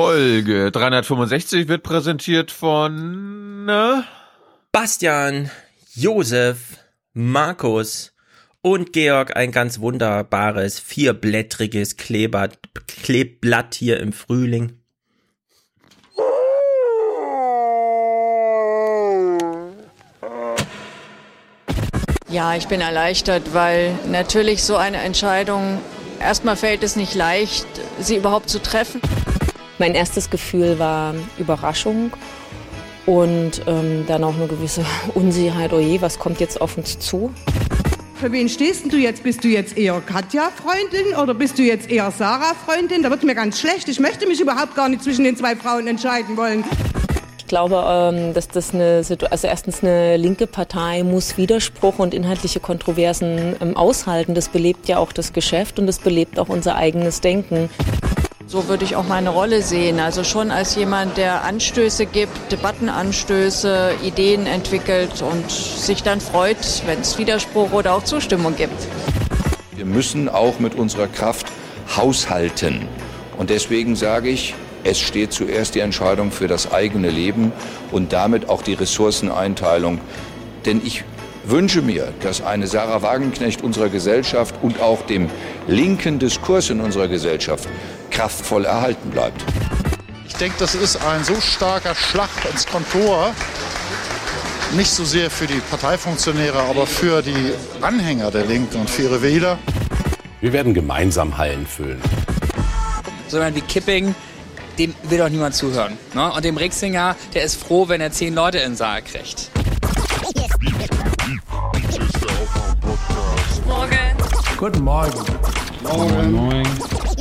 Folge 365 wird präsentiert von äh, Bastian, Josef, Markus und Georg ein ganz wunderbares vierblättriges Kleber, Kleeblatt hier im Frühling. Ja, ich bin erleichtert, weil natürlich so eine Entscheidung, erstmal fällt es nicht leicht, sie überhaupt zu treffen. Mein erstes Gefühl war Überraschung und ähm, dann auch eine gewisse Unsicherheit, oh je, was kommt jetzt auf uns zu? Für wen stehst du jetzt? Bist du jetzt eher Katja-Freundin oder bist du jetzt eher Sarah-Freundin? Da wird mir ganz schlecht. Ich möchte mich überhaupt gar nicht zwischen den zwei Frauen entscheiden wollen. Ich glaube, ähm, dass das eine also erstens eine linke Partei muss Widerspruch und inhaltliche Kontroversen ähm, aushalten. Das belebt ja auch das Geschäft und das belebt auch unser eigenes Denken. So würde ich auch meine Rolle sehen. Also schon als jemand, der Anstöße gibt, Debattenanstöße, Ideen entwickelt und sich dann freut, wenn es Widerspruch oder auch Zustimmung gibt. Wir müssen auch mit unserer Kraft haushalten. Und deswegen sage ich, es steht zuerst die Entscheidung für das eigene Leben und damit auch die Ressourceneinteilung. Denn ich wünsche mir, dass eine Sarah Wagenknecht unserer Gesellschaft und auch dem linken Diskurs in unserer Gesellschaft kraftvoll erhalten bleibt. Ich denke, das ist ein so starker Schlag ins Kontor, nicht so sehr für die Parteifunktionäre, aber für die Anhänger der Linken und für ihre Wähler. Wir werden gemeinsam Hallen füllen. So jemand wie Kipping, dem will doch niemand zuhören. Ne? Und dem Rixinger, der ist froh, wenn er zehn Leute in den Saal kriegt. Morgen. Guten Morgen. Morgen. Morgen.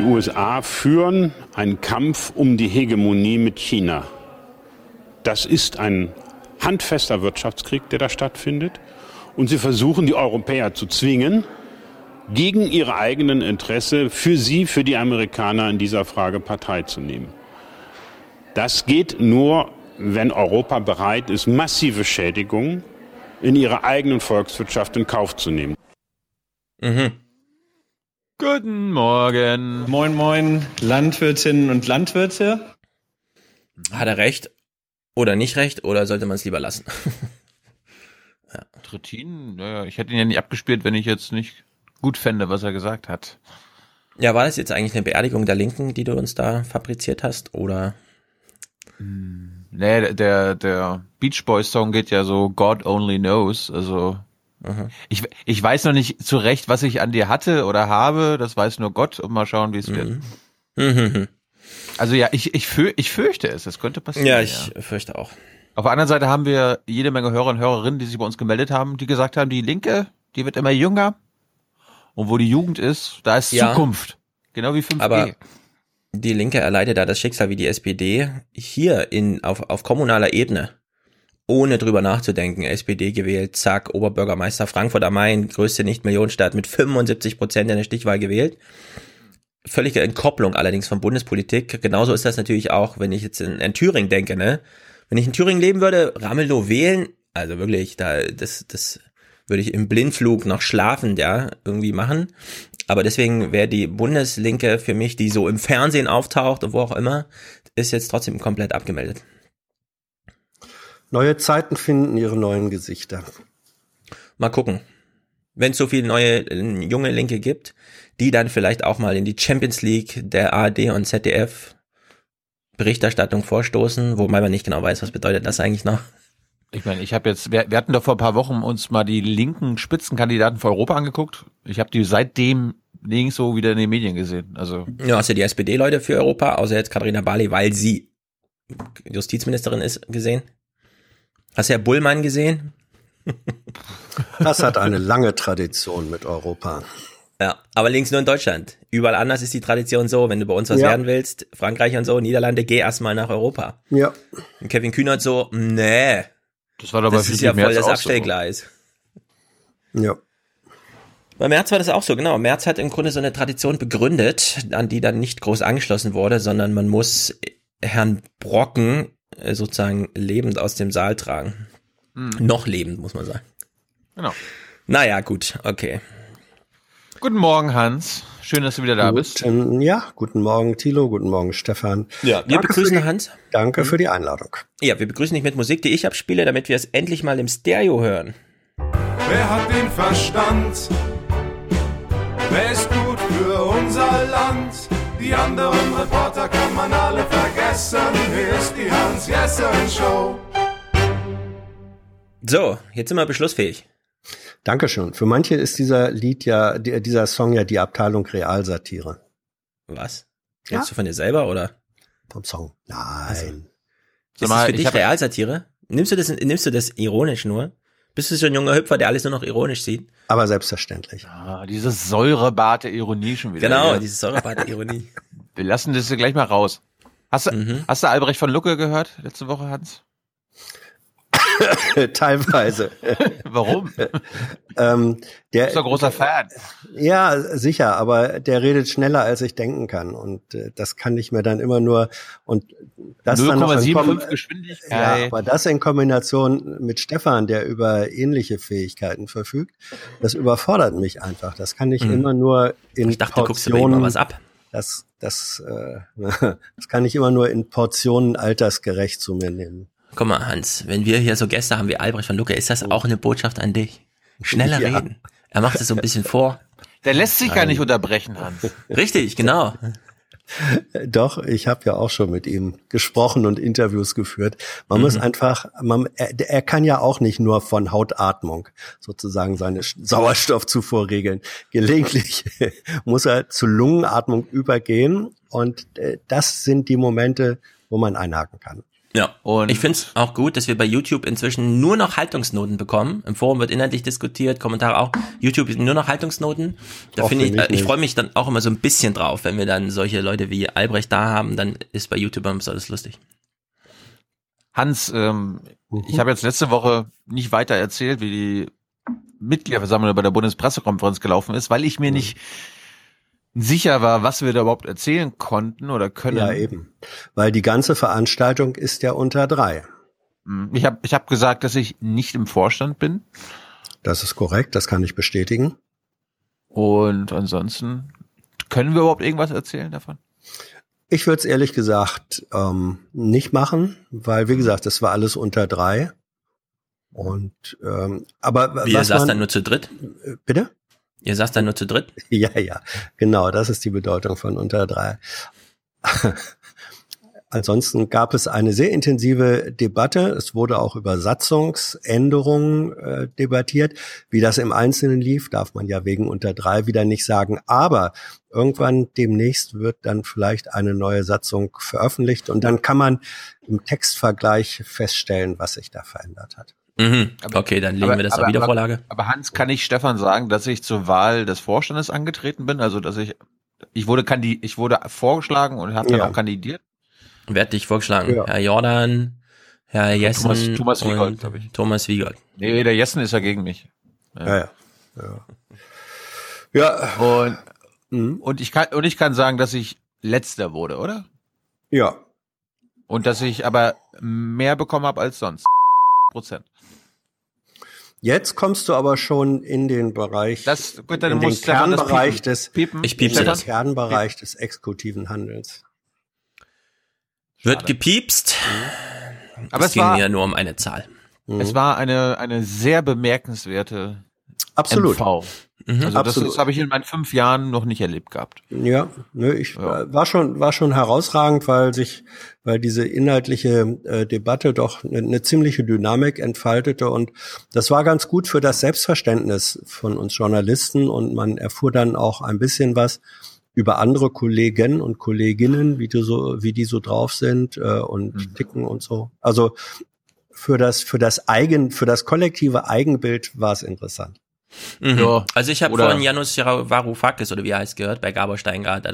Die USA führen einen Kampf um die Hegemonie mit China. Das ist ein handfester Wirtschaftskrieg, der da stattfindet. Und sie versuchen, die Europäer zu zwingen, gegen ihre eigenen Interesse für sie, für die Amerikaner in dieser Frage Partei zu nehmen. Das geht nur, wenn Europa bereit ist, massive Schädigungen in ihrer eigenen Volkswirtschaft in Kauf zu nehmen. Mhm. Guten Morgen. Moin, moin, Landwirtinnen und Landwirte. Hat er recht oder nicht recht oder sollte man es lieber lassen? ja. Trittin, naja, ich hätte ihn ja nicht abgespielt, wenn ich jetzt nicht gut fände, was er gesagt hat. Ja, war das jetzt eigentlich eine Beerdigung der Linken, die du uns da fabriziert hast, oder? Hm, nee, der, der Beach Boys Song geht ja so God only knows, also ich, ich weiß noch nicht zu Recht, was ich an dir hatte oder habe. Das weiß nur Gott und mal schauen, wie es wird. Mhm. Also ja, ich, ich, für, ich fürchte es. Das könnte passieren. Ja, ich ja. fürchte auch. Auf der anderen Seite haben wir jede Menge Hörer und Hörerinnen, die sich bei uns gemeldet haben, die gesagt haben, die Linke, die wird immer jünger. Und wo die Jugend ist, da ist ja, Zukunft. Genau wie 5G. Aber die Linke erleidet da das Schicksal wie die SPD hier in, auf, auf kommunaler Ebene ohne drüber nachzudenken, SPD gewählt, zack, Oberbürgermeister Frankfurt am Main, größte Nicht-Millionenstadt mit 75 Prozent in der Stichwahl gewählt. Völlige Entkopplung allerdings von Bundespolitik. Genauso ist das natürlich auch, wenn ich jetzt in, in Thüringen denke, ne? Wenn ich in Thüringen leben würde, Ramelow wählen, also wirklich, da, das, das würde ich im Blindflug noch schlafend, ja, irgendwie machen. Aber deswegen wäre die Bundeslinke für mich, die so im Fernsehen auftaucht und wo auch immer, ist jetzt trotzdem komplett abgemeldet. Neue Zeiten finden ihre neuen Gesichter. Mal gucken. Wenn es so viele neue junge Linke gibt, die dann vielleicht auch mal in die Champions League der ARD und ZDF Berichterstattung vorstoßen, wobei man nicht genau weiß, was bedeutet das eigentlich noch. Ich meine, ich habe jetzt, wir, wir, hatten doch vor ein paar Wochen uns mal die linken Spitzenkandidaten für Europa angeguckt. Ich habe die seitdem nirgends so wieder in den Medien gesehen. Also ja, hast du die SPD-Leute für Europa, außer jetzt Katharina Barley, weil sie Justizministerin ist, gesehen? Hast du Herr Bullmann gesehen? Das hat eine lange Tradition mit Europa. Ja, aber links nur in Deutschland. Überall anders ist die Tradition so, wenn du bei uns was Ja. werden willst, Frankreich und so, Niederlande, geh erstmal nach Europa. Ja. Und Kevin Kühnert so, nee, Das war doch bei das ist ja voll das so. Abstellgleis. Ja. Bei Merz war das auch so, genau. Merz hat im Grunde so eine Tradition begründet, an die dann nicht groß angeschlossen wurde, sondern man muss Herrn Brocken sozusagen lebend aus dem Saal tragen. Hm. Noch lebend, muss man sagen. Genau. Naja, gut, okay. Guten Morgen, Hans. Schön, dass du wieder da bist. Guten, ja, guten Morgen, Thilo, guten Morgen, Stefan. Ja, wir Danke begrüßen die, Hans. Danke für die Einladung. Ja, wir begrüßen dich mit Musik, die ich abspiele, damit wir es endlich mal im Stereo hören. Wer hat den Verstand? Wer ist gut für unser Land? Die anderen Reporter kann man alle Hier ist die Hans-Jessen-Show. So, jetzt sind wir beschlussfähig. Dankeschön. Für manche ist dieser Lied ja, die- dieser Song ja die Abteilung Realsatire. Was? Ja. Redest du von dir selber oder? Vom Song. Nein. Also, Sag Ist mal, das für ich dich hab- Realsatire? Nimmst du das, nimmst du das ironisch nur? Bist du so ein junger Hüpfer, der alles nur noch ironisch sieht? Aber selbstverständlich. Ah, diese säurebarte Ironie schon wieder. Genau, hier. diese säurebarte Ironie. Wir lassen das hier gleich mal raus. Hast du, Mhm. hast du Albrecht von Lucke gehört letzte Woche, Hans? Teilweise. Warum? ähm, der Bist doch großer Fan. Ja, sicher, aber der redet schneller, als ich denken kann. Und äh, das kann ich mir dann immer nur und das dann noch in 0,75 Kom- Geschwindigkeit. ja, aber das in Kombination mit Stefan, der über ähnliche Fähigkeiten verfügt, das überfordert mich einfach. Das kann ich Mhm. immer nur in Ich dachte, du guckst ihm Portionen. mal was ab. Das, das, äh, das kann ich immer nur in Portionen altersgerecht zu mir nehmen. Guck mal, Hans, wenn wir hier so Gäste haben wie Albrecht von Lucke, ist das auch eine Botschaft an dich? Schneller Ja. reden. Er macht es so ein bisschen vor. Der lässt sich gar Nein. nicht unterbrechen, Hans. Richtig, genau. Doch, ich habe ja auch schon mit ihm gesprochen und Interviews geführt. Man Mhm. muss einfach, man, er, er kann ja auch nicht nur von Hautatmung sozusagen seine Sauerstoffzufuhr regeln. Gelegentlich muss er zu Lungenatmung übergehen und äh, das sind die Momente, wo man einhaken kann. Ja, Und- ich find's auch gut, dass wir bei YouTube inzwischen nur noch Haltungsnoten bekommen. Im Forum wird inhaltlich diskutiert, Kommentare auch. YouTube ist nur noch Haltungsnoten. Da finde ich, äh, ich freue mich dann auch immer so ein bisschen drauf, wenn wir dann solche Leute wie Albrecht da haben, dann ist bei YouTube immer besonders lustig. Hans, ähm, Mhm. ich habe jetzt letzte Woche nicht weiter erzählt, wie die Mitgliederversammlung bei der Bundespressekonferenz gelaufen ist, weil ich Mhm. mir nicht sicher war, was wir da überhaupt erzählen konnten oder können. Ja, eben. Weil die ganze Veranstaltung ist ja unter drei. Hm, Ich habe ich hab gesagt, dass ich nicht im Vorstand bin. Das ist korrekt, das kann ich bestätigen. Und ansonsten, können wir überhaupt irgendwas erzählen davon? Ich würde es ehrlich gesagt ähm, nicht machen, weil wie gesagt, das war alles unter drei. Und ähm, aber saßt man, dann nur zu dritt? Bitte? Ihr saßt dann nur zu dritt? Ja, ja, genau, das ist die Bedeutung von unter drei. Ansonsten gab es eine sehr intensive Debatte. Es wurde auch über Satzungsänderungen äh, debattiert. Wie das im Einzelnen lief, darf man ja wegen unter drei wieder nicht sagen. Aber irgendwann demnächst wird dann vielleicht eine neue Satzung veröffentlicht und dann kann man im Textvergleich feststellen, was sich da verändert hat. Mhm. Okay, dann legen wir das auf Wiedervorlage. Aber, aber Hans, kann ich Stefan sagen, dass ich zur Wahl des Vorstandes angetreten bin? Also, dass ich, ich wurde kandi ich wurde vorgeschlagen und habe dann Ja. auch kandidiert. Wer hat dich vorgeschlagen? Ja. Herr Jordan, Herr Jessen Thomas- Thomas Wiegold, glaub ich. Thomas Wiegold. Nee, der Jessen ist ja gegen mich. Ja, ja. Ja, ja, Und, mhm. und ich kann, und ich kann sagen, dass ich letzter wurde, oder? ja. Und dass ich aber mehr bekommen habe als sonst. Prozent. Jetzt kommst du aber schon in den Bereich, Das, gut, dann in den Kernbereich piepen. des, Piepen. Ich piepse in den das. Kernbereich des exekutiven Handelns. Wird gepiepst. Aber es es ging war, ja nur um eine Zahl. es war eine, eine sehr bemerkenswerte Absolut. MV. Mhm. Also das, Absolut. das habe ich in meinen fünf Jahren noch nicht erlebt gehabt. Ja, nö, ich Ja. war schon war schon herausragend, weil sich weil diese inhaltliche äh, Debatte doch eine, eine ziemliche Dynamik entfaltete und das war ganz gut für das Selbstverständnis von uns Journalisten und man erfuhr dann auch ein bisschen was über andere Kollegen und Kolleginnen, wie die so wie die so drauf sind äh, und Mhm. ticken und so. Also für das für das eigen für das kollektive Eigenbild war es interessant. Mhm. Ja, Also ich habe von Janusz Varoufakis oder wie er heißt gehört bei Gabor Steingart, da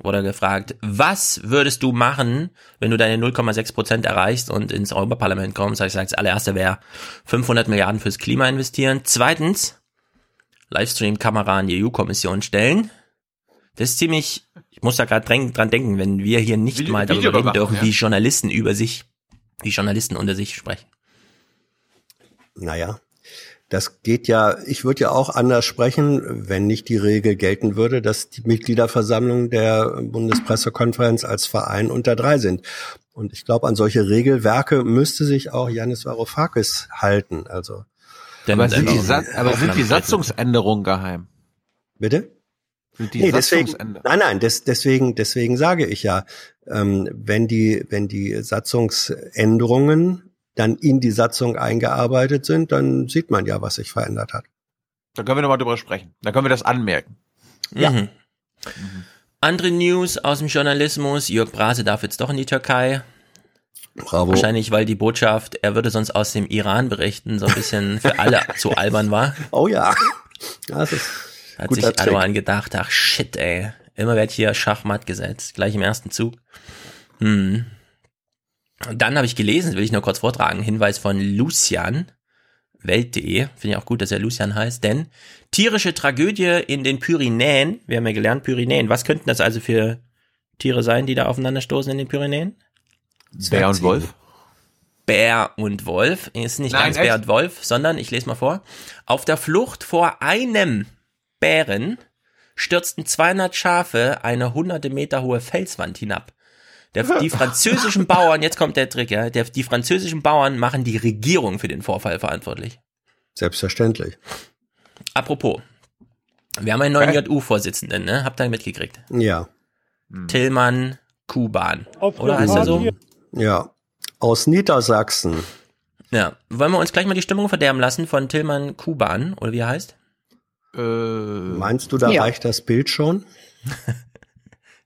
wurde gefragt, was würdest du machen, wenn du deine 0,6 Prozent erreichst und ins Europaparlament kommst? Ich sage, das allererste wäre 500 Milliarden fürs Klima investieren. Zweitens, Livestream-Kamera an die EU-Kommission stellen. Das ist ziemlich, ich muss da gerade dran, dran denken, wenn wir hier nicht Video- mal darüber reden Videoüberwachung, dürfen, ja. wie Journalisten über sich, wie Journalisten unter sich sprechen. Naja, das geht ja, ich würde ja auch anders sprechen, wenn nicht die Regel gelten würde, dass die Mitgliederversammlung der Bundespressekonferenz als Verein unter drei sind. Und ich glaube, an solche Regelwerke müsste sich auch Janis Varoufakis halten. Also, Denn Aber sind die, Sa aber sind die. Satzungsänderungen geheim? bitte? Sind die Nee, deswegen, Satzungsänderungen? nein, nein, des, deswegen, deswegen sage ich ja, ähm, wenn die, wenn die Satzungsänderungen dann in die Satzung eingearbeitet sind, dann sieht man ja, was sich verändert hat. Da können wir nochmal drüber sprechen. Da können wir das anmerken. Ja. Mhm. Andere News aus dem Journalismus. Jörg Brase darf jetzt doch in die Türkei. Bravo. Wahrscheinlich, weil die Botschaft, er würde sonst aus dem Iran berichten, so ein bisschen für alle zu albern war. Oh ja. Das ist Hat sich. Erdogan gedacht, ach shit, ey. Immer wird hier Schachmatt gesetzt. Gleich im ersten Zug. Hm. Dann habe ich gelesen, will ich nur kurz vortragen, Hinweis von Lucian, Welt.de, finde ich auch gut, dass er Lucian heißt, denn tierische Tragödie in den Pyrenäen, wir haben ja gelernt, Pyrenäen, was könnten das also für Tiere sein, die da aufeinanderstoßen in den Pyrenäen? Bär und Wolf? Bär und Wolf. Ist nicht Nein, ganz Bär echt? und Wolf, sondern, ich lese mal vor, auf der Flucht vor einem Bären stürzten 200 Schafe eine hunderte Meter hohe Felswand hinab. Der, die französischen Bauern, jetzt kommt der Trick, ja, der, die französischen Bauern machen die Regierung für den Vorfall verantwortlich. Selbstverständlich. Apropos, wir haben einen neuen Okay. JU-Vorsitzenden, ne? Habt ihr mitgekriegt? Ja. Tillmann Kuban. Oder der heißt er so? Ja. Aus Niedersachsen. Ja. Wollen wir uns gleich mal die Stimmung verderben lassen von Tillmann Kuban, oder wie er heißt? Äh, Meinst du, da Ja. reicht das Bild schon?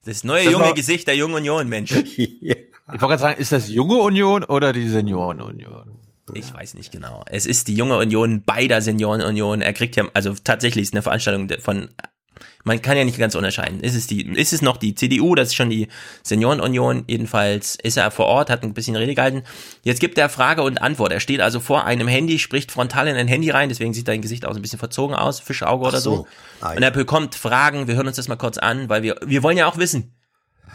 Das neue Das junge Gesicht der jungen Union, Mensch. ja. Ich wollte gerade sagen, ist das junge Union oder die Seniorenunion? Ich weiß nicht genau. Es ist die junge Union beider Seniorenunion. Er kriegt ja, also tatsächlich ist eine Veranstaltung von, man kann ja nicht ganz unterscheiden. Ist es die, ist es noch die CDU, das ist schon die Seniorenunion. Jedenfalls ist er vor Ort, hat ein bisschen Rede gehalten. Jetzt gibt er Frage und Antwort. Er steht also vor einem Handy, spricht frontal in ein Handy rein, deswegen sieht sein Gesicht auch so ein bisschen verzogen aus, Fischauge oder so. so. Ah, Und er bekommt Fragen, wir hören uns das mal kurz an, weil wir, wir wollen ja auch wissen.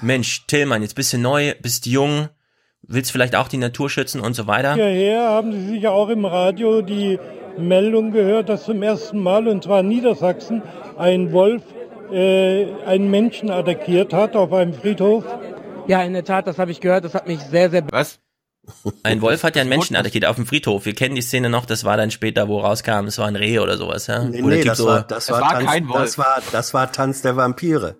Mensch, Tillmann, jetzt bist du neu, bist jung, willst vielleicht auch die Natur schützen und so weiter. Hierher haben Sie sicher auch im Radio die Meldung gehört, dass zum ersten Mal, und zwar in Niedersachsen, ein Wolf äh, einen Menschen attackiert hat auf einem Friedhof. Ja, in der Tat, das habe ich gehört. Das hat mich sehr, sehr. Was? Ein Wolf hat ja einen Menschen attackiert auf dem Friedhof. Wir kennen die Szene noch, das war dann später, wo rauskam, es war ein Reh oder sowas, ja? Nee, der nee das, so, war, das, war, war Tanz, kein Wolf. das war das war Tanz der Vampire.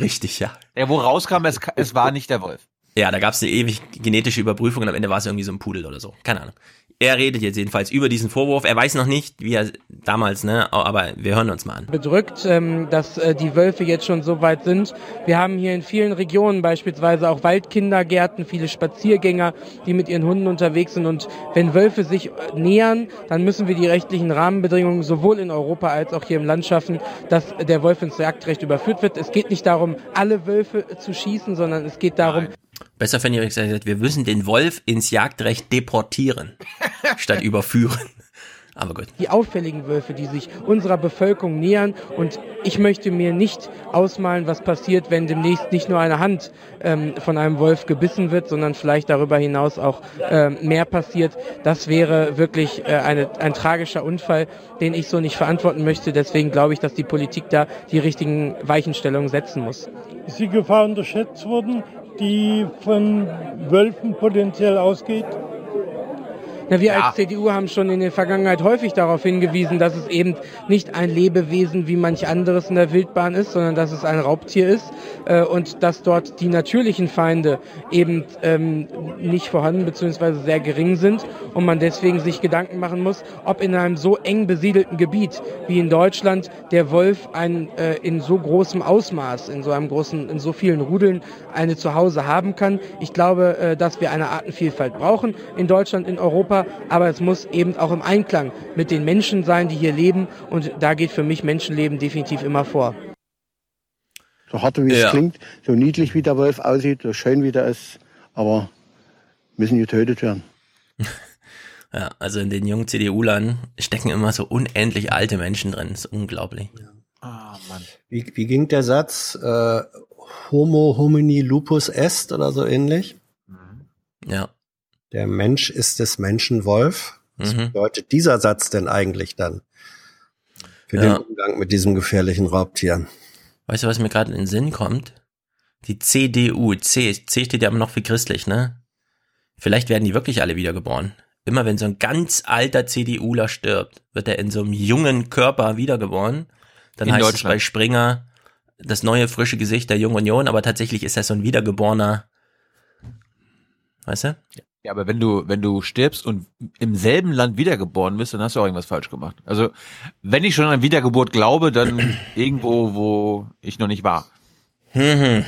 richtig, ja. Ja, wo rauskam, es, es war nicht der Wolf. Ja, da gab es eine ewig genetische Überprüfung und am Ende war es irgendwie so ein Pudel oder so. Keine Ahnung. Er redet jetzt jedenfalls über diesen Vorwurf. Er weiß noch nicht, wie er damals, ne, aber wir hören uns mal an. bedrückt, ähm, dass äh, die Wölfe jetzt schon so weit sind. Wir haben hier in vielen Regionen beispielsweise auch Waldkindergärten, viele Spaziergänger, die mit ihren Hunden unterwegs sind. Und wenn Wölfe sich äh, nähern, dann müssen wir die rechtlichen Rahmenbedingungen sowohl in Europa als auch hier im Land schaffen, dass der Wolf ins Jagdrecht überführt wird. Es geht nicht darum, alle Wölfe zu schießen, sondern es geht darum, Besser fände ich gesagt, wir müssen den Wolf ins Jagdrecht deportieren, statt überführen. Aber gut. die auffälligen Wölfe, die sich unserer Bevölkerung nähern. Und ich möchte mir nicht ausmalen, was passiert, wenn demnächst nicht nur eine Hand ähm, von einem Wolf gebissen wird, sondern vielleicht darüber hinaus auch ähm, mehr passiert. Das wäre wirklich äh, eine, ein tragischer Unfall, den ich so nicht verantworten möchte. Deswegen glaube ich, dass die Politik da die richtigen Weichenstellungen setzen muss. Ist die Gefahr unterschätzt worden, die von Wölfen potenziell ausgeht? Na, wir Ja. als CDU haben schon in der Vergangenheit häufig darauf hingewiesen, dass es eben nicht ein Lebewesen wie manch anderes in der Wildbahn ist, sondern dass es ein Raubtier ist äh, und dass dort die natürlichen Feinde eben ähm, nicht vorhanden bzw. sehr gering sind und man deswegen sich Gedanken machen muss, ob in einem so eng besiedelten Gebiet wie in Deutschland der Wolf ein, äh, in so großem Ausmaß, in so einem großen, in so vielen Rudeln eine Zuhause haben kann. Ich glaube, äh, dass wir eine Artenvielfalt brauchen in Deutschland, in Europa super, aber es muss eben auch im Einklang mit den Menschen sein, die hier leben und da geht für mich Menschenleben definitiv immer vor. So hart wie Ja. es klingt, so niedlich wie der Wolf aussieht, so schön wie der ist, aber müssen getötet werden. Ja, also in den jungen CDU-Lern stecken immer so unendlich alte Menschen drin. Das ist unglaublich. Ah, Mann. Wie, wie ging der Satz? Äh, Homo homini lupus est oder so ähnlich? Ja. Der Mensch ist des Menschen Wolf. Was Mhm. bedeutet dieser Satz denn eigentlich dann? Für Ja. den Umgang mit diesem gefährlichen Raubtier. Weißt du, was mir gerade in den Sinn kommt? Die CDU, C, C steht ja immer noch für christlich, ne? Vielleicht werden die wirklich alle wiedergeboren. Immer wenn so ein ganz alter CDUler stirbt, wird er in so einem jungen Körper wiedergeboren. Dann In heißt es bei Springer das neue frische Gesicht der Jungen Union, aber tatsächlich ist er so ein wiedergeborener, weißt du? Ja, aber wenn du, wenn du stirbst und im selben Land wiedergeboren bist, dann hast du auch irgendwas falsch gemacht. Also, wenn ich schon an Wiedergeburt glaube, dann irgendwo, wo ich noch nicht war. Hm,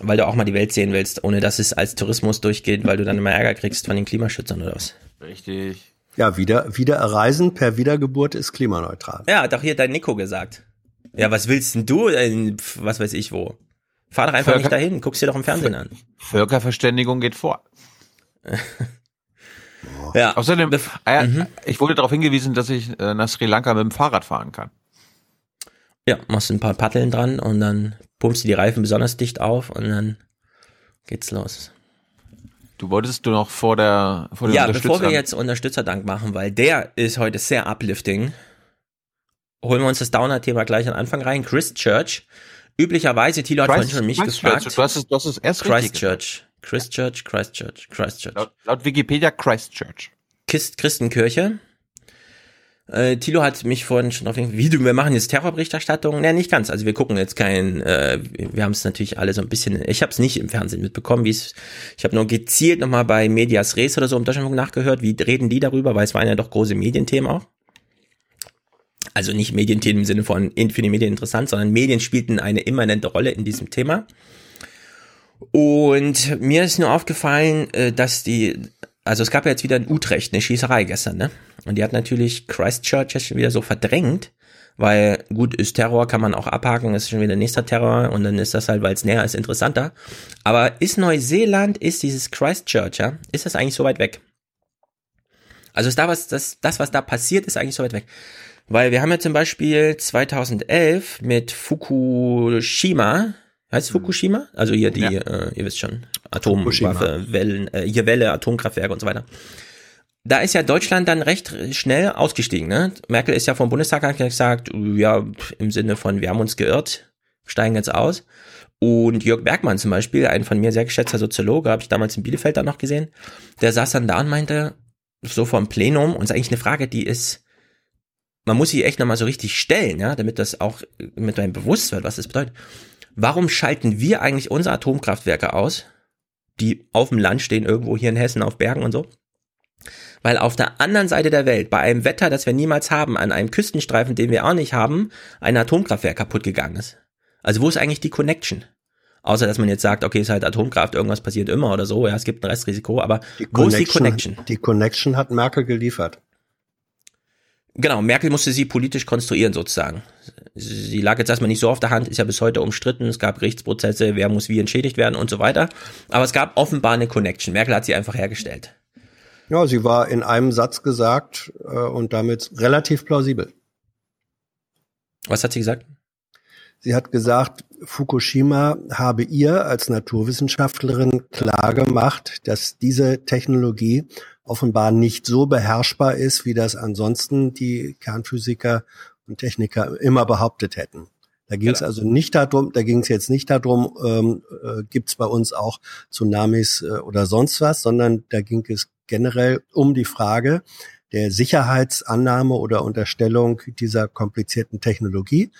Weil du auch mal die Welt sehen willst, ohne dass es als Tourismus durchgeht, weil du dann immer Ärger kriegst von den Klimaschützern oder was. Richtig. Ja, wieder, wieder erreisen per Wiedergeburt ist klimaneutral. Ja, hat doch hier dein Nico gesagt. Ja, was willst denn du in pf, was weiß ich wo? Fahr doch einfach Völker- nicht dahin, guck's dir doch im Fernsehen an. Völkerverständigung geht vor. Ja. Außerdem, ja, Mhm. ich wurde darauf hingewiesen, dass ich äh, nach Sri Lanka mit dem Fahrrad fahren kann. Ja, machst ein paar Paddeln dran und dann pumpst du die Reifen besonders dicht auf und dann geht's los. Du wolltest du noch vor der vor den Ja, bevor wir jetzt Unterstützerdank machen, weil der ist heute sehr uplifting, holen wir uns das Downer-Thema gleich am Anfang rein. Christchurch. Üblicherweise, Thilo hat vorhin Christ- schon mich Christchurch, gefragt. du hast es- du hast es erst richtig Christchurch. Christchurch, Christchurch, Christchurch. Laut, laut Wikipedia Christchurch. Christ Christenkirche. Äh, Thilo hat mich vorhin schon auf den, wie du, wir machen jetzt Terrorberichterstattung. Ne, nicht ganz. Also wir gucken jetzt kein, äh, wir haben es natürlich alle so ein bisschen, ich habe es nicht im Fernsehen mitbekommen, wie es, ich habe nur gezielt nochmal bei Medias Res oder so im Deutschlandfunk nachgehört, wie reden die darüber, weil es waren ja doch große Medienthemen auch. Also nicht Medienthemen im Sinne von für die Medien interessant, sondern Medien spielten eine immanente Rolle in diesem Thema. Und mir ist nur aufgefallen, äh, dass die, also es gab ja jetzt wieder in Utrecht eine Schießerei gestern, ne? Und die hat natürlich Christchurch jetzt schon wieder so verdrängt, weil gut ist Terror, kann man auch abhaken, ist schon wieder nächster Terror und dann ist das halt, weil es näher ist, interessanter. Aber ist Neuseeland, ist dieses Christchurch, ja, ist das eigentlich so weit weg? Also ist da was, das, das, was da passiert, ist eigentlich so weit weg. Weil wir haben ja zum Beispiel 2011 mit Fukushima, heißt es Fukushima? Also hier die, äh, ihr wisst schon, Atomwaffe, Wellen, äh, hier Welle, Atomkraftwerke und so weiter. Da ist ja Deutschland dann recht schnell ausgestiegen. Ne? Merkel ist ja vom Bundestag gesagt, ja, im Sinne von, wir haben uns geirrt, steigen jetzt aus. Und Jörg Bergmann zum Beispiel, ein von mir sehr geschätzter Soziologe, habe ich damals in Bielefeld dann noch gesehen, der saß dann da und meinte, so vom Plenum, und ist eigentlich eine Frage, die ist, man muss sie echt nochmal so richtig stellen, ja, damit das auch mit einem bewusst wird, was das bedeutet. Warum schalten wir eigentlich unsere Atomkraftwerke aus, die auf dem Land stehen, irgendwo hier in Hessen auf Bergen und so? Weil auf der anderen Seite der Welt, bei einem Wetter, das wir niemals haben, an einem Küstenstreifen, den wir auch nicht haben, ein Atomkraftwerk kaputt gegangen ist. Also wo ist eigentlich die Connection? Außer, dass man jetzt sagt, okay, ist halt Atomkraft, irgendwas passiert immer oder so, ja, es gibt ein Restrisiko, aber wo ist die Connection? Die Connection hat Merkel geliefert. Genau, Merkel musste sie politisch konstruieren sozusagen. Sie lag jetzt erstmal nicht so auf der Hand, ist ja bis heute umstritten, es gab Gerichtsprozesse, wer muss wie entschädigt werden und so weiter. Aber es gab offenbar eine Connection. Merkel hat sie einfach hergestellt. Ja, sie war in einem Satz gesagt äh, und damit relativ plausibel. Was hat sie gesagt? Sie hat gesagt, Fukushima habe ihr als Naturwissenschaftlerin klar gemacht, dass diese Technologie offenbar nicht so beherrschbar ist, wie das ansonsten die Kernphysiker und Techniker immer behauptet hätten. Da ging es also nicht darum, da ging es jetzt nicht darum, ähm, äh, gibt es bei uns auch Tsunamis äh, oder sonst was, sondern da ging es generell um die Frage der Sicherheitsannahme oder Unterstellung dieser komplizierten Technologie.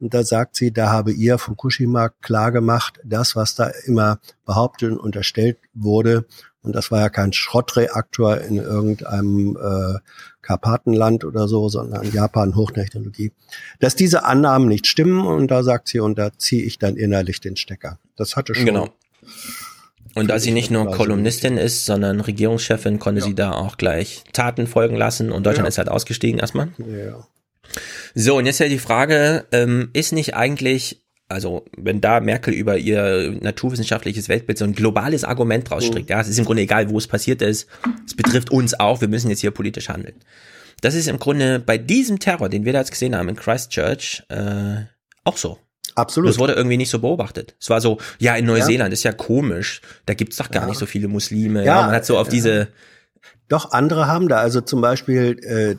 Und da sagt sie, da habe ihr Fukushima klar gemacht, das, was da immer behauptet und unterstellt wurde, und das war ja kein Schrottreaktor in irgendeinem äh, Karpatenland oder so, sondern Japan Hochtechnologie, dass diese Annahmen nicht stimmen und da sagt sie, und da ziehe ich dann innerlich den Stecker. Das hatte schon Genau. Und da sie nicht nur Kolumnistin ist, sondern Regierungschefin, konnte ja. sie da auch gleich Taten folgen lassen und Deutschland ja. ist halt ausgestiegen erstmal. Ja. So, und jetzt ja die Frage, ähm, ist nicht eigentlich, also wenn da Merkel über ihr naturwissenschaftliches Weltbild so ein globales Argument rausstrickt, mhm. ja, es ist im Grunde egal, wo es passiert ist, es betrifft uns auch, wir müssen jetzt hier politisch handeln. Das ist im Grunde bei diesem Terror, den wir da jetzt gesehen haben in Christchurch, äh, auch so. Absolut. Das wurde irgendwie nicht so beobachtet. Es war so, ja, in Neuseeland ja. ist ja komisch, da gibt's doch gar ja. nicht so viele Muslime. Ja, ja man hat so auf diese. Doch, andere haben da, also zum Beispiel äh,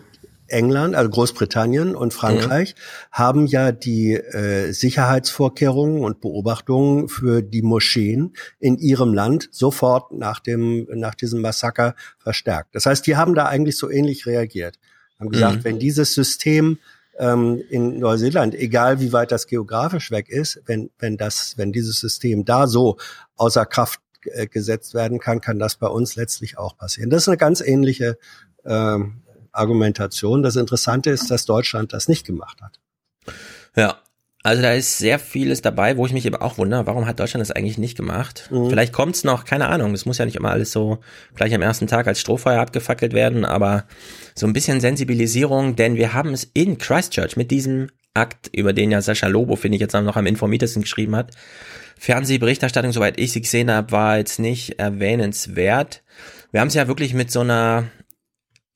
England, also Großbritannien und Frankreich mhm. haben ja die äh, Sicherheitsvorkehrungen und Beobachtungen für die Moscheen in ihrem Land sofort nach dem nach diesem Massaker verstärkt. Das heißt, die haben da eigentlich so ähnlich reagiert. Haben gesagt, mhm. wenn dieses System ähm, in Neuseeland, egal wie weit das geografisch weg ist, wenn, wenn das, wenn dieses System da so außer Kraft äh, gesetzt werden kann, kann das bei uns letztlich auch passieren. Das ist eine ganz ähnliche ähm, Argumentation. Das Interessante ist, dass Deutschland das nicht gemacht hat. Ja, also da ist sehr vieles dabei, wo ich mich eben auch wundere, warum hat Deutschland das eigentlich nicht gemacht? Mhm. Vielleicht kommt's noch, keine Ahnung. Es muss ja nicht immer alles so gleich am ersten Tag als Strohfeuer abgefackelt werden, aber so ein bisschen Sensibilisierung, denn wir haben es in Christchurch mit diesem Akt, über den ja Sascha Lobo, finde ich, jetzt noch am informiertesten geschrieben hat. Fernsehberichterstattung, soweit ich sie gesehen habe, war jetzt nicht erwähnenswert. Wir haben es ja wirklich mit so einer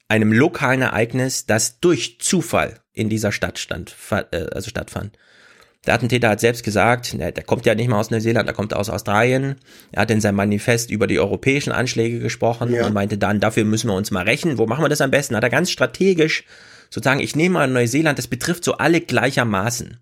einem lokalen Ereignis, das durch Zufall in dieser Stadt stand, äh, also stattfand. Der Attentäter hat selbst gesagt, der, der kommt ja nicht mal aus Neuseeland, der kommt aus Australien. Er hat in seinem Manifest über die europäischen Anschläge gesprochen ja. und meinte dann, dafür müssen wir uns mal rächen. Wo machen wir das am besten? Hat er ganz strategisch sozusagen, ich nehme mal Neuseeland, das betrifft so alle gleichermaßen.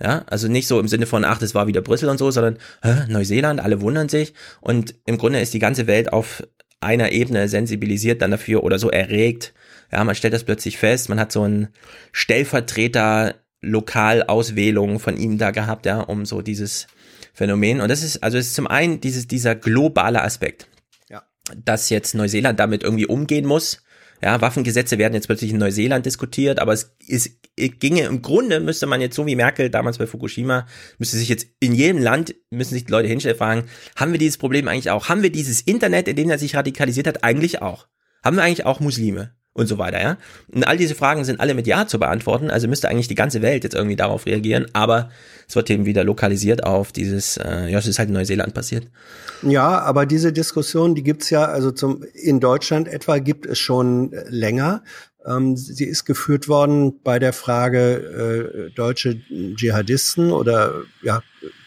Ja, also nicht so im Sinne von, ach, das war wieder Brüssel und so, sondern hä, Neuseeland, alle wundern sich. Und im Grunde ist die ganze Welt auf einer Ebene sensibilisiert dann dafür oder so erregt. Ja, man stellt das plötzlich fest, man hat so einen Stellvertreter Lokalauswählung von ihm da gehabt, ja, um so dieses Phänomen. Und das ist, also es ist zum einen dieses, dieser globale Aspekt. Ja. Dass jetzt Neuseeland damit irgendwie umgehen muss. Ja, Waffengesetze werden jetzt plötzlich in Neuseeland diskutiert, aber es, es ginge im Grunde, müsste man jetzt so wie Merkel damals bei Fukushima, müsste sich jetzt in jedem Land, müssen sich die Leute hinstellen fragen, haben wir dieses Problem eigentlich auch? Haben wir dieses Internet, in dem er sich radikalisiert hat, eigentlich auch? Haben wir eigentlich auch Muslime? Und so weiter, ja. Und all diese Fragen sind alle mit Ja zu beantworten, also müsste eigentlich die ganze Welt jetzt irgendwie darauf reagieren, aber es wird eben wieder lokalisiert auf dieses, äh, ja, es ist halt in Neuseeland passiert. Ja, aber diese Diskussion, die gibt's ja, also zum, in Deutschland etwa gibt es schon länger. Ähm, sie ist geführt worden bei der Frage äh, deutsche Dschihadisten oder ja,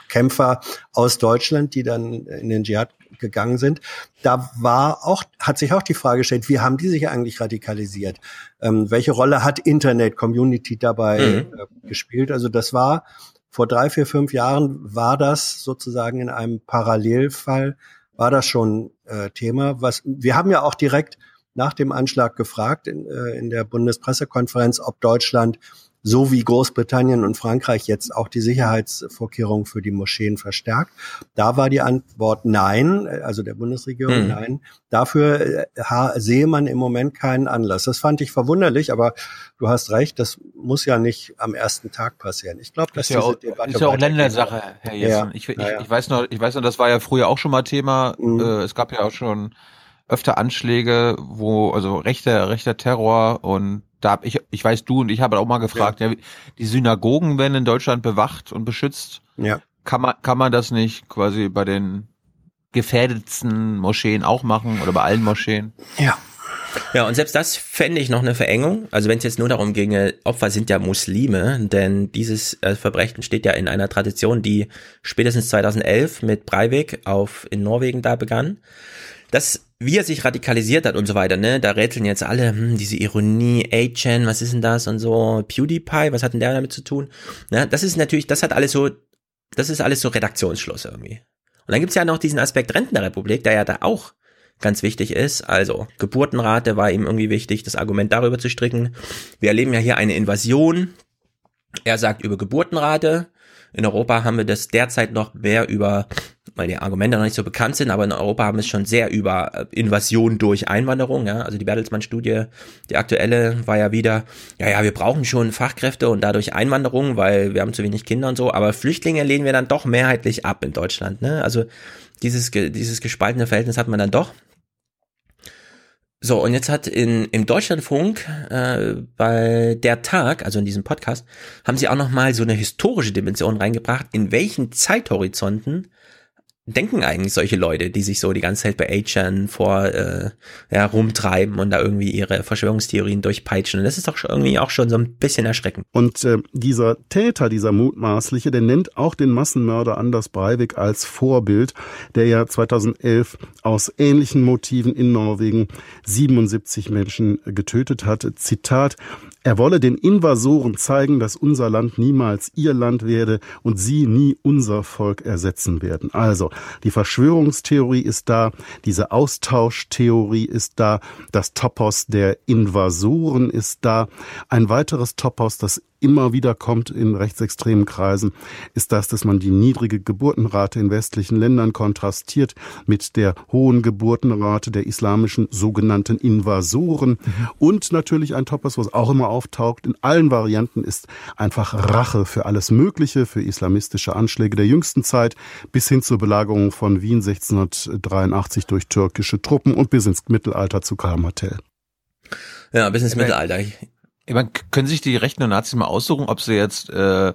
Kämpfer aus Deutschland, die dann in den Dschihad gegangen sind, da war auch, hat sich auch die Frage gestellt, wie haben die sich eigentlich radikalisiert? Ähm, welche Rolle hat Internet, Community dabei mhm. äh, gespielt? Also das war vor drei, vier, fünf Jahren war das sozusagen in einem Parallelfall, war das schon äh, Thema. Was, wir haben ja auch direkt nach dem Anschlag gefragt in, äh, in der Bundespressekonferenz, ob Deutschland so wie Großbritannien und Frankreich jetzt auch die Sicherheitsvorkehrungen für die Moscheen verstärkt. Da war die Antwort nein, also der Bundesregierung mhm. nein. Dafür äh, sehe man im Moment keinen Anlass. Das fand ich verwunderlich, aber du hast recht, das muss ja nicht am ersten Tag passieren. Ich glaube, das ist ja auch, Debatte ist ja auch Ländersache, Herr Jessen. Ja, ich, ich, ja. ich, weiß noch, ich weiß noch, das war ja früher auch schon mal Thema. Mhm. Äh, es gab ja auch schon öfter Anschläge, wo also rechter rechter Terror und da hab ich, ich weiß du und ich habe auch mal gefragt, ja. ja. die Synagogen werden in Deutschland bewacht und beschützt. Ja. Kann man, kann man das nicht quasi bei den gefährdetsten Moscheen auch machen oder bei allen Moscheen? Ja. Ja, und selbst das fände ich noch eine Verengung. Also wenn es jetzt nur darum ginge, Opfer sind ja Muslime, denn dieses äh, Verbrechen steht ja in einer Tradition, die spätestens 2011 mit Breivik auf in Norwegen da begann. Das wie er sich radikalisiert hat und so weiter, ne? Da rätseln jetzt alle, hm, diese Ironie, A-Chan, was ist denn das und so, PewDiePie, was hat denn der damit zu tun? Ne? Das ist natürlich, das hat alles so, das ist alles so Redaktionsschluss irgendwie. Und dann gibt's ja noch diesen Aspekt Rentenrepublik, der ja da auch ganz wichtig ist. Also Geburtenrate war ihm irgendwie wichtig, das Argument darüber zu stricken. Wir erleben ja hier eine Invasion. Er sagt über Geburtenrate. In Europa haben wir das derzeit noch mehr über weil die Argumente noch nicht so bekannt sind, aber in Europa haben wir es schon sehr über äh, Invasion durch Einwanderung, ja, also die Bertelsmann-Studie, die aktuelle war ja wieder, ja, ja, wir brauchen schon Fachkräfte und dadurch Einwanderung, weil wir haben zu wenig Kinder und so, aber Flüchtlinge lehnen wir dann doch mehrheitlich ab in Deutschland, ne, also Dieses, dieses gespaltene Verhältnis hat man dann doch. So, und jetzt hat in, im Deutschlandfunk äh, bei der Tag, also in diesem Podcast, haben sie auch nochmal so eine historische Dimension reingebracht, in welchen Zeithorizonten denken eigentlich solche Leute, die sich so die ganze Zeit bei Achan vor äh, ja, rumtreiben und da irgendwie ihre Verschwörungstheorien durchpeitschen. Und das ist doch irgendwie auch schon so ein bisschen erschreckend. Und äh, dieser Täter, dieser mutmaßliche, der nennt auch den Massenmörder Anders Breivik als Vorbild, der ja 2011 aus ähnlichen Motiven in Norwegen 77 Menschen getötet hatte. Zitat, er wolle den Invasoren zeigen, dass unser Land niemals ihr Land werde und sie nie unser Volk ersetzen werden. Also, die Verschwörungstheorie ist da, diese Austauschtheorie ist da, das Topos der Invasoren ist da. Ein weiteres Topos, das immer wieder kommt in rechtsextremen Kreisen, ist das, dass man die niedrige Geburtenrate in westlichen Ländern kontrastiert mit der hohen Geburtenrate der islamischen sogenannten Invasoren. Mhm. Und natürlich ein Topos, was auch immer auftaucht, in allen Varianten ist einfach Rache für alles Mögliche, für islamistische Anschläge der jüngsten Zeit, bis hin zur Belagerung von Wien 1683 durch türkische Truppen und bis ins Mittelalter zu Karl Martell. Ja, bis ins Mittelalter. Ich meine, können sich die rechten Nazis mal aussuchen, ob sie jetzt äh,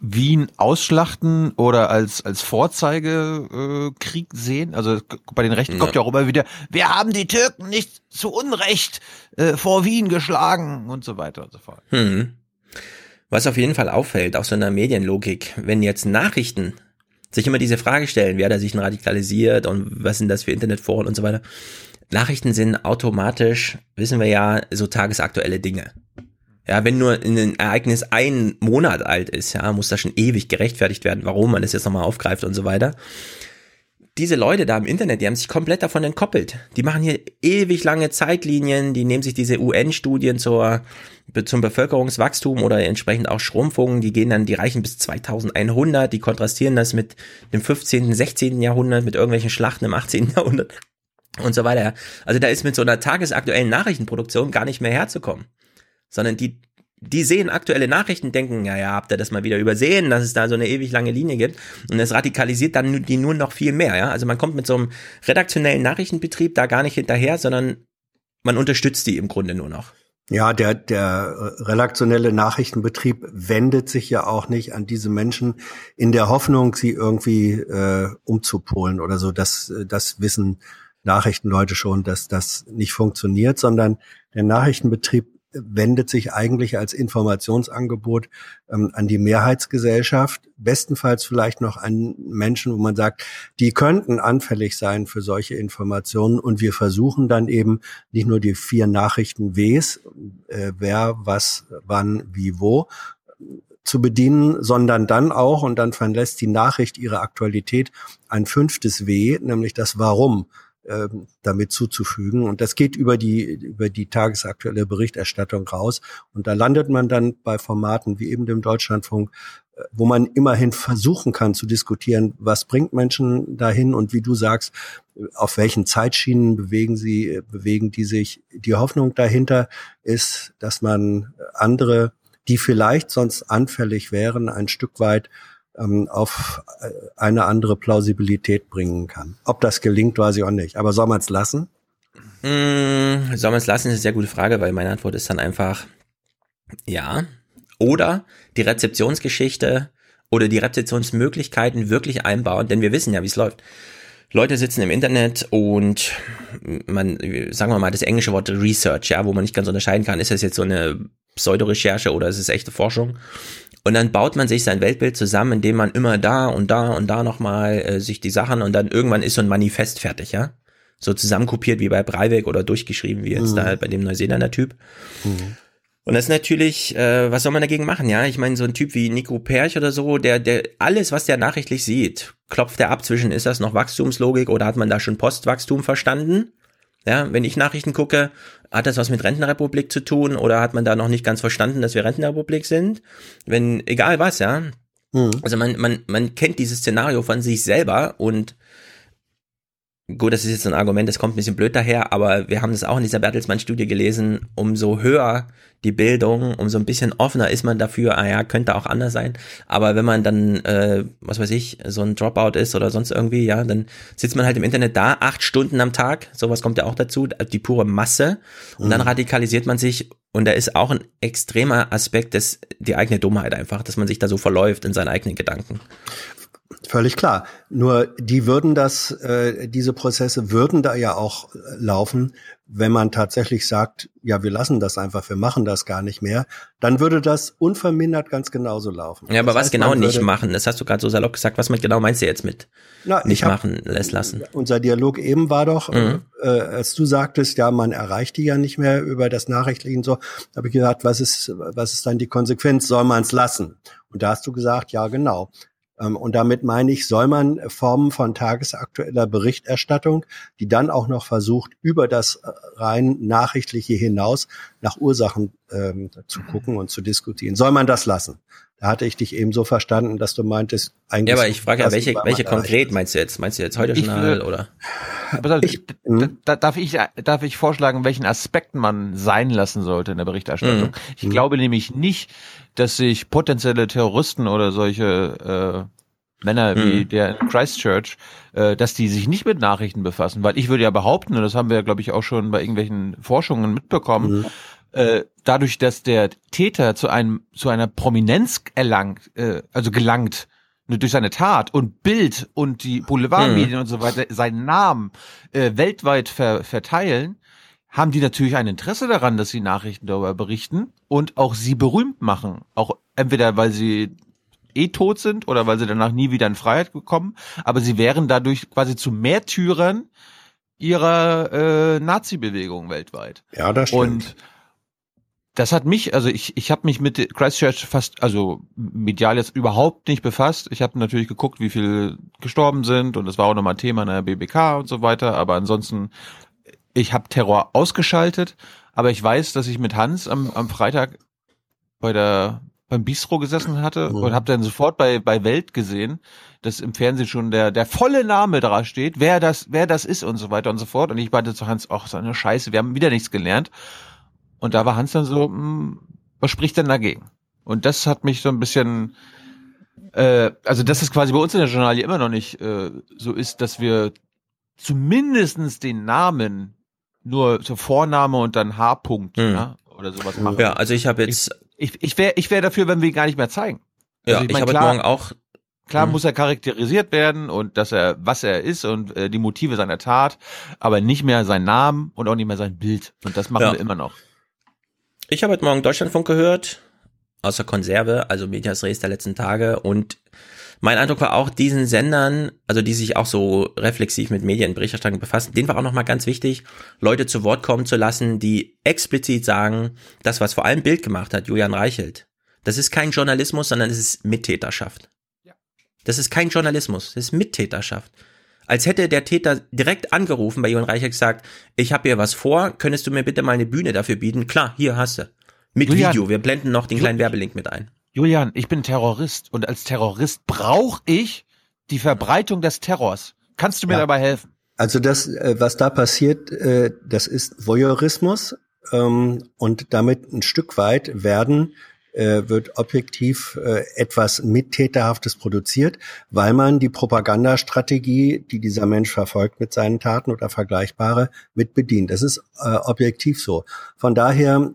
Wien ausschlachten oder als als Vorzeigekrieg äh, sehen? Also bei den Rechten ja. kommt ja auch immer wieder, wir haben die Türken nicht zu Unrecht äh, vor Wien geschlagen und so weiter und so fort. Hm. Was auf jeden Fall auffällt, auch so in der Medienlogik, wenn jetzt Nachrichten sich immer diese Frage stellen, wer da sich radikalisiert und was sind das für Internetforen und so weiter. Nachrichten sind automatisch, wissen wir ja, so tagesaktuelle Dinge. Ja, wenn nur ein Ereignis ein Monat alt ist, ja, muss das schon ewig gerechtfertigt werden, warum man das jetzt nochmal aufgreift und so weiter. Diese Leute da im Internet, die haben sich komplett davon entkoppelt. Die machen hier ewig lange Zeitlinien, die nehmen sich diese UN-Studien zur, zum Bevölkerungswachstum oder entsprechend auch Schrumpfungen, die gehen dann, die reichen bis 2100, die kontrastieren das mit dem 15., 16. Jahrhundert, mit irgendwelchen Schlachten im 18. Jahrhundert und so weiter. Also da ist mit so einer tagesaktuellen Nachrichtenproduktion gar nicht mehr herzukommen, sondern die die sehen aktuelle Nachrichten, denken, ja, ja, habt ihr das mal wieder übersehen, dass es da so eine ewig lange Linie gibt und es radikalisiert dann die nur noch viel mehr, ja. Also man kommt mit so einem redaktionellen Nachrichtenbetrieb da gar nicht hinterher, sondern man unterstützt die im Grunde nur noch. Ja, der, der redaktionelle Nachrichtenbetrieb wendet sich ja auch nicht an diese Menschen in der Hoffnung, sie irgendwie äh, umzupolen oder so. Das, das wissen Nachrichtenleute schon, dass das nicht funktioniert, sondern der Nachrichtenbetrieb wendet sich eigentlich als Informationsangebot ähm, an die Mehrheitsgesellschaft, bestenfalls vielleicht noch an Menschen, wo man sagt, die könnten anfällig sein für solche Informationen. Und wir versuchen dann eben nicht nur die vier Nachrichten Ws, äh, wer, was, wann, wie, wo, zu bedienen, sondern dann auch, und dann verlässt die Nachricht ihre Aktualität, ein fünftes W, nämlich das Warum ähm, damit zuzufügen. Und das geht über die, über die tagesaktuelle Berichterstattung raus. Und da landet man dann bei Formaten wie eben dem Deutschlandfunk, äh, wo man immerhin versuchen kann zu diskutieren, was bringt Menschen dahin und wie du sagst, auf welchen Zeitschienen bewegen sie, bewegen die sich. Die Hoffnung dahinter ist, dass man andere, die vielleicht sonst anfällig wären, ein Stück weit ähm, auf äh, eine andere Plausibilität bringen kann. Ob das gelingt, weiß ich auch nicht. Aber soll man es lassen? Mm, soll man es lassen, ist eine sehr gute Frage, weil meine Antwort ist dann einfach ja. Oder die Rezeptionsgeschichte oder die Rezeptionsmöglichkeiten wirklich einbauen, denn wir wissen ja, wie es läuft. Leute sitzen im Internet und man, sagen wir mal, das englische Wort Research, ja, wo man nicht ganz unterscheiden kann, ist das jetzt so eine Pseudo-Recherche oder ist es echte Forschung? Und dann baut man sich sein Weltbild zusammen, indem man immer da und da und da nochmal äh, sich die Sachen und dann irgendwann ist so ein Manifest fertig, ja? So zusammenkopiert wie bei Breivik oder durchgeschrieben wie jetzt mhm. da halt bei dem Neuseeländer Typ. Mhm. Und das ist natürlich, äh, was soll man dagegen machen, ja? Ich meine, so ein Typ wie Nico Perch oder so, der, der alles, was der nachrichtlich sieht, klopft er ab zwischen, ist das noch Wachstumslogik oder hat man da schon Postwachstum verstanden? Ja, wenn ich Nachrichten gucke, hat das was mit Rentenrepublik zu tun oder hat man da noch nicht ganz verstanden, dass wir Rentenrepublik sind? Wenn, egal was, ja. Mhm. Also man, man, man kennt dieses Szenario von sich selber und gut, das ist jetzt ein Argument, das kommt ein bisschen blöd daher, aber wir haben das auch in dieser Bertelsmann-Studie gelesen, umso höher die Bildung, umso ein bisschen offener ist man dafür, ah ja, könnte auch anders sein, aber wenn man dann, äh, was weiß ich, so ein Dropout ist oder sonst irgendwie, ja, dann sitzt man halt im Internet da, acht Stunden am Tag, sowas kommt ja auch dazu, die pure Masse. Und mhm. dann radikalisiert man sich. Und da ist auch ein extremer Aspekt des, die eigene Dummheit einfach, dass man sich da so verläuft in seinen eigenen Gedanken. Völlig klar. Nur die würden das, äh, diese Prozesse würden da ja auch laufen, wenn man tatsächlich sagt, ja, wir lassen das einfach, wir machen das gar nicht mehr, dann würde das unvermindert ganz genauso laufen. Ja, aber das was heißt, genau nicht machen? Das hast du gerade so salopp gesagt. Was mit genau meinst du jetzt mit Na, nicht machen, lässt lassen? Unser Dialog eben war doch, mhm. äh, als du sagtest, ja, man erreicht die ja nicht mehr über das Nachrichtlichen so, habe ich gesagt, was ist, was ist dann die Konsequenz? Soll man es lassen? Und da hast du gesagt, ja, genau. Ähm, und damit meine ich, soll man Formen von tagesaktueller Berichterstattung, die dann auch noch versucht, über das äh, rein nachrichtliche hinaus nach Ursachen ähm, zu gucken und zu diskutieren, soll man das lassen? Da hatte ich dich eben so verstanden, dass du meintest, eigentlich. Ja, aber ich frage ja, welche, welche konkret meinst du jetzt? Meinst du jetzt heute Journal oder? Ich, hm? da, darf ich, darf ich vorschlagen, welchen Aspekten man sein lassen sollte in der Berichterstattung? Mhm. Ich glaube nämlich nicht, dass sich potenzielle Terroristen oder solche äh, Männer wie mhm. der in Christchurch, äh, dass die sich nicht mit Nachrichten befassen, weil ich würde ja behaupten, und das haben wir ja, glaube ich, auch schon bei irgendwelchen Forschungen mitbekommen, mhm. äh, dadurch, dass der Täter zu einem zu einer Prominenz erlangt, äh, also gelangt, durch seine Tat und Bild und die Boulevardmedien mhm. und so weiter seinen Namen äh, weltweit ver verteilen, haben die natürlich ein Interesse daran, dass sie Nachrichten darüber berichten und auch sie berühmt machen. Auch entweder, weil sie eh tot sind oder weil sie danach nie wieder in Freiheit gekommen, aber sie wären dadurch quasi zu Märtyrern ihrer äh, Nazi-Bewegung weltweit. Ja, das stimmt. Und das hat mich, also ich, ich habe mich mit Christchurch fast, also medial jetzt überhaupt nicht befasst. Ich habe natürlich geguckt, wie viel gestorben sind und das war auch nochmal Thema in der BBK und so weiter, aber ansonsten ich habe Terror ausgeschaltet, aber ich weiß, dass ich mit Hans am, am Freitag bei der beim Bistro gesessen hatte mhm. und habe dann sofort bei bei Welt gesehen, dass im Fernsehen schon der der volle Name da steht, wer das wer das ist und so weiter und so fort und ich meinte zu Hans, ach so eine Scheiße, wir haben wieder nichts gelernt und da war Hans dann so, hm, was spricht denn dagegen? Und das hat mich so ein bisschen äh, also dass es quasi bei uns in der Journalie immer noch nicht äh, so ist, dass wir zumindestens den Namen nur so Vorname und dann H-Punkt hm. ja, oder sowas machen. Ja, also ich habe jetzt. Ich, ich wäre ich wär dafür, wenn wir ihn gar nicht mehr zeigen. Also ja, ich, mein, ich habe morgen auch. Klar hm. muss er charakterisiert werden und dass er, was er ist und äh, die Motive seiner Tat, aber nicht mehr sein Namen und auch nicht mehr sein Bild. Und das machen ja. wir immer noch. Ich habe heute Morgen Deutschlandfunk gehört, außer Konserve, also Medias Res der letzten Tage und mein Eindruck war auch, diesen Sendern, also die sich auch so reflexiv mit Medienberichterstattung befassen, denen war auch nochmal ganz wichtig, Leute zu Wort kommen zu lassen, die explizit sagen, das, was vor allem Bild gemacht hat, Julian Reichelt, das ist kein Journalismus, sondern es ist Mittäterschaft. Das ist kein Journalismus, das ist Mittäterschaft. Als hätte der Täter direkt angerufen bei Julian Reichelt gesagt, ich habe hier was vor, könntest du mir bitte mal eine Bühne dafür bieten? Klar, hier hast du. Mit Julian, Video, wir blenden noch den kleinen Werbelink mit ein. Julian, ich bin Terrorist und als Terrorist brauche ich die Verbreitung des Terrors. Kannst du mir ja. dabei helfen? Also das, äh, was da passiert, äh, das ist Voyeurismus ähm, und damit ein Stück weit werden äh, wird objektiv etwas Mittäterhaftes produziert, weil man die Propagandastrategie, die dieser Mensch verfolgt mit seinen Taten oder vergleichbare, mit bedient. Das ist objektiv so. Von daher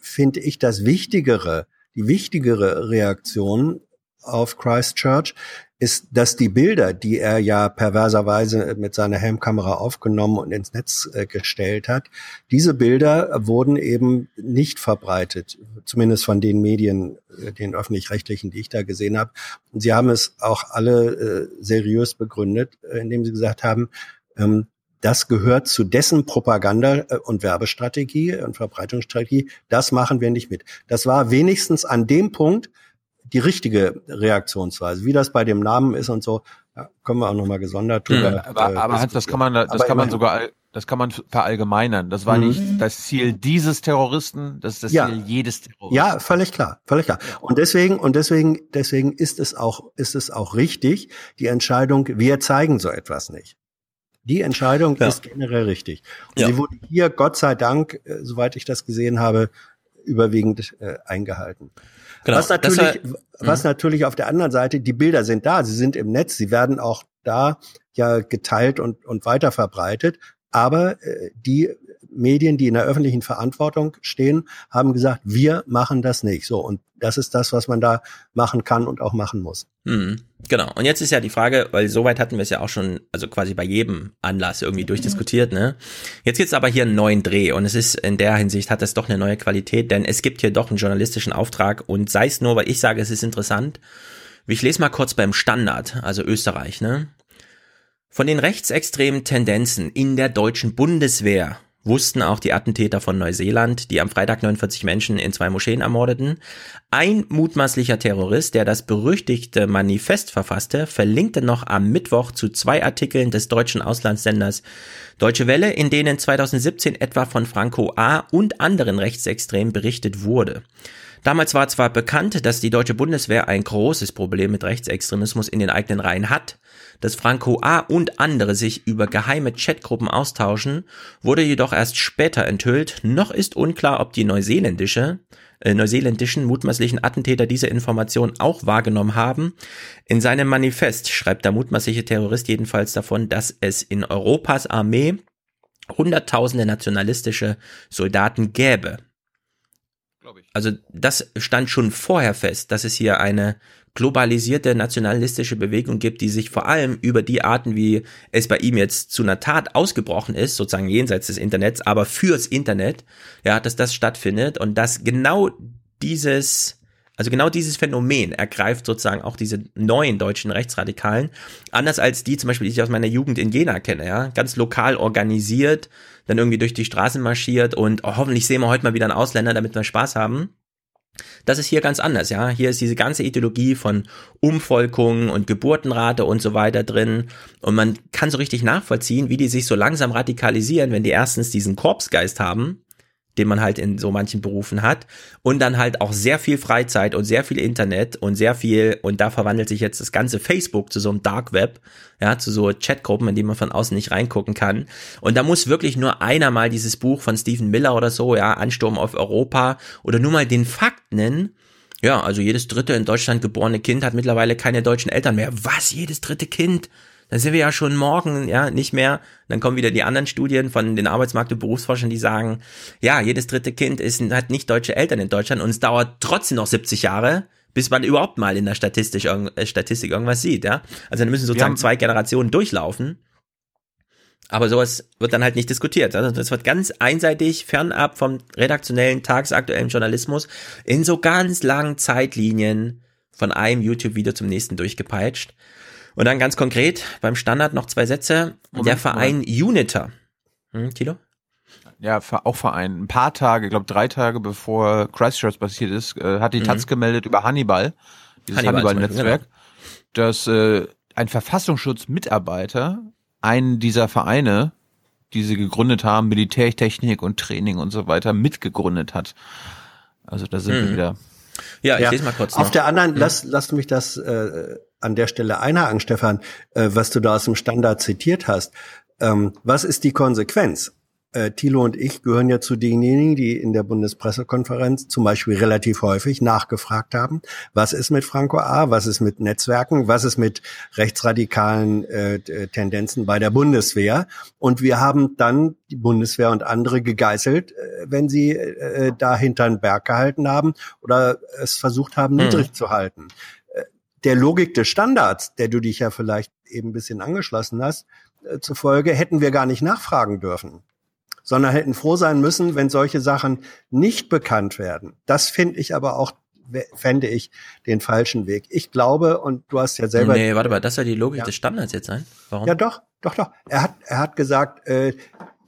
finde ich das Wichtigere, die wichtigere Reaktion auf Christchurch ist, dass die Bilder, die er ja perverserweise mit seiner Helmkamera aufgenommen und ins Netz äh, gestellt hat, diese Bilder wurden eben nicht verbreitet, zumindest von den Medien, äh, den öffentlich-rechtlichen, die ich da gesehen habe. Und sie haben es auch alle äh, seriös begründet, äh, indem sie gesagt haben, ähm, das gehört zu dessen Propaganda- äh, und Werbestrategie und Verbreitungsstrategie. Das machen wir nicht mit. Das war wenigstens an dem Punkt die richtige Reaktionsweise. Wie das bei dem Namen ist und so, ja, können wir auch nochmal gesondert drüber. Mhm. Aber, äh, aber Hans, das kann man, das aber kann man sogar, das kann man verallgemeinern. Das war mhm. nicht das Ziel dieses Terroristen, das ist das ja. Ziel jedes Terroristen. Ja, völlig klar, völlig klar. Und deswegen, und deswegen, deswegen ist es auch, ist es auch richtig, die Entscheidung, wir zeigen so etwas nicht. Die Entscheidung ja. ist generell richtig. Und ja. sie wurde hier, Gott sei Dank, äh, soweit ich das gesehen habe, überwiegend äh, eingehalten. Genau. Was natürlich, war, was mhm. natürlich auf der anderen Seite, die Bilder sind da, sie sind im Netz, sie werden auch da ja geteilt und, und weiter verbreitet. Aber äh, die Medien, die in der öffentlichen Verantwortung stehen, haben gesagt, wir machen das nicht. So, und das ist das, was man da machen kann und auch machen muss. Mhm, genau. Und jetzt ist ja die Frage, weil soweit hatten wir es ja auch schon, also quasi bei jedem Anlass irgendwie durchdiskutiert, ne? Jetzt gibt's aber hier einen neuen Dreh und es ist in der Hinsicht hat es doch eine neue Qualität, denn es gibt hier doch einen journalistischen Auftrag und sei es nur, weil ich sage, es ist interessant. Ich lese mal kurz beim Standard, also Österreich, ne? Von den rechtsextremen Tendenzen in der deutschen Bundeswehr wussten auch die Attentäter von Neuseeland, die am Freitag 49 Menschen in zwei Moscheen ermordeten. Ein mutmaßlicher Terrorist, der das berüchtigte Manifest verfasste, verlinkte noch am Mittwoch zu zwei Artikeln des deutschen Auslandssenders Deutsche Welle, in denen 2017 etwa von Franco A. und anderen Rechtsextremen berichtet wurde. Damals war zwar bekannt, dass die deutsche Bundeswehr ein großes Problem mit Rechtsextremismus in den eigenen Reihen hat, dass Franco A. und andere sich über geheime Chatgruppen austauschen, wurde jedoch erst später enthüllt. Noch ist unklar, ob die neuseeländische äh, neuseeländischen mutmaßlichen Attentäter diese Information auch wahrgenommen haben. In seinem Manifest schreibt der mutmaßliche Terrorist jedenfalls davon, dass es in Europas Armee hunderttausende nationalistische Soldaten gäbe. Also das stand schon vorher fest, dass es hier eine globalisierte nationalistische Bewegung gibt, die sich vor allem über die Arten, wie es bei ihm jetzt zu einer Tat ausgebrochen ist, sozusagen jenseits des Internets, aber fürs Internet, ja, dass das stattfindet und dass genau dieses also genau dieses Phänomen ergreift sozusagen auch diese neuen deutschen Rechtsradikalen, anders als die zum Beispiel, die ich aus meiner Jugend in Jena kenne, ja, ganz lokal organisiert, dann irgendwie durch die Straßen marschiert und oh, hoffentlich sehen wir heute mal wieder einen Ausländer, damit wir Spaß haben. Das ist hier ganz anders, ja. Hier ist diese ganze Ideologie von Umvolkung und Geburtenrate und so weiter drin. Und man kann so richtig nachvollziehen, wie die sich so langsam radikalisieren, wenn die erstens diesen Korpsgeist haben, den man halt in so manchen Berufen hat und dann halt auch sehr viel Freizeit und sehr viel Internet und sehr viel und da verwandelt sich jetzt das ganze Facebook zu so einem Dark Web, ja, zu so Chatgruppen, in die man von außen nicht reingucken kann und da muss wirklich nur einer mal dieses Buch von Stephen Miller oder so, ja, Ansturm auf Europa oder nur mal den Fakt nennen, ja, also jedes dritte in Deutschland geborene Kind hat mittlerweile keine deutschen Eltern mehr. Was? Jedes dritte Kind? Dann sind wir ja schon morgen, ja, nicht mehr. Dann kommen wieder die anderen Studien von den Arbeitsmarkt- und Berufsforschern, die sagen, ja, jedes dritte Kind ist, hat nicht deutsche Eltern in Deutschland und es dauert trotzdem noch 70 Jahre, bis man überhaupt mal in der Statistik, äh, Statistik irgendwas sieht, ja. Also dann müssen sozusagen zwei Generationen durchlaufen. Aber sowas wird dann halt nicht diskutiert. Also das wird ganz einseitig, fernab vom redaktionellen, tagsaktuellen Journalismus, in so ganz langen Zeitlinien von einem YouTube-Video zum nächsten durchgepeitscht. Und dann ganz konkret beim Standard noch zwei Sätze. Moment, der Verein Moment. Uniter. Hm, Tilo? Ja, auch Verein. Ein paar Tage, ich glaube drei Tage bevor Christchurch passiert ist, äh, hat die mhm. Taz gemeldet über Hannibal, dieses Hannibal-Netzwerk, Hannibal genau. dass äh, ein Verfassungsschutzmitarbeiter einen dieser Vereine, die sie gegründet haben, Militärtechnik und Training und so weiter, mitgegründet hat. Also da sind mhm. wir wieder. Ja, ich ja. lese mal kurz. Noch. Auf der anderen, mhm. lass, lass mich das äh, an der Stelle einhaken, Stefan, äh, was du da aus dem Standard zitiert hast. Ähm, was ist die Konsequenz? Äh, Thilo und ich gehören ja zu denjenigen, die in der Bundespressekonferenz zum Beispiel relativ häufig nachgefragt haben, was ist mit Franco A., was ist mit Netzwerken, was ist mit rechtsradikalen äh, Tendenzen bei der Bundeswehr. Und wir haben dann die Bundeswehr und andere gegeißelt, äh, wenn sie äh, da hinter Berg gehalten haben oder es versucht haben, hm. niedrig zu halten der Logik des Standards, der du dich ja vielleicht eben ein bisschen angeschlossen hast, äh, zufolge hätten wir gar nicht nachfragen dürfen, sondern hätten froh sein müssen, wenn solche Sachen nicht bekannt werden. Das finde ich aber auch fände ich den falschen Weg. Ich glaube, und du hast ja selber. Nee, warte mal, das soll die Logik ja. des Standards jetzt sein. Warum? Ja, doch, doch, doch. Er hat, er hat gesagt, äh,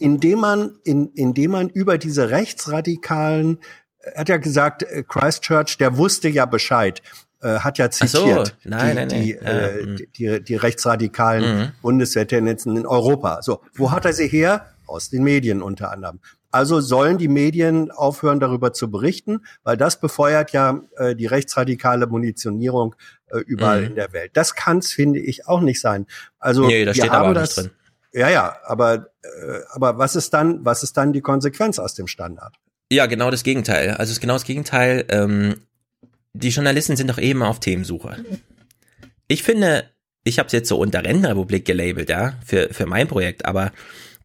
indem man, in, indem man über diese rechtsradikalen, er hat ja gesagt, äh, Christchurch, der wusste ja Bescheid äh, hat ja zitiert so. nein, die, nein, die, nein. Äh, mhm. die, die, die rechtsradikalen mhm. Bundeswehrtendenzen in Europa. So, wo hat er sie her? Aus den Medien unter anderem. Also sollen die Medien aufhören, darüber zu berichten, weil das befeuert ja äh, die rechtsradikale Munitionierung äh, überall mhm. in der Welt. Das kann es, finde ich, auch nicht sein. Also nee, da steht aber das, drin. Ja, ja, aber, äh, aber was ist dann, was ist dann die Konsequenz aus dem Standard? Ja, genau das Gegenteil. Also es ist genau das Gegenteil. Ähm, die Journalisten sind doch eben auf Themensuche. Ich finde, ich habe es jetzt so unter Rentenrepublik gelabelt, ja, für, für mein Projekt, aber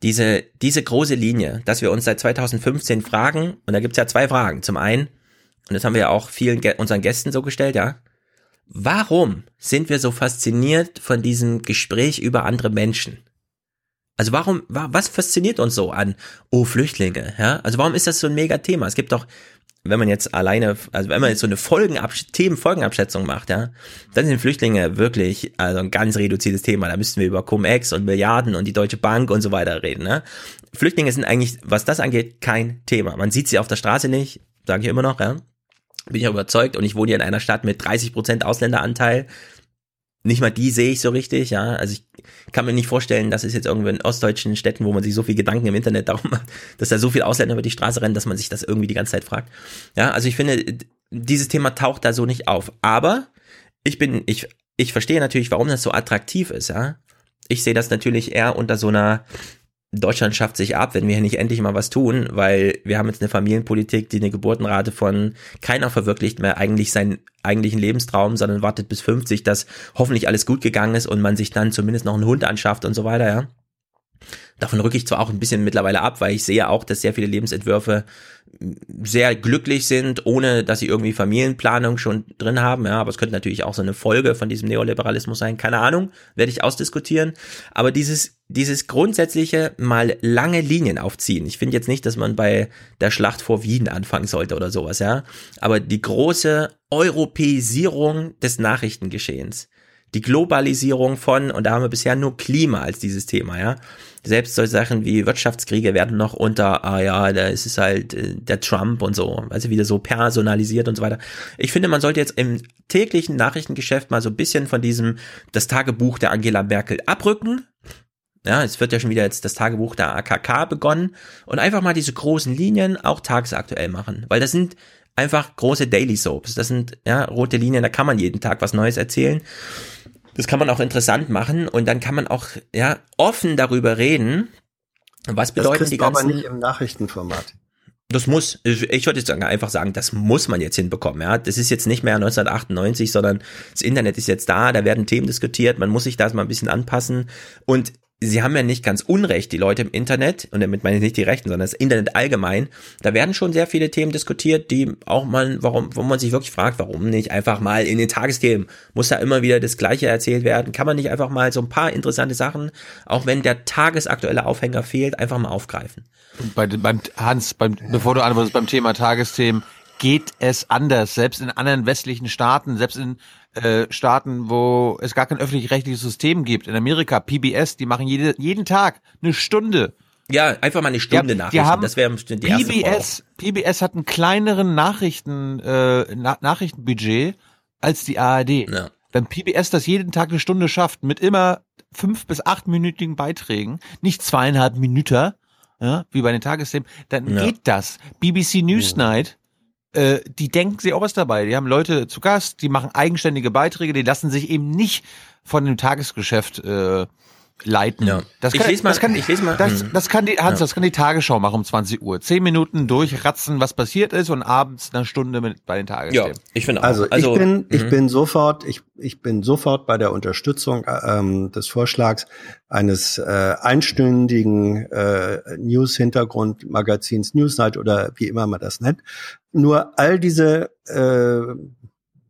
diese, diese große Linie, dass wir uns seit 2015 fragen, und da gibt's ja zwei Fragen. Zum einen, und das haben wir ja auch vielen unseren Gästen so gestellt, ja, warum sind wir so fasziniert von diesem Gespräch über andere Menschen? Also warum, was fasziniert uns so an, oh, Flüchtlinge, ja? Also warum ist das so ein mega Thema? Es gibt doch, wenn man jetzt alleine, also wenn man jetzt so eine Folgenabsch Themenfolgenabschätzung macht, ja, dann sind Flüchtlinge wirklich also ein ganz reduziertes Thema. Da müssten wir über Cum-Ex und Milliarden und die Deutsche Bank und so weiter reden. Ne? Flüchtlinge sind eigentlich, was das angeht, kein Thema. Man sieht sie auf der Straße nicht, sage ich immer noch, ja. Bin ich überzeugt und ich wohne hier in einer Stadt mit 30 Prozent Ausländeranteil nicht mal die sehe ich so richtig, ja. Also ich kann mir nicht vorstellen, dass es jetzt irgendwo in ostdeutschen Städten, wo man sich so viel Gedanken im Internet darum macht, dass da so viel Ausländer über die Straße rennen, dass man sich das irgendwie die ganze Zeit fragt. Ja, also ich finde, dieses Thema taucht da so nicht auf. Aber ich bin, ich, ich verstehe natürlich, warum das so attraktiv ist, ja. Ich sehe das natürlich eher unter so einer Deutschland schafft sich ab, wenn wir hier nicht endlich mal was tun, weil wir haben jetzt eine Familienpolitik, die eine Geburtenrate von keiner verwirklicht mehr eigentlich seinen eigentlichen Lebenstraum, sondern wartet bis 50, dass hoffentlich alles gut gegangen ist und man sich dann zumindest noch einen Hund anschafft und so weiter, ja. Davon rücke ich zwar auch ein bisschen mittlerweile ab, weil ich sehe auch, dass sehr viele Lebensentwürfe sehr glücklich sind, ohne dass sie irgendwie Familienplanung schon drin haben. Ja, aber es könnte natürlich auch so eine Folge von diesem Neoliberalismus sein. Keine Ahnung, werde ich ausdiskutieren. Aber dieses, dieses grundsätzliche mal lange Linien aufziehen. Ich finde jetzt nicht, dass man bei der Schlacht vor Wien anfangen sollte oder sowas, ja. Aber die große Europäisierung des Nachrichtengeschehens. Die Globalisierung von, und da haben wir bisher nur Klima als dieses Thema, ja selbst solche Sachen wie Wirtschaftskriege werden noch unter, ah ja, da ist es halt äh, der Trump und so, also wieder so personalisiert und so weiter. Ich finde, man sollte jetzt im täglichen Nachrichtengeschäft mal so ein bisschen von diesem, das Tagebuch der Angela Merkel abrücken. Ja, es wird ja schon wieder jetzt das Tagebuch der AKK begonnen und einfach mal diese großen Linien auch tagesaktuell machen, weil das sind einfach große Daily Soaps. Das sind ja rote Linien, da kann man jeden Tag was Neues erzählen. Das kann man auch interessant machen und dann kann man auch ja offen darüber reden. Was bedeuten die ganzen? aber nicht im Nachrichtenformat. Das muss, ich würde jetzt einfach sagen, das muss man jetzt hinbekommen. Ja, das ist jetzt nicht mehr 1998, sondern das Internet ist jetzt da, da werden Themen diskutiert, man muss sich das mal ein bisschen anpassen. Und sie haben ja nicht ganz unrecht, die Leute im Internet, und damit meine ich nicht die Rechten, sondern das Internet allgemein, da werden schon sehr viele Themen diskutiert, die auch mal, warum, wo man sich wirklich fragt, warum nicht einfach mal in den Tagesthemen, muss da immer wieder das Gleiche erzählt werden, kann man nicht einfach mal so ein paar interessante Sachen, auch wenn der tagesaktuelle Aufhänger fehlt, einfach mal aufgreifen. Bei, beim Hans, beim, bevor du antwortest beim Thema Tagesthemen, geht es anders, selbst in anderen westlichen Staaten, selbst in äh, Staaten, wo es gar kein öffentlich-rechtliches System gibt. In Amerika, PBS, die machen jede, jeden Tag eine Stunde. Ja, einfach mal eine Stunde ja, Nachrichten. das wäre die PBS, erste PBS hat einen kleineren Nachrichten, äh, Na Nachrichtenbudget als die ARD. Ja. Wenn PBS das jeden Tag eine Stunde schafft, mit immer fünf bis achtminütigen Beiträgen, nicht zweieinhalb Minuten, ja, wie bei den Tagesthemen, dann ja. geht das. BBC Newsnight äh, die denken sich auch was dabei. Die haben Leute zu Gast, die machen eigenständige Beiträge, die lassen sich eben nicht von dem Tagesgeschäft äh, leiten. Ja. Das kann, ich lese mal, das kann, ich lese mal, das, das kann die, Hans, ja. das kann die Tagesschau machen um 20 Uhr. Zehn Minuten durchratzen, was passiert ist und abends eine Stunde mit bei den Tagesthemen. Ja, ich finde auch. Also, also ich bin, mhm. ich bin sofort, ich, ich bin sofort bei der Unterstützung ähm, des Vorschlags eines äh, einstündigen äh, News-Hintergrund-Magazins Newsnight oder wie immer man das nennt. Nur all diese äh,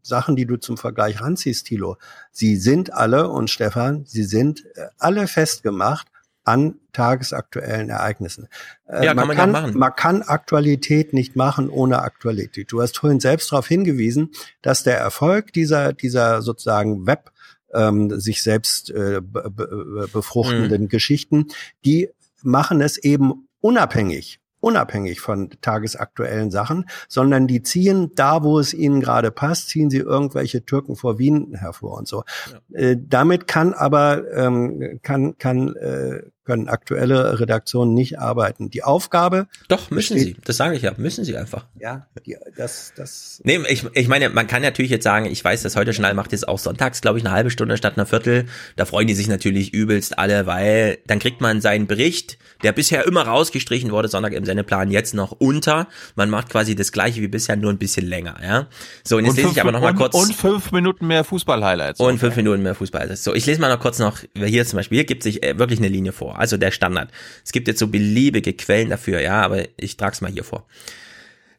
Sachen, die du zum Vergleich ranziehst, Thilo, sie sind alle, und Stefan, sie sind äh, alle festgemacht an tagesaktuellen Ereignissen. Äh, ja, man, kann man, kann, man kann Aktualität nicht machen ohne Aktualität. Du hast vorhin selbst darauf hingewiesen, dass der Erfolg dieser, dieser sozusagen Web ähm, sich selbst äh, be be befruchtenden mhm. Geschichten, die machen es eben unabhängig unabhängig von tagesaktuellen Sachen, sondern die ziehen da, wo es ihnen gerade passt, ziehen sie irgendwelche Türken vor Wien hervor und so. Ja. Äh, damit kann aber ähm, kann kann äh, können aktuelle Redaktionen nicht arbeiten. Die Aufgabe. Doch, müssen sie. Das sage ich ja. Müssen sie einfach. Ja, die, das, das. Nee, ich, ich meine, man kann natürlich jetzt sagen, ich weiß, das heute Journal macht jetzt auch sonntags, glaube ich, eine halbe Stunde statt einer Viertel. Da freuen die sich natürlich übelst alle, weil dann kriegt man seinen Bericht, der bisher immer rausgestrichen wurde, Sonntag im Sendeplan, jetzt noch unter. Man macht quasi das gleiche wie bisher, nur ein bisschen länger, ja. So, und jetzt und lese ich aber noch mal kurz. Und fünf Minuten mehr Fußball-Highlights. Und fünf Minuten mehr Fußball-Highlights. So, ich lese mal noch kurz noch, hier zum Beispiel, hier gibt sich äh, wirklich eine Linie vor also der Standard. Es gibt jetzt so beliebige Quellen dafür, ja, aber ich trage es mal hier vor.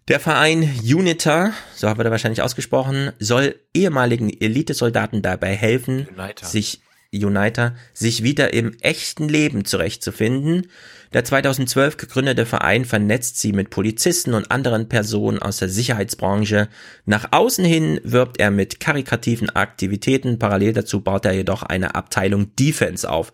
Der Verein UNITA, so wird er wahrscheinlich ausgesprochen, soll ehemaligen Elitesoldaten dabei helfen, Uniter. sich Uniter, sich wieder im echten Leben zurechtzufinden. Der 2012 gegründete Verein vernetzt sie mit Polizisten und anderen Personen aus der Sicherheitsbranche. Nach außen hin wirbt er mit karikativen Aktivitäten, parallel dazu baut er jedoch eine Abteilung Defense auf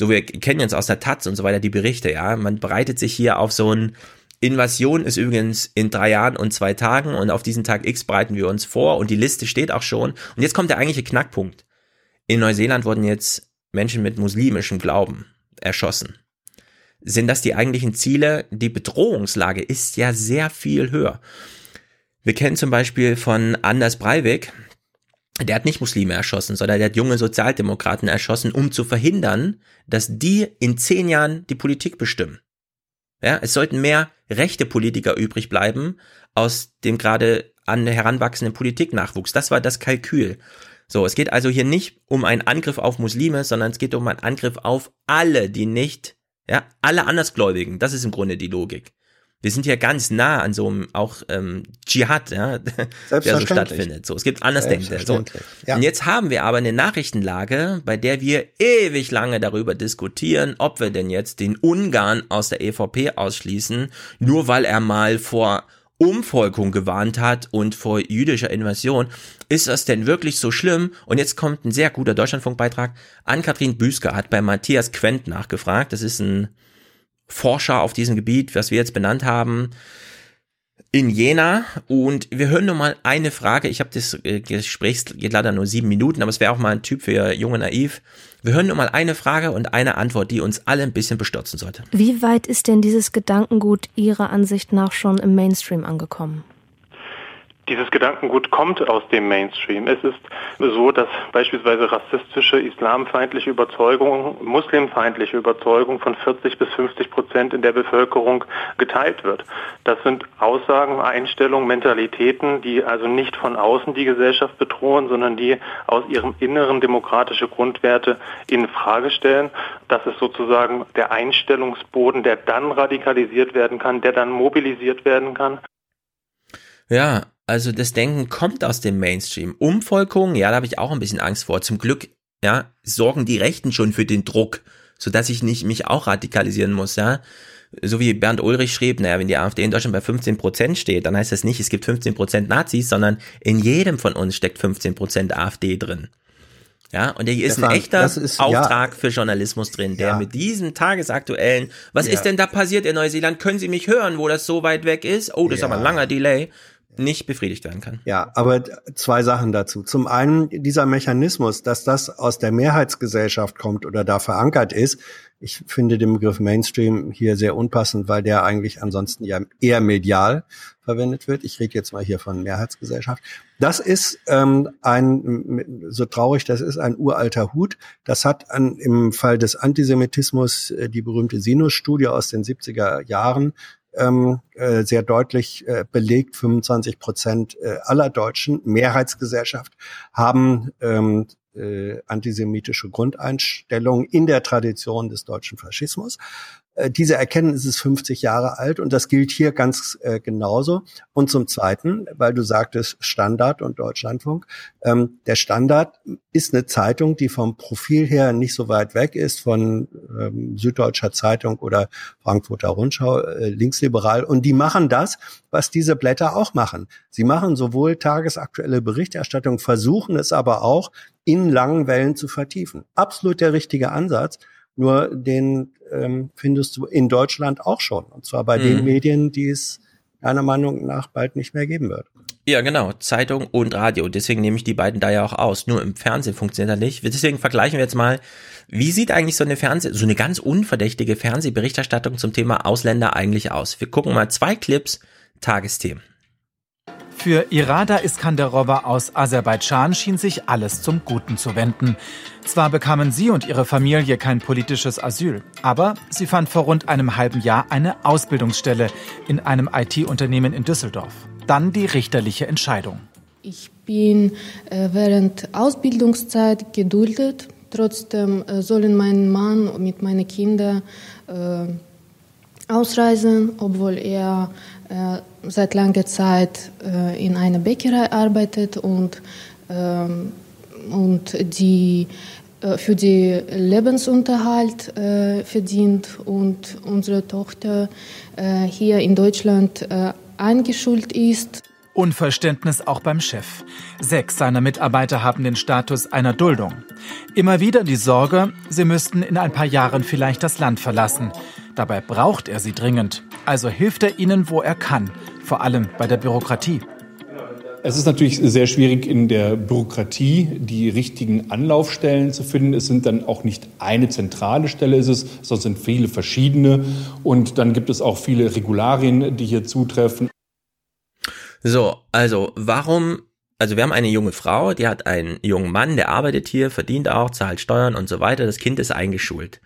so wir kennen jetzt aus der Taz und so weiter die Berichte, ja, man bereitet sich hier auf so ein Invasion ist übrigens in drei Jahren und zwei Tagen und auf diesen Tag X bereiten wir uns vor und die Liste steht auch schon. Und jetzt kommt der eigentliche Knackpunkt. In Neuseeland wurden jetzt Menschen mit muslimischem Glauben erschossen. Sind das die eigentlichen Ziele? Die Bedrohungslage ist ja sehr viel höher. Wir kennen zum Beispiel von Anders Breivik, der hat nicht Muslime erschossen, sondern der hat junge Sozialdemokraten erschossen, um zu verhindern, dass die in zehn Jahren die Politik bestimmen. Ja, es sollten mehr rechte Politiker übrig bleiben aus dem gerade an heranwachsenden Politiknachwuchs. Das war das Kalkül. So, es geht also hier nicht um einen Angriff auf Muslime, sondern es geht um einen Angriff auf alle, die nicht, ja, alle Andersgläubigen. Das ist im Grunde die Logik wir sind ja ganz nah an so einem auch ähm, Dschihad, ja, der so stattfindet. So, es gibt Andersdenkende. So. Ja. Und jetzt haben wir aber eine Nachrichtenlage, bei der wir ewig lange darüber diskutieren, ob wir denn jetzt den Ungarn aus der EVP ausschließen, nur weil er mal vor Umvolkung gewarnt hat und vor jüdischer Invasion. Ist das denn wirklich so schlimm? Und jetzt kommt ein sehr guter Deutschlandfunkbeitrag. Ann-Kathrin Büsker hat bei Matthias Quent nachgefragt. Das ist ein Forscher auf diesem Gebiet, was wir jetzt benannt haben, in Jena. Und wir hören nur mal eine Frage. Ich habe das äh, Gespräch geht leider nur sieben Minuten, aber es wäre auch mal ein Typ für junge Naiv. Wir hören nur mal eine Frage und eine Antwort, die uns alle ein bisschen bestürzen sollte. Wie weit ist denn dieses Gedankengut Ihrer Ansicht nach schon im Mainstream angekommen? Dieses Gedankengut kommt aus dem Mainstream. Es ist so, dass beispielsweise rassistische, islamfeindliche Überzeugung, muslimfeindliche Überzeugung von 40 bis 50 Prozent in der Bevölkerung geteilt wird. Das sind Aussagen, Einstellungen, Mentalitäten, die also nicht von außen die Gesellschaft bedrohen, sondern die aus ihrem Inneren demokratische Grundwerte in Frage stellen. Das ist sozusagen der Einstellungsboden, der dann radikalisiert werden kann, der dann mobilisiert werden kann. Ja, also das Denken kommt aus dem Mainstream. Umvolkung, ja, da habe ich auch ein bisschen Angst vor. Zum Glück, ja, sorgen die Rechten schon für den Druck, sodass ich nicht mich auch radikalisieren muss, ja. So wie Bernd Ulrich schrieb, naja, wenn die AfD in Deutschland bei 15 Prozent steht, dann heißt das nicht, es gibt 15 Prozent Nazis, sondern in jedem von uns steckt 15 Prozent AfD drin. Ja, und hier ist ein echter ist, Auftrag ja, für Journalismus drin, der ja. mit diesem tagesaktuellen, was ja. ist denn da passiert in Neuseeland? Können Sie mich hören, wo das so weit weg ist? Oh, das ist aber ein langer Delay nicht befriedigt werden kann. Ja, aber zwei Sachen dazu. Zum einen dieser Mechanismus, dass das aus der Mehrheitsgesellschaft kommt oder da verankert ist. Ich finde den Begriff Mainstream hier sehr unpassend, weil der eigentlich ansonsten ja eher medial verwendet wird. Ich rede jetzt mal hier von Mehrheitsgesellschaft. Das ist ähm, ein, so traurig, das ist ein uralter Hut. Das hat an, im Fall des Antisemitismus äh, die berühmte Sinus-Studie aus den 70er Jahren ähm, äh, sehr deutlich äh, belegt, 25 Prozent äh, aller Deutschen, Mehrheitsgesellschaft, haben ähm, äh, antisemitische Grundeinstellungen in der Tradition des deutschen Faschismus. Äh, diese Erkenntnis ist 50 Jahre alt und das gilt hier ganz äh, genauso. Und zum Zweiten, weil du sagtest Standard und Deutschlandfunk, ähm, der Standard ist eine Zeitung, die vom Profil her nicht so weit weg ist von ähm, Süddeutscher Zeitung oder Frankfurter Rundschau, äh, linksliberal. Und die machen das, was diese Blätter auch machen. Sie machen sowohl tagesaktuelle Berichterstattung, versuchen es aber auch in langen Wellen zu vertiefen. Absolut der richtige Ansatz. Nur den ähm, findest du in Deutschland auch schon. Und zwar bei mhm. den Medien, die es meiner Meinung nach bald nicht mehr geben wird. Ja, genau. Zeitung und Radio. Deswegen nehme ich die beiden da ja auch aus. Nur im Fernsehen funktioniert das nicht. Deswegen vergleichen wir jetzt mal, wie sieht eigentlich so eine Fernseh, so eine ganz unverdächtige Fernsehberichterstattung zum Thema Ausländer eigentlich aus? Wir gucken mal zwei Clips, Tagesthemen. Für Irada Iskanderova aus Aserbaidschan schien sich alles zum Guten zu wenden. Zwar bekamen sie und ihre Familie kein politisches Asyl, aber sie fand vor rund einem halben Jahr eine Ausbildungsstelle in einem IT-Unternehmen in Düsseldorf. Dann die richterliche Entscheidung. Ich bin äh, während Ausbildungszeit geduldet. Trotzdem äh, sollen mein Mann mit meinen Kindern äh, ausreisen, obwohl er seit langer Zeit äh, in einer Bäckerei arbeitet und, ähm, und die äh, für die Lebensunterhalt äh, verdient und unsere Tochter äh, hier in Deutschland äh, eingeschult ist. Unverständnis auch beim Chef. Sechs seiner Mitarbeiter haben den Status einer Duldung. Immer wieder die Sorge, sie müssten in ein paar Jahren vielleicht das Land verlassen. Dabei braucht er sie dringend. Also hilft er ihnen, wo er kann, vor allem bei der Bürokratie. Es ist natürlich sehr schwierig in der Bürokratie die richtigen Anlaufstellen zu finden. Es sind dann auch nicht eine zentrale Stelle, ist es, sondern sind viele verschiedene. Und dann gibt es auch viele Regularien, die hier zutreffen. So, also warum, also wir haben eine junge Frau, die hat einen jungen Mann, der arbeitet hier, verdient auch, zahlt Steuern und so weiter. Das Kind ist eingeschult.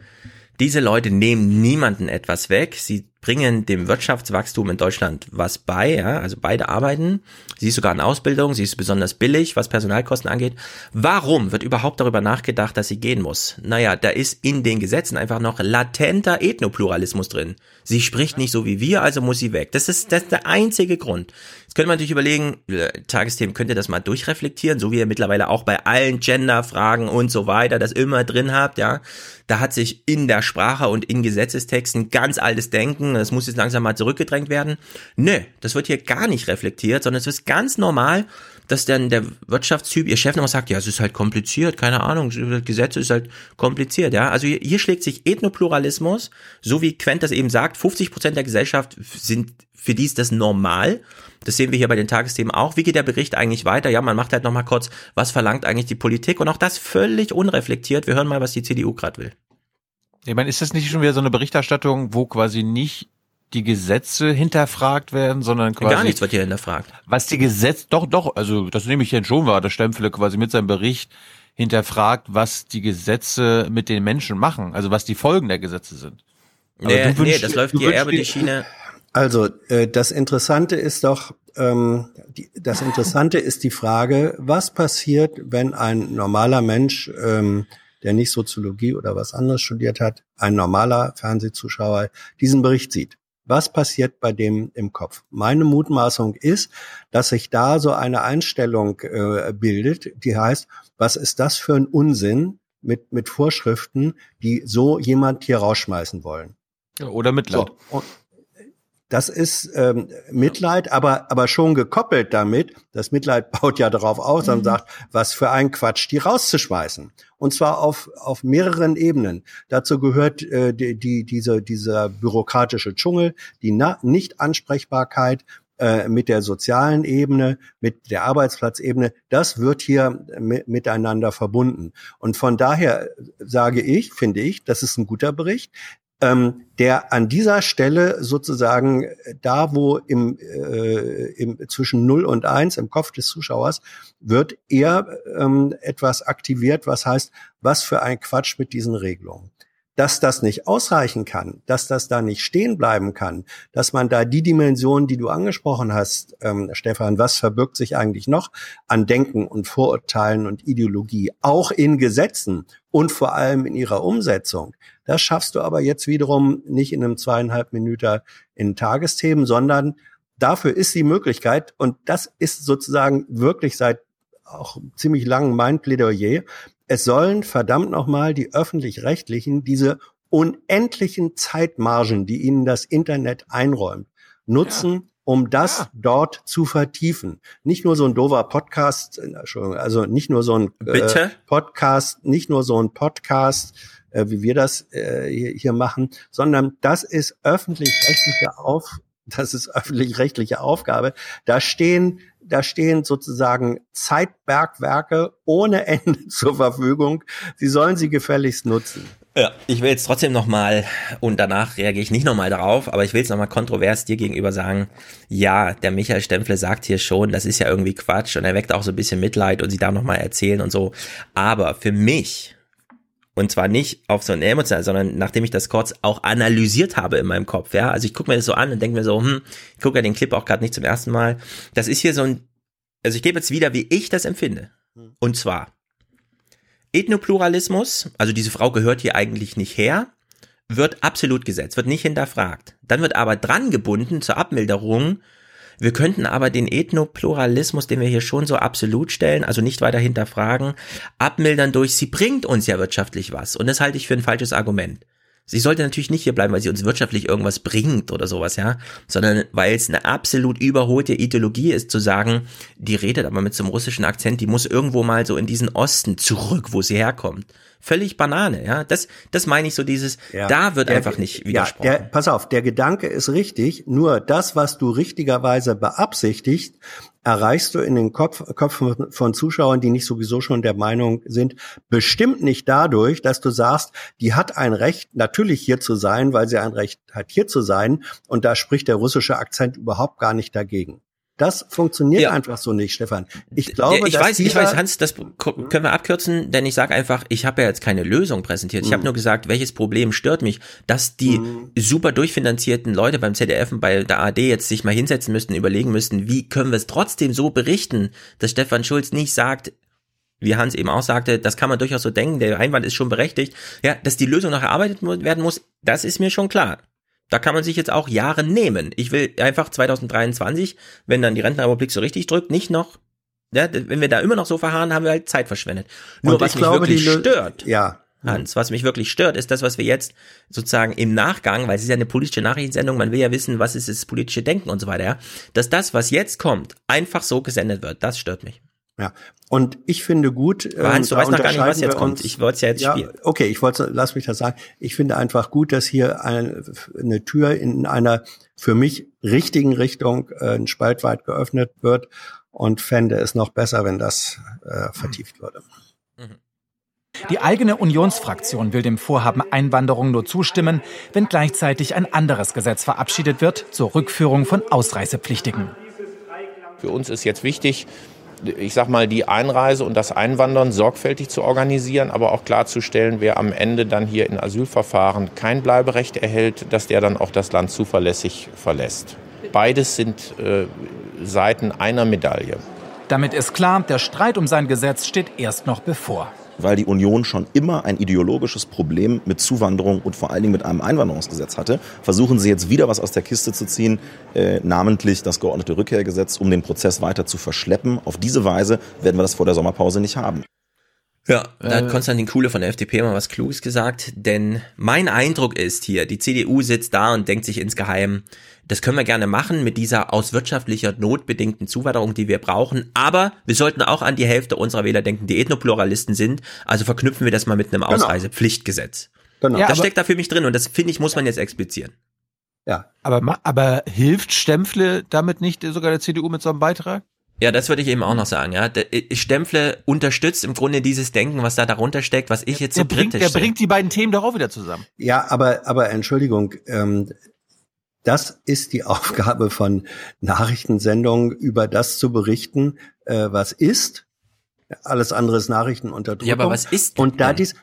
Diese Leute nehmen niemanden etwas weg. Sie bringen dem Wirtschaftswachstum in Deutschland was bei, ja, also beide arbeiten. Sie ist sogar in Ausbildung, sie ist besonders billig, was Personalkosten angeht. Warum wird überhaupt darüber nachgedacht, dass sie gehen muss? Naja, da ist in den Gesetzen einfach noch latenter Ethnopluralismus drin. Sie spricht nicht so wie wir, also muss sie weg. Das ist, das ist der einzige Grund. Jetzt könnte man natürlich überlegen, äh, Tagesthemen könnt ihr das mal durchreflektieren, so wie ihr mittlerweile auch bei allen Gender-Fragen und so weiter das immer drin habt, ja. Da hat sich in der Sprache und in Gesetzestexten ganz altes Denken das muss jetzt langsam mal zurückgedrängt werden. Nö, das wird hier gar nicht reflektiert, sondern es ist ganz normal, dass dann der Wirtschaftstyp, ihr Chef nochmal sagt, ja, es ist halt kompliziert, keine Ahnung, Gesetze ist halt kompliziert, ja. Also hier, hier schlägt sich Ethnopluralismus, so wie Quent das eben sagt, 50 Prozent der Gesellschaft sind, für die ist das normal. Das sehen wir hier bei den Tagesthemen auch. Wie geht der Bericht eigentlich weiter? Ja, man macht halt nochmal kurz, was verlangt eigentlich die Politik? Und auch das völlig unreflektiert. Wir hören mal, was die CDU gerade will. Ich meine, ist das nicht schon wieder so eine Berichterstattung, wo quasi nicht die Gesetze hinterfragt werden, sondern quasi. Gar nichts wird hier hinterfragt. Was die Gesetze, doch, doch, also das nehme ich jetzt schon wahr, dass Stempfele quasi mit seinem Bericht hinterfragt, was die Gesetze mit den Menschen machen, also was die Folgen der Gesetze sind. nee, wünschst, nee, das läuft hier eher über die Schiene. Also äh, das Interessante ist doch, ähm, die, das Interessante ist die Frage, was passiert, wenn ein normaler Mensch ähm, der nicht Soziologie oder was anderes studiert hat, ein normaler Fernsehzuschauer diesen Bericht sieht. Was passiert bei dem im Kopf? Meine Mutmaßung ist, dass sich da so eine Einstellung äh, bildet, die heißt, was ist das für ein Unsinn mit, mit Vorschriften, die so jemand hier rausschmeißen wollen? Oder Mitleid. So, das ist ähm, Mitleid, aber, aber schon gekoppelt damit, das Mitleid baut ja darauf aus mhm. und sagt, was für ein Quatsch, die rauszuschmeißen. Und zwar auf, auf mehreren Ebenen. Dazu gehört äh, die, die, diese, dieser bürokratische Dschungel, die Na Nicht-Ansprechbarkeit äh, mit der sozialen Ebene, mit der Arbeitsplatzebene, das wird hier miteinander verbunden. Und von daher sage ich, finde ich, das ist ein guter Bericht ähm, der an dieser Stelle sozusagen da, wo im, äh, im zwischen 0 und 1 im Kopf des Zuschauers wird eher ähm, etwas aktiviert, was heißt, was für ein Quatsch mit diesen Regelungen dass das nicht ausreichen kann, dass das da nicht stehen bleiben kann, dass man da die Dimension, die du angesprochen hast, ähm, Stefan, was verbirgt sich eigentlich noch an Denken und Vorurteilen und Ideologie, auch in Gesetzen und vor allem in ihrer Umsetzung. Das schaffst du aber jetzt wiederum nicht in einem zweieinhalb Minuten in Tagesthemen, sondern dafür ist die Möglichkeit, und das ist sozusagen wirklich seit auch ziemlich lang mein Plädoyer, es sollen verdammt nochmal die öffentlich-rechtlichen diese unendlichen Zeitmargen, die ihnen das Internet einräumt, nutzen, ja. um das ja. dort zu vertiefen. Nicht nur so ein dover Podcast, Entschuldigung, also nicht nur so ein äh, Podcast, nicht nur so ein Podcast, äh, wie wir das äh, hier, hier machen, sondern das ist öffentlich-rechtliche Auf, das ist öffentlich-rechtliche Aufgabe. Da stehen da stehen sozusagen Zeitbergwerke ohne Ende zur Verfügung. Sie sollen sie gefälligst nutzen. Ja, ich will jetzt trotzdem nochmal, und danach reagiere ich nicht nochmal darauf, aber ich will jetzt nochmal kontrovers dir gegenüber sagen, ja, der Michael Stempfle sagt hier schon, das ist ja irgendwie Quatsch und er weckt auch so ein bisschen Mitleid und sie da nochmal erzählen und so. Aber für mich, und zwar nicht auf so eine emotional, sondern nachdem ich das kurz auch analysiert habe in meinem Kopf, ja, also ich gucke mir das so an und denke mir so, hm, ich gucke ja den Clip auch gerade nicht zum ersten Mal. Das ist hier so ein, also ich gebe jetzt wieder, wie ich das empfinde. Und zwar, Ethnopluralismus, also diese Frau gehört hier eigentlich nicht her, wird absolut gesetzt, wird nicht hinterfragt. Dann wird aber dran gebunden zur Abmilderung. Wir könnten aber den Ethnopluralismus, den wir hier schon so absolut stellen, also nicht weiter hinterfragen, abmildern durch, sie bringt uns ja wirtschaftlich was. Und das halte ich für ein falsches Argument. Sie sollte natürlich nicht hier bleiben, weil sie uns wirtschaftlich irgendwas bringt oder sowas, ja, sondern weil es eine absolut überholte Ideologie ist, zu sagen, die redet aber mit so einem russischen Akzent, die muss irgendwo mal so in diesen Osten zurück, wo sie herkommt. Völlig Banane, ja. Das, das meine ich so dieses, Ja. da wird Der- einfach nicht Ja, widersprochen. der, pass auf, der Gedanke ist richtig, nur das, was du richtigerweise beabsichtigst, erreichst du in den Kopf, Köpfen von Zuschauern, die nicht sowieso schon der Meinung sind, bestimmt nicht dadurch, dass du sagst, die hat ein Recht, natürlich hier zu sein, weil sie ein Recht hat, hier zu sein, und da spricht der russische Akzent überhaupt gar nicht dagegen. Das funktioniert einfach so nicht, Stefan. Ich glaube, Ja, ich weiß, ich weiß, Hans, das können wir abkürzen, denn ich sage einfach, ich habe ja jetzt keine Lösung präsentiert. Ich habe Mhm. nur gesagt, welches Problem stört mich, dass die super durchfinanzierten Leute beim ZDF und bei der AD jetzt sich mal hinsetzen müssten, überlegen müssten, wie können wir es trotzdem so berichten, dass Stefan Schulz nicht sagt, wie Hans eben auch sagte, das kann man durchaus so denken, der Einwand ist schon berechtigt. Ja, dass die Lösung noch erarbeitet werden muss, das ist mir schon klar. Da kann man sich jetzt auch Jahre nehmen. Ich will einfach 2023, wenn dann die Rentenrepublik so richtig drückt, nicht noch, ja, wenn wir da immer noch so verharren, haben wir halt Zeit verschwendet. Nur Und was ich mich glaube, wirklich stört, ja. Hans, was mich wirklich stört, ist das, was wir jetzt sozusagen im Nachgang, weil es ist ja eine politische Nachrichtensendung, man will ja wissen, was ist das politische Denken und so weiter, ja, dass das, was jetzt kommt, einfach so gesendet wird, das stört mich. Ja, und ich finde gut, Hans, du da weißt noch gar nicht, was jetzt kommt. Ich wollte es ja jetzt spielen. Okay, ich wollte, lass mich das sagen. Ich finde einfach gut, dass hier ein, eine Tür in einer für mich richtigen Richtung äh, ein Spalt weit geöffnet wird und fände es noch besser, wenn das äh, vertieft würde. Die eigene Unionsfraktion will dem Vorhaben Einwanderung nur zustimmen, wenn gleichzeitig ein anderes Gesetz verabschiedet wird zur Rückführung von Ausreisepflichtigen. Für uns ist jetzt wichtig, ich sag mal, die Einreise und das Einwandern sorgfältig zu organisieren, aber auch klarzustellen, wer am Ende dann hier in Asylverfahren kein Bleiberecht erhält, dass der dann auch das Land zuverlässig verlässt. Beides sind äh, Seiten einer Medaille. Damit ist klar, der Streit um sein Gesetz steht erst noch bevor. Weil die Union schon immer ein ideologisches Problem mit Zuwanderung und vor allen Dingen mit einem Einwanderungsgesetz hatte, versuchen sie jetzt wieder was aus der Kiste zu ziehen, äh, namentlich das geordnete Rückkehrgesetz, um den Prozess weiter zu verschleppen. Auf diese Weise werden wir das vor der Sommerpause nicht haben. Ja, da Äh. hat Konstantin Kuhle von der FDP mal was Kluges gesagt, denn mein Eindruck ist hier, die CDU sitzt da und denkt sich insgeheim, das können wir gerne machen mit dieser aus wirtschaftlicher Not bedingten Zuwanderung, die wir brauchen, aber wir sollten auch an die Hälfte unserer Wähler denken, die Ethnopluralisten sind, also verknüpfen wir das mal mit einem Genau. Ausreisepflichtgesetz. Genau. Ja, das steckt da für mich drin und das finde ich, muss man jetzt explizieren. Ja. Aber, aber hilft Stempfle damit nicht sogar der CDU mit so einem Beitrag? Ja, das würde ich eben auch noch sagen, ja. Der äh, Stempfle unterstützt im Grunde dieses Denken, was da darunter steckt, was ich jetzt so Der bringt, kritisch der sehe. bringt die beiden Themen doch auch wieder zusammen. Ja, aber, aber Entschuldigung, ähm, das ist die Aufgabe von Nachrichtensendungen, über das zu berichten, äh, was ist. Alles andere ist Nachrichtenunterdrückung. Ja, aber was ist Und da denn? dies,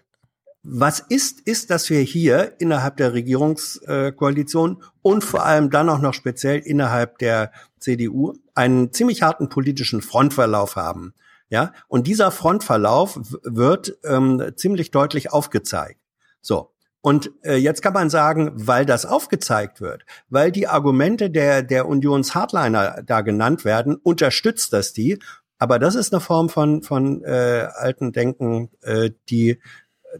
was ist, ist, dass wir hier innerhalb der Regierungskoalition und vor allem dann auch noch speziell innerhalb der CDU einen ziemlich harten politischen Frontverlauf haben. Ja, und dieser Frontverlauf wird ähm, ziemlich deutlich aufgezeigt. So. Und äh, jetzt kann man sagen, weil das aufgezeigt wird, weil die Argumente der, der Unions-Hardliner da genannt werden, unterstützt das die. Aber das ist eine Form von, von äh, alten Denken, äh, die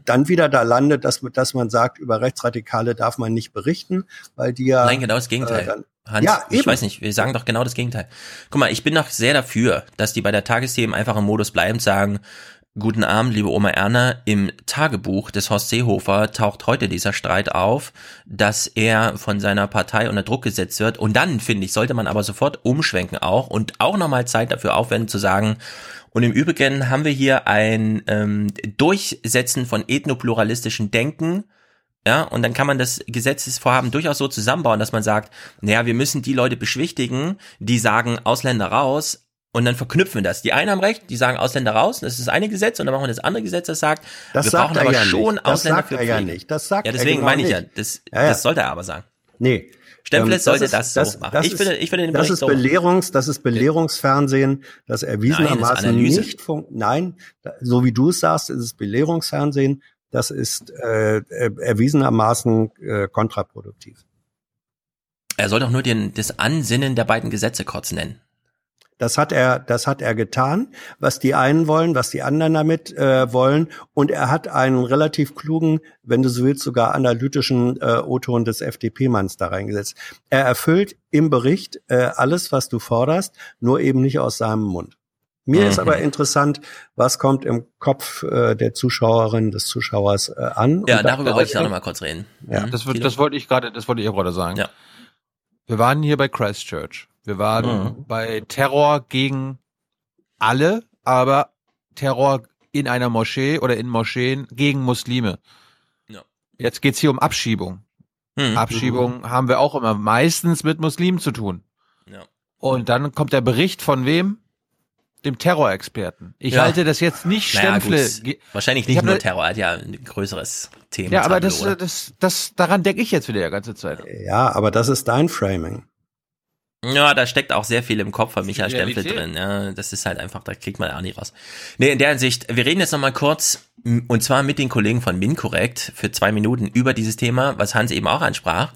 dann wieder da landet, dass, dass man sagt, über Rechtsradikale darf man nicht berichten, weil die ja. Nein, genau das Gegenteil. Äh, dann, Hans, ja, ich eben. weiß nicht, wir sagen doch genau das Gegenteil. Guck mal, ich bin doch sehr dafür, dass die bei der Tagesthemen einfach im Modus bleiben sagen, Guten Abend, liebe Oma Erna. Im Tagebuch des Horst Seehofer taucht heute dieser Streit auf, dass er von seiner Partei unter Druck gesetzt wird. Und dann, finde ich, sollte man aber sofort umschwenken auch und auch nochmal Zeit dafür aufwenden zu sagen, und im Übrigen haben wir hier ein ähm, Durchsetzen von ethnopluralistischen Denken, ja, und dann kann man das Gesetzesvorhaben durchaus so zusammenbauen, dass man sagt, naja, wir müssen die Leute beschwichtigen, die sagen Ausländer raus, und dann verknüpfen wir das. Die einen haben recht, die sagen Ausländer raus, das ist das eine Gesetz, und dann machen wir das andere Gesetz, das sagt, das wir sagt brauchen er aber ja schon nicht. Das Ausländer sagt für er ja nicht. Das sagt ja, er deswegen genau meine ich ja, nicht. das, Ja, ja. das sollte er aber sagen. Nee. Stempfles Ähm, sollte ist- das so machen. Das Ich ist, finde- ich finde den das ist so- Belehrungs, das ist Belehrungsfernsehen, das erwiesenermaßen Analyse. nicht fun Nein, so wie du es sagst, ist es Belehrungsfernsehen. Das ist äh, äh, erwiesenermaßen äh, kontraproduktiv. Er soll doch nur den, das Ansinnen der beiden Gesetze kurz nennen. Das hat er, das hat er getan, was die einen wollen, was die anderen damit äh, wollen. Und er hat einen relativ klugen, wenn du so willst, sogar analytischen äh, O-Ton des FDP-Manns da reingesetzt. Er erfüllt im Bericht äh, alles, was du forderst, nur eben nicht aus seinem Mund. Mir ist Mhm. aber interessant, was kommt im Kopf äh, der Zuschauerin, des Zuschauers äh, an. Ja, darüber da- wollte ich auch noch mal kurz reden. Ja. Mhm. Das, das wollte ich gerade, das wollte ich auch gerade sagen. Ja. Wir waren hier bei Christchurch. Wir waren Mhm. bei Terror gegen alle, aber Terror in einer Moschee oder in Moscheen gegen Muslime. Ja. Jetzt geht's hier um Abschiebung. Mhm. Abschiebung haben wir auch immer meistens mit Muslimen zu tun. Ja. Und dann kommt der Bericht von wem? Dem Terrorexperten. Ich Ja. halte das jetzt nicht Naja, Ge- wahrscheinlich Ich nicht nur Terror, er hat ja ein größeres Thema. Ja, aber das, das, das, daran denke ich jetzt wieder die ganze Zeit. Ja, aber das ist dein Framing. Ja, da steckt auch sehr viel im Kopf von Michael Stempel drin. Ja, das ist halt einfach, da kriegt man auch nicht raus. Nee, in der Hinsicht, wir reden jetzt nochmal kurz, und zwar mit den Kollegen von MinCorrect für zwei Minuten über dieses Thema, was Hans eben auch ansprach.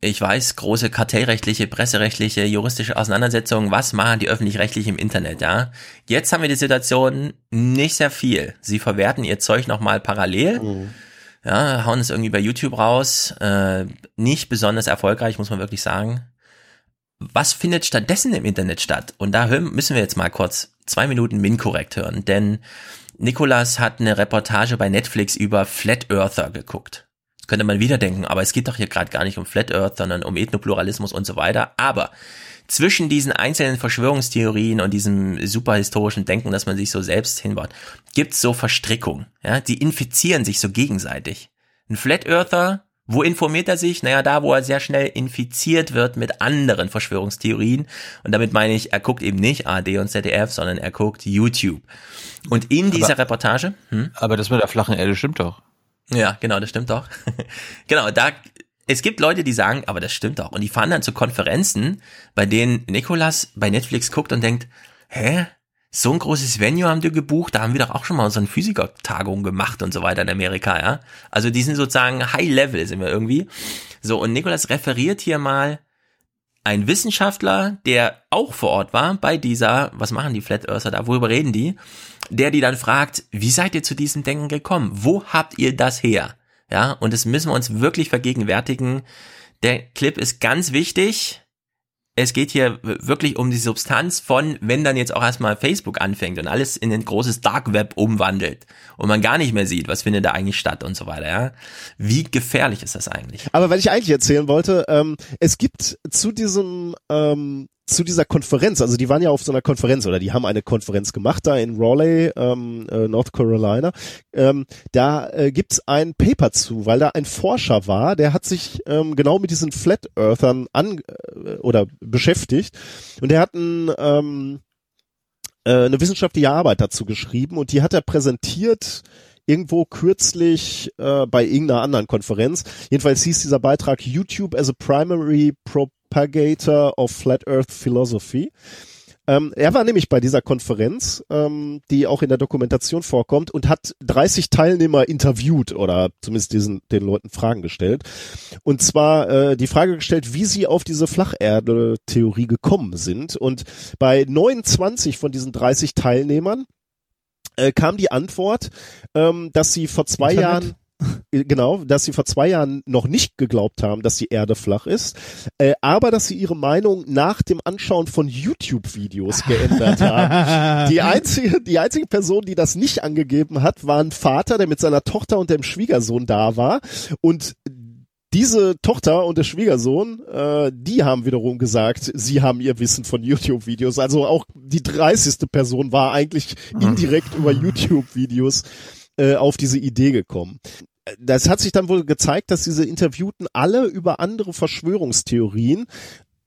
Ich weiß, große kartellrechtliche, presserechtliche, juristische Auseinandersetzungen, was machen die öffentlich-rechtlich im Internet, ja? Jetzt haben wir die Situation nicht sehr viel. Sie verwerten ihr Zeug nochmal parallel. Ja, hauen es irgendwie bei YouTube raus. Äh, nicht besonders erfolgreich, muss man wirklich sagen was findet stattdessen im Internet statt? Und da müssen wir jetzt mal kurz zwei Minuten Minkorrekt hören, denn Nikolas hat eine Reportage bei Netflix über Flat Earther geguckt. Das könnte man wieder denken, aber es geht doch hier gerade gar nicht um Flat Earth, sondern um Ethnopluralismus und so weiter. Aber zwischen diesen einzelnen Verschwörungstheorien und diesem superhistorischen Denken, dass man sich so selbst hinbaut, gibt's so Verstrickungen. Ja, die infizieren sich so gegenseitig. Ein Flat Earther, wo informiert er sich? Naja, da, wo er sehr schnell infiziert wird mit anderen Verschwörungstheorien. Und damit meine ich, er guckt eben nicht AD und ZDF, sondern er guckt YouTube. Und in dieser Aber- Reportage, hm? Aber das mit der flachen Erde stimmt doch. Ja, genau, das stimmt doch. genau, da, es gibt Leute, die sagen, aber das stimmt doch. Und die fahren dann zu Konferenzen, bei denen Nikolas bei Netflix guckt und denkt, hä? So ein großes Venue haben die gebucht, da haben wir doch auch schon mal eine Physikertagung gemacht und so weiter in Amerika, ja. Also die sind sozusagen High Level sind wir irgendwie. So, und Nikolas referiert hier mal ein Wissenschaftler, der auch vor Ort war bei dieser, was machen die Flat Earther da, worüber reden die? Der die dann fragt, wie seid ihr zu diesem Denken gekommen? Wo habt ihr das her? Ja, und das müssen wir uns wirklich vergegenwärtigen. Der Clip ist ganz wichtig. Es geht hier wirklich um die Substanz von, wenn dann jetzt auch erstmal Facebook anfängt und alles in ein großes Dark Web umwandelt und man gar nicht mehr sieht, was findet da eigentlich statt und so weiter, ja. Wie gefährlich ist das eigentlich? Aber was ich eigentlich erzählen wollte, ähm, es gibt zu diesem ähm, zu dieser Konferenz, also die waren ja auf so einer Konferenz oder die haben eine Konferenz gemacht da in Raleigh, ähm, äh, North Carolina. Ähm, da äh, gibt's ein Paper zu, weil da ein Forscher war, der hat sich ähm, genau mit diesen Flat Earthern an äh, oder beschäftigt und der hat ein ähm, äh, eine wissenschaftliche Arbeit dazu geschrieben und die hat er präsentiert irgendwo kürzlich äh, bei irgendeiner anderen Konferenz. Jedenfalls hieß dieser Beitrag YouTube as a Primary Propagator of Flat Earth Philosophy. Ähm, er war nämlich bei dieser Konferenz, ähm, die auch in der Dokumentation vorkommt, und hat 30 Teilnehmer interviewt oder zumindest diesen, den Leuten Fragen gestellt. Und zwar äh, die Frage gestellt, wie sie auf diese Flacherde-Theorie gekommen sind. Und bei 29 von diesen 30 Teilnehmern äh, kam die Antwort, ähm, dass sie vor zwei Internet? Jahren genau, dass sie vor zwei Jahren noch nicht geglaubt haben, dass die Erde flach ist, äh, aber dass sie ihre Meinung nach dem Anschauen von YouTube-Videos geändert haben. Die einzige, die einzige Person, die das nicht angegeben hat, war ein Vater, der mit seiner Tochter und dem Schwiegersohn da war und diese Tochter und der Schwiegersohn, äh, die haben wiederum gesagt, sie haben ihr Wissen von YouTube-Videos. Also auch die 30. Person war eigentlich indirekt über YouTube-Videos äh, auf diese Idee gekommen. Das hat sich dann wohl gezeigt, dass diese Interviewten alle über andere Verschwörungstheorien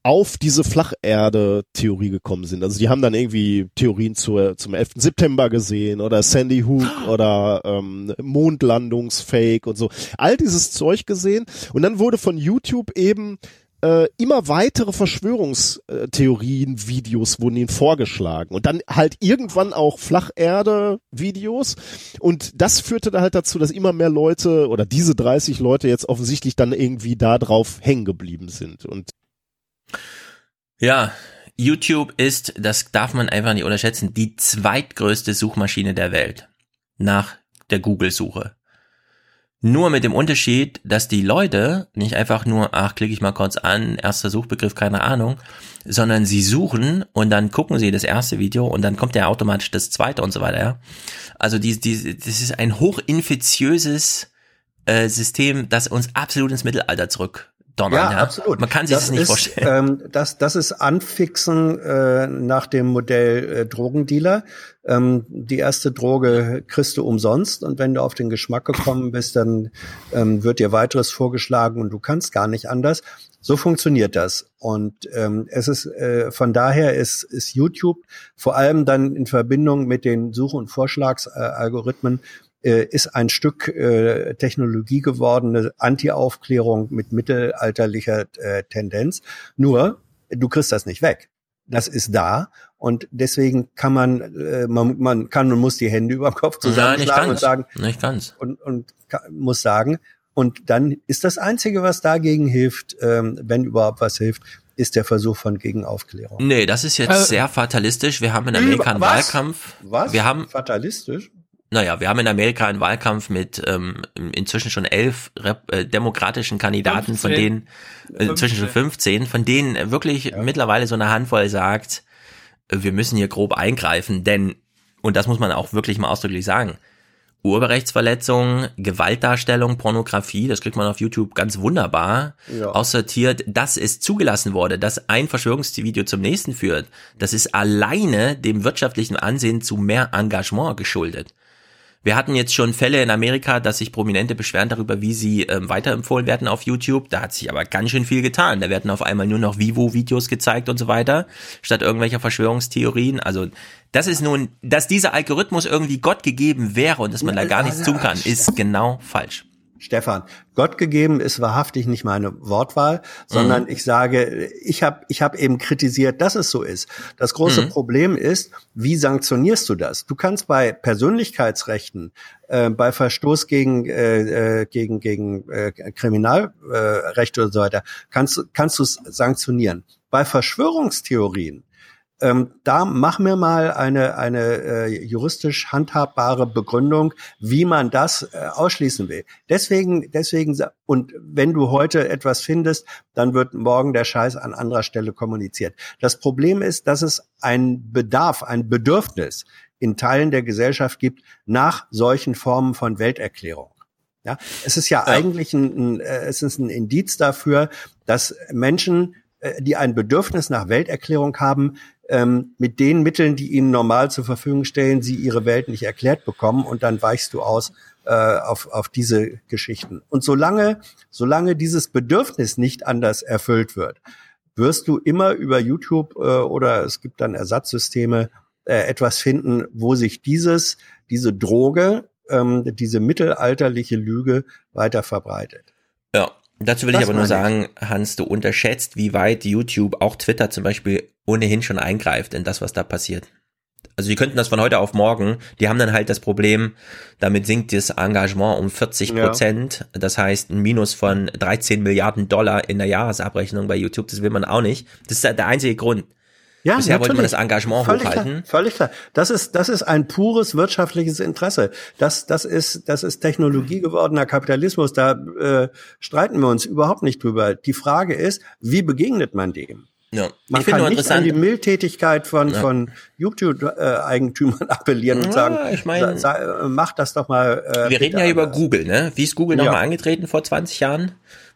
auf diese Flacherde-Theorie gekommen sind. Also die haben dann irgendwie Theorien zur, zum 11. September gesehen oder Sandy Hook oder ähm, Mondlandungsfake und so. All dieses Zeug gesehen und dann wurde von YouTube eben äh, immer weitere Verschwörungstheorien, Videos wurden ihnen vorgeschlagen. Und dann halt irgendwann auch Flacherde-Videos. Und das führte dann halt dazu, dass immer mehr Leute oder diese 30 Leute jetzt offensichtlich dann irgendwie da drauf hängen geblieben sind. Und ja, YouTube ist, das darf man einfach nicht unterschätzen, die zweitgrößte Suchmaschine der Welt nach der Google-Suche. Nur mit dem Unterschied, dass die Leute nicht einfach nur, ach, klicke ich mal kurz an, erster Suchbegriff, keine Ahnung, sondern sie suchen und dann gucken sie das erste Video und dann kommt ja automatisch das zweite und so weiter. Ja? Also die, die, das ist ein hochinfiziöses äh, System, das uns absolut ins Mittelalter zurück donnern. Ja, Ja, absolut. Man kann sich das das nicht ist, vorstellen. Ähm, das, das ist Anfixen äh, nach dem Modell äh, Drogendealer. Ähm, die erste Droge kriegst du umsonst und wenn du auf den Geschmack gekommen bist, dann ähm, wird dir weiteres vorgeschlagen und du kannst gar nicht anders. So funktioniert das. Und ähm, es ist äh, von daher ist, ist YouTube vor allem dann in Verbindung mit den Such- und Vorschlagsalgorithmen äh, ist ein Stück äh, Technologie gewordene Anti-Aufklärung mit mittelalterlicher äh, Tendenz. Nur, du kriegst das nicht weg. Das ist da und deswegen kann man, äh, man, man kann und muss die Hände über dem Kopf zusammenschlagen und ganz. sagen, Nicht ganz. und, und muss sagen, und dann ist das Einzige, was dagegen hilft, ähm, wenn überhaupt was hilft, ist der Versuch von Gegenaufklärung. Nee, das ist jetzt Äh, sehr fatalistisch. Wir haben in Amerika einen Was? Wahlkampf. Was? Wir haben Fatalistisch? Naja, wir haben in Amerika einen Wahlkampf mit ähm, inzwischen schon elf Rep äh, demokratischen Kandidaten, von 15. denen äh, inzwischen schon 15, von denen wirklich mittlerweile so eine Handvoll sagt, äh, wir müssen hier grob eingreifen, denn, und das muss man auch wirklich mal ausdrücklich sagen, Urheberrechtsverletzungen, Gewaltdarstellung, Pornografie, das kriegt man auf YouTube ganz wunderbar Ja. aussortiert, dass es zugelassen wurde, dass ein Verschwörungsvideo zum nächsten führt. Das ist alleine dem wirtschaftlichen Ansehen zu mehr Engagement geschuldet. Wir hatten jetzt schon Fälle in Amerika, dass sich Prominente beschweren darüber, wie sie ähm, weiterempfohlen werden auf YouTube. Da hat sich aber ganz schön viel getan. Da werden auf einmal nur noch Vivo-Videos gezeigt und so weiter, statt irgendwelcher Verschwörungstheorien. Also das ist nun, dass dieser Algorithmus irgendwie Gott gegeben wäre und dass man da gar nichts tun kann, ist genau falsch. Stefan, Gott gegeben ist wahrhaftig nicht meine Wortwahl, sondern Mhm. ich sage, ich habe ich hab eben kritisiert, dass es so ist. Das große Mhm. Problem ist, wie sanktionierst du das? Du kannst bei Persönlichkeitsrechten, äh, bei Verstoß gegen äh, äh, gegen gegen äh, Kriminalrechte äh, und so weiter, kannst du kannst du es sanktionieren. Bei Verschwörungstheorien ähm, da mach mir mal eine, eine äh, juristisch handhabbare Begründung, wie man das äh, ausschließen will. Deswegen, deswegen, und wenn du heute etwas findest, dann wird morgen der Scheiß an anderer Stelle kommuniziert. Das Problem ist, dass es ein Bedarf, ein Bedürfnis in Teilen der Gesellschaft gibt nach solchen Formen von Welterklärung. Ja, es ist ja, eigentlich ein, ein, äh, es ist ein Indiz dafür, dass Menschen, äh, die ein Bedürfnis nach Welterklärung haben, ähm, mit den Mitteln, die ihnen normal zur Verfügung stellen, sie ihre Welt nicht erklärt bekommen und dann weichst du aus äh, auf, auf diese Geschichten. Und solange, solange dieses Bedürfnis nicht anders erfüllt wird, wirst du immer über YouTube äh, oder es gibt dann Ersatzsysteme äh, etwas finden, wo sich dieses, diese Droge, ähm, diese mittelalterliche Lüge weiter verbreitet. Ja, dazu will ich Das aber nur ich. sagen, Hans, du unterschätzt, wie weit YouTube, auch Twitter zum Beispiel, ohnehin schon eingreift in das, was da passiert. Also die könnten das von heute auf morgen, die haben dann halt das Problem, damit sinkt das Engagement um 40 Prozent. Das heißt, ein Minus von 13 Milliarden Dollar in der Jahresabrechnung bei YouTube, das will man auch nicht. Das ist der einzige Grund. Ja, Bisher natürlich. wollte man das Engagement völlig hochhalten. Klar, völlig klar. Das ist, das ist ein pures wirtschaftliches Interesse. Das, das ist, das ist Technologie gewordener Kapitalismus. Da äh, streiten wir uns überhaupt nicht drüber. Die Frage ist, wie begegnet man dem? Ja. Man ich finde kann nicht interessant. an die Mildtätigkeit von, Ja. von YouTube-Eigentümern appellieren und Ja, sagen, ich mein- sa- mach das doch mal. Äh, Wir reden ja über. Google, ne? Wie ist Google Ja. nochmal angetreten vor 20 Jahren?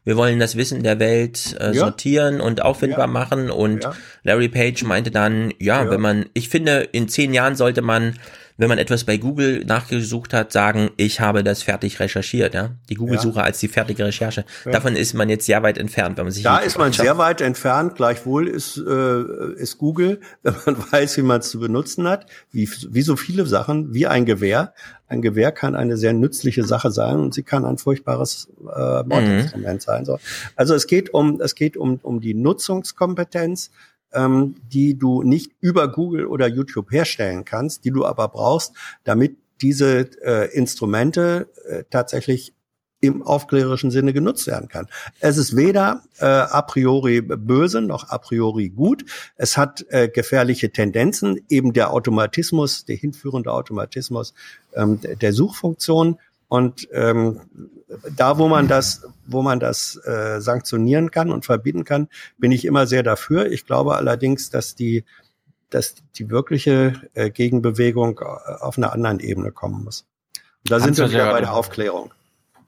Wir wollen das Wissen der Welt äh, sortieren und auffindbar machen. Und. Larry Page meinte dann, ja, Ja. wenn man, ich finde, in zehn Jahren sollte man, wenn man etwas bei Google nachgesucht hat, sagen, ich habe das fertig recherchiert, ja. Die Google-Suche als die fertige Recherche. Ja. Davon ist man jetzt sehr weit entfernt, wenn man sich Da ist man anschaut. sehr weit entfernt. Gleichwohl ist, äh, ist Google, wenn man weiß, wie man es zu benutzen hat, wie, wie so viele Sachen, wie ein Gewehr. Ein Gewehr kann eine sehr nützliche Sache sein und sie kann ein furchtbares äh, Mordinstrument sein. So. Also es geht um, es geht um, um die Nutzungskompetenz, ähm, die du nicht über Google oder YouTube herstellen kannst, die du aber brauchst, damit diese äh, Instrumente äh, tatsächlich im aufklärerischen Sinne genutzt werden kann. Es ist weder äh, a priori böse noch a priori gut. Es hat äh, gefährliche Tendenzen, eben der Automatismus, der hinführende Automatismus ähm, der- Suchfunktion. Und ähm, da, wo man das, wo man das äh, sanktionieren kann und verbieten kann, bin ich immer sehr dafür. Ich glaube allerdings, dass die, dass die wirkliche äh, Gegenbewegung äh, auf einer anderen Ebene kommen muss. Und da sind Hans wir ja wieder bei der Aufklärung.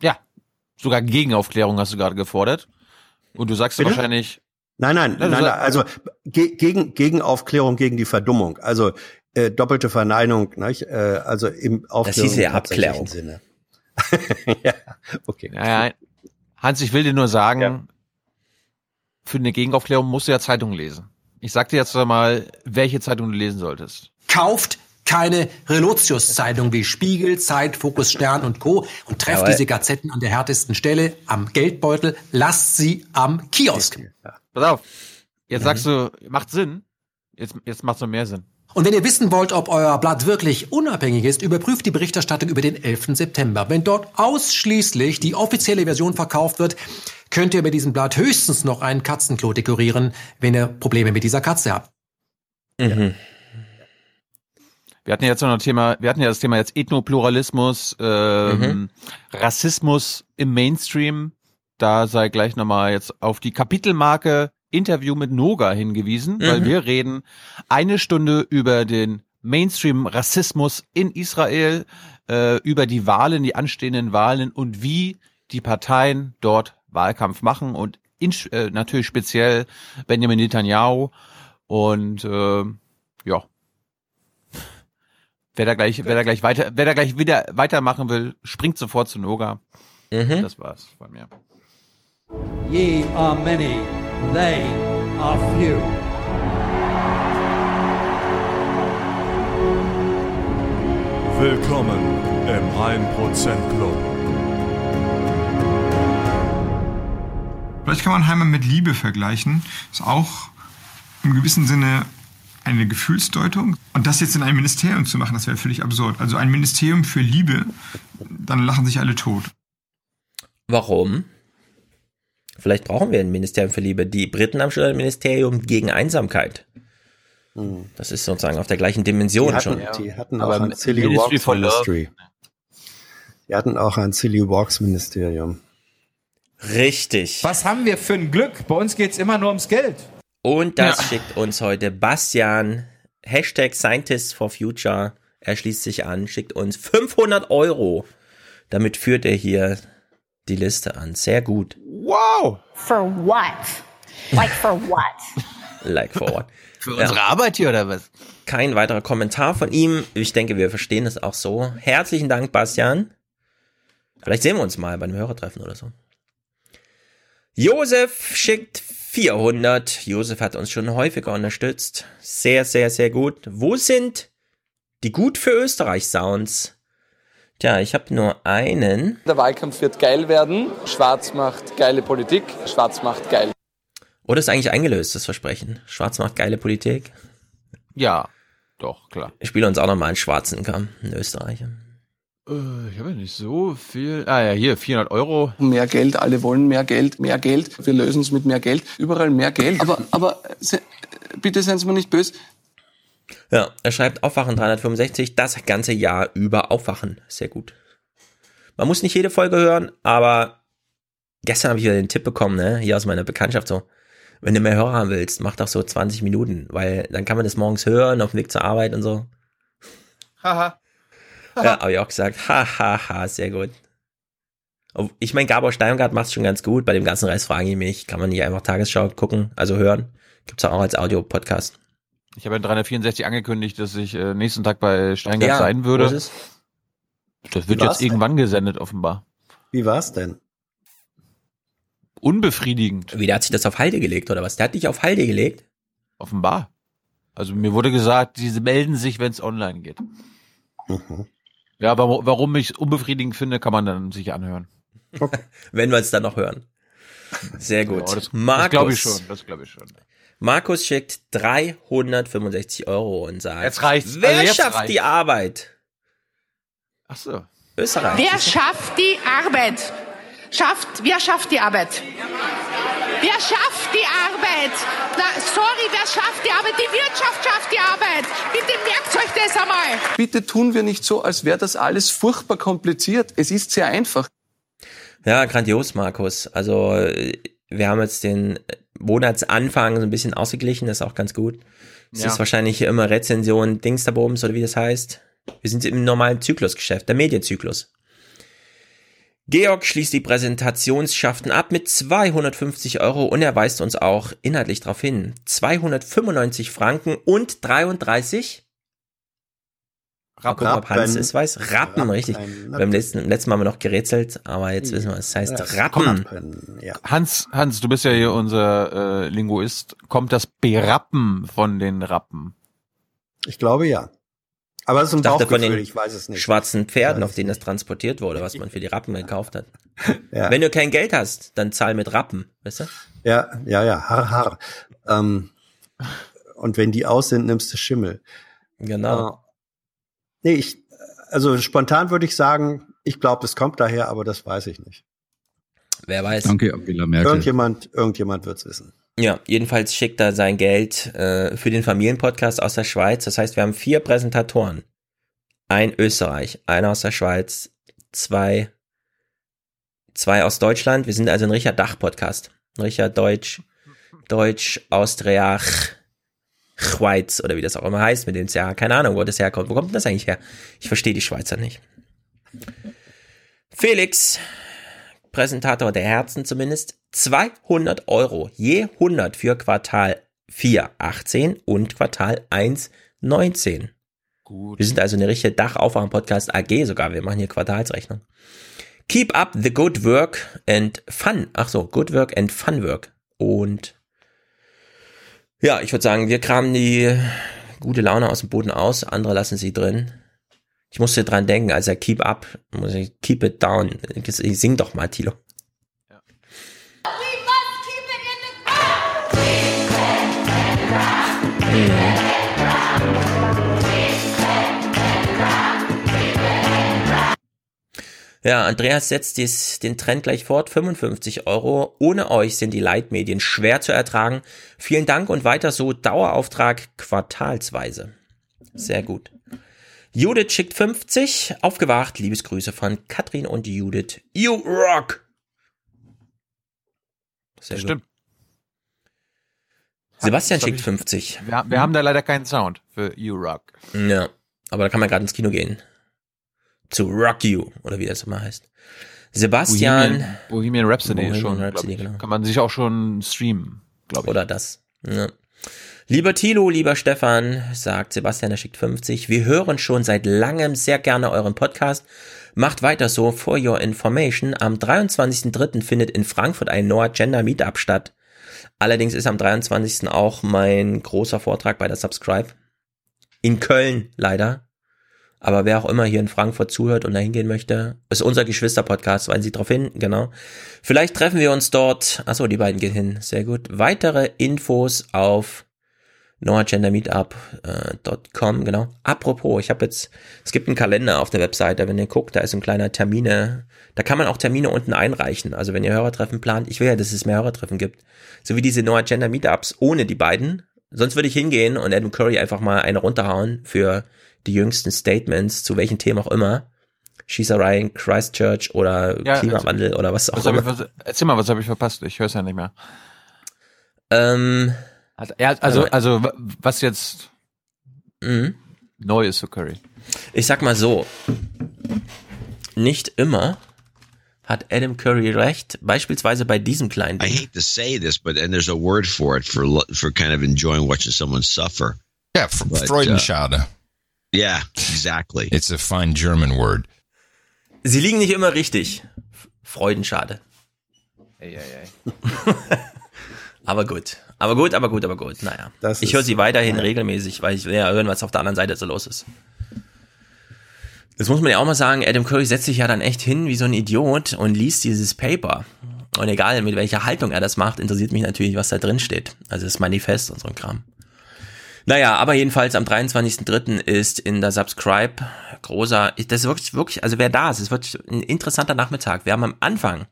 Ja, sogar Gegenaufklärung hast du gerade gefordert. Und du sagst Bitte? wahrscheinlich, Nein, nein, Ja, nein, nein, sag- also ge gegen, gegen Aufklärung, gegen die Verdummung. Also äh, doppelte Verneinung, nicht? Äh, also im Aufklärung. hieße ja im tatsächlichen Abklärung. Sinne. ja, okay. ja, ja, Hans, ich will dir nur sagen, für eine Gegenaufklärung musst du ja Zeitung lesen. Ich sag dir jetzt mal, welche Zeitung du lesen solltest. Kauft keine Relotius-Zeitung wie Spiegel, Zeit, Fokus, Stern und Co. und trefft Jawohl. diese Gazetten an der härtesten Stelle am Geldbeutel. Lasst sie am Kiosk. Pass auf. Jetzt sagst du, macht Sinn. Jetzt, jetzt macht es noch mehr Sinn. Und wenn ihr wissen wollt, ob euer Blatt wirklich unabhängig ist, überprüft die Berichterstattung über den 11. September. Wenn dort ausschließlich die offizielle Version verkauft wird, könnt ihr mit diesem Blatt höchstens noch ein Katzenklo dekorieren, wenn ihr Probleme mit dieser Katze habt. Mhm. Wir hatten ja jetzt noch ein Thema, wir hatten ja das Thema jetzt Ethnopluralismus, ähm, Mhm. Rassismus im Mainstream. Da sei gleich nochmal jetzt auf die Kapitelmarke Interview mit Noga hingewiesen, weil Mhm. wir reden eine Stunde über den Mainstream-Rassismus in Israel, äh, über die Wahlen, die anstehenden Wahlen und wie die Parteien dort Wahlkampf machen und in, äh, natürlich speziell Benjamin Netanyahu und äh, ja, Wer da gleich, wer da gleich weiter, wer da gleich wieder weitermachen will, springt sofort zu Noga. Mhm. Das war's von mir. Ye are many, they are few. Willkommen im 1% Club. Vielleicht kann man Heimat mit Liebe vergleichen. Ist auch im gewissen Sinne eine Gefühlsdeutung. Und das jetzt in einem Ministerium zu machen, das wäre völlig absurd. Also ein Ministerium für Liebe, dann lachen sich alle tot. Warum? Vielleicht brauchen wir ein Ministerium für Liebe. Die Briten haben schon ein Ministerium gegen Einsamkeit. Das ist sozusagen auf der gleichen Dimension Die schon. hatten, die hatten Aber auch ein Silly Ministry Walks Love. Ministry. Die hatten auch ein Silly Walks Ministerium. Richtig. Was haben wir für ein Glück? Bei uns geht's immer nur ums Geld. Und das Ja. schickt uns heute Bastian, Hashtag Scientists for Future. Er schließt sich an, schickt uns 500 Euro. Damit führt er hier die Liste an. Sehr gut. Wow! For what? Like for what? Like forward. Für unsere Arbeit hier oder was? Kein weiterer Kommentar von ihm. Ich denke, wir verstehen es auch so. Herzlichen Dank, Bastian. Vielleicht sehen wir uns mal beim Hörertreffen oder so. Josef schickt 400. Josef hat uns schon häufiger unterstützt. Sehr, sehr, sehr gut. Wo sind die gut für Österreich Sounds? Tja, ich habe nur einen. Der Wahlkampf wird geil werden. Schwarz macht geile Politik. Schwarz macht geil. Oder ist eigentlich eingelöst, das Versprechen? Schwarz macht geile Politik. Ja, doch, klar. Ich spiele uns auch noch mal einen schwarzen Kamm, einen Österreicher. Äh, Ich habe ja nicht so viel. Ah ja, hier 400 Euro. Mehr Geld, alle wollen mehr Geld, mehr Geld. Wir lösen es mit mehr Geld. Überall mehr Geld. Aber, aber se, bitte seien Sie mir nicht böse. Ja, er schreibt Aufwachen 365, das ganze Jahr über Aufwachen. Sehr gut. Man muss nicht jede Folge hören, aber gestern habe ich wieder den Tipp bekommen, ne, hier aus meiner Bekanntschaft so. Wenn du mehr Hörer haben willst, mach doch so 20 Minuten, weil dann kann man das morgens hören, auf dem Weg zur Arbeit und so. Haha. Ja, habe ich auch gesagt. Ha, ha, ha, sehr gut. Ich meine, Gabor Steingart macht schon ganz gut. Bei dem ganzen Rest frage ich mich, kann man nicht einfach Tagesschau gucken, also hören? Gibt's auch als Audio-Podcast. Ich habe in 364 angekündigt, dass ich äh, nächsten Tag bei Steingart Ja, sein würde. Das wird jetzt denn? irgendwann gesendet, offenbar. Wie war's denn? Unbefriedigend. Wie, der hat sich das auf Halde gelegt, oder was? Der hat dich auf Halde gelegt? Offenbar. Also mir wurde gesagt, sie melden sich, wenn es online geht. Mhm. Ja, aber warum ich es unbefriedigend finde, kann man dann sich anhören. Wenn wir es dann noch hören. Sehr gut. Ja, das das Markus. glaube ich schon. Das glaube ich schon. Markus schickt 365 Euro und sagt, Jetzt reicht's. wer Also jetzt schafft reicht's. die Arbeit? Ach so. Österreich. Wer schafft die Arbeit? Schafft, wer schafft die Arbeit? Wer schafft die Arbeit? Na, sorry, wer schafft die Arbeit? Die Wirtschaft schafft die Arbeit. Bitte merkt euch das einmal. Bitte tun wir nicht so, als wäre das alles furchtbar kompliziert. Es ist sehr einfach. Ja, grandios, Markus. Also, äh, wir haben jetzt den Monatsanfang so ein bisschen ausgeglichen, das ist auch ganz gut. Es Ja. ist wahrscheinlich hier immer Rezension Dingsterbums oder wie das heißt. Wir sind im normalen Zyklusgeschäft, der Medienzyklus. Georg schließt die Präsentationsschaften ab mit 250 Euro und er weist uns auch inhaltlich darauf hin. 295 Franken und 33 Gucken, ob Hans Rappen. es weiß. Rappen, richtig. Rappen. Beim letzten, letzten Mal haben wir noch gerätselt, aber jetzt wissen wir, es heißt Ja, Rappen. Rappen, Ja. Hans, Hans, du bist ja hier unser äh, Linguist. Kommt das Berappen von den Rappen? Ich glaube ja. Aber es ist ein Ich dachte von den ich weiß es nicht. schwarzen Pferden, auf denen das transportiert wurde, was man für die Rappen gekauft hat. Ja. Wenn du kein Geld hast, dann zahl mit Rappen, weißt du? Ja, ja, ja, har, har. Ähm, und wenn die aus sind, nimmst du Schimmel. Genau. Nee, ich, also spontan würde ich sagen, ich glaube, das kommt daher, aber das weiß ich nicht. Wer weiß. Danke, Angela Merkel. Irgendjemand, irgendjemand wird's wissen. Ja, jedenfalls schickt er sein Geld äh, für den Familienpodcast aus der Schweiz. Das heißt, wir haben vier Präsentatoren. Ein Österreich, einer aus der Schweiz, zwei, zwei aus Deutschland. Wir sind also ein Richard Dach-Podcast. Ein Richard Deutsch, Deutsch, Austriach, Schweiz oder wie das auch immer heißt, mit dem es ja, keine Ahnung, wo das herkommt. Wo kommt denn das eigentlich her? Ich verstehe die Schweizer nicht. Felix, Präsentator der Herzen zumindest, 200 Euro, je 100 für Quartal 4, 18 und Quartal 1, 19. Gut. Wir sind also eine richtige Dachaufwachen-Podcast AG sogar, wir machen hier Quartalsrechnung. Keep up the good work and fun. Ach so, good work and fun work. Und ja, ich würde sagen, wir kramen die gute Laune aus dem Boden aus, andere lassen sie drin. Ich musste dran denken, als er keep up, muss ich keep it down. Ich sing doch mal, Tilo. Ja, Andreas setzt dies, den Trend gleich fort. 55 Euro. Ohne euch sind die Leitmedien schwer zu ertragen. Vielen Dank und weiter so. Dauerauftrag quartalsweise. Sehr gut. Judith schickt 50. Aufgewacht. Liebesgrüße von Katrin und Judith. You rock! Sehr Das gut. stimmt. Sebastian schickt ich- 50. Wir, wir haben da leider keinen Sound für You Rock. Ja, aber da kann man gerade ins Kino gehen. Zu Rock You, oder wie das immer heißt. Sebastian. Bohemian, Bohemian Rhapsody Bohemian schon. Rhapsody, genau. Kann man sich auch schon streamen, glaube ich. Oder das. Ja. Lieber Thilo, lieber Stefan, sagt Sebastian, er schickt 50. Wir hören schon seit langem sehr gerne euren Podcast. Macht weiter so. For your information, am 23.03. findet in Frankfurt ein Noah Gender Meetup statt. Allerdings ist am 23. auch mein großer Vortrag bei der Subscribe. In Köln, leider. Aber wer auch immer hier in Frankfurt zuhört und dahin gehen möchte, ist unser Geschwister-Podcast, weisen Sie drauf hin, genau. Vielleicht treffen wir uns dort. Achso, die beiden gehen hin. Sehr gut. Weitere Infos auf noagendermeetup.com, genau. Apropos, ich habe jetzt, es gibt einen Kalender auf der Webseite, wenn ihr guckt, da ist ein kleiner Termine, da kann man auch Termine unten einreichen. Also wenn ihr Hörertreffen plant, ich will ja, dass es mehr Hörertreffen gibt. So wie diese No Agenda Meetups ohne die beiden. Sonst würde ich hingehen und Adam Curry einfach mal eine runterhauen für die jüngsten Statements, zu welchen Themen auch immer. Schießereien, Christchurch oder Ja, Klimawandel erzähl- oder was auch was immer. ich, was, erzähl mal, was habe ich verpasst? Ich höre es ja nicht mehr. Ähm, ja, also, also wa- was jetzt Mhm. neu ist für Curry. Ich sag mal so, nicht immer hat Adam Curry recht, beispielsweise bei diesem kleinen I Ding. hate to say this, but and there's a word for it for lo- for kind of enjoying watching someone suffer. Yeah, fr But, uh, Freudenschade. Yeah, exactly. It's a fine German word. Sie liegen nicht immer richtig. Freudenschade. Ey, ey, ey. Aber gut. Aber gut, aber gut, aber gut. Naja. Das ich höre sie weiterhin regelmäßig, weil ich will ja hören, was auf der anderen Seite so los ist. Das muss man ja auch mal sagen, Adam Curry setzt sich ja dann echt hin wie so ein Idiot und liest dieses Paper. Und egal, mit welcher Haltung er das macht, interessiert mich natürlich, was da drin steht. Also das Manifest und so ein Kram. Naja, aber jedenfalls am 23.03. ist in der Subscribe großer, das ist wirklich, wirklich, also wer da ist, es wird ein interessanter Nachmittag. Wir haben am Anfang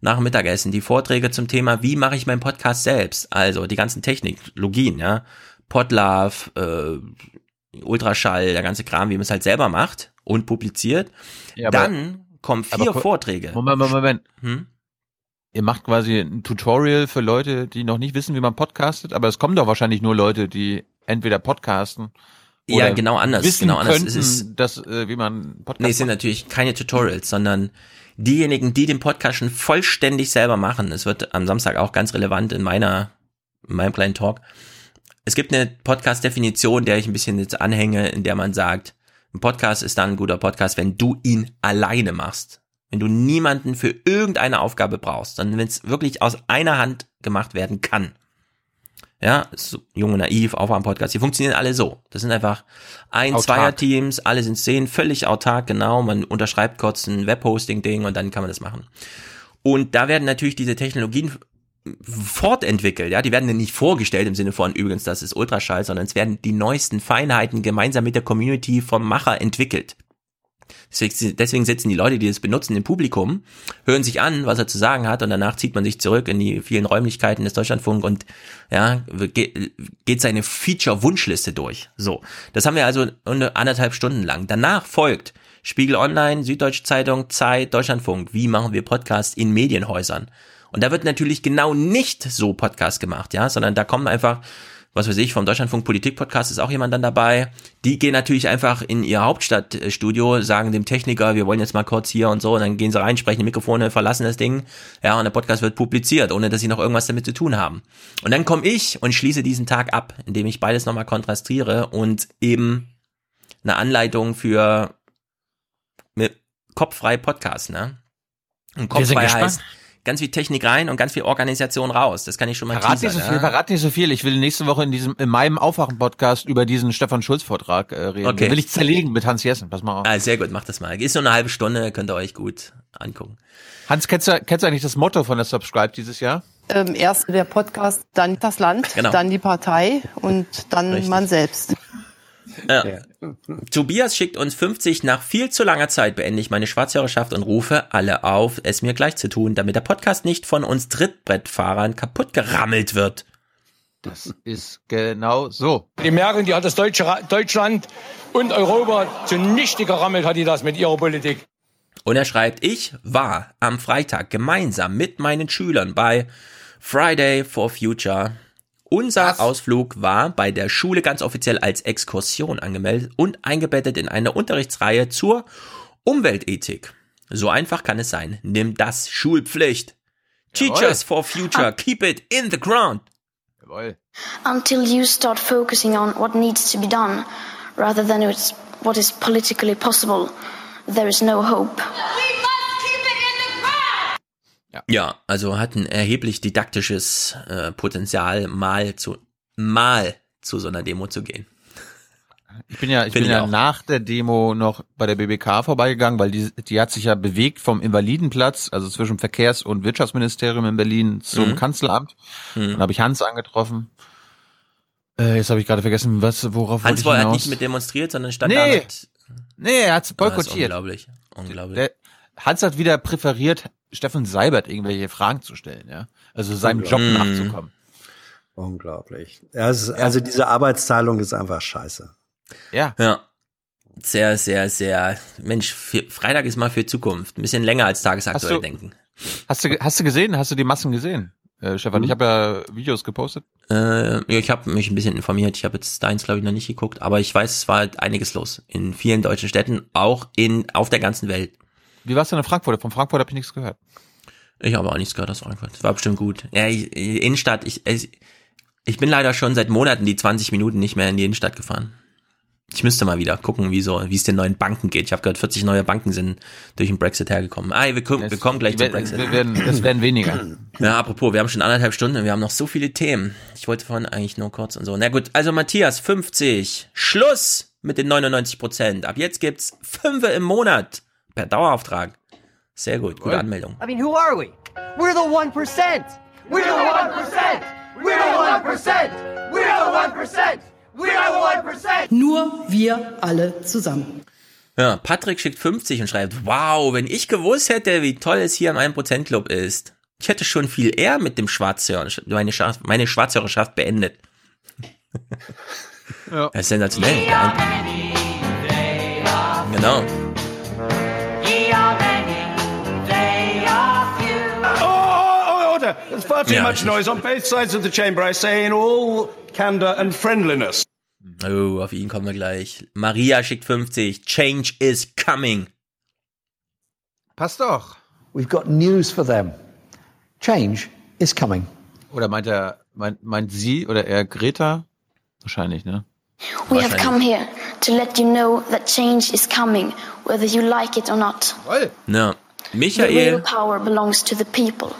nach dem Mittagessen die Vorträge zum Thema, wie mache ich meinen Podcast selbst? Also die ganzen Technologien, ja. Podlove, äh, Ultraschall, der ganze Kram, wie man es halt selber macht und publiziert. Ja, Dann kommen vier Vorträge. Moment, Moment, Moment. Hm? Ihr macht quasi ein Tutorial für Leute, die noch nicht wissen, wie man podcastet, aber es kommen doch wahrscheinlich nur Leute, die entweder podcasten Ja, oder genau anders, wissen genau anders. könnten, Es ist- dass, äh, wie man Podcast Nee, es sind natürlich keine Tutorials, sondern diejenigen, die den Podcast schon vollständig selber machen. Es wird am Samstag auch ganz relevant in meiner, in meinem kleinen Talk. Es gibt eine Podcast-Definition, der ich ein bisschen jetzt anhänge, in der man sagt, ein Podcast ist dann ein guter Podcast, wenn du ihn alleine machst. Wenn du niemanden für irgendeine Aufgabe brauchst, sondern wenn es wirklich aus einer Hand gemacht werden kann. Ja, so, Jung und Naiv, Aufwärm-Podcast, die funktionieren alle so. Das sind einfach ein, Autark. zweier Teams, alle sind zehn, völlig autark, genau. Man unterschreibt kurz ein Webhosting-Ding und dann kann man das machen. Und da werden natürlich diese Technologien fortentwickelt, ja, die werden ja nicht vorgestellt im Sinne von übrigens, das ist Ultraschall, sondern es werden die neuesten Feinheiten gemeinsam mit der Community vom Macher entwickelt. Deswegen, sitzen die Leute, die das benutzen, im Publikum, hören sich an, was er zu sagen hat, und danach zieht man sich zurück in die vielen Räumlichkeiten des Deutschlandfunk und ja, geht, seine Feature-Wunschliste durch. So, das haben wir also anderthalb Stunden lang. Danach folgt Spiegel Online, Süddeutsche Zeitung, Zeit, Deutschlandfunk. Wie machen wir Podcast in Medienhäusern? Und da wird natürlich genau nicht so Podcast gemacht, ja, sondern da kommen einfach, was weiß ich, vom Deutschlandfunk Politik Podcast ist auch jemand dann dabei. Die gehen natürlich einfach in ihr Hauptstadtstudio, sagen dem Techniker, wir wollen jetzt mal kurz hier und so, und dann gehen sie rein, sprechen die Mikrofone, verlassen das Ding, ja, und der Podcast wird publiziert, ohne dass sie noch irgendwas damit zu tun haben. Und dann komme ich und schließe diesen Tag ab, indem ich beides nochmal kontrastiere und eben eine Anleitung für mit kopffrei Podcast, ne? Und Wir sind kopffrei gespannt. heißt ganz viel Technik rein und ganz viel Organisation raus. Das kann ich schon mal Verrat nicht teasern, so viel, ja? verrat nicht so viel. Ich will nächste Woche in diesem, in meinem Aufwachen-Podcast über diesen Stefan Schulz-Vortrag äh, reden. Okay. Den will ich zerlegen mit Hans Jessen. Pass mal auf. Ah, sehr gut, macht das mal. Ist nur eine halbe Stunde, könnt ihr euch gut angucken. Hans, kennst du, kennst du eigentlich das Motto von der Subscribe dieses Jahr? Ähm, erst der Podcast, dann das Land, Genau. dann die Partei und dann Richtig. man selbst. Ja. Tobias schickt uns 50 nach viel zu langer Zeit beende ich meine Schwarzhörerschaft und rufe alle auf, es mir gleich zu tun, damit der Podcast nicht von uns Trittbrettfahrern kaputt gerammelt wird. Das ist genau so. Die Merkel, die hat das Deutsche, Ra- Deutschland und Europa zunichte gerammelt, hat die das mit ihrer Politik. Und er schreibt, ich war am Freitag gemeinsam mit meinen Schülern bei Friday for Future. Unser Ausflug war bei der Schule ganz offiziell als Exkursion angemeldet und eingebettet in eine Unterrichtsreihe zur Umweltethik. So einfach kann es sein. Nimm das Schulpflicht. Teachers for Future, keep it in the ground. Jawohl. until you start focusing on what needs to be done rather than what is politically possible, there is no hope. Ja, also hat ein erheblich didaktisches äh, Potenzial, mal zu mal zu so einer Demo zu gehen. Ich bin ja, ich Finde bin ich ja auch. nach der Demo noch bei der BBK vorbeigegangen, weil die, die hat sich ja bewegt vom Invalidenplatz, also zwischen Verkehrs- und Wirtschaftsministerium in Berlin zum Mhm. Kanzleramt. Mhm. Dann habe ich Hans angetroffen. Äh, jetzt habe ich gerade vergessen, was, worauf Hans wollte ich hat hinaus? nicht mit demonstriert, sondern stand Nee. da mit. Nee, er hat's Ah, ist boykottiert. unglaublich. Unglaublich. Der, Hans hat wieder präferiert, Steffen Seibert irgendwelche Fragen zu stellen, ja. Also seinem Job Unglaublich. nachzukommen. Unglaublich. Ist, Also diese Arbeitsteilung ist einfach scheiße. Ja. Ja. Sehr, sehr, sehr. Mensch, Freitag ist mal für Zukunft. Ein bisschen länger als tagesaktuell Hast du- denken. Hast du, hast du gesehen? Hast du die Massen gesehen? Äh, Stefan, Mhm. ich habe ja Videos gepostet. Äh, ja, ich habe mich ein bisschen informiert. Ich habe jetzt deins, glaube ich, noch nicht geguckt, aber ich weiß, es war halt einiges los in vielen deutschen Städten, auch in auf der ganzen Welt. Wie war's denn in Frankfurt? Von Frankfurt habe ich nichts gehört. Ich habe auch nichts gehört aus Frankfurt. Das war bestimmt gut. Ja, ich, Innenstadt. Ich, ich, bin leider schon seit Monaten die 20 Minuten nicht mehr in die Innenstadt gefahren. Ich müsste mal wieder gucken, wie so, wie es den neuen Banken geht. Ich habe gehört, 40 neue Banken sind durch den Brexit hergekommen. Ah, wir, kommen, wir kommen gleich Wir zum werden- Brexit. wir werden- das werden weniger. Ja, apropos, wir haben schon anderthalb Stunden und wir haben noch so viele Themen. Ich wollte vorhin eigentlich nur kurz und so. Na gut, also Matthias, 50. Schluss mit den 99 Prozent. Ab jetzt gibt's Fünfe im Monat per Dauerauftrag. Sehr gut, gute Anmeldung. I mean, who are we? We're the 1%. We're the 1%. We're the 1%. We're the 1%. We're the 1%. Nur wir alle zusammen. Ja, Patrick schickt 50 und schreibt, wow, wenn ich gewusst hätte, wie toll es hier im 1% Club ist. Ich hätte schon viel eher mit dem Schwarzhörer, meine, Schwarz, meine Schwarzhörerschaft beendet. Ja. Das ist sensationell. Genau. Far too Yeah, much noise on both sides of the chamber. I say in all candor and friendliness. Oh, auf ihn kommen wir gleich. Maria schickt 50. Change is coming. Passt doch. We've got news for them. Change is coming. Oder meint er, meint, meint sie oder er Greta? Wahrscheinlich, ne? We have come here to let you know that change is coming, whether you like it or not. Ja. The real Michael. power belongs to the people.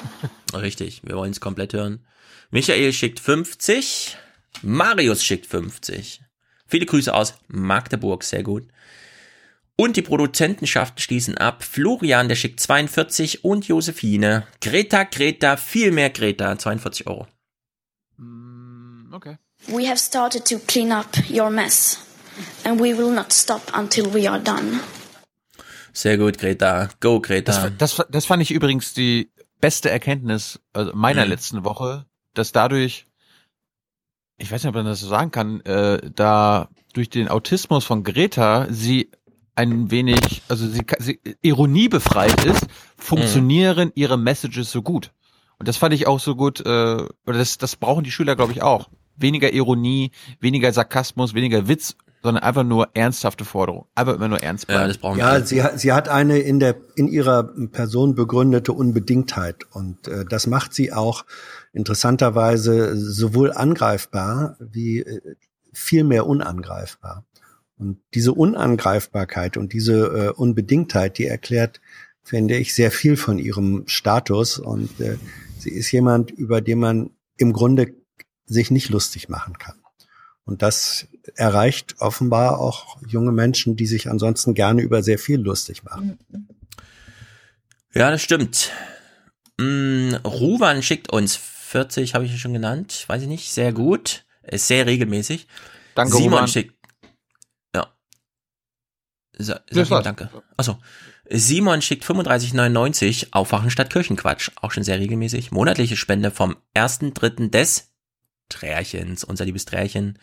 Richtig, wir wollen es komplett hören. Michael schickt 50. Marius schickt 50. Viele Grüße aus Magdeburg, sehr gut. Und die Produzentenschaften schließen ab. Florian, der schickt 42 und Josephine. Greta, Greta, viel mehr Greta, 42 Euro. Okay. We have started to clean up your mess, and we will not stop until we are done. Sehr gut, Greta. Go, Greta. Das, das, das fand ich übrigens die beste Erkenntnis also meiner Mhm. letzten Woche, dass dadurch, ich weiß nicht, ob man das so sagen kann, äh, da durch den Autismus von Greta sie ein wenig, also sie, sie ironiebefreit ist, funktionieren ihre Messages so gut. Und das fand ich auch so gut, äh, oder das, das brauchen die Schüler, glaube ich, auch. Weniger Ironie, weniger Sarkasmus, weniger Witz, sondern einfach nur ernsthafte Forderung. Einfach immer nur ernst bleiben. Ja, sie, hat- sie hat eine in der in ihrer Person begründete Unbedingtheit und äh, das macht sie auch interessanterweise sowohl angreifbar wie äh, viel mehr unangreifbar. Und diese Unangreifbarkeit und diese äh, Unbedingtheit, die erklärt, finde ich, sehr viel von ihrem Status und äh, sie ist jemand, über den man im Grunde sich nicht lustig machen kann. Und das erreicht offenbar auch junge Menschen, die sich ansonsten gerne über sehr viel lustig machen. Ja, das stimmt. Mm, Ruwan schickt uns 40, habe ich ja schon genannt. Weiß ich nicht. Sehr gut. Ist sehr regelmäßig. Danke, Simon Ruwan. schickt. Ja. Sa sag ihm war's. danke. Achso. Simon schickt 35,99 Aufwachen statt Kirchenquatsch. Auch schon sehr regelmäßig. Monatliche Spende vom 1.3. des Trärchens, unser liebes Trärchen.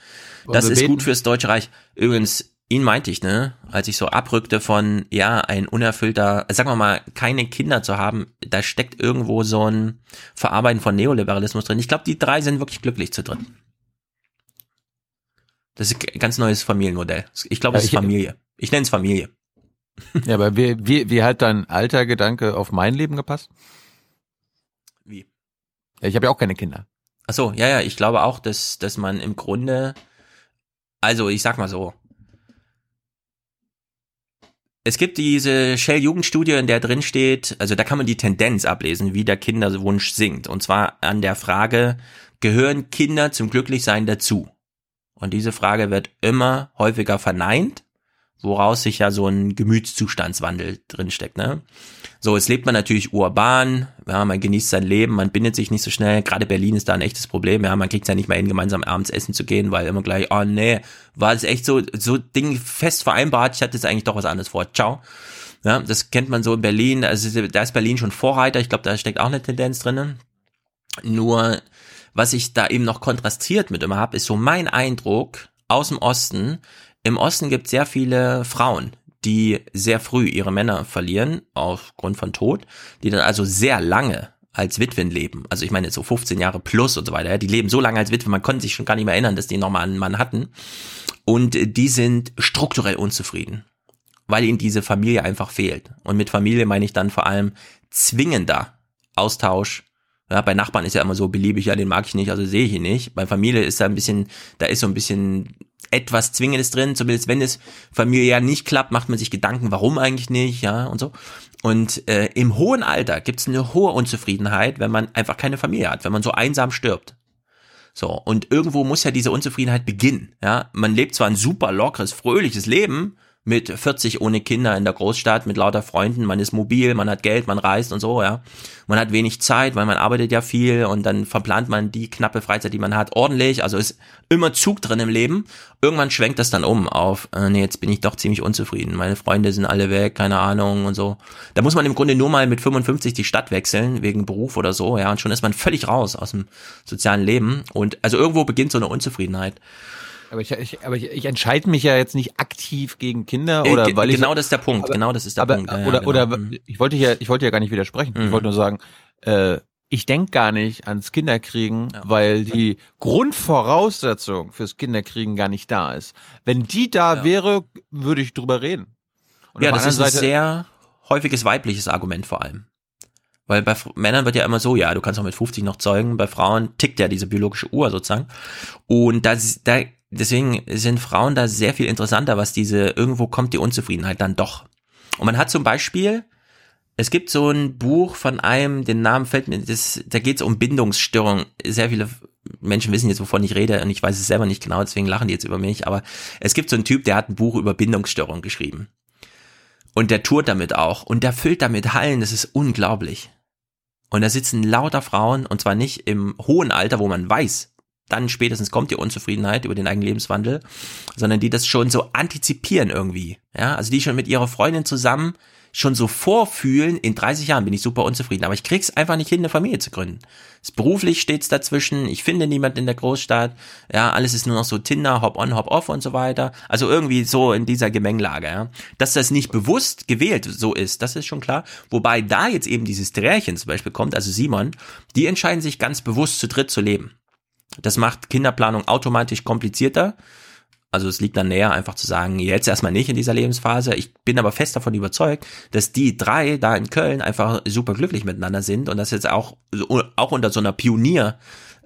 Wollen Das ist beten? gut fürs deutsche Reich. Übrigens, ihn meinte ich, ne, als ich so abrückte von, ja, ein unerfüllter, sagen wir mal, keine Kinder zu haben, da steckt irgendwo so ein Verarbeiten von Neoliberalismus drin. Ich glaube, die drei sind wirklich glücklich zu dritt. Das ist ein ganz neues Familienmodell. Ich glaube, es ist Familie. Ich nenne es Familie. Ja, aber wie, wie, wie hat dein alter Gedanke auf mein Leben gepasst? Wie? Ja, ich habe ja auch keine Kinder. Ach so, ja, ja, ich glaube auch, dass, dass man im Grunde, also ich sag mal so, es gibt diese Shell-Jugendstudie, in der drin steht, also da kann man die Tendenz ablesen, wie der Kinderwunsch sinkt. Und zwar an der Frage, gehören Kinder zum Glücklichsein dazu? Und diese Frage wird immer häufiger verneint woraus sich ja so ein Gemütszustandswandel drinsteckt. Ne? So, jetzt lebt man natürlich urban, ja, man genießt sein Leben, man bindet sich nicht so schnell. Gerade Berlin ist da ein echtes Problem. Ja, man kriegt ja nicht mehr hin, gemeinsam abends essen zu gehen, weil immer gleich, oh nee, war es echt so so Ding fest vereinbart. Ich hatte jetzt eigentlich doch was anderes vor. Ciao. Ja, das kennt man so in Berlin. Also da ist Berlin schon Vorreiter. Ich glaube, da steckt auch eine Tendenz drinnen. Nur was ich da eben noch kontrastiert mit immer habe, ist so mein Eindruck aus dem Osten. Im Osten gibt es sehr viele Frauen, die sehr früh ihre Männer verlieren aufgrund von Tod, die dann also sehr lange als Witwen leben. Also ich meine so 15 Jahre plus und so weiter. Die leben so lange als Witwen, man konnte sich schon gar nicht mehr erinnern, dass die nochmal einen Mann hatten. Und die sind strukturell unzufrieden, weil ihnen diese Familie einfach fehlt. Und mit Familie meine ich dann vor allem zwingender Austausch ja, bei Nachbarn ist ja immer so beliebig, ja, den mag ich nicht, also sehe ich ihn nicht. Bei Familie ist da ein bisschen, da ist so ein bisschen etwas Zwingendes drin, zumindest wenn es familiär nicht klappt, macht man sich Gedanken, warum eigentlich nicht, ja, und so. Und äh, im hohen Alter gibt es eine hohe Unzufriedenheit, wenn man einfach keine Familie hat, wenn man so einsam stirbt. So, und irgendwo muss ja diese Unzufriedenheit beginnen, ja. Man lebt zwar ein super lockeres, fröhliches Leben, mit 40 ohne Kinder in der Großstadt, mit lauter Freunden, man ist mobil, man hat Geld, man reist und so, ja. Man hat wenig Zeit, weil man arbeitet ja viel und dann verplant man die knappe Freizeit, die man hat, ordentlich, also ist immer Zug drin im Leben. Irgendwann schwenkt das dann um auf, äh, nee, jetzt bin ich doch ziemlich unzufrieden, meine Freunde sind alle weg, keine Ahnung und so. Da muss man im Grunde nur mal mit 55 die Stadt wechseln, wegen Beruf oder so, ja, und schon ist man völlig raus aus dem sozialen Leben und also irgendwo beginnt so eine Unzufriedenheit. Aber ich, ich, aber ich, ich entscheide mich ja jetzt nicht aktiv gegen Kinder äh, oder äh, weil genau ich genau das ist der Punkt, aber, genau das ist der aber, Punkt. Ja, oder genau. oder mhm. ich wollte ja ich wollte ja gar nicht widersprechen. Mhm. Ich wollte nur sagen, äh, ich denk gar nicht ans Kinderkriegen, ja. weil die Grundvoraussetzung fürs Kinderkriegen gar nicht da ist. Wenn die da ja. wäre, würde ich drüber reden. Und ja, das ist ein sehr häufiges weibliches Argument vor allem. Weil bei Männern wird ja immer so, ja, du kannst auch mit 50 noch zeugen, bei Frauen tickt ja diese biologische Uhr sozusagen. Und da, da deswegen sind Frauen da sehr viel interessanter, was diese, irgendwo kommt die Unzufriedenheit dann doch. Und man hat zum Beispiel, es gibt so ein Buch von einem, den Namen fällt mir, das, da geht es um Bindungsstörung. Sehr viele Menschen wissen jetzt, wovon ich rede, und ich weiß es selber nicht genau, deswegen lachen die jetzt über mich, aber es gibt so einen Typ, der hat ein Buch über Bindungsstörung geschrieben. Und der tourt damit auch. Und der füllt damit Hallen, das ist unglaublich. Und da sitzen lauter Frauen, und zwar nicht im hohen Alter, wo man weiß, dann spätestens kommt die Unzufriedenheit über den eigenen Lebenswandel, sondern die das schon so antizipieren irgendwie. Ja, also die schon mit ihrer Freundin zusammen schon so vorfühlen, in 30 Jahren bin ich super unzufrieden, aber ich krieg's einfach nicht hin, eine Familie zu gründen. Beruflich steht's dazwischen, ich finde niemanden in der Großstadt, ja, alles ist nur noch so Tinder, hop on, hop off und so weiter. Also irgendwie so in dieser Gemengelage, ja. Dass das nicht bewusst gewählt so ist, das ist schon klar. Wobei da jetzt eben dieses Drärchen zum Beispiel kommt, also Simon, die entscheiden sich ganz bewusst zu dritt zu leben. Das macht Kinderplanung automatisch komplizierter. Also es liegt dann näher, einfach zu sagen, jetzt erstmal nicht in dieser Lebensphase. Ich bin aber fest davon überzeugt, dass die drei da in Köln einfach super glücklich miteinander sind und das jetzt auch, auch unter so einer Pionier-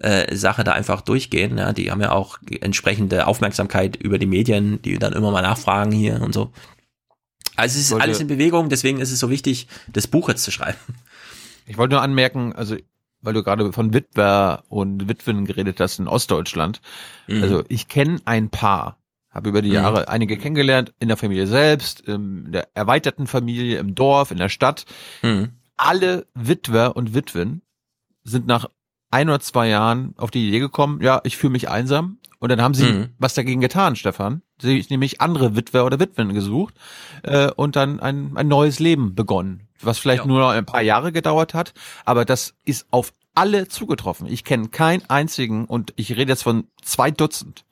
äh, Sache da einfach durchgehen. Ja, die haben ja auch entsprechende Aufmerksamkeit über die Medien, die dann immer mal nachfragen hier und so. Also es ist wollte, alles in Bewegung, deswegen ist es so wichtig, das Buch jetzt zu schreiben. Ich wollte nur anmerken, also weil du gerade von Witwer und Witwen geredet hast in Ostdeutschland. Mhm. Also ich kenne ein Paar, habe über die mhm. Jahre mhm. einige kennengelernt, in der Familie selbst, in der erweiterten Familie, im Dorf, in der Stadt. Mhm. Alle Witwer und Witwen sind nach ein oder zwei Jahren auf die Idee gekommen, ja, ich fühle mich einsam. Und dann haben sie mhm. was dagegen getan, Stefan. Sie nämlich andere Witwer oder Witwen gesucht äh, und dann ein, ein neues Leben begonnen was vielleicht ja. nur noch ein paar Jahre gedauert hat, aber das ist auf alle zugetroffen. Ich kenne keinen einzigen und ich rede jetzt von zwei Dutzend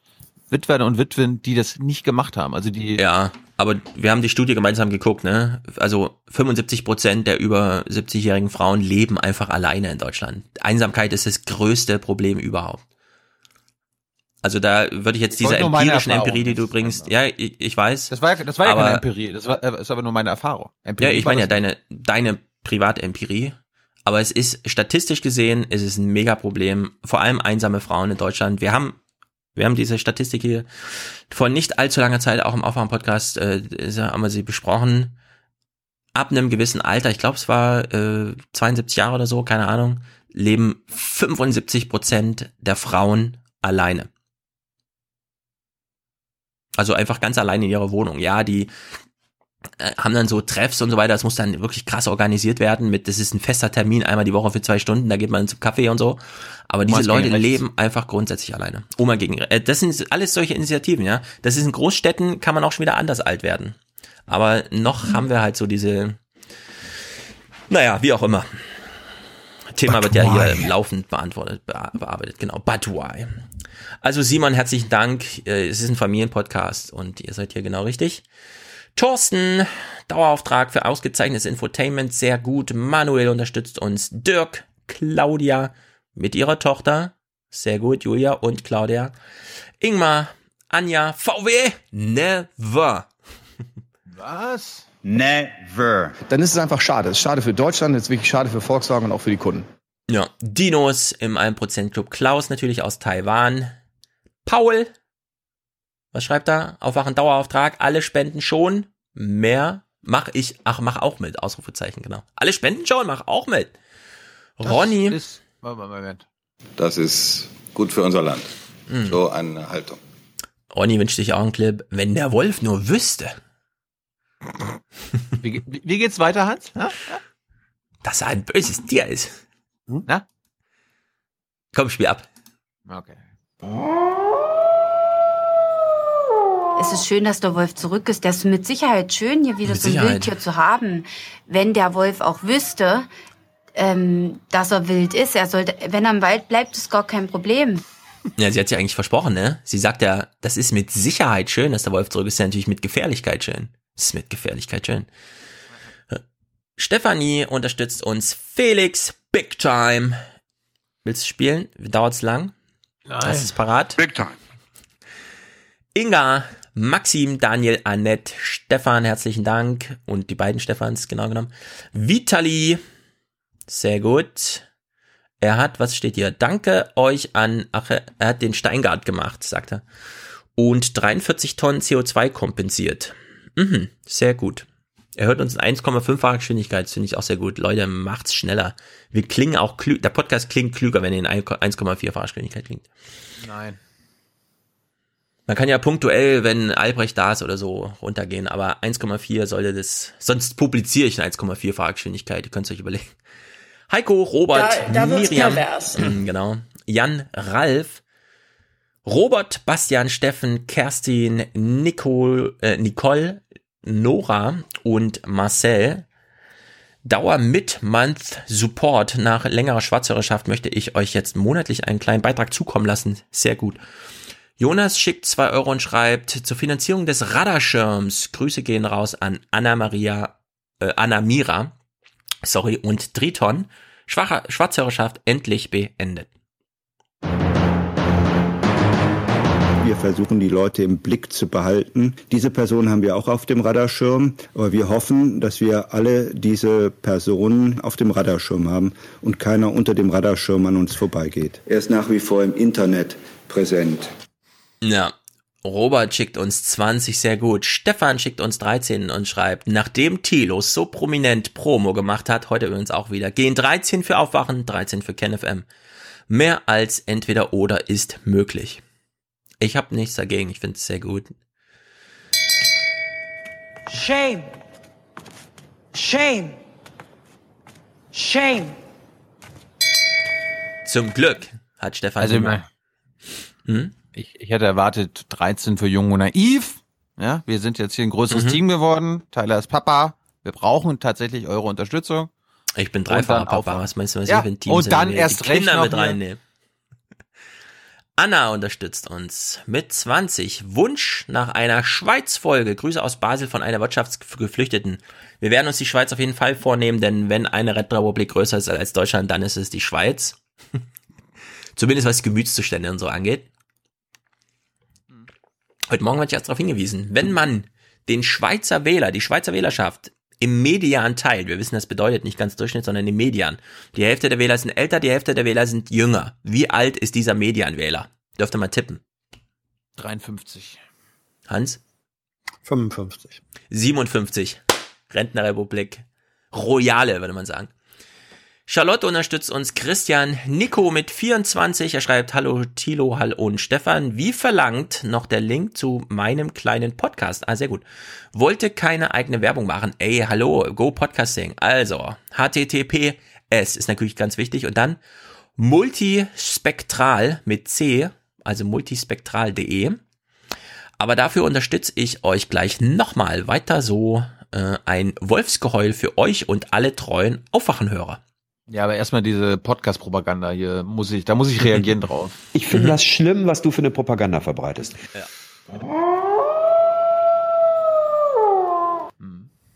Witwer und Witwen, die das nicht gemacht haben. Also die ja, aber wir haben die Studie gemeinsam geguckt, ne? Also 75 Prozent der über 70-jährigen Frauen leben einfach alleine in Deutschland. Einsamkeit ist das größte Problem überhaupt. Also da würde ich jetzt diese empirischen Empirie, die du bringst, ja, ich, ich, weiß. Das war ja, das war ja keine Empirie, das war, das ist aber nur meine Erfahrung. Empirie ja, ich meine ja deine, deine private Empirie. Aber es ist statistisch gesehen, ist es ein Megaproblem, vor allem einsame Frauen in Deutschland. Wir haben, wir haben diese Statistik hier vor nicht allzu langer Zeit auch im Aufwärm-Podcast, äh, haben wir sie besprochen. Ab einem gewissen Alter, ich glaube es war äh, 72 Jahre oder so, keine Ahnung, leben 75 Prozent der Frauen alleine. Also einfach ganz allein in ihrer Wohnung. Ja, die äh, haben dann so Treffs und so weiter. Das muss dann wirklich krass organisiert werden. Mit, das ist ein fester Termin einmal die Woche für zwei Stunden. Da geht man zum Kaffee und so. Aber diese Leute leben einfach grundsätzlich alleine. Oma gegen. Äh, das sind alles solche Initiativen, ja. Das ist in Großstädten kann man auch schon wieder anders alt werden. Aber noch haben wir halt so diese. Naja, wie auch immer. Thema But wird ja why? hier laufend beantwortet, bea- bearbeitet, genau. But why? Also Simon, herzlichen Dank. Äh, Es ist ein Familienpodcast und ihr seid hier genau richtig. Thorsten, Dauerauftrag für ausgezeichnetes Infotainment, sehr gut. Manuel unterstützt uns. Dirk, Claudia mit ihrer Tochter, sehr gut. Julia und Claudia. Ingmar, Anja, VW, never. Was? Never. Dann ist es einfach schade. Es ist schade für Deutschland, es ist wirklich schade für Volkswagen und auch für die Kunden. Ja, Dinos im 1% Club. Klaus natürlich aus Taiwan. Paul, was schreibt er? Aufwachen Dauerauftrag. Alle spenden schon. Mehr mach ich, ach, mach auch mit. Ausrufezeichen, genau. Alle spenden schon, mach auch mit. Ronny. Ist, Moment. Das ist gut für unser Land. So eine Haltung. Ronny wünscht sich auch einen Clip. Wenn der Wolf nur wüsste, Wie, wie geht's weiter, Hans? Ja? dass er ein böses Tier ist. Na? Komm, spiel ab. Okay. Es ist schön, dass der Wolf zurück ist. Das ist mit Sicherheit schön, hier wieder Mit so ein Sicherheit. Wildtier zu haben. Wenn der Wolf auch wüsste, ähm, dass er wild ist, er sollte, wenn er im Wald bleibt, ist gar kein Problem. Ja, sie hat ja eigentlich versprochen, ne? Sie sagt ja, das ist mit Sicherheit schön, dass der Wolf zurück ist. Ist ja natürlich mit Gefährlichkeit schön. Das ist mit Gefährlichkeit schön. Stefanie unterstützt uns. Felix, Big Time. Willst du spielen? Dauert's lang? Nein. Hast du es parat? Big Time. Inga, Maxim, Daniel, Annette, Stefan, herzlichen Dank. Und die beiden Stefans, genau genommen. Vitali, sehr gut. Er hat, was steht hier? Danke euch an, ach, er hat den Steingart gemacht, sagt er. Und 43 Tonnen CO2 kompensiert. Mhm, sehr gut. Er hört uns in 1,5-facher Geschwindigkeit, das finde ich auch sehr gut. Leute, macht's schneller. Wir klingen auch klüger, der Podcast klingt klüger, wenn er in 1,4-facher Geschwindigkeit klingt. Nein. Man kann ja punktuell, wenn Albrecht da ist oder so, runtergehen, aber 1,4 sollte das, sonst publiziere ich eine 1,4-fache Geschwindigkeit, ihr könnt es euch überlegen. Heiko, Robert, Da- da Miriam, pervers. Genau, Jan, Ralf, Robert, Bastian, Steffen, Kerstin, Nicole, äh, Nicole, Nora und Marcel. Dauer mit Month Support nach längerer Schwarzhörerschaft möchte ich euch jetzt monatlich einen kleinen Beitrag zukommen lassen. Sehr gut. Jonas schickt zwei Euro und schreibt zur Finanzierung des Radarschirms. Grüße gehen raus an Anna Maria, äh, Anna Mira, sorry, und Triton. Schwacher, Schwarzhörerschaft endlich beendet. Wir versuchen die Leute im Blick zu behalten. Diese Person haben wir auch auf dem Radarschirm, aber wir hoffen, dass wir alle diese Personen auf dem Radarschirm haben und keiner unter dem Radarschirm an uns vorbeigeht. Er ist nach wie vor im Internet präsent. Ja. Robert schickt uns 20, sehr gut. Stefan schickt uns 13 und schreibt, nachdem Thilo so prominent Promo gemacht hat, heute übrigens auch wieder, gehen 13 für Aufwachen, 13 für KenFM. Mehr als entweder oder ist möglich. Ich habe nichts dagegen, ich finde es sehr gut. Shame. Shame. Shame. Zum Glück hat Stefan Also, immer- Hm? ich, ich hätte erwartet 13 für Jung und Naiv. Ja, wir sind jetzt hier ein größeres Mhm. Team geworden. Tyler ist Papa. Wir brauchen tatsächlich eure Unterstützung. Ich bin dreifacher Papa, was meinst du, was Ja, ich für ein Team und dann erst die recht Kinder noch mit hier. reinnehmen. Anna unterstützt uns mit 20. Wunsch nach einer Schweiz-Folge. Grüße aus Basel von einer Wirtschaftsgeflüchteten. Wir werden uns die Schweiz auf jeden Fall vornehmen, denn wenn eine Republik größer ist als Deutschland, dann ist es die Schweiz. Zumindest was Gemütszustände und so angeht. Heute Morgen wurde ich erst darauf hingewiesen, wenn man den Schweizer Wähler, die Schweizer Wählerschaft im Median teilt, wir wissen, das bedeutet nicht ganz Durchschnitt, sondern im Median. Die Hälfte der Wähler sind älter, die Hälfte der Wähler sind jünger. Wie alt ist dieser Medianwähler? Dürft ihr mal tippen. 53. Hans? 55. 57. Rentnerrepublik. Royale, würde man sagen. Charlotte unterstützt uns Christian Nico mit 24. Er schreibt Hallo Tilo, Hall und Stefan. Wie verlangt noch der Link zu meinem kleinen Podcast? Ah, sehr gut. Wollte keine eigene Werbung machen. Ey, hallo, Go Podcasting. Also, HTTPS ist natürlich ganz wichtig. Und dann multispektral mit C, also multispektral.de. Aber dafür unterstütze ich euch gleich nochmal weiter so äh, ein Wolfsgeheul für euch und alle treuen Aufwachenhörer. Ja, aber erstmal diese Podcast-Propaganda hier muss ich, da muss ich reagieren drauf. Ich finde das schlimm, was du für eine Propaganda verbreitest. Ja.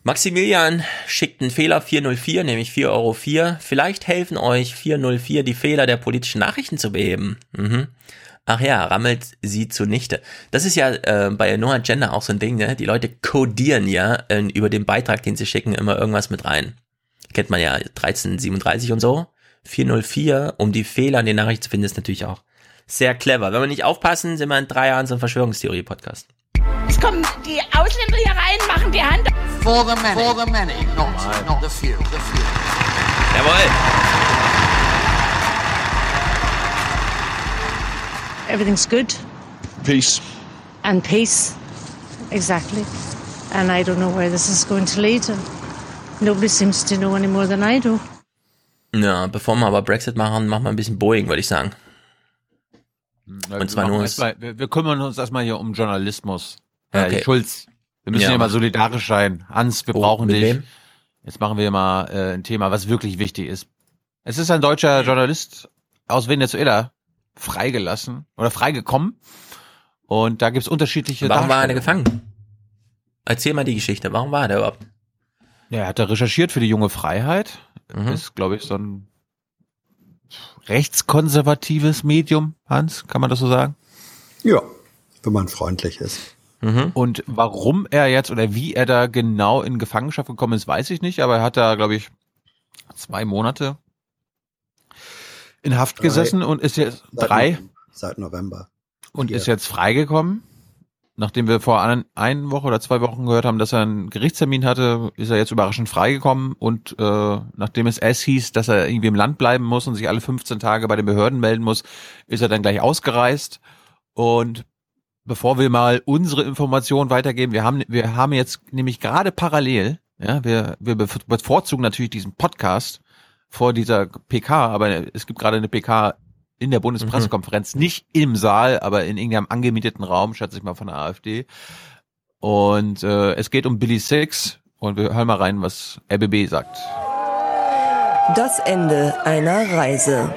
Maximilian schickt einen Fehler 404, nämlich 4,04 Euro. Vielleicht helfen euch 404 die Fehler der politischen Nachrichten zu beheben. Mhm. Ach ja, rammelt sie zunichte. Das ist ja äh, bei No Agenda auch so ein Ding, ne? Die Leute codieren ja äh, über den Beitrag, den sie schicken, immer irgendwas mit rein. Kennt man ja 1337 und so. 404, um die Fehler in den Nachrichten zu finden, ist natürlich auch sehr clever. Wenn wir nicht aufpassen, sind wir in drei Jahren so ein Verschwörungstheorie-Podcast. Es kommen die Ausländer hier rein, machen die Hand. For the many. For the many, not, not the few. The few. Jawohl. Everything's good. Peace. And peace. Exactly. And I don't know where this is going to lead. Nobody seems to know any more than I do. Ja, bevor wir aber Brexit machen, machen wir ein bisschen Boeing, würde ich sagen. Und zwar nur. Erstmal, wir, wir kümmern uns erstmal hier um Journalismus. Herr Okay. Schulz, wir müssen Ja. hier mal solidarisch sein. Hans, wir Oh, brauchen dich. wem? Jetzt machen wir mal äh, ein Thema, was wirklich wichtig ist. Es ist ein deutscher Journalist aus Venezuela freigelassen oder freigekommen. Und da gibt's unterschiedliche Warum war er gefangen? Erzähl mal die Geschichte. Warum war der überhaupt? Ja, er hat da recherchiert für die junge Freiheit. Mhm. Ist, glaube ich, so ein rechtskonservatives Medium, Hans, kann man das so sagen? Ja, wenn man freundlich ist. Mhm. Und warum er jetzt oder wie er da genau in Gefangenschaft gekommen ist, weiß ich nicht, aber er hat da, glaube ich, zwei Monate in Haft Drei. gesessen und ist jetzt Seit drei November. Seit November. und Vier. ist jetzt freigekommen. Nachdem wir vor ein, Woche oder zwei Wochen gehört haben, dass er einen Gerichtstermin hatte, ist er jetzt überraschend freigekommen und äh, nachdem es es hieß, dass er irgendwie im Land bleiben muss und sich alle 15 Tage bei den Behörden melden muss, ist er dann gleich ausgereist. Und bevor wir mal unsere Informationen weitergeben, wir haben wir haben jetzt nämlich gerade parallel, ja, wir wir bevorzugen natürlich diesen Podcast vor dieser PK, aber es gibt gerade eine PK in der Bundespressekonferenz, nicht im Saal, aber in irgendeinem angemieteten Raum, schätze ich mal von der AfD. Und äh, es geht um Billy Six und wir hören mal rein, was RBB sagt. Das Ende einer Reise.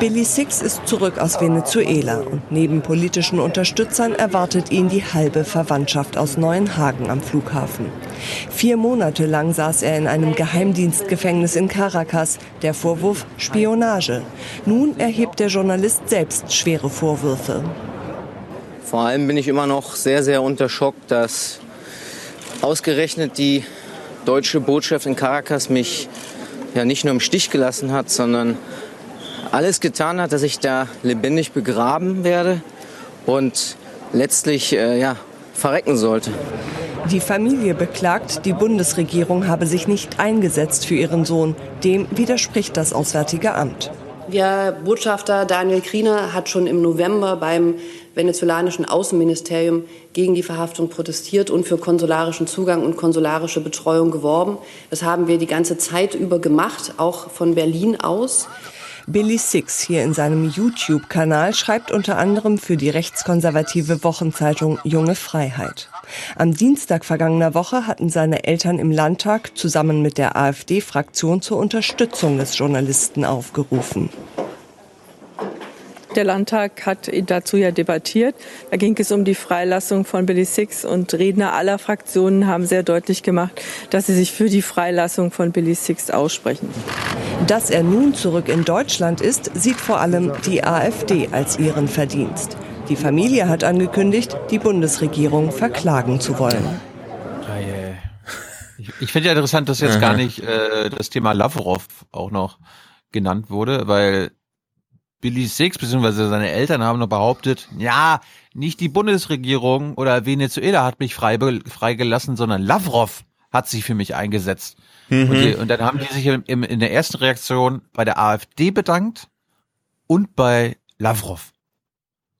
Billy Six ist zurück aus Venezuela und neben politischen Unterstützern erwartet ihn die halbe Verwandtschaft aus Neuenhagen am Flughafen. Vier Monate lang saß er in einem Geheimdienstgefängnis in Caracas. Der Vorwurf Spionage. Nun erhebt der Journalist selbst schwere Vorwürfe. Vor allem bin ich immer noch sehr, sehr unter Schock, dass ausgerechnet die deutsche Botschaft in Caracas mich ja nicht nur im Stich gelassen hat, sondern alles getan hat, dass ich da lebendig begraben werde und letztlich äh, ja, verrecken sollte. Die Familie beklagt, die Bundesregierung habe sich nicht eingesetzt für ihren Sohn. Dem widerspricht das Auswärtige Amt. Der Botschafter Daniel Kriener hat schon im November beim venezolanischen Außenministerium gegen die Verhaftung protestiert und für konsularischen Zugang und konsularische Betreuung geworben. Das haben wir die ganze Zeit über gemacht, auch von Berlin aus. Billy Six hier in seinem YouTube-Kanal schreibt unter anderem für die rechtskonservative Wochenzeitung Junge Freiheit. Am Dienstag vergangener Woche hatten seine Eltern im Landtag zusammen mit der AfD-Fraktion zur Unterstützung des Journalisten aufgerufen. Der Landtag hat dazu ja debattiert. Da ging es um die Freilassung von Billy Six und Redner aller Fraktionen haben sehr deutlich gemacht, dass sie sich für die Freilassung von Billy Six aussprechen. Dass er nun zurück in Deutschland ist, sieht vor allem die AfD als ihren Verdienst. Die Familie hat angekündigt, die Bundesregierung verklagen zu wollen. Ich, finde ja interessant, dass jetzt gar nicht äh, das Thema Lavrov auch noch genannt wurde, weil Billy Six beziehungsweise seine Eltern haben noch behauptet, ja, nicht die Bundesregierung oder Venezuela hat mich frei, freigelassen, sondern Lavrov hat sich für mich eingesetzt. Mhm. Und, die, und dann haben die sich im, im, in der ersten Reaktion bei der AfD bedankt und bei Lavrov.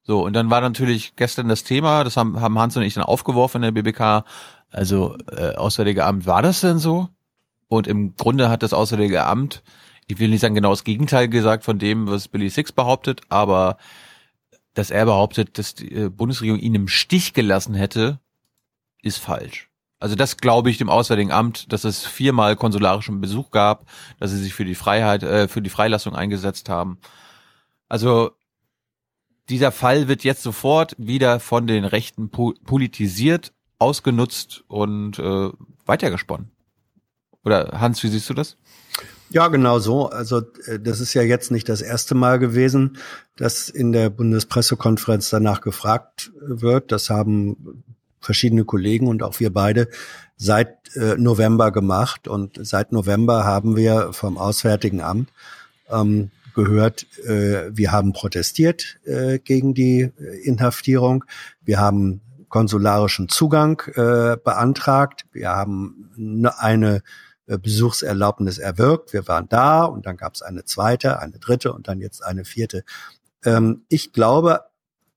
So, und dann war natürlich gestern das Thema, das haben, haben Hans und ich dann aufgeworfen in der BBK, also äh, Auswärtige Amt, war das denn so? Und im Grunde hat das Auswärtige Amt, ich will nicht sagen genau das Gegenteil gesagt von dem, was Billy Six behauptet, aber dass er behauptet, dass die äh, Bundesregierung ihn im Stich gelassen hätte, ist falsch. Also das glaube ich dem Auswärtigen Amt, dass es viermal konsularischen Besuch gab, dass sie sich für die Freiheit, äh, für die Freilassung eingesetzt haben. Also dieser Fall wird jetzt sofort wieder von den Rechten po politisiert, ausgenutzt und äh, weitergesponnen. Oder Hans, wie siehst du das? Ja, genau so. Also äh, das ist ja jetzt nicht das erste Mal gewesen, dass in der Bundespressekonferenz danach gefragt wird. Das haben verschiedene Kollegen und auch wir beide seit äh, November gemacht. Und seit November haben wir vom Auswärtigen Amt ähm, gehört, äh, wir haben protestiert äh, gegen die äh, Inhaftierung. Wir haben konsularischen Zugang äh, beantragt. Wir haben eine äh, Besuchserlaubnis erwirkt. Wir waren da und dann gab es eine zweite, eine dritte und dann jetzt eine vierte. Ähm, ich glaube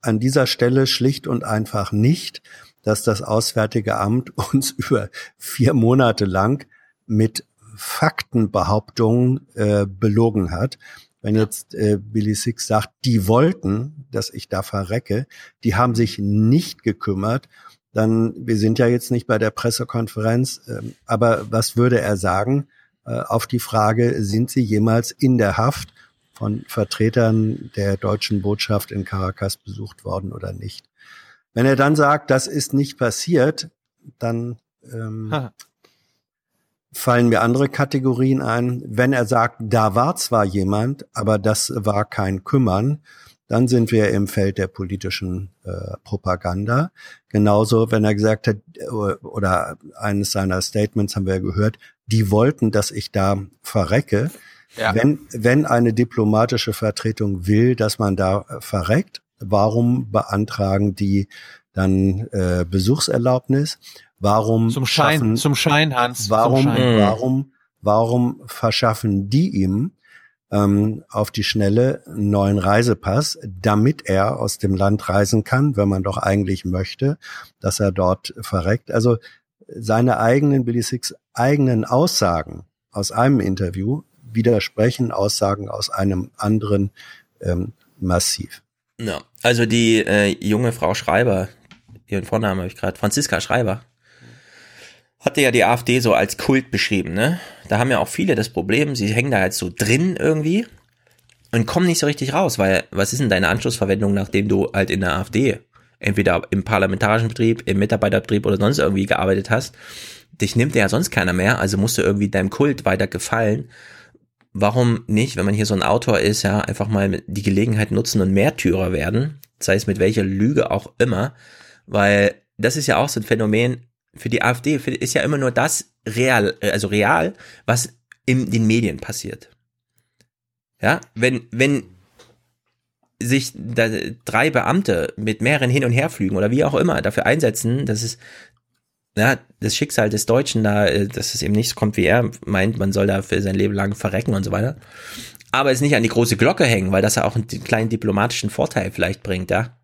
an dieser Stelle schlicht und einfach nicht, dass das Auswärtige Amt uns über vier Monate lang mit Faktenbehauptungen äh, belogen hat. Wenn jetzt äh, Billy Six sagt, die wollten, dass ich da verrecke, die haben sich nicht gekümmert, dann, wir sind ja jetzt nicht bei der Pressekonferenz, äh, aber was würde er sagen äh, auf die Frage, sind Sie jemals in der Haft von Vertretern der deutschen Botschaft in Caracas besucht worden oder nicht? Wenn er dann sagt, das ist nicht passiert, dann ähm, fallen mir andere Kategorien ein. Wenn er sagt, da war zwar jemand, aber das war kein Kümmern, dann sind wir im Feld der politischen äh, Propaganda. Genauso, wenn er gesagt hat, oder eines seiner Statements haben wir gehört, die wollten, dass ich da verrecke. Ja. Wenn, wenn eine diplomatische Vertretung will, dass man da verreckt, warum beantragen die dann äh, Besuchserlaubnis? Warum zum Schein, schaffen, zum Schein, Hans. Warum, Schein. warum, warum verschaffen die ihm ähm, auf die Schnelle einen neuen Reisepass, damit er aus dem Land reisen kann, wenn man doch eigentlich möchte, dass er dort verreckt. Also seine eigenen Billy Six eigenen Aussagen aus einem Interview widersprechen Aussagen aus einem anderen ähm, massiv. Ja, also die äh, junge Frau Schreiber, ihren Vornamen habe ich gerade, Franziska Schreiber, hatte ja die AfD so als Kult beschrieben, ne? Da haben ja auch viele das Problem, sie hängen da jetzt so drin irgendwie und kommen nicht so richtig raus, weil was ist denn deine Anschlussverwendung, nachdem du halt in der AfD entweder im parlamentarischen Betrieb, im Mitarbeiterbetrieb oder sonst irgendwie gearbeitet hast? Dich nimmt ja sonst keiner mehr, also musst du irgendwie deinem Kult weiter gefallen warum nicht, wenn man hier so ein Autor ist, ja, einfach mal die Gelegenheit nutzen und Märtyrer werden, sei es mit welcher Lüge auch immer, weil das ist ja auch so ein Phänomen für die AfD, ist ja immer nur das real, also real, was in den Medien passiert. Ja, wenn, wenn sich drei Beamte mit mehreren hin und her flügen oder wie auch immer dafür einsetzen, dass es ja, das Schicksal des Deutschen da, äh, dass es eben nicht so kommt, wie er meint, man soll da für sein Leben lang verrecken und so weiter. Aber es nicht an die große Glocke hängen, weil das ja auch einen kleinen diplomatischen Vorteil vielleicht bringt, ja.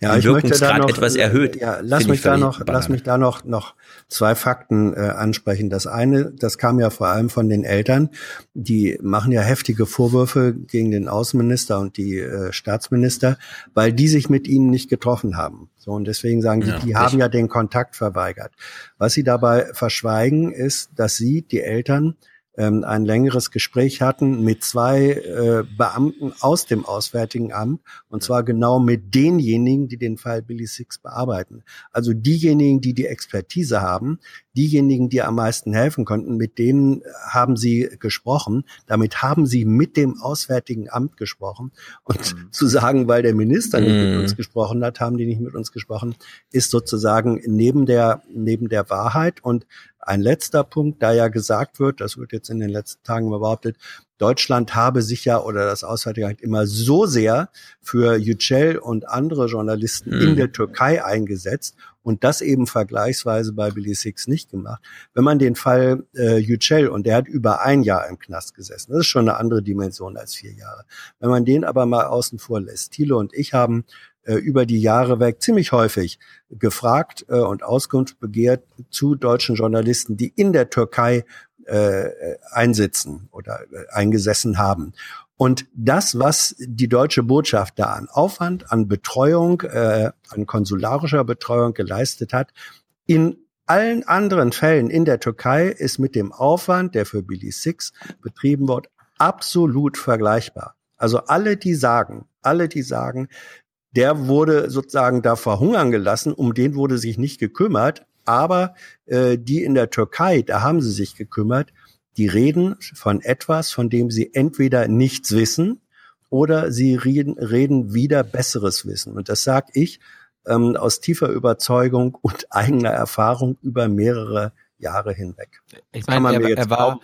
Ja, ich möchte da noch, etwas erhöht. Ja, lass mich da noch, banal. lass mich da noch, noch zwei Fakten äh, ansprechen. Das eine, das kam ja vor allem von den Eltern, die machen ja heftige Vorwürfe gegen den Außenminister und die äh, Staatsminister, weil die sich mit ihnen nicht getroffen haben. So, und deswegen sagen die, ja, die haben ja den Kontakt verweigert. Was sie dabei verschweigen, ist, dass sie, die Eltern, ähm, ein längeres Gespräch hatten mit zwei äh, Beamten aus dem Auswärtigen Amt und zwar genau mit denjenigen, die den Fall Billy Six bearbeiten. Also diejenigen, die die Expertise haben, diejenigen, die am meisten helfen konnten, mit denen haben sie gesprochen. Damit haben sie mit dem Auswärtigen Amt gesprochen. Und mhm. zu sagen, weil der Minister nicht mit uns mhm. gesprochen hat, haben die nicht mit uns gesprochen, ist sozusagen neben der, neben der Wahrheit. Und Ein letzter Punkt, da ja gesagt wird, das wird jetzt in den letzten Tagen behauptet, Deutschland habe sich ja oder das Auswärtige Amt immer so sehr für Yücel und andere Journalisten mhm. in der Türkei eingesetzt und das eben vergleichsweise bei Billy Six nicht gemacht. Wenn man den Fall äh, Yücel, und der hat über ein Jahr im Knast gesessen, das ist schon eine andere Dimension als vier Jahre. Wenn man den aber mal außen vor lässt, Thilo und ich haben äh, über die Jahre weg ziemlich häufig gefragt äh, und Auskunft begehrt zu deutschen Journalisten, die in der Türkei äh, einsitzen oder äh, eingesessen haben. Und das, was die deutsche Botschaft da an Aufwand, an Betreuung, äh, an konsularischer Betreuung geleistet hat, in allen anderen Fällen in der Türkei ist mit dem Aufwand, der für Billy Six betrieben wird, absolut vergleichbar. Also alle, die sagen, alle, die sagen, der wurde sozusagen da verhungern gelassen, um den wurde sich nicht gekümmert, aber äh, die in der Türkei, da haben sie sich gekümmert, die reden von etwas, von dem sie entweder nichts wissen oder sie reden, reden wieder besseres Wissen. Und das sage ich ähm, aus tiefer Überzeugung und eigener Erfahrung über mehrere Jahre hinweg. Ich meine, er, er, war,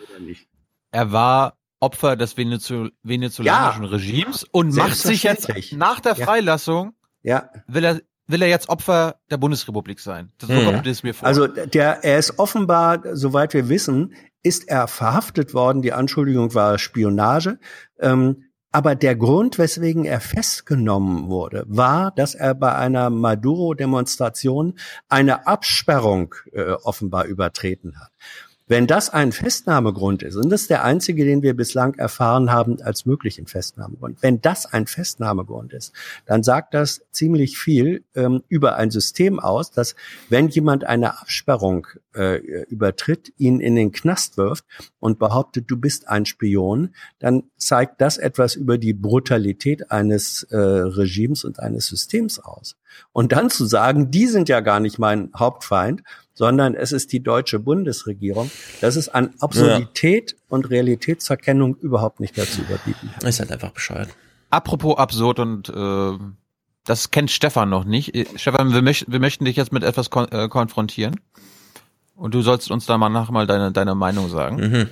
er war Opfer des venezolanischen ja, Regimes und macht sich jetzt nach der Freilassung, ja. will er will er jetzt Opfer der Bundesrepublik sein. Das, so kommt es mir vor. Also der, er ist offenbar, soweit wir wissen, ist er verhaftet worden. Die Anschuldigung war Spionage. Ähm, aber der Grund, weswegen er festgenommen wurde, war, dass er bei einer Maduro-Demonstration eine Absperrung äh, offenbar übertreten hat. Wenn das ein Festnahmegrund ist, und das ist der einzige, den wir bislang erfahren haben als möglichen Festnahmegrund, wenn das ein Festnahmegrund ist, dann sagt das ziemlich viel ähm, über ein System aus, dass wenn jemand eine Absperrung äh, übertritt, ihn in den Knast wirft und behauptet, du bist ein Spion, dann zeigt das etwas über die Brutalität eines äh, Regimes und eines Systems aus. Und dann zu sagen, die sind ja gar nicht mein Hauptfeind, sondern es ist die deutsche Bundesregierung. Das ist an Absurdität ja. und Realitätsverkennung überhaupt nicht mehr zu überbieten. Ist halt einfach bescheuert. Apropos absurd und äh, das kennt Stefan noch nicht. Äh, Stefan, wir, möchten, wir möchten dich jetzt mit etwas kon äh, konfrontieren. Und du sollst uns da mal nach mal deine, deine Meinung sagen. Mhm.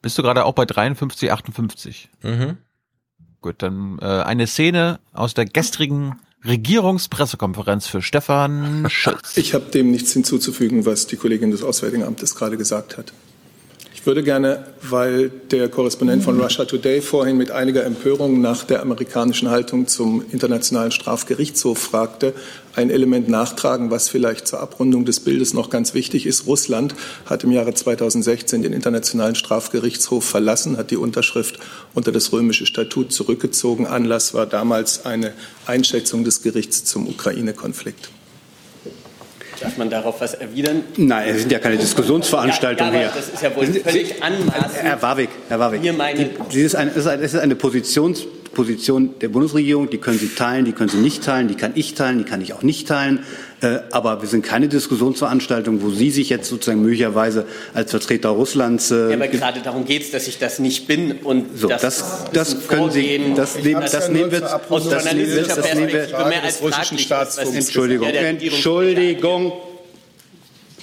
Bist du gerade auch bei 53, 58? Mhm. Gut, dann äh, eine Szene aus der gestrigen Regierungspressekonferenz für Stefan Schulz. Ich habe dem nichts hinzuzufügen, was die Kollegin des Auswärtigen Amtes gerade gesagt hat. Ich würde gerne, weil der Korrespondent von Russia Today vorhin mit einiger Empörung nach der amerikanischen Haltung zum Internationalen Strafgerichtshof fragte, ein Element nachtragen, was vielleicht zur Abrundung des Bildes noch ganz wichtig ist. Russland hat im Jahre 2016 den Internationalen Strafgerichtshof verlassen, hat die Unterschrift unter das römische Statut zurückgezogen. Anlass war damals eine Einschätzung des Gerichts zum Ukraine-Konflikt. Darf man darauf was erwidern? Nein, es sind ja keine Diskussionsveranstaltungen ja, ja, Das ist ja wohl völlig anmaßend. Herr Warwick, Herr Warwick. Hier meine das ist eine, das ist eine Positions, Position der Bundesregierung, die können Sie teilen, die können Sie nicht teilen, die kann ich teilen, die kann ich auch nicht teilen. Äh, aber wir sind keine Diskussionsveranstaltung, wo Sie sich jetzt sozusagen möglicherweise als Vertreter Russlands. Äh, ja, aber gerade darum geht es, dass ich das nicht bin und so, das, das, das können Sie, das, nehmen, das, das nehmen wir aus journalistischer Perspektive mehr als fraglich. Entschuldigung, Entschuldigung.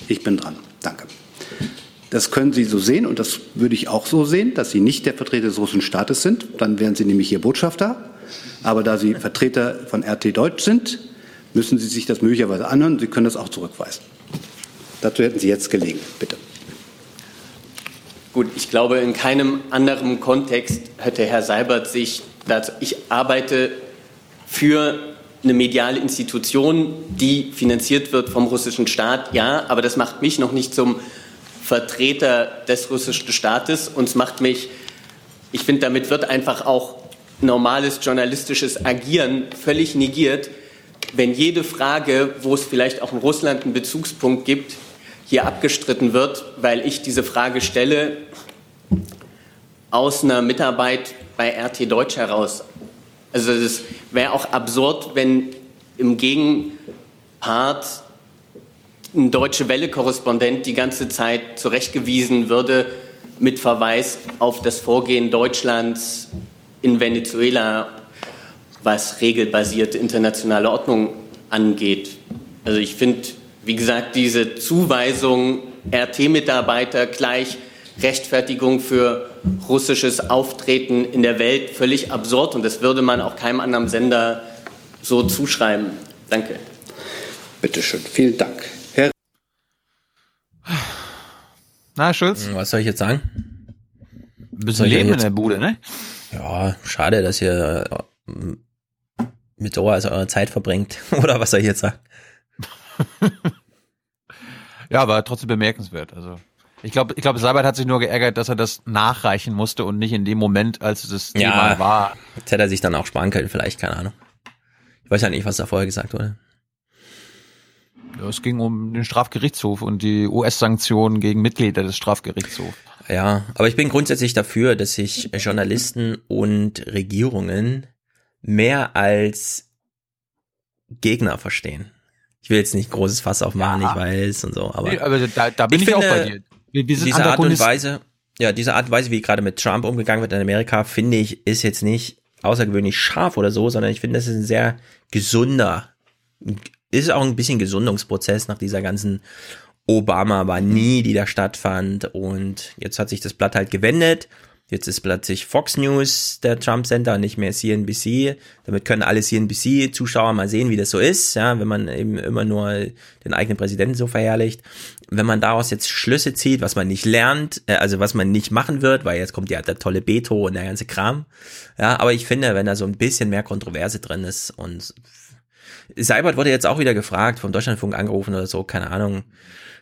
Ich bin dran. Danke. Das können Sie so sehen und das würde ich auch so sehen, dass Sie nicht der Vertreter des russischen Staates sind. Dann wären Sie nämlich hier Botschafter. Aber da Sie Vertreter von RT Deutsch sind, müssen Sie sich das möglicherweise anhören. Sie können das auch zurückweisen. Dazu hätten Sie jetzt gelegen. Bitte. Gut, ich glaube, in keinem anderen Kontext hätte Herr Seibert sich dazu. Ich arbeite für eine mediale Institution, die finanziert wird vom russischen Staat, ja, aber das macht mich noch nicht zum Vertreter des russischen Staates und es macht mich, ich finde, damit wird einfach auch normales journalistisches Agieren völlig negiert, wenn jede Frage, wo es vielleicht auch in Russland einen Bezugspunkt gibt, hier abgestritten wird, weil ich diese Frage stelle aus einer Mitarbeit bei RT Deutsch heraus. Also es wäre auch absurd, wenn im Gegenpart ein Deutsche Welle-Korrespondent die ganze Zeit zurechtgewiesen würde mit Verweis auf das Vorgehen Deutschlands in Venezuela, was regelbasierte internationale Ordnung angeht. Also ich finde, wie gesagt, diese Zuweisung RT-Mitarbeiter gleich Rechtfertigung für russisches Auftreten in der Welt völlig absurd und das würde man auch keinem anderen Sender so zuschreiben. Danke. Bitte schön, vielen Dank. Herr Na, Schulz? Was soll ich jetzt sagen? Ein bisschen Leben in der Bude, ne? Ja, schade, dass ihr äh, mit sowas eure Zeit verbringt. Oder was soll ich jetzt sagen? ja, aber trotzdem bemerkenswert. Also ich glaube, ich glaube, Seibert hat sich nur geärgert, dass er das nachreichen musste und nicht in dem Moment, als das Thema ja, war. Jetzt hätte er sich dann auch sparen können, vielleicht, keine Ahnung. Ich weiß ja nicht, was da vorher gesagt wurde. Ja, es ging um den Strafgerichtshof und die US-Sanktionen gegen Mitglieder des Strafgerichtshofs. Ja, aber ich bin grundsätzlich dafür, dass sich Journalisten und Regierungen mehr als Gegner verstehen. Ich will jetzt nicht großes Fass aufmachen, ja. ich weiß und so, aber. Nee, aber da, da bin ich, ich finde, auch bei dir. Wir, wir diese Art und Weise, ja, diese Art und Weise, wie gerade mit Trump umgegangen wird in Amerika, finde ich, ist jetzt nicht außergewöhnlich scharf oder so, sondern ich finde, das ist ein sehr gesunder, ist auch ein bisschen Gesundungsprozess nach dieser ganzen Obama war nie, die da stattfand und jetzt hat sich das Blatt halt gewendet Jetzt ist plötzlich Fox News der Trump Center und nicht mehr CNBC. Damit können alle CNBC-Zuschauer mal sehen, wie das so ist, ja, wenn man eben immer nur den eigenen Präsidenten so verherrlicht. Wenn man daraus jetzt Schlüsse zieht, was man nicht lernt, äh, also was man nicht machen wird, weil jetzt kommt ja der tolle Beto und der ganze Kram. Ja, aber ich finde, wenn da so ein bisschen mehr Kontroverse drin ist und Seibert wurde jetzt auch wieder gefragt, vom Deutschlandfunk angerufen oder so, keine Ahnung,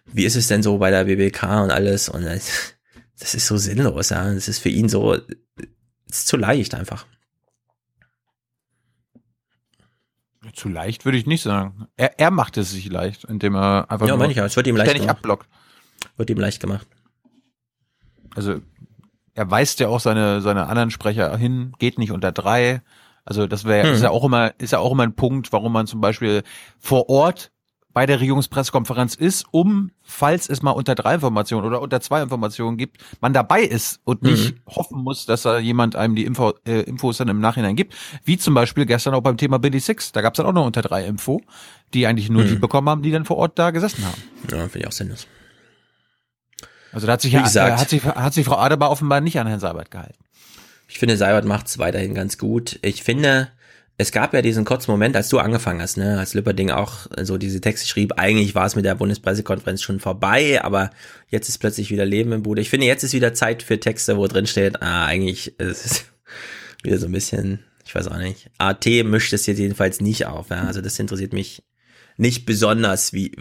wie ist es denn so bei der BBK und alles und das ist so sinnlos, ja. Das ist für ihn so, ist zu leicht einfach. Zu leicht würde ich nicht sagen. Er, er macht es sich leicht, indem er einfach ja, nur ich, es wird ihm leicht ständig gemacht. abblockt. Wird ihm leicht gemacht. Also er weist ja auch seine seine anderen Sprecher hin, geht nicht unter drei. Also das wäre hm. ist ja auch immer ist ja auch immer ein Punkt, warum man zum Beispiel vor Ort bei der Regierungspressekonferenz ist, um, falls es mal unter drei Informationen oder unter zwei Informationen gibt, man dabei ist und nicht mhm. hoffen muss, dass da jemand einem die Info, äh, Infos dann im Nachhinein gibt. Wie zum Beispiel gestern auch beim Thema Billy Six. Da gab es dann auch noch unter drei Info, die eigentlich nur mhm. die bekommen haben, die dann vor Ort da gesessen haben. Ja, finde ich auch sinnlos. Also da hat sich, Wie gesagt, äh, hat sich, hat sich Frau Adebar offenbar nicht an Herrn Seibert gehalten. Ich finde, Seibert macht es weiterhin ganz gut. Ich finde, es gab ja diesen kurzen Moment, als du angefangen hast, ne, als Lipperding auch so diese Texte schrieb, eigentlich war es mit der Bundespressekonferenz schon vorbei, aber jetzt ist plötzlich wieder Leben im Bude. Ich finde, jetzt ist wieder Zeit für Texte, wo drin steht, ah, eigentlich ist es wieder so ein bisschen, ich weiß auch nicht. AT mischt es jetzt jedenfalls nicht auf, ja, also das interessiert mich nicht besonders wie,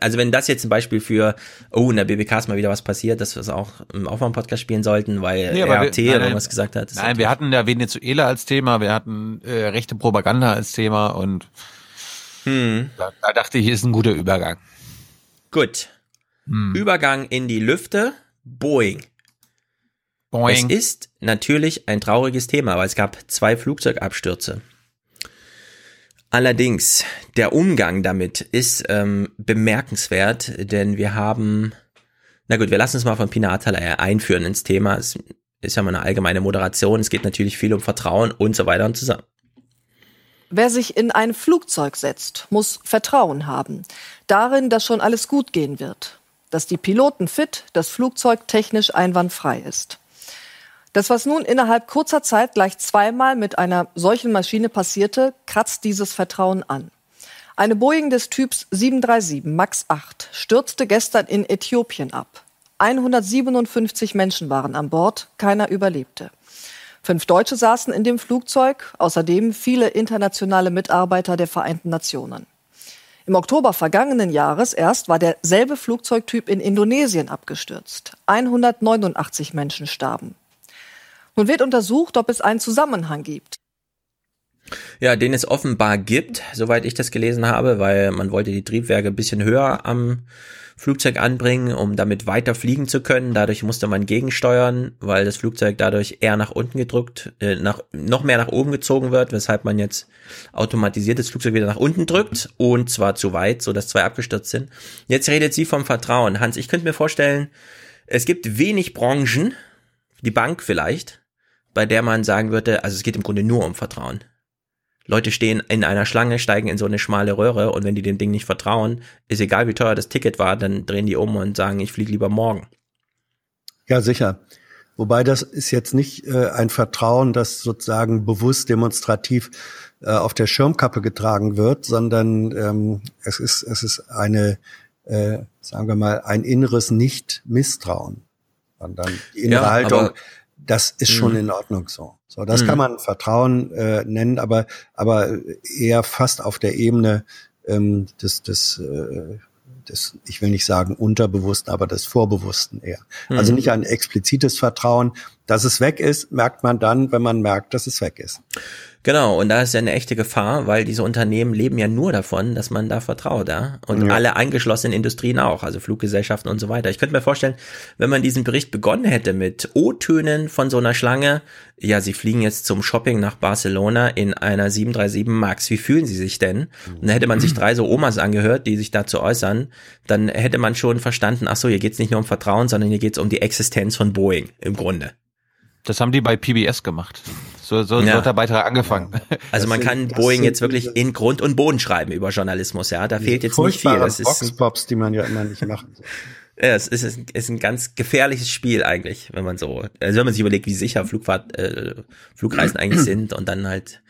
also wenn das jetzt ein Beispiel für, oh, in der BBK ist mal wieder was passiert, dass wir es auch im Aufwärm-Podcast spielen sollten, weil nee, RT wir, irgendwas gesagt hat. Nein, wir hatten ja Venezuela als Thema, wir hatten äh, rechte Propaganda als Thema und hm. da, da dachte ich, ist ein guter Übergang. Gut. Hm. Übergang in die Lüfte, Boeing. Boeing. Es ist natürlich ein trauriges Thema, weil es gab zwei Flugzeugabstürze. Allerdings, der Umgang damit ist ähm, bemerkenswert, denn wir haben, na gut, wir lassen uns mal von Pina Atalaya einführen ins Thema. Es ist ja mal eine allgemeine Moderation. Es geht natürlich viel um Vertrauen und so weiter und zusammen. Wer sich in ein Flugzeug setzt, muss Vertrauen haben. Darin, dass schon alles gut gehen wird. Dass die Piloten fit, das Flugzeug technisch einwandfrei ist. Das, was nun innerhalb kurzer Zeit gleich zweimal mit einer solchen Maschine passierte, kratzt dieses Vertrauen an. Eine Boeing des Typs 737 MAX 8 stürzte gestern in Äthiopien ab. 157 Menschen waren an Bord, keiner überlebte. Fünf Deutsche saßen in dem Flugzeug, außerdem viele internationale Mitarbeiter der Vereinten Nationen. Im Oktober vergangenen Jahres erst war derselbe Flugzeugtyp in Indonesien abgestürzt. 189 Menschen starben. Nun wird untersucht, ob es einen Zusammenhang gibt. Ja, den es offenbar gibt, soweit ich das gelesen habe, weil man wollte die Triebwerke ein bisschen höher am Flugzeug anbringen, um damit weiter fliegen zu können. Dadurch musste man gegensteuern, weil das Flugzeug dadurch eher nach unten gedrückt, äh, nach, noch mehr nach oben gezogen wird, weshalb man jetzt automatisiert das Flugzeug wieder nach unten drückt und zwar zu weit, so dass zwei abgestürzt sind. Jetzt redet sie vom Vertrauen. Hans, ich könnte mir vorstellen, es gibt wenig Branchen, die Bank vielleicht, bei der man sagen würde, also es geht im Grunde nur um Vertrauen. Leute stehen in einer Schlange, steigen in so eine schmale Röhre und wenn die dem Ding nicht vertrauen, ist egal wie teuer das Ticket war, dann drehen die um und sagen, ich fliege lieber morgen. Ja, sicher. Wobei das ist jetzt nicht äh, ein Vertrauen, das sozusagen bewusst demonstrativ äh, auf der Schirmkappe getragen wird, sondern ähm, es ist es ist eine, äh, sagen wir mal, ein inneres Nicht-Misstrauen. Und dann die innere Ja, Haltung, das ist schon Mhm. in Ordnung so. So, das Mhm. kann man Vertrauen äh, nennen, aber aber eher fast auf der Ebene ähm, des des äh, des, ich will nicht sagen Unterbewussten, aber des Vorbewussten eher. Also Mhm. nicht ein explizites Vertrauen. Dass es weg ist, merkt man dann, wenn man merkt, dass es weg ist. Genau, und da ist ja eine echte Gefahr, weil diese Unternehmen leben ja nur davon, dass man da vertraut, ja. Und Ja. alle eingeschlossenen Industrien auch, also Fluggesellschaften und so weiter. Ich könnte mir vorstellen, wenn man diesen Bericht begonnen hätte mit O-Tönen von so einer Schlange, ja, sie fliegen jetzt zum Shopping nach Barcelona in einer 737 MAX, wie fühlen sie sich denn? Und dann hätte man sich drei so Omas angehört, die sich dazu äußern, dann hätte man schon verstanden, ach so, hier geht's nicht nur um Vertrauen, sondern hier geht's um die Existenz von Boeing im Grunde. Das haben die bei PBS gemacht. So, so, so Ja. hat der Beitrag angefangen. Also man kann Boeing jetzt wirklich in Grund und Boden schreiben über Journalismus, ja. Da fehlt jetzt nicht viel. Das ist, Vox-Pops, die man ja immer nicht machen soll. ja, es ist, es ist ein ganz gefährliches Spiel eigentlich, wenn man so, also wenn man sich überlegt, wie sicher Flugfahrt, äh, Flugreisen eigentlich sind und dann halt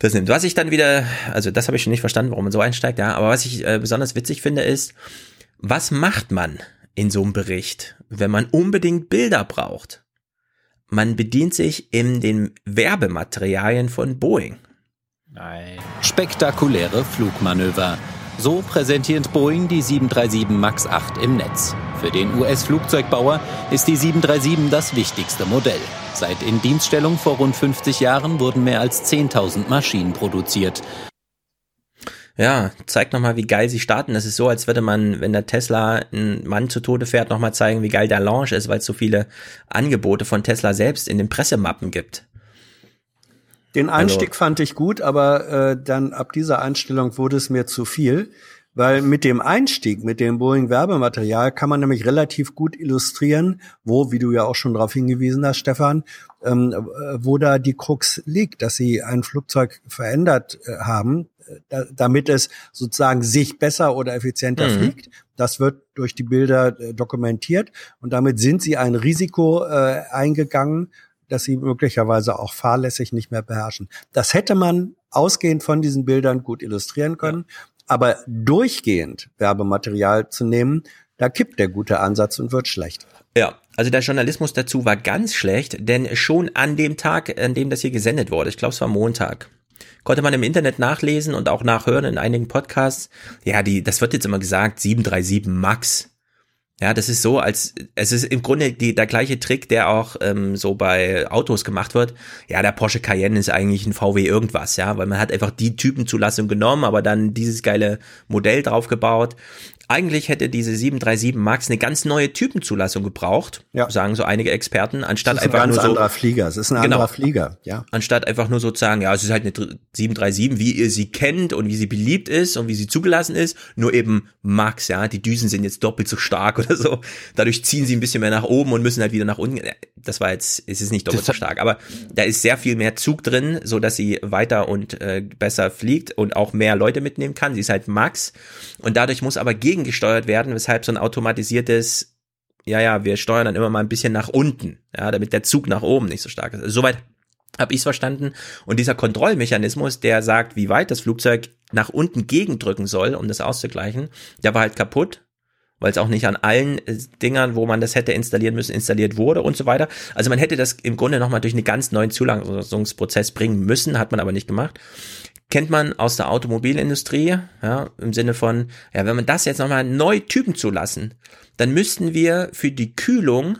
das nimmt. Was ich dann wieder, also das habe ich schon nicht verstanden, warum man so einsteigt, ja. Aber was ich äh, besonders witzig finde, ist, was macht man in so einem Bericht, wenn man unbedingt Bilder braucht? Man bedient sich in den Werbematerialien von Boeing. Nein. Spektakuläre Flugmanöver. So präsentiert Boeing die 737 MAX 8 im Netz. Für den US-Flugzeugbauer ist die 737 das wichtigste Modell. Seit Indienststellung vor rund 50 Jahren wurden mehr als 10.000 Maschinen produziert. Ja, zeigt nochmal, wie geil sie starten. Das ist so, als würde man, wenn der Tesla einen Mann zu Tode fährt, nochmal zeigen, wie geil der Launch ist, weil es so viele Angebote von Tesla selbst in den Pressemappen gibt. Den Also- Einstieg fand ich gut, aber äh, dann ab dieser Einstellung wurde es mir zu viel, weil mit dem Einstieg, mit dem Boeing Werbematerial kann man nämlich relativ gut illustrieren, wo, wie du ja auch schon darauf hingewiesen hast, Stefan, ähm, äh, wo da die Krux liegt, dass sie ein Flugzeug verändert äh, haben, äh, da, damit es sozusagen sich besser oder effizienter Mhm. fliegt. Das wird durch die Bilder äh, dokumentiert und damit sind sie ein Risiko äh, eingegangen, dass sie möglicherweise auch fahrlässig nicht mehr beherrschen. Das hätte man ausgehend von diesen Bildern gut illustrieren können, aber durchgehend Werbematerial zu nehmen, da kippt der gute Ansatz und wird schlecht. Ja, also der Journalismus dazu war ganz schlecht, denn schon an dem Tag, an dem das hier gesendet wurde, ich glaube es war Montag, konnte man im Internet nachlesen und auch nachhören in einigen Podcasts. Ja, die, das wird jetzt immer gesagt, 737 Max. Ja, das ist so, als es ist im Grunde die, der gleiche Trick, der auch ähm, so bei Autos gemacht wird. Ja, der Porsche Cayenne ist eigentlich ein VW irgendwas, ja, weil man hat einfach die Typenzulassung genommen, aber dann dieses geile Modell draufgebaut. Eigentlich hätte diese 737 Max eine ganz neue Typenzulassung gebraucht, sagen so einige Experten, anstatt Das ist ein einfach ganz nur so anderer Flieger. Es ist ein Genau. anderer Flieger, ja. anstatt einfach nur so zu sagen, ja, es ist halt eine Dr- 737, wie ihr sie kennt und wie sie beliebt ist und wie sie zugelassen ist, nur eben Max, ja, die Düsen sind jetzt doppelt so stark oder so. Dadurch ziehen sie ein bisschen mehr nach oben und müssen halt wieder nach unten. Das war jetzt, es ist nicht doppelt so stark, aber da ist sehr viel mehr Zug drin, so dass sie weiter und äh, besser fliegt und auch mehr Leute mitnehmen kann. Sie ist halt Max und dadurch muss aber gegengesteuert werden, weshalb so ein automatisiertes ja, ja, wir steuern dann immer mal ein bisschen nach unten, ja, damit der Zug nach oben nicht so stark ist. Also soweit habe ich es verstanden. Und dieser Kontrollmechanismus, der sagt, wie weit das Flugzeug nach unten gegendrücken soll, um das auszugleichen, der war halt kaputt, weil es auch nicht an allen äh, Dingern, wo man das hätte installieren müssen, installiert wurde und so weiter. Also man hätte das im Grunde nochmal durch einen ganz neuen Zulassungsprozess bringen müssen, hat man aber nicht gemacht. Kennt man aus der Automobilindustrie, ja, im Sinne von, ja, wenn man das jetzt nochmal neu Typen zulassen, dann müssten wir für die Kühlung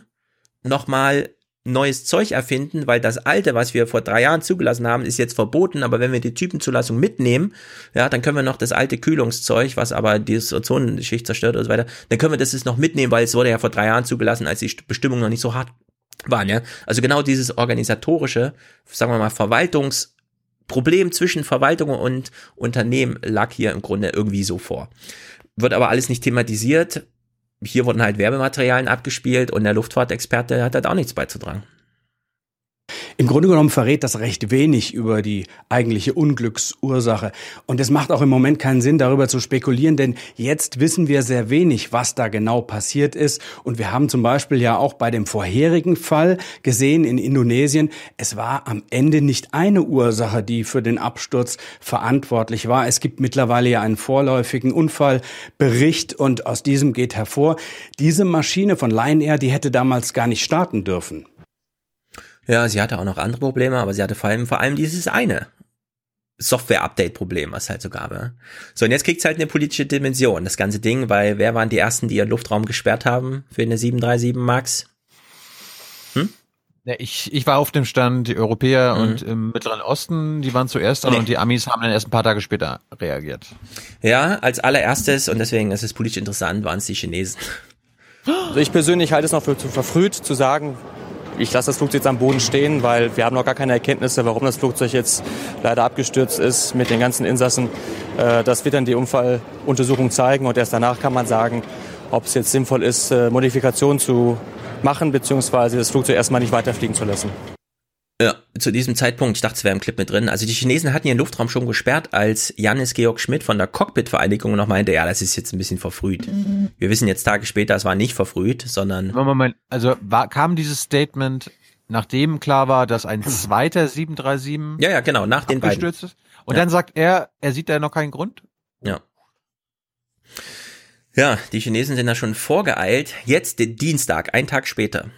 nochmal neues Zeug erfinden, weil das alte, was wir vor drei Jahren zugelassen haben, ist jetzt verboten, aber wenn wir die Typenzulassung mitnehmen, ja, dann können wir noch das alte Kühlungszeug, was aber die Ozonschicht zerstört und so weiter, dann können wir das jetzt noch mitnehmen, weil es wurde ja vor drei Jahren zugelassen, als die Bestimmungen noch nicht so hart waren, ja. Also genau dieses organisatorische, sagen wir mal, Verwaltungsproblem zwischen Verwaltung und Unternehmen lag hier im Grunde irgendwie so vor. Wird aber alles nicht thematisiert, hier wurden halt Werbematerialien abgespielt und der Luftfahrtexperte hat halt auch nichts beizutragen. Im Grunde genommen verrät das recht wenig über die eigentliche Unglücksursache. Und es macht auch im Moment keinen Sinn, darüber zu spekulieren, denn jetzt wissen wir sehr wenig, was da genau passiert ist. Und wir haben zum Beispiel ja auch bei dem vorherigen Fall gesehen in Indonesien, es war am Ende nicht eine Ursache, die für den Absturz verantwortlich war. Es gibt mittlerweile ja einen vorläufigen Unfallbericht und aus diesem geht hervor, diese Maschine von Lion Air, die hätte damals gar nicht starten dürfen. Ja, sie hatte auch noch andere Probleme, aber sie hatte vor allem, vor allem dieses eine Software-Update-Problem, was halt so gab. Ja. So, und jetzt kriegt's halt eine politische Dimension, das ganze Ding, weil wer waren die ersten, die ihren Luftraum gesperrt haben für eine 737 MAX? Hm? Ja, ich, ich war auf dem Stand, die Europäer mhm. und im Mittleren Osten, die waren zuerst dran nee. und die Amis haben dann erst ein paar Tage später reagiert. Ja, als allererstes, und deswegen ist es politisch interessant, waren es die Chinesen. Also ich persönlich halte es noch für zu verfrüht zu sagen, ich lasse das Flugzeug jetzt am Boden stehen, weil wir haben noch gar keine Erkenntnisse, warum das Flugzeug jetzt leider abgestürzt ist mit den ganzen Insassen. Äh, das wird dann die Unfalluntersuchung zeigen und erst danach kann man sagen, ob es jetzt sinnvoll ist, äh, Modifikationen zu machen, beziehungsweise das Flugzeug erstmal nicht weiterfliegen zu lassen. Zu diesem Zeitpunkt, ich dachte, es wäre im Clip mit drin. Also die Chinesen hatten ihren Luftraum schon gesperrt, als Janis Georg Schmidt von der Cockpit-Vereinigung noch meinte, ja, das ist jetzt ein bisschen verfrüht. Mhm. Wir wissen jetzt Tage später, es war nicht verfrüht, sondern. Moment, also war, kam dieses Statement, nachdem klar war, dass ein zweiter 737 ja, ja, genau, nach den beiden. ist? Und ja. dann sagt er, er sieht da noch keinen Grund? Ja. Ja, die Chinesen sind da schon vorgeeilt. Jetzt den Dienstag, ein Tag später.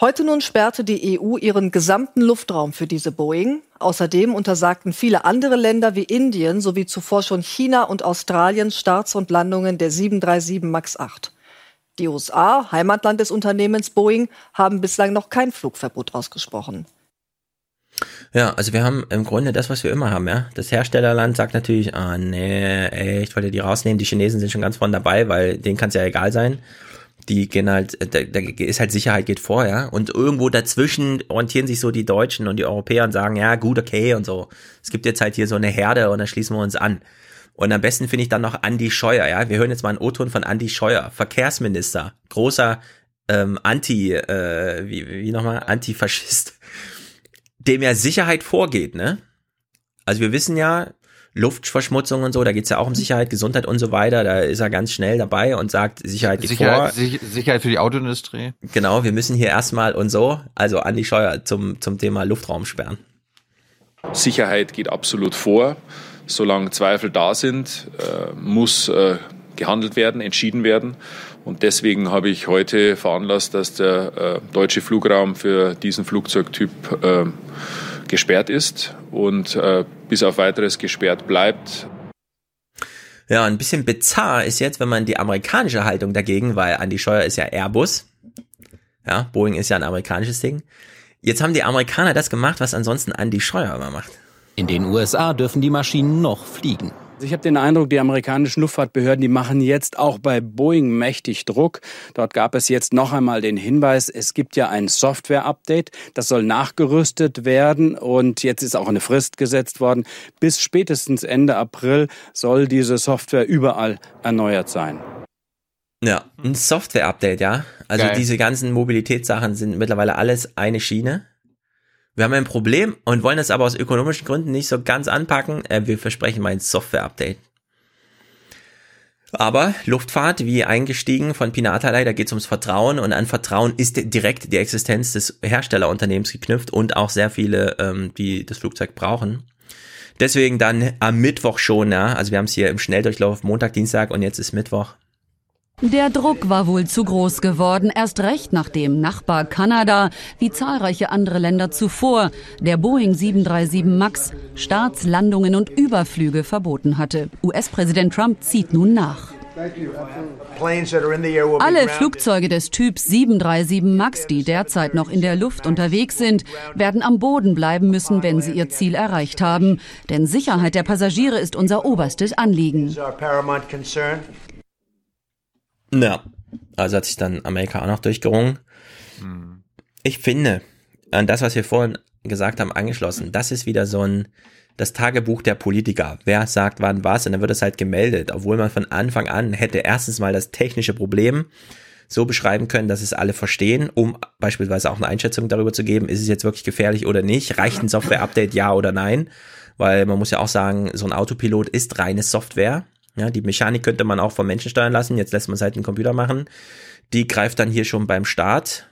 Heute nun sperrte die EU ihren gesamten Luftraum für diese Boeing. Außerdem untersagten viele andere Länder wie Indien sowie zuvor schon China und Australien Starts und Landungen der 737 MAX 8. Die USA, Heimatland des Unternehmens Boeing, haben bislang noch kein Flugverbot ausgesprochen. Ja, also wir haben im Grunde das, was wir immer haben, ja. Das Herstellerland sagt natürlich, ah nee, echt, wollt ihr die rausnehmen? Die Chinesen sind schon ganz vorne dabei, weil denen kann es ja egal sein die gehen halt, da, da ist halt Sicherheit geht vor, ja. Und irgendwo dazwischen orientieren sich so die Deutschen und die Europäer und sagen, ja, gut, okay und so. Es gibt jetzt halt hier so eine Herde und dann schließen wir uns an. Und am besten finde ich dann noch Andi Scheuer, ja. Wir hören jetzt mal einen O-Ton von Andi Scheuer, Verkehrsminister, großer ähm, Anti, äh, wie, wie nochmal, Antifaschist, dem ja Sicherheit vorgeht, ne? Also wir wissen ja, Luftverschmutzung und so, da geht's ja auch um Sicherheit, Gesundheit und so weiter. Da ist er ganz schnell dabei und sagt, Sicherheit geht Sicherheit, vor. Sicherheit für die Autoindustrie. Genau, wir müssen hier erstmal und so. Also Andi Scheuer zum, zum Thema Luftraum sperren. Sicherheit geht absolut vor. Solange Zweifel da sind, äh, muss äh, gehandelt werden, entschieden werden. Und deswegen habe ich heute veranlasst, dass der äh, deutsche Flugraum für diesen Flugzeugtyp äh, gesperrt ist und äh, bis auf weiteres gesperrt bleibt. Ja, ein bisschen bizarr ist jetzt, wenn man die amerikanische Haltung dagegen, weil Andy Scheuer ist ja Airbus. Ja, Boeing ist ja ein amerikanisches Ding. Jetzt haben die Amerikaner das gemacht, was ansonsten Andy Scheuer immer macht. In den USA dürfen die Maschinen noch fliegen. Also ich habe den Eindruck, die amerikanischen Luftfahrtbehörden, die machen jetzt auch bei Boeing mächtig Druck. Dort gab es jetzt noch einmal den Hinweis, es gibt ja ein Software-Update, das soll nachgerüstet werden und jetzt ist auch eine Frist gesetzt worden. Bis spätestens Ende April soll diese Software überall erneuert sein. Ja, ein Software-Update, ja. Also Geil. diese ganzen Mobilitätssachen sind mittlerweile alles eine Schiene wir haben ein Problem und wollen es aber aus ökonomischen Gründen nicht so ganz anpacken. Äh, wir versprechen mal ein Software-Update. Aber Luftfahrt, wie eingestiegen von Pinatalei, da geht es ums Vertrauen und an Vertrauen ist direkt die Existenz des Herstellerunternehmens geknüpft und auch sehr viele, ähm, die das Flugzeug brauchen. Deswegen dann am Mittwoch schon, ja, also wir haben es hier im Schnelldurchlauf Montag, Dienstag und jetzt ist Mittwoch. Der Druck war wohl zu groß geworden, erst recht nachdem Nachbar Kanada, wie zahlreiche andere Länder zuvor, der Boeing 737 MAX Startslandungen und Überflüge verboten hatte. US-Präsident Trump zieht nun nach. Alle Flugzeuge des Typs 737 MAX, die derzeit noch in der Luft unterwegs sind, werden am Boden bleiben müssen, wenn sie ihr Ziel erreicht haben. Denn Sicherheit der Passagiere ist unser oberstes Anliegen. Ja, also hat sich dann Amerika auch noch durchgerungen. Hm. Ich finde, an das, was wir vorhin gesagt haben, angeschlossen, das ist wieder so ein, das Tagebuch der Politiker. Wer sagt wann was und dann wird es halt gemeldet, obwohl man von Anfang an hätte erstens mal das technische Problem so beschreiben können, dass es alle verstehen, um beispielsweise auch eine Einschätzung darüber zu geben, ist es jetzt wirklich gefährlich oder nicht, reicht ein Software-Update ja oder nein, weil man muss ja auch sagen, so ein Autopilot ist reine Software, ja, die Mechanik könnte man auch vom Menschen steuern lassen, jetzt lässt man es halt den Computer machen, die greift dann hier schon beim Start,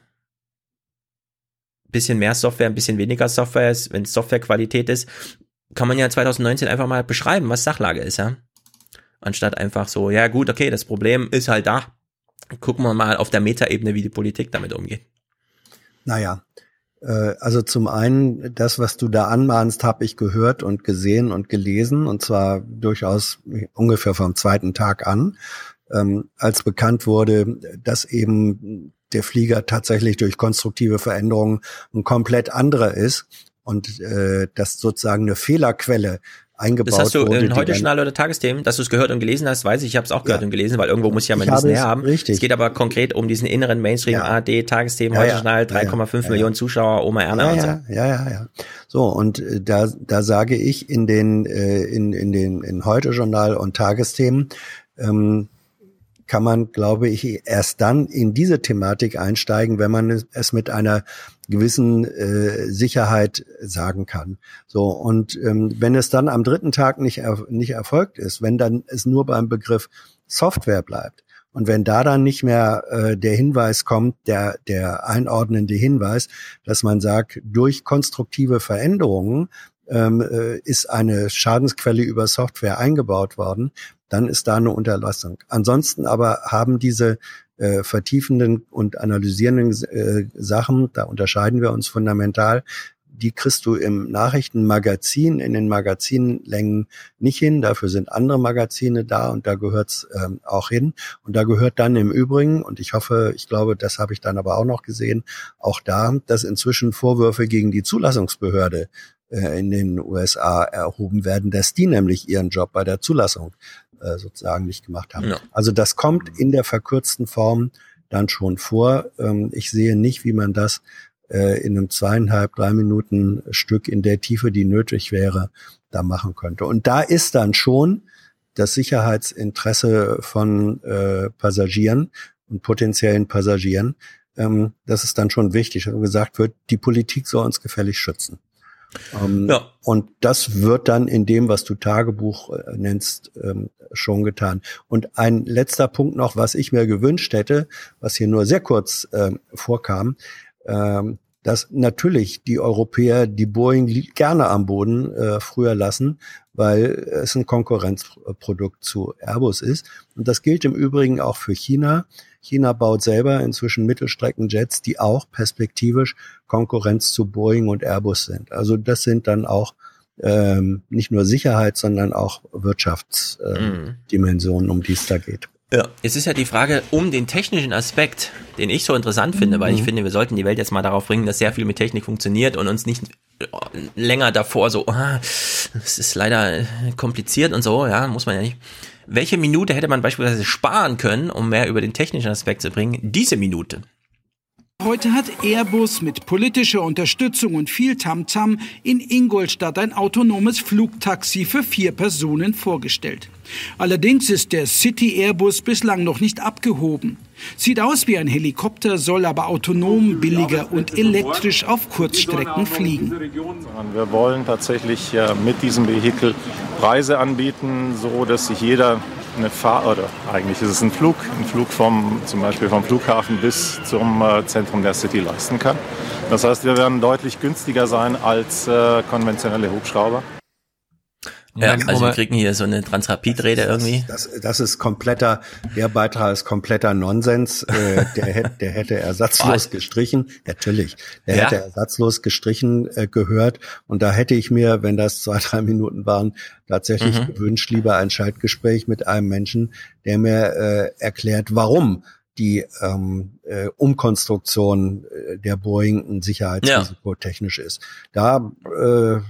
bisschen mehr Software, ein bisschen weniger Software wenn es Softwarequalität ist, kann man ja 2019 einfach mal beschreiben, was Sachlage ist, ja. Anstatt einfach so, ja gut, okay, das Problem ist halt da. Gucken wir mal auf der Metaebene, wie die Politik damit umgeht. Naja, also zum einen, das, was du da anmahnst, habe ich gehört und gesehen und gelesen, und zwar durchaus ungefähr vom zweiten Tag an, ähm, als bekannt wurde, dass eben der Flieger tatsächlich durch konstruktive Veränderungen ein komplett anderer ist und äh, das sozusagen eine Fehlerquelle eingebaut. Das hast du in heute Journal oder Tagesthemen, dass du es gehört und gelesen hast, weiß ich, ich habe es auch gehört ja. und gelesen, weil irgendwo muss ich ja mein Wissen herhaben. Richtig. Es geht aber konkret um diesen inneren Mainstream ja. AD Tagesthemen, ja, heute Journal, 3,5 ja, Millionen Zuschauer, Oma Erna und so. Ja, ja, ja. So und äh, da da sage ich in den äh, in in den in heute Journal und Tagesthemen ähm, kann man, glaube ich, erst dann in diese Thematik einsteigen, wenn man es mit einer gewissen äh, Sicherheit sagen kann. So und ähm, wenn es dann am dritten Tag nicht nicht erfolgt ist, wenn dann es nur beim Begriff Software bleibt und wenn da dann nicht mehr äh, der Hinweis kommt, der der einordnende Hinweis, dass man sagt, durch konstruktive Veränderungen ähm, äh, ist eine Schadensquelle über Software eingebaut worden, dann ist da eine Unterlassung. Ansonsten aber haben diese äh, vertiefenden und analysierenden äh, Sachen, da unterscheiden wir uns fundamental, die kriegst du im Nachrichtenmagazin, in den Magazinlängen nicht hin. Dafür sind andere Magazine da und da gehört's ähm, auch hin. Und da gehört dann im Übrigen, und ich hoffe, ich glaube, das habe ich dann aber auch noch gesehen, auch da, dass inzwischen Vorwürfe gegen die Zulassungsbehörde äh, in den USA erhoben werden, dass die nämlich ihren Job bei der Zulassung äh, sozusagen nicht gemacht haben. Ja. Also das kommt in der verkürzten Form dann schon vor. Ähm, ich sehe nicht, wie man das äh, in einem zweieinhalb, drei Minuten Stück in der Tiefe, die nötig wäre, da machen könnte. Und da ist dann schon das Sicherheitsinteresse von äh, Passagieren und potenziellen Passagieren, ähm, das ist dann schon wichtig, dass gesagt wird, die Politik soll uns gefällig schützen. Ähm, ja. Und das wird dann in dem, was du Tagebuch äh, nennst, ähm, schon getan. Und ein letzter Punkt noch, was ich mir gewünscht hätte, was hier nur sehr kurz ähm, vorkam, ähm, dass natürlich die Europäer die Boeing gerne am Boden äh, früher lassen, weil es ein Konkurrenzprodukt zu Airbus ist. Und das gilt im Übrigen auch für China. China baut selber inzwischen Mittelstreckenjets, die auch perspektivisch Konkurrenz zu Boeing und Airbus sind. Also das sind dann auch ähm, nicht nur Sicherheit, sondern auch Wirtschaftsdimensionen, ähm, um die es da geht. Ja. Es ist ja die Frage um den technischen Aspekt, den ich so interessant finde, weil ich mhm. finde, wir sollten die Welt jetzt mal darauf bringen, dass sehr viel mit Technik funktioniert und uns nicht länger davor so, ah, es ist leider kompliziert und so, ja, muss man ja nicht. Welche Minute hätte man beispielsweise sparen können, um mehr über den technischen Aspekt zu bringen? Diese Minute. Heute hat Airbus mit politischer Unterstützung und viel Tamtam -Tam in Ingolstadt ein autonomes Flugtaxi für vier Personen vorgestellt. Allerdings ist der City Airbus bislang noch nicht abgehoben. Sieht aus wie ein Helikopter, soll aber autonom, billiger und elektrisch auf Kurzstrecken fliegen. Wir wollen tatsächlich mit diesem Vehikel Preise anbieten, so dass sich jeder eine Fahrt, oder eigentlich ist es ein Flug, ein Flug vom, zum Beispiel vom Flughafen bis zum äh, Zentrum der City leisten kann. Das heißt, wir werden deutlich günstiger sein als äh, konventionelle Hubschrauber. Ja, also wir kriegen hier so eine Transrapid-Rede irgendwie. Das, das, ist kompletter, der Beitrag ist kompletter Nonsens. Äh, der, hätte, der hätte ersatzlos gestrichen. Natürlich, der ja. hätte ersatzlos gestrichen äh, gehört. Und da hätte ich mir, wenn das zwei, drei Minuten waren, tatsächlich mhm. gewünscht, lieber ein Schaltgespräch mit einem Menschen, der mir äh, erklärt, warum die ähm, äh, Umkonstruktion äh, der Boeing ein Sicherheitsrisiko ja. technisch ist. Da äh,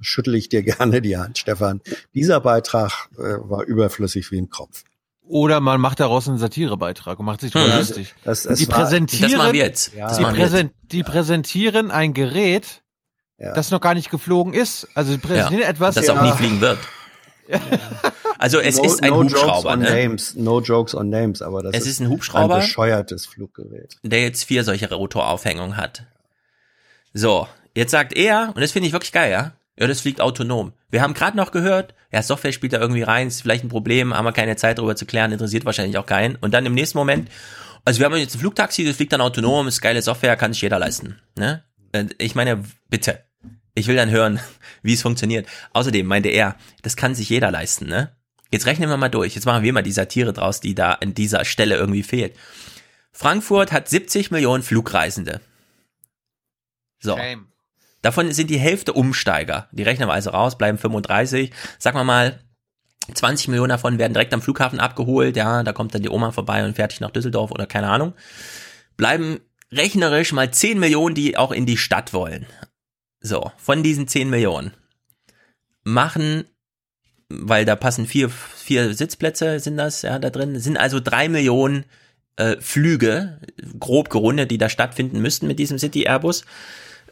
schüttel ich dir gerne die Hand, Stefan. Dieser Beitrag äh, war überflüssig wie ein Kropf. Oder man macht daraus einen Satirebeitrag und macht sich drüber lustig. Das, das die war, präsentieren, das machen wir jetzt. Ja, die, präsent, die präsentieren ein Gerät, ja. das noch gar nicht geflogen ist. Also sie präsentieren ja, etwas, das auch nie fliegen wird. Also es no, ist ein no Hubschrauber. Jokes on Ne? names, no jokes on names, aber das Es ist, ist ein Hubschrauber. ein bescheuertes Fluggerät. der jetzt vier solche Rotoraufhängungen hat. So, jetzt sagt er, und das finde ich wirklich geil, ja, ja, das fliegt autonom. Wir haben gerade noch gehört, ja, Software spielt da irgendwie rein, ist vielleicht ein Problem, haben wir keine Zeit darüber zu klären, interessiert wahrscheinlich auch keinen. Und dann im nächsten Moment, also wir haben jetzt ein Flugtaxi, das fliegt dann autonom, ist geile Software, kann sich jeder leisten. Ne? Äh, Ich meine, bitte. Ich will dann hören, wie es funktioniert. Außerdem meinte er, das kann sich jeder leisten, ne? Jetzt rechnen wir mal durch. Jetzt machen wir mal die Satire draus, die da an dieser Stelle irgendwie fehlt. Frankfurt hat 70 Millionen Flugreisende. So. Shame. Davon sind die Hälfte Umsteiger. Die rechnen wir also raus, bleiben 35. Sagen wir mal, 20 Millionen davon werden direkt am Flughafen abgeholt. Ja, da kommt dann die Oma vorbei und fertig nach Düsseldorf oder keine Ahnung. Bleiben rechnerisch mal 10 Millionen, die auch in die Stadt wollen. So, von diesen 10 Millionen machen, weil da passen vier, vier Sitzplätze sind das, ja, da drin, sind also drei Millionen äh, Flüge, grob gerundet, die da stattfinden müssten mit diesem City Airbus.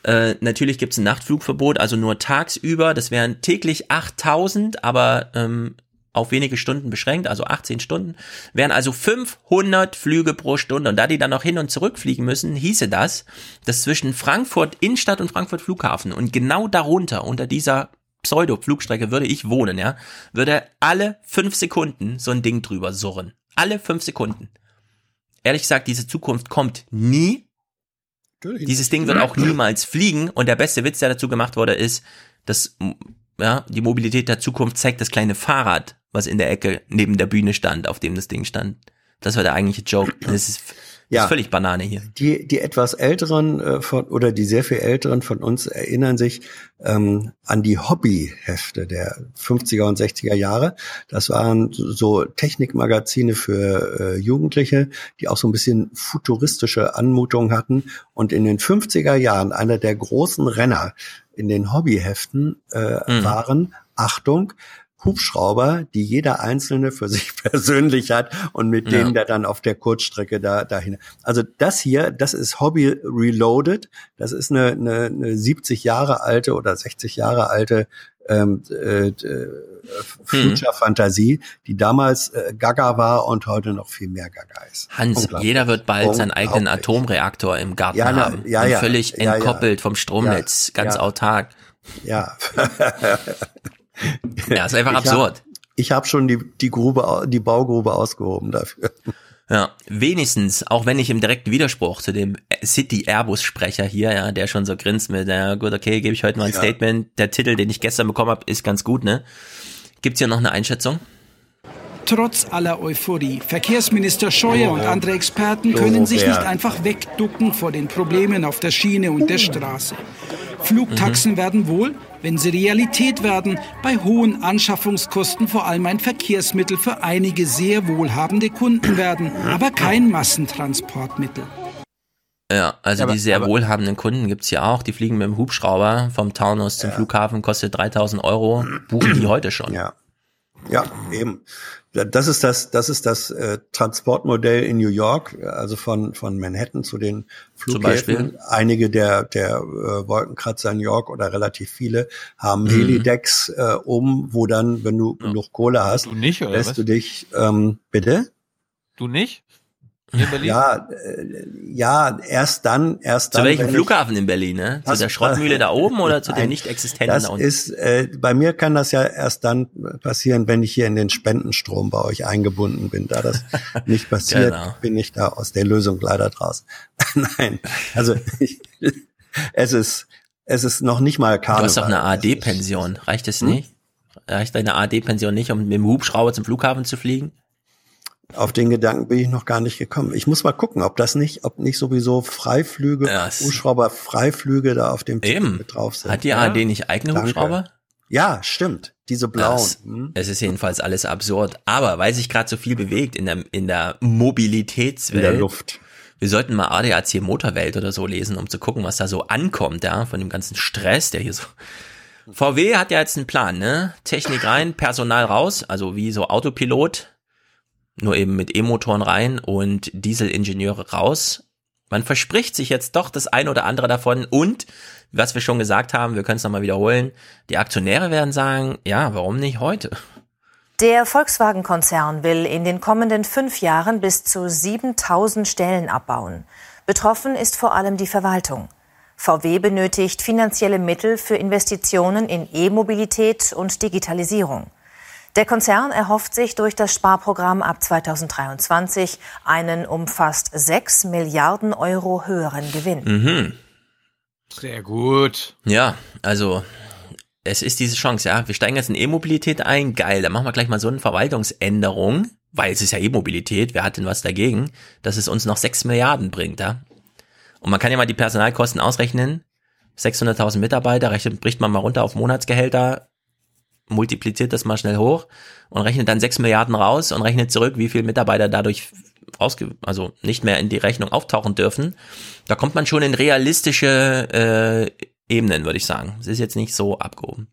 Äh, natürlich gibt es ein Nachtflugverbot, also nur tagsüber. Das wären täglich 8000, aber ähm, auf wenige Stunden beschränkt, also 18 Stunden. Wären also 500 Flüge pro Stunde. Und da die dann noch hin und zurück fliegen müssen, hieße das, dass zwischen Frankfurt Innenstadt und Frankfurt Flughafen und genau darunter, unter dieser Pseudo-Flugstrecke würde ich wohnen, ja, würde alle fünf Sekunden so ein Ding drüber surren. Alle fünf Sekunden. Ehrlich gesagt, diese Zukunft kommt nie. Dieses Ding wird auch niemals fliegen. Und der beste Witz, der dazu gemacht wurde, ist, dass ja, die Mobilität der Zukunft zeigt das kleine Fahrrad, was in der Ecke neben der Bühne stand, auf dem das Ding stand. Das war der eigentliche Joke. Das ist, Ja. ist völlig Banane hier. Die, die etwas älteren äh, von, oder die sehr viel älteren von uns erinnern sich ähm, an die Hobbyhefte der 50er und 60er Jahre. Das waren so Technikmagazine für äh, Jugendliche, die auch so ein bisschen futuristische Anmutung hatten. Und in den 50er Jahren einer der großen Renner in den Hobbyheften äh, Mhm. waren, Achtung, Hubschrauber, die jeder einzelne für sich persönlich hat und mit Ja. denen der dann auf der Kurzstrecke da dahin. Also das hier, das ist Hobby Reloaded. Das ist eine, eine, eine 70 Jahre alte oder 60 Jahre alte ähm, äh, äh, Future-Fantasie, die damals äh, Gaga war und heute noch viel mehr Gaga ist. Hans, jeder wird bald seinen eigenen. Atomreaktor im Garten Ja, na, haben. ja, ja. völlig Ja, entkoppelt vom Stromnetz, ganz autark. Ja. Ja, ist einfach absurd. Hab, ich habe schon die, die Grube, die Baugrube ausgehoben dafür. Ja, wenigstens, auch wenn ich im direkten Widerspruch zu dem City Airbus Sprecher hier, ja, der schon so grinst mit, ja gut, okay, gebe ich heute mal ein Ja. Statement. Der Titel, den ich gestern bekommen habe, ist ganz gut, ne? Gibt's hier noch eine Einschätzung? Trotz aller Euphorie. Verkehrsminister Scheuer und andere Experten können sich nicht einfach wegducken vor den Problemen auf der Schiene und der Straße. Flugtaxen werden wohl, wenn sie Realität werden, bei hohen Anschaffungskosten vor allem ein Verkehrsmittel für einige sehr wohlhabende Kunden werden, aber kein Massentransportmittel. Ja, also Ja, aber- die sehr aber- wohlhabenden Kunden gibt's hier auch. Die fliegen mit dem Hubschrauber vom Taunus zum Flughafen, kostet 3000 Euro. Buchen die heute schon. Ja. Ja, eben. Das ist das, das ist das äh, Transportmodell in New York, also von von Manhattan zu den Flughäfen. Einige der der äh, Wolkenkratzer in New York oder relativ viele haben Mhm. Helidecks äh, um, wo dann, wenn du genug Kohle hast, Du nicht, lässt was? du dich ähm, bitte. Du nicht? Hier in Berlin? Ja, äh, ja, erst dann, erst Zu dann. welchem wenn ich- Flughafen in Berlin, ne? Zu der Schrottmühle da oben oder zu den Nein, nicht existenten Das da unten? ist, äh, bei mir kann das ja erst dann passieren, wenn ich hier in den Spendenstrom bei euch eingebunden bin. Da das nicht passiert, Genau. bin ich da aus der Lösung leider draus. Nein, also ich, es ist, es ist noch nicht mal Du Karneval. hast doch eine AD-Pension. Reicht es Hm? nicht? Reicht deine AD-Pension nicht, um mit dem Hubschrauber zum Flughafen zu fliegen? Auf den Gedanken bin ich noch gar nicht gekommen. Ich muss mal gucken, ob das nicht, ob nicht sowieso Freiflüge, Ja, Hubschrauber Freiflüge da auf dem Eben. mit drauf sind. Hat die AD nicht eigene Danke. Hubschrauber? Ja, stimmt. Diese blauen. Das, Hm? es ist jedenfalls alles absurd. Aber weil sich gerade so viel bewegt in der, in der Mobilitätswelt. In der Luft. Wir sollten mal ADAC Motorwelt oder so lesen, um zu gucken, was da so ankommt, ja, von dem ganzen Stress, der hier so. VW hat ja jetzt einen Plan, ne? Technik rein, Personal raus, also wie so Autopilot, nur eben mit E-Motoren rein und Dieselingenieure raus. Man verspricht sich jetzt doch das ein oder andere davon und, was wir schon gesagt haben, wir können es nochmal wiederholen, die Aktionäre werden sagen, ja, warum nicht heute? Der Volkswagen-Konzern will in den kommenden fünf Jahren bis zu 7000 Stellen abbauen. Betroffen ist vor allem die Verwaltung. VW benötigt finanzielle Mittel für Investitionen in E-Mobilität und Digitalisierung. Der Konzern erhofft sich durch das Sparprogramm ab 2023 einen um fast 6 Milliarden Euro höheren Gewinn. Mhm. Sehr gut. Ja, also es ist diese Chance, ja. Wir steigen jetzt in E-Mobilität ein, geil, dann machen wir gleich mal so eine Verwaltungsänderung, weil es ist ja E-Mobilität, wer hat denn was dagegen, dass es uns noch 6 Milliarden bringt, ja. Und man kann ja mal die Personalkosten ausrechnen. 600.000 Mitarbeiter, rechnet, bricht man mal runter auf Monatsgehälter, multipliziert das mal schnell hoch und rechnet dann 6 Milliarden raus und rechnet zurück, wie viele Mitarbeiter dadurch ausge also nicht mehr in die Rechnung auftauchen dürfen. Da kommt man schon in realistische äh, Ebenen, würde ich sagen. Es ist jetzt nicht so abgehoben.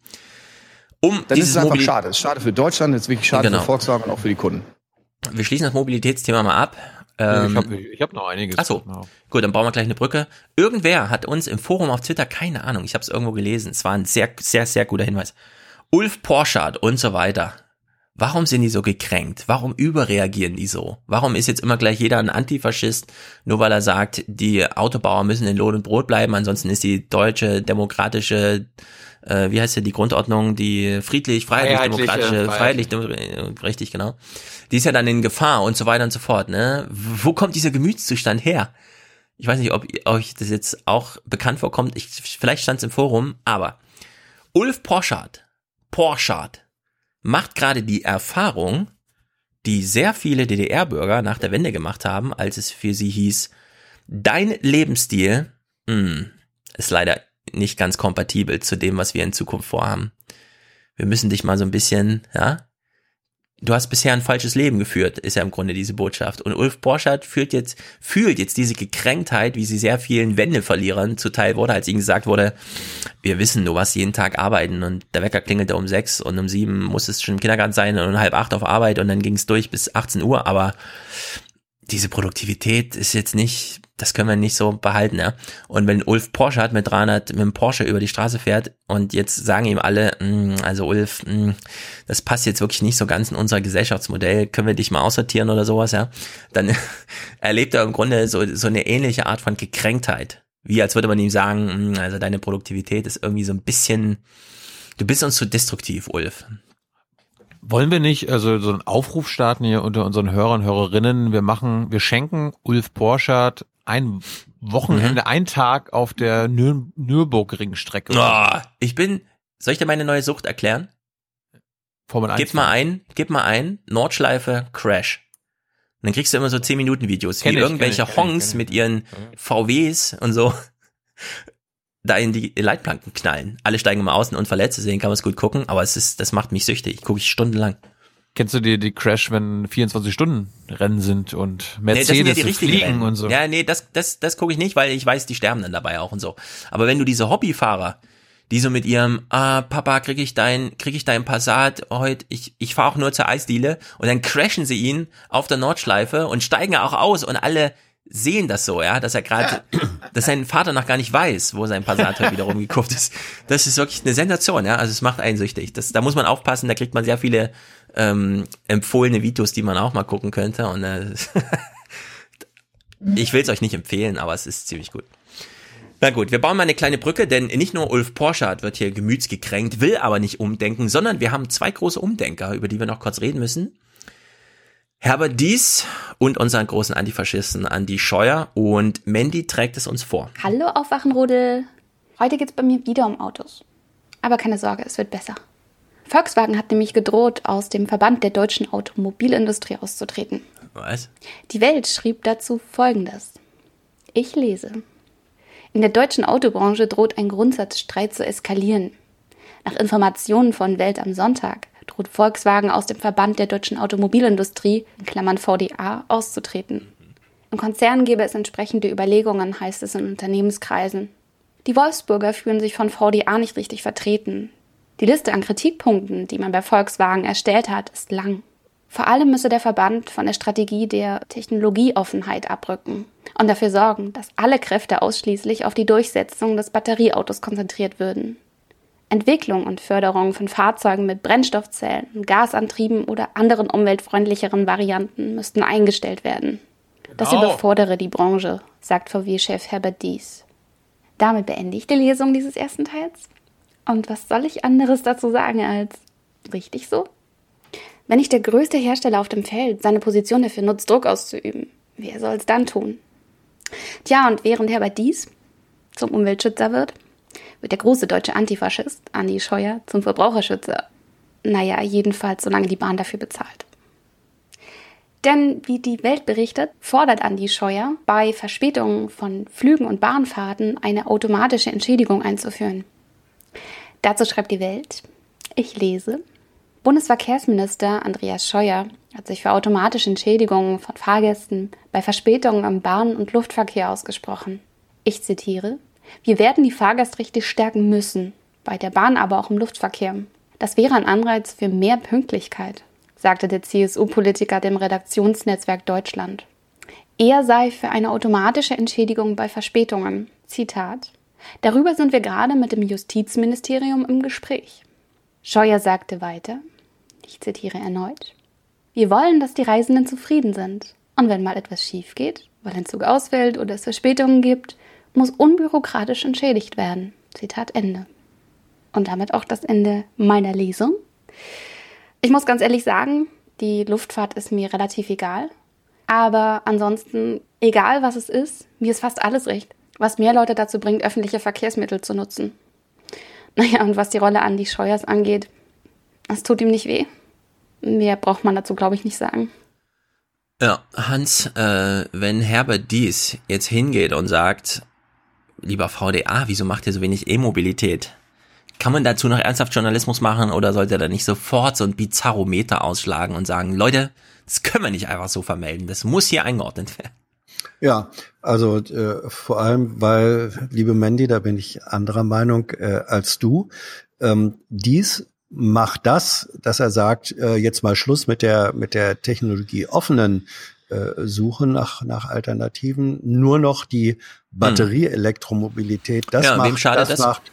Um Dann ist es einfach Mobili schade. Es ist schade für Deutschland, es ist wirklich schade genau. für Volkswagen und auch für die Kunden. Wir schließen das Mobilitätsthema mal ab. Ähm, ich habe ich hab noch einiges. Achso, gut, dann bauen wir gleich eine Brücke. Irgendwer hat uns im Forum auf Twitter, keine Ahnung, ich habe es irgendwo gelesen, es war ein sehr, sehr, sehr guter Hinweis. Ulf Porschardt und so weiter. Warum sind die so gekränkt? Warum überreagieren die so? Warum ist jetzt immer gleich jeder ein Antifaschist, nur weil er sagt, die Autobauer müssen in Lohn und Brot bleiben, ansonsten ist die deutsche demokratische, äh, wie heißt ja die Grundordnung, die friedlich, freiheitlich, demokratische, freiheitlich, richtig, genau. Die ist ja dann in Gefahr und so weiter und so fort, ne? Wo kommt dieser Gemütszustand her? Ich weiß nicht, ob euch das jetzt auch bekannt vorkommt. Ich, vielleicht stand es im Forum, aber Ulf Porschardt, Porschardt, macht gerade die Erfahrung, die sehr viele DDR-Bürger nach der Wende gemacht haben, als es für sie hieß, dein Lebensstil mh, hm, ist leider nicht ganz kompatibel zu dem, was wir in Zukunft vorhaben. Wir müssen dich mal so ein bisschen, ja, du hast bisher ein falsches Leben geführt, ist ja im Grunde diese Botschaft. Und Ulf Borschert führt jetzt, fühlt jetzt diese Gekränktheit, wie sie sehr vielen Wendeverlierern zuteil wurde, als ihnen gesagt wurde, wir wissen, du warst jeden Tag arbeiten und der Wecker klingelte um sechs und um sieben muss es schon im Kindergarten sein und um halb acht auf Arbeit und dann ging es durch bis 18 Uhr, aber diese Produktivität ist jetzt nicht, das können wir nicht so behalten, ja. Und wenn Ulf Porsche hat mit 300, mit dem Porsche über die Straße fährt und jetzt sagen ihm alle, mm, also Ulf, mh, mm, das passt jetzt wirklich nicht so ganz in unser Gesellschaftsmodell, können wir dich mal aussortieren oder sowas, ja, dann erlebt er im Grunde so, so eine ähnliche Art von Gekränktheit. Wie als würde man ihm sagen, mh, mm, also deine Produktivität ist irgendwie so ein bisschen, du bist uns zu destruktiv, Ulf. Wollen wir nicht also so einen Aufruf starten hier unter unseren Hörern Hörerinnen? Wir machen, wir schenken Ulf Borschardt ein Wochenende, mhm. ein Tag auf der Nür Nürburgring-Strecke. Oh, ich bin, soll ich dir meine neue Sucht erklären? Formel 1. Gib mal ein, gib mal ein, Nordschleife Crash. Und dann kriegst du immer so 10 Minuten Videos, kenn wie ich, irgendwelche ich, Honks ich, mit ihren VWs und so da in die Leitplanken knallen. Alle steigen immer außen und verletzt, deswegen kann man es gut gucken, aber es ist, das macht mich süchtig. Gucke ich stundenlang. Kennst du die, die Crash, wenn 24 Stunden Rennen sind und Mercedes nee, das sind ja die fliegen Rennen. und so? Ja, nee, das, das, das gucke ich nicht, weil ich weiß, die sterben dann dabei auch und so. Aber wenn du diese Hobbyfahrer, die so mit ihrem, ah, Papa, krieg ich dein, krieg ich dein Passat heute, ich, ich fahre auch nur zur Eisdiele und dann crashen sie ihn auf der Nordschleife und steigen auch aus und alle sehen das so, ja, dass er gerade, dass sein Vater noch gar nicht weiß, wo sein Passat halt wieder rumgekauft ist. Das ist wirklich eine Sensation, ja. Also es macht einen süchtig. Das, da muss man aufpassen, da kriegt man sehr viele ähm, empfohlene Videos, die man auch mal gucken könnte. Und äh, ich will es euch nicht empfehlen, aber es ist ziemlich gut. Na gut, wir bauen mal eine kleine Brücke, denn nicht nur Ulf Porschardt wird hier gemütsgekränkt, will aber nicht umdenken, sondern wir haben zwei große Umdenker, über die wir noch kurz reden müssen. Herbert Dies und unseren großen Antifaschisten Andi Scheuer und Mandy trägt es uns vor. Hallo Aufwachenrudel. Heute geht es bei mir wieder um Autos. Aber keine Sorge, es wird besser. Volkswagen hat nämlich gedroht, aus dem Verband der deutschen Automobilindustrie auszutreten. Was? Die Welt schrieb dazu Folgendes. Ich lese. In der deutschen Autobranche droht ein Grundsatzstreit zu eskalieren. Nach Informationen von Welt am Sonntag droht Volkswagen aus dem Verband der deutschen Automobilindustrie, in Klammern VDA, auszutreten. Im Konzern gäbe es entsprechende Überlegungen, heißt es in Unternehmenskreisen. Die Wolfsburger fühlen sich von VDA nicht richtig vertreten. Die Liste an Kritikpunkten, die man bei Volkswagen erstellt hat, ist lang. Vor allem müsse der Verband von der Strategie der Technologieoffenheit abrücken und dafür sorgen, dass alle Kräfte ausschließlich auf die Durchsetzung des Batterieautos konzentriert würden. Entwicklung und Förderung von Fahrzeugen mit Brennstoffzellen, Gasantrieben oder anderen umweltfreundlicheren Varianten müssten eingestellt werden. Das Genau. überfordere die Branche, sagt VW-Chef Herbert Dies. Damit beende ich die Lesung dieses ersten Teils. Und was soll ich anderes dazu sagen als richtig so? Wenn nicht der größte Hersteller auf dem Feld seine Position dafür nutzt, Druck auszuüben, wer soll es dann tun? Tja, und während Herbert Dies zum Umweltschützer wird, wird der große deutsche Antifaschist Andi Scheuer zum Verbraucherschützer. Naja, jedenfalls solange die Bahn dafür bezahlt. Denn wie die Welt berichtet, fordert Andi Scheuer, bei Verspätungen von Flügen und Bahnfahrten eine automatische Entschädigung einzuführen. Dazu schreibt die Welt, ich lese, Bundesverkehrsminister Andreas Scheuer hat sich für automatische Entschädigungen von Fahrgästen bei Verspätungen am Bahn- und Luftverkehr ausgesprochen. Ich zitiere, wir werden die Fahrgastrechte stärken müssen, bei der Bahn aber auch im Luftverkehr. Das wäre ein Anreiz für mehr Pünktlichkeit, sagte der CSU-Politiker dem Redaktionsnetzwerk Deutschland. Er sei für eine automatische Entschädigung bei Verspätungen. Zitat. Darüber sind wir gerade mit dem Justizministerium im Gespräch. Scheuer sagte weiter, ich zitiere erneut, wir wollen, dass die Reisenden zufrieden sind. Und wenn mal etwas schief geht, weil ein Zug ausfällt oder es Verspätungen gibt, muss unbürokratisch entschädigt werden. Zitat Ende. Und damit auch das Ende meiner Lesung. Ich muss ganz ehrlich sagen, die Luftfahrt ist mir relativ egal. Aber ansonsten, egal was es ist, mir ist fast alles recht. Was mehr Leute dazu bringt, öffentliche Verkehrsmittel zu nutzen. Naja, und was die Rolle Andi Scheuers angeht, es tut ihm nicht weh. Mehr braucht man dazu, glaube ich, nicht sagen. Ja, Hans, äh, wenn Herbert Dies jetzt hingeht und sagt, lieber VDA, wieso macht ihr so wenig E-Mobilität? Kann man dazu noch ernsthaft Journalismus machen oder sollte er da nicht sofort so ein Bizarrometer ausschlagen und sagen, Leute, das können wir nicht einfach so vermelden, das muss hier eingeordnet werden. Ja, also äh, vor allem, weil, liebe Mandy, da bin ich anderer Meinung äh, als du. Ähm, dies macht das, dass er sagt, äh, jetzt mal Schluss mit der mit der Technologie offenen äh, Suche nach nach Alternativen, nur noch die Batterieelektromobilität. Das Ja, macht, wem schadet das? macht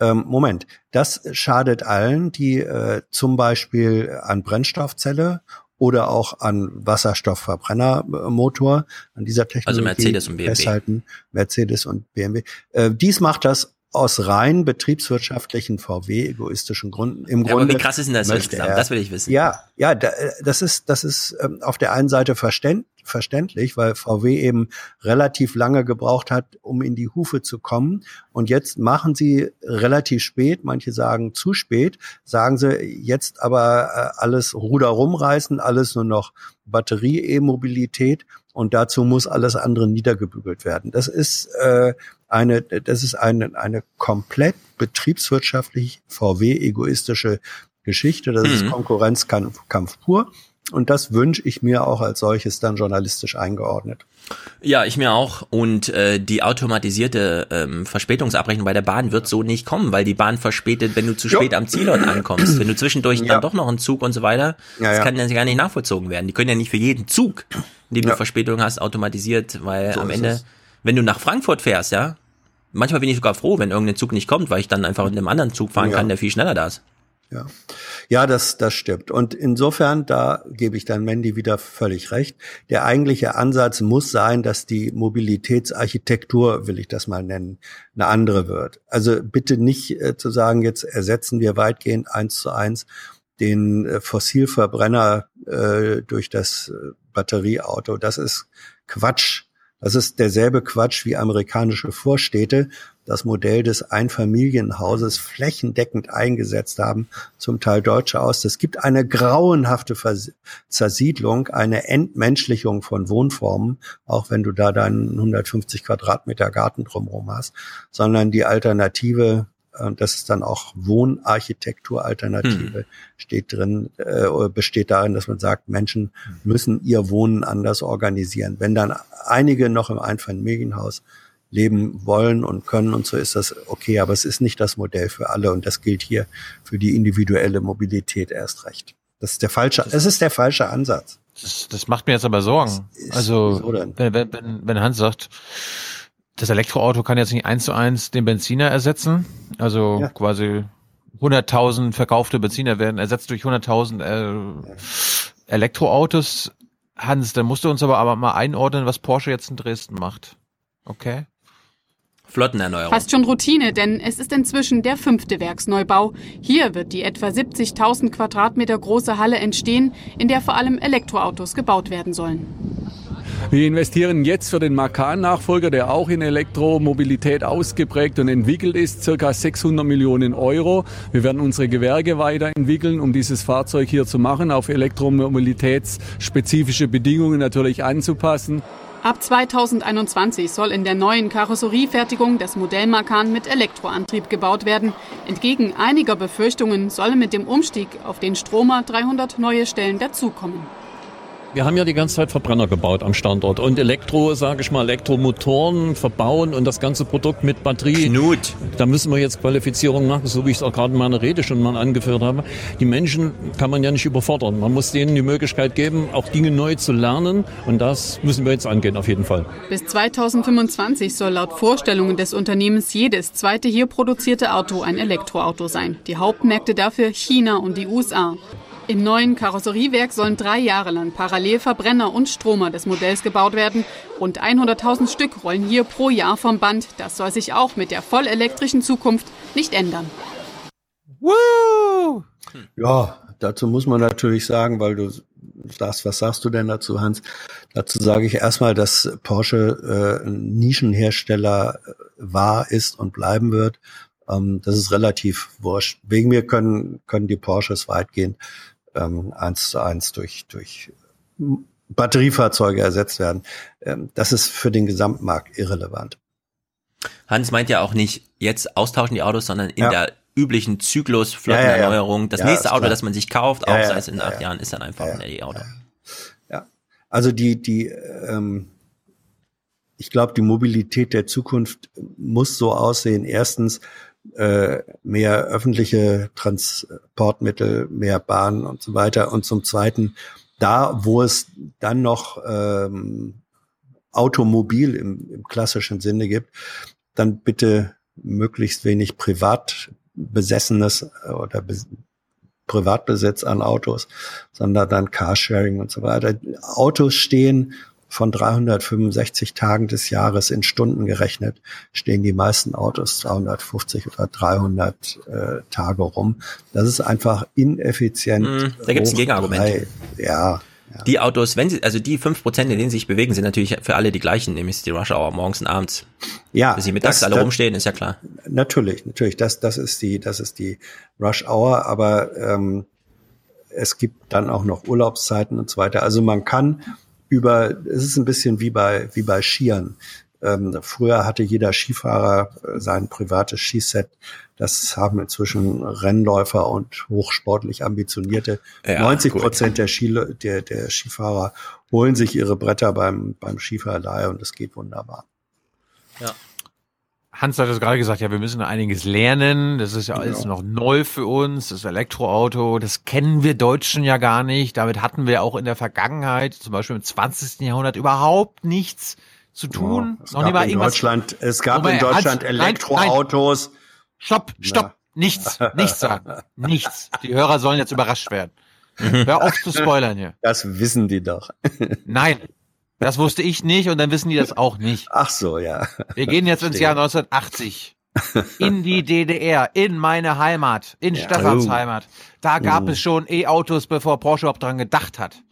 ähm, Moment, das schadet allen, die äh, zum Beispiel an Brennstoffzelle oder auch an Wasserstoffverbrennermotor, an dieser Technologie Also Mercedes und BMW. festhalten, Mercedes und BMW. Äh, dies macht das aus rein betriebswirtschaftlichen VW-egoistischen Gründen. Im Ja, aber Grunde wie krass ist denn das er- Das will ich wissen. Ja, ja, äh, das ist das ist ähm, auf der einen Seite verständ, verständlich, weil VW eben relativ lange gebraucht hat, um in die Hufe zu kommen. Und jetzt machen sie relativ spät, manche sagen zu spät, sagen sie jetzt aber äh, alles Ruder rumreißen, alles nur noch Batterie-E-Mobilität und dazu muss alles andere niedergebügelt werden. Das ist äh, eine, das ist eine, eine komplett betriebswirtschaftlich VW-egoistische Geschichte. Das ist Mhm. Konkurrenzkampf Kampf pur. Und das wünsche ich mir auch als solches dann journalistisch eingeordnet. Ja, ich mir auch. Und äh, die automatisierte ähm, Verspätungsabrechnung bei der Bahn wird so nicht kommen, weil die Bahn verspätet, wenn du zu Jo. spät am Zielort ankommst. Wenn du zwischendurch Ja. dann doch noch einen Zug und so weiter, Ja, das ja. kann ja gar nicht nachvollzogen werden. Die können ja nicht für jeden Zug, in dem du Verspätung hast, automatisiert, weil So am Ende, es. wenn du nach Frankfurt fährst, ja, manchmal bin ich sogar froh, wenn irgendein Zug nicht kommt, weil ich dann einfach in einem anderen Zug fahren kann, der viel schneller da ist. Ja, ja, das, das stimmt. Und insofern, da gebe ich dann Mandy wieder völlig recht. Der eigentliche Ansatz muss sein, dass die Mobilitätsarchitektur, will ich das mal nennen, eine andere wird. Also bitte nicht äh, zu sagen, jetzt ersetzen wir weitgehend eins zu eins den äh, Fossilverbrenner äh, durch das äh, Batterieauto. Das ist Quatsch. Das ist derselbe Quatsch wie amerikanische Vorstädte das Modell des Einfamilienhauses flächendeckend eingesetzt haben, zum Teil Deutsche aus. Es gibt eine grauenhafte Vers Zersiedlung, eine Entmenschlichung von Wohnformen, auch wenn du da deinen 150 Quadratmeter Garten drumherum hast, sondern die Alternative, das ist dann auch Wohnarchitektur-Alternative, steht drin, äh, besteht darin, dass man sagt, Menschen müssen ihr Wohnen anders organisieren. Wenn dann einige noch im Einfamilienhaus leben wollen und können und so ist das okay, aber es ist nicht das Modell für alle und das gilt hier für die individuelle Mobilität erst recht. Das ist der falsche, es ist der falsche Ansatz. Das, das macht mir jetzt aber Sorgen. Also, wenn, wenn, wenn Hans sagt, das Elektroauto kann jetzt nicht eins zu eins den Benziner ersetzen, also Ja. quasi 100.000 verkaufte Benziner werden ersetzt durch 100.000 äh, Elektroautos. Hans, dann musst du uns aber, aber mal einordnen, was Porsche jetzt in Dresden macht. Okay? Flottenerneuerung. Fast schon Routine, denn es ist inzwischen der fünfte Werksneubau. Hier wird die etwa 70.000 Quadratmeter große Halle entstehen, in der vor allem Elektroautos gebaut werden sollen. Wir investieren jetzt für den Macan-Nachfolger, der auch in Elektromobilität ausgeprägt und entwickelt ist, circa 600 Millionen Euro. Wir werden unsere Gewerke weiterentwickeln, um dieses Fahrzeug hier zu machen, auf elektromobilitätsspezifische Bedingungen natürlich anzupassen. Ab 2021 soll in der neuen Karosseriefertigung das Modell Macan mit Elektroantrieb gebaut werden. Entgegen einiger Befürchtungen sollen mit dem Umstieg auf den Stromer 300 neue Stellen dazukommen. Wir haben ja die ganze Zeit Verbrenner gebaut am Standort und Elektro, sage ich mal, Elektromotoren verbauen und das ganze Produkt mit Batterie. Knut. Da müssen wir jetzt Qualifizierung machen, so wie ich es auch gerade in meiner Rede schon mal angeführt habe. Die Menschen kann man ja nicht überfordern. Man muss denen die Möglichkeit geben, auch Dinge neu zu lernen und das müssen wir jetzt angehen auf jeden Fall. Bis 2025 soll laut Vorstellungen des Unternehmens jedes zweite hier produzierte Auto ein Elektroauto sein. Die Hauptmärkte dafür China und die USA. Im neuen Karosseriewerk sollen drei Jahre lang parallel Verbrenner und Stromer des Modells gebaut werden. Rund 100.000 Stück rollen hier pro Jahr vom Band. Das soll sich auch mit der vollelektrischen Zukunft nicht ändern. Woo! Ja, dazu muss man natürlich sagen, weil du sagst, was sagst du denn dazu, Hans? Dazu sage ich erstmal, dass Porsche äh, ein Nischenhersteller war, ist und bleiben wird. Ähm, das ist relativ wurscht. Wegen mir können, können die Porsches weitgehend ähm, eins zu eins durch, durch Batteriefahrzeuge ersetzt werden. Ähm, das ist für den Gesamtmarkt irrelevant. Hans meint ja auch nicht jetzt austauschen die Autos, sondern in ja. der üblichen Zyklus Flottenerneuerung. Ja, ja, das nächste Auto, das man sich kauft, auch sei es in acht Jahren, ist dann einfach ein LE-Auto. Ja. also die die ähm, ich glaube, die Mobilität der Zukunft muss so aussehen. Erstens, äh, mehr öffentliche Transportmittel, mehr Bahnen und so weiter. Und zum Zweiten, da, wo es dann noch ähm, Automobil im, im klassischen Sinne gibt, dann bitte möglichst wenig privat besessenes oder Bes Privatbesitz an Autos, sondern dann Carsharing und so weiter. Autos stehen von 365 Tagen des Jahres in Stunden gerechnet stehen die meisten Autos 250 oder 300 äh, Tage rum. Das ist einfach ineffizient. Mm, da gibt es ein Gegenargument. Ja, ja. Die Autos, wenn sie, also die fünf Prozent, in denen sie sich bewegen, sind natürlich für alle die gleichen, nämlich die Rush Hour morgens und abends. Ja. Bis sie mittags das, alle das, rumstehen, ist ja klar. Natürlich, natürlich. Das, das ist die, das ist die Rush Hour, aber ähm, es gibt dann auch noch Urlaubszeiten und so weiter. Also man kann über, es ist ein bisschen wie bei, wie bei Skiern. Ähm, früher hatte jeder Skifahrer äh, sein privates Skiset. Das haben inzwischen Rennläufer und hochsportlich ambitionierte. Ja, 90 Prozent der, Skile, der, der Skifahrer holen sich ihre Bretter beim, beim Skiverleih und es geht wunderbar. Ja. Hans hat es gerade gesagt, ja, wir müssen einiges lernen. Das ist ja alles genau. noch neu für uns. Das Elektroauto, das kennen wir Deutschen ja gar nicht. Damit hatten wir auch in der Vergangenheit, zum Beispiel im 20. Jahrhundert, überhaupt nichts zu tun. Ja, es, gab in Deutschland, es gab in Deutschland Hans, Elektroautos. Nein, nein. Stopp, stopp. Ja. Nichts, nichts sagen. Nichts. Die Hörer sollen jetzt überrascht werden. Hör auf zu spoilern hier. Das wissen die doch. Nein, das wusste ich nicht und dann wissen die das auch nicht. Ach so, ja. Wir gehen jetzt ins Jahr 1980. In die DDR, in meine Heimat, in ja. Stefans oh. Heimat. Da gab oh. es schon E-Autos, bevor Porsche überhaupt dran gedacht hat.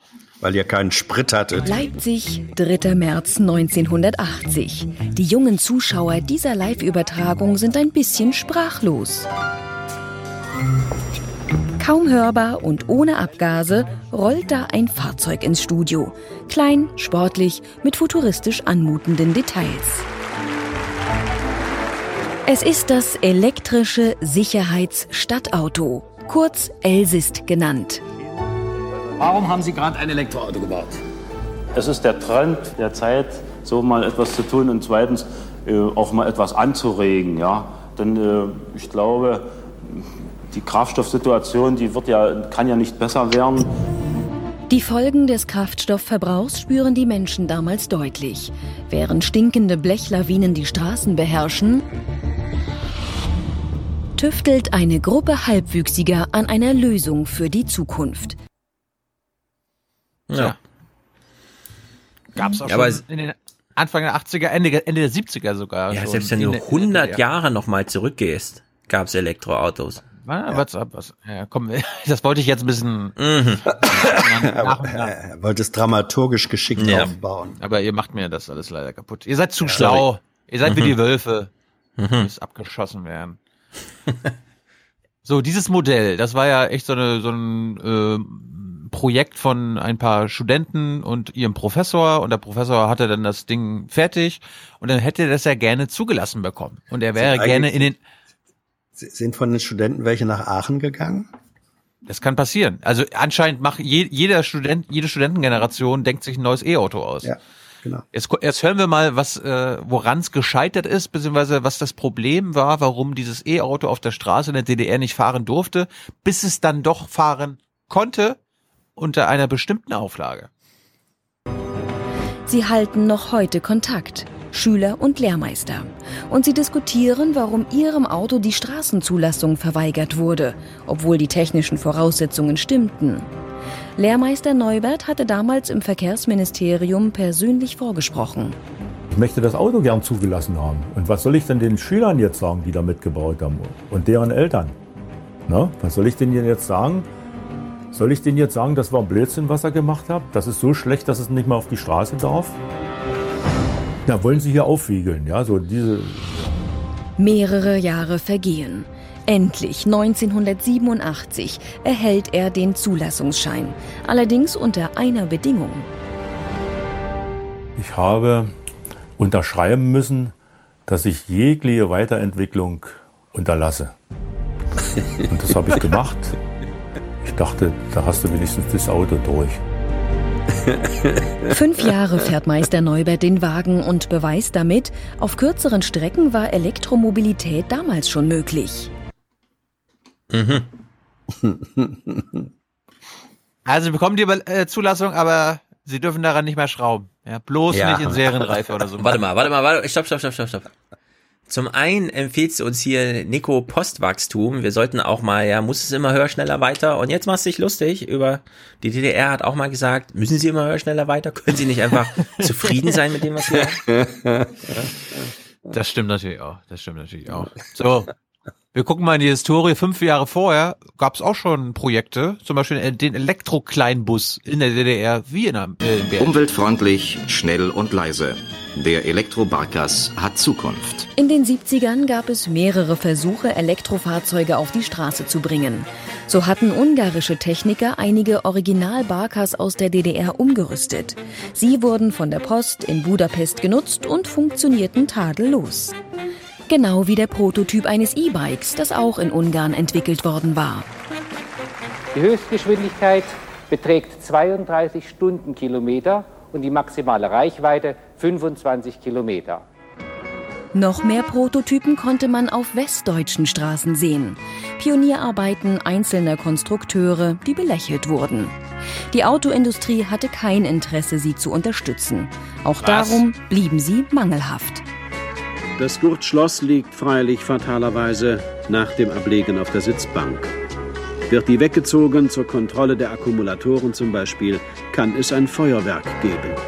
Weil ihr keinen Sprit hattet. Leipzig, 3. März 1980. Die jungen Zuschauer dieser Live-Übertragung sind ein bisschen sprachlos. Kaum hörbar und ohne Abgase rollt da ein Fahrzeug ins Studio. Klein, sportlich, mit futuristisch anmutenden Details. Es ist das elektrische Sicherheitsstadtauto, kurz Elsist genannt. Warum haben Sie gerade ein Elektroauto gebaut? Es ist der Trend der Zeit, so mal etwas zu tun und zweitens äh, auch mal etwas anzuregen. Ja? Denn äh, ich glaube, die Kraftstoffsituation, die wird ja, kann ja nicht besser werden. Die Folgen des Kraftstoffverbrauchs spüren die Menschen damals deutlich. Während stinkende Blechlawinen die Straßen beherrschen, tüftelt eine Gruppe Halbwüchsiger an einer Lösung für die Zukunft. Ja. Gab's auch Ja, schon in den Anfang der 80er, Ende, Ende der 70er sogar. Ja, schon selbst wenn du der- 100 Jahre nochmal zurückgehst, gab es Elektroautos. Ah, was, was, ja, komm, das wollte ich jetzt ein bisschen Mhm. nach und nach. Er wollte es dramaturgisch geschickt Ja. aufbauen. Aber ihr macht mir das alles leider kaputt. Ihr seid zu Ja. schlau. Sorry. Ihr seid wie Mhm. die Wölfe. Mhm. Ihr müsst abgeschossen werden. so, dieses Modell, das war ja echt so, eine, so ein äh, Projekt von ein paar Studenten und ihrem Professor. Und der Professor hatte dann das Ding fertig. Und dann hätte er das ja gerne zugelassen bekommen. Und er wäre gerne in den Sind von den Studenten welche nach Aachen gegangen? Das kann passieren. Also anscheinend macht je, jeder Student, jede Studentengeneration denkt sich ein neues E-Auto aus. Ja, genau. Jetzt, jetzt hören wir mal, was äh, woran es gescheitert ist, beziehungsweise was das Problem war, warum dieses E-Auto auf der Straße in der DDR nicht fahren durfte, bis es dann doch fahren konnte unter einer bestimmten Auflage. Sie halten noch heute Kontakt, Schüler und Lehrmeister. Und sie diskutieren, warum ihrem Auto die Straßenzulassung verweigert wurde, obwohl die technischen Voraussetzungen stimmten. Lehrmeister Neubert hatte damals im Verkehrsministerium persönlich vorgesprochen. Ich möchte das Auto gern zugelassen haben. Und was soll ich denn den Schülern jetzt sagen, die da mitgebaut haben? Und deren Eltern? Na, was soll ich denen jetzt sagen? Soll ich denen jetzt sagen, das war Blödsinn, was er gemacht hat? Das ist so schlecht, dass es nicht mehr auf die Straße darf? Da wollen sie hier aufwiegeln, ja, so diese. Mehrere Jahre vergehen. Endlich 1987 erhält er den Zulassungsschein, allerdings unter einer Bedingung. Ich habe unterschreiben müssen, dass ich jegliche Weiterentwicklung unterlasse. Und das habe ich gemacht. Ich dachte, da hast du wenigstens das Auto durch. Fünf Jahre fährt Meister Neubert den Wagen und beweist damit, auf kürzeren Strecken war Elektromobilität damals schon möglich. Also sie bekommen die äh, Zulassung, aber sie dürfen daran nicht mehr schrauben. Ja, bloß Ja. nicht in Serienreife oder so. Warte mal, warte mal, warte, stopp, stopp, stopp, stopp, stopp. Zum einen empfiehlt uns hier Nico Postwachstum. Wir sollten auch mal, ja, muss es immer höher, schneller, weiter. Und jetzt machst du dich lustig über, die DDR hat auch mal gesagt, müssen sie immer höher, schneller, weiter? Können sie nicht einfach zufrieden sein mit dem, was wir haben? Das stimmt natürlich auch. Das stimmt natürlich auch. So. Wir gucken mal in die Historie. Fünf Jahre vorher gab es auch schon Projekte, zum Beispiel den Elektro-Kleinbus in der DDR wie in, der- äh. Umweltfreundlich, schnell und leise. Der Elektrobarkas hat Zukunft. In den 70ern gab es mehrere Versuche, Elektrofahrzeuge auf die Straße zu bringen. So hatten ungarische Techniker einige Original-Barkas aus der DDR umgerüstet. Sie wurden von der Post in Budapest genutzt und funktionierten tadellos. Genau wie der Prototyp eines E-Bikes, das auch in Ungarn entwickelt worden war. Die Höchstgeschwindigkeit beträgt 32 Stundenkilometer und die maximale Reichweite 25 Kilometer. Noch mehr Prototypen konnte man auf westdeutschen Straßen sehen. Pionierarbeiten einzelner Konstrukteure, die belächelt wurden. Die Autoindustrie hatte kein Interesse, sie zu unterstützen. Auch Was? darum blieben sie mangelhaft. Das Gurtschloss liegt freilich fatalerweise nach dem Ablegen auf der Sitzbank. Wird die weggezogen zur Kontrolle der Akkumulatoren zum Beispiel, kann es ein Feuerwerk geben.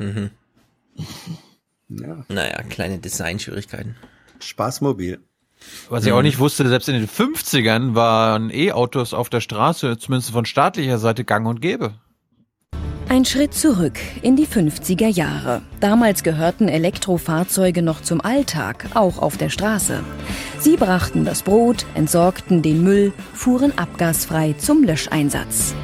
Mhm. Ja. Naja, kleine Designschwierigkeiten. Spaßmobil. Was ich auch nicht wusste, selbst in den 50ern waren E-Autos auf der Straße, zumindest von staatlicher Seite, gang und gäbe. Ein Schritt zurück in die 50er Jahre. Damals gehörten Elektrofahrzeuge noch zum Alltag, auch auf der Straße. Sie brachten das Brot, entsorgten den Müll, fuhren abgasfrei zum Löscheinsatz.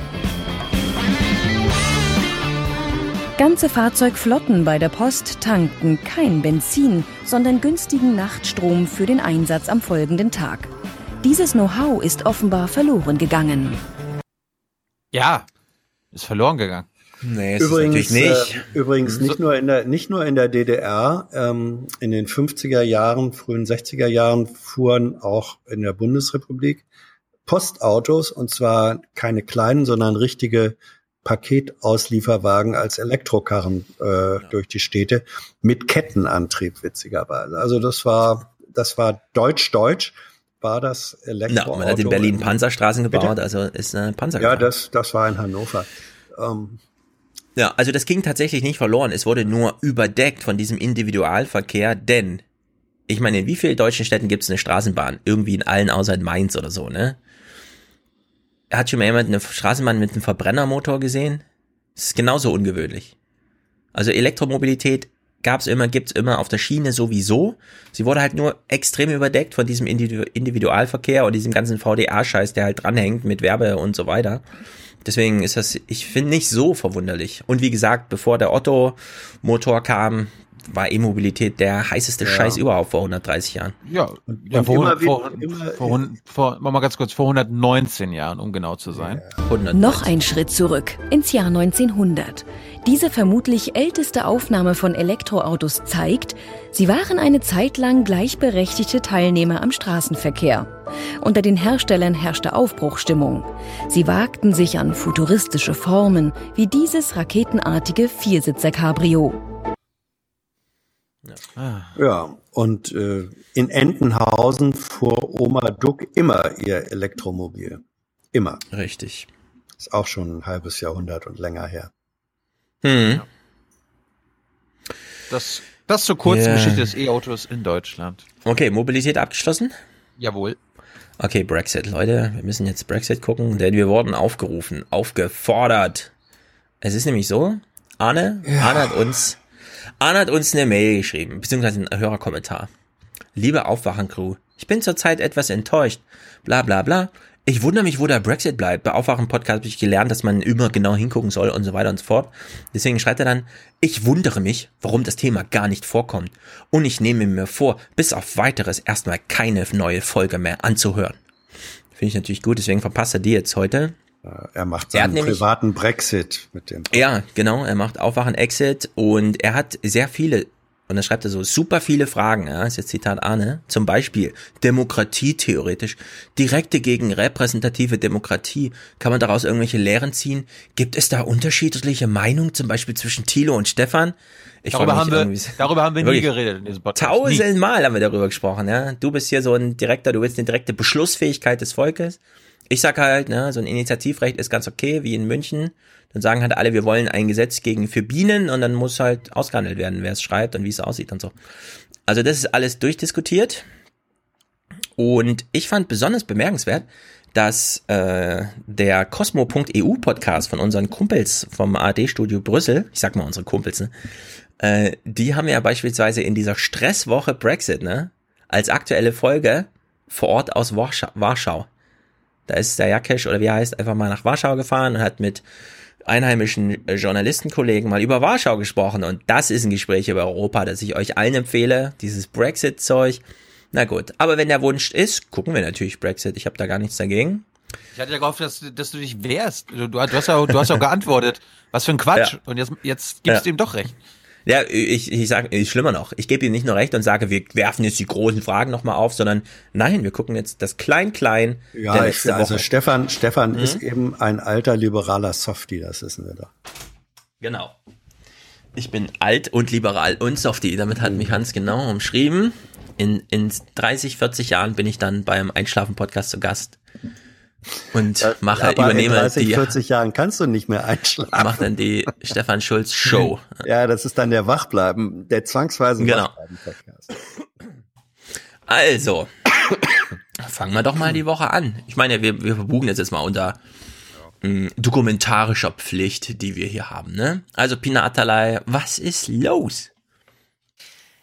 Ganze Fahrzeugflotten bei der Post tankten kein Benzin, sondern günstigen Nachtstrom für den Einsatz am folgenden Tag. Dieses Know-how ist offenbar verloren gegangen. Ja, ist verloren gegangen. Nee, übrigens, Äh, übrigens nicht nur in der nicht nur in der DDR. Ähm, in den 50er Jahren, frühen 60er Jahren fuhren auch in der Bundesrepublik Postautos und zwar keine kleinen, sondern richtige Paketauslieferwagen als Elektrokarren äh, durch die Städte mit Kettenantrieb witzigerweise. Also das war das war deutsch-deutsch war das Elektroauto. Ja, man hat in Berlin Panzerstraßen gebaut, Bitte? also ist eine Panzer. Ja, das das war in Hannover. Ähm, ja, also das ging tatsächlich nicht verloren. Es wurde nur überdeckt von diesem Individualverkehr, denn ich meine, in wie vielen deutschen Städten gibt es eine Straßenbahn? Irgendwie in allen außer in Mainz oder so, ne? Hat schon mal jemand eine Straßenbahn mit einem Verbrennermotor gesehen? Das ist genauso ungewöhnlich. Also Elektromobilität gab's immer, gibt's immer auf der Schiene sowieso. Sie wurde halt nur extrem überdeckt von diesem Individualverkehr und diesem ganzen VDA-Scheiß, der halt dranhängt mit Werbe und so weiter. Deswegen ist das, ich finde nicht so verwunderlich. Und wie gesagt, bevor der Otto-Motor kam, war E-Mobilität der heißeste ja. Scheiß überhaupt vor 130 Jahren. Ja, und, ja vor, vor, vor, vor, mal ganz kurz, vor 119 Jahren, um genau zu sein. Ja. Noch ein Schritt zurück, ins Jahr 1900. Diese vermutlich älteste Aufnahme von Elektroautos zeigt, sie waren eine Zeit lang gleichberechtigte Teilnehmer am Straßenverkehr. Unter den Herstellern herrschte Aufbruchstimmung. Sie wagten sich an futuristische Formen, wie dieses raketenartige Viersitzer-Cabrio. Ja, ja und äh, in Entenhausen fuhr Oma Duck immer ihr Elektromobil. Immer. Richtig. Ist auch schon ein halbes Jahrhundert und länger her. Hm. Das, das zur kurzen yeah. Geschichte des E-Autos in Deutschland. Okay, Mobilität abgeschlossen? Jawohl. Okay, Brexit, Leute, wir müssen jetzt Brexit gucken, denn wir wurden aufgerufen, aufgefordert. Es ist nämlich so, Arne, ja. Arne hat uns Arne hat uns eine Mail geschrieben, beziehungsweise einen Hörerkommentar. Liebe Aufwachen-Crew, ich bin zurzeit etwas enttäuscht. Bla bla bla. Ich wundere mich, wo der Brexit bleibt. Bei Aufwachen-Podcast habe ich gelernt, dass man immer genau hingucken soll und so weiter und so fort. Deswegen schreibt er dann, ich wundere mich, warum das Thema gar nicht vorkommt. Und ich nehme mir vor, bis auf weiteres erstmal keine neue Folge mehr anzuhören. Finde ich natürlich gut, deswegen verpasst er die jetzt heute. Äh, er macht seinen er privaten Brexit mit dem. Ja, genau. Er macht Aufwachen Exit und er hat sehr viele, und da schreibt er so, super viele Fragen, ja, ist jetzt Zitat Arne. Zum Beispiel Demokratie theoretisch, direkte gegen repräsentative Demokratie. Kann man daraus irgendwelche Lehren ziehen? Gibt es da unterschiedliche Meinungen, zum Beispiel zwischen Thilo und Stefan? Ich darüber, haben wir, darüber haben wir nie geredet in diesem Podcast. Tausendmal haben wir darüber gesprochen, ja. Du bist hier so ein direkter, du willst eine direkte Beschlussfähigkeit des Volkes ich sag halt, ne, so ein Initiativrecht ist ganz okay, wie in München. Dann sagen halt alle, wir wollen ein Gesetz gegen für Bienen und dann muss halt ausgehandelt werden, wer es schreibt und wie es aussieht und so. Also das ist alles durchdiskutiert. Und ich fand besonders bemerkenswert, dass äh, der Cosmo.eu Podcast von unseren Kumpels vom ARD-Studio Brüssel, ich sag mal unsere Kumpels, ne, äh, die haben ja beispielsweise in dieser Stresswoche Brexit, ne, als aktuelle Folge vor Ort aus Warschau da ist der Jakesh oder wie er heißt, einfach mal nach Warschau gefahren und hat mit einheimischen äh, Journalistenkollegen mal über Warschau gesprochen. Und das ist ein Gespräch über Europa, das ich euch allen empfehle. Dieses Brexit-Zeug. Na gut, aber wenn der Wunsch ist, gucken wir natürlich Brexit. Ich habe da gar nichts dagegen. Ich hatte ja gehofft, dass, dass du dich wehrst. Du, du, hast ja, du hast ja geantwortet. Was für ein Quatsch. Ja. Und jetzt, jetzt gibst ja. du ihm doch recht. Ja, ich, ich sage, schlimmer noch, ich gebe ihm nicht nur recht und sage, wir werfen jetzt die großen Fragen nochmal auf, sondern nein, wir gucken jetzt das Klein-Klein. Ja, ich, also Stefan, Stefan mhm. ist eben ein alter liberaler Softie, das wissen wir doch. Genau. Ich bin alt und liberal und Softie, damit hat mich Hans genau umschrieben. In, in 30, 40 Jahren bin ich dann beim Einschlafen-Podcast zu Gast und mache, übernehme in 30, die, 40 Jahren kannst du nicht mehr einschlafen. Mach dann die Stefan Schulz Show. Ja, das ist dann der Wachbleiben, der zwangsweise genau. Wachbleiben-Podcast. Also, fangen wir doch mal die Woche an. Ich meine, wir, wir verbuchen jetzt, jetzt mal unter m, dokumentarischer Pflicht, die wir hier haben. Ne? Also, Pina Atalay, was ist los?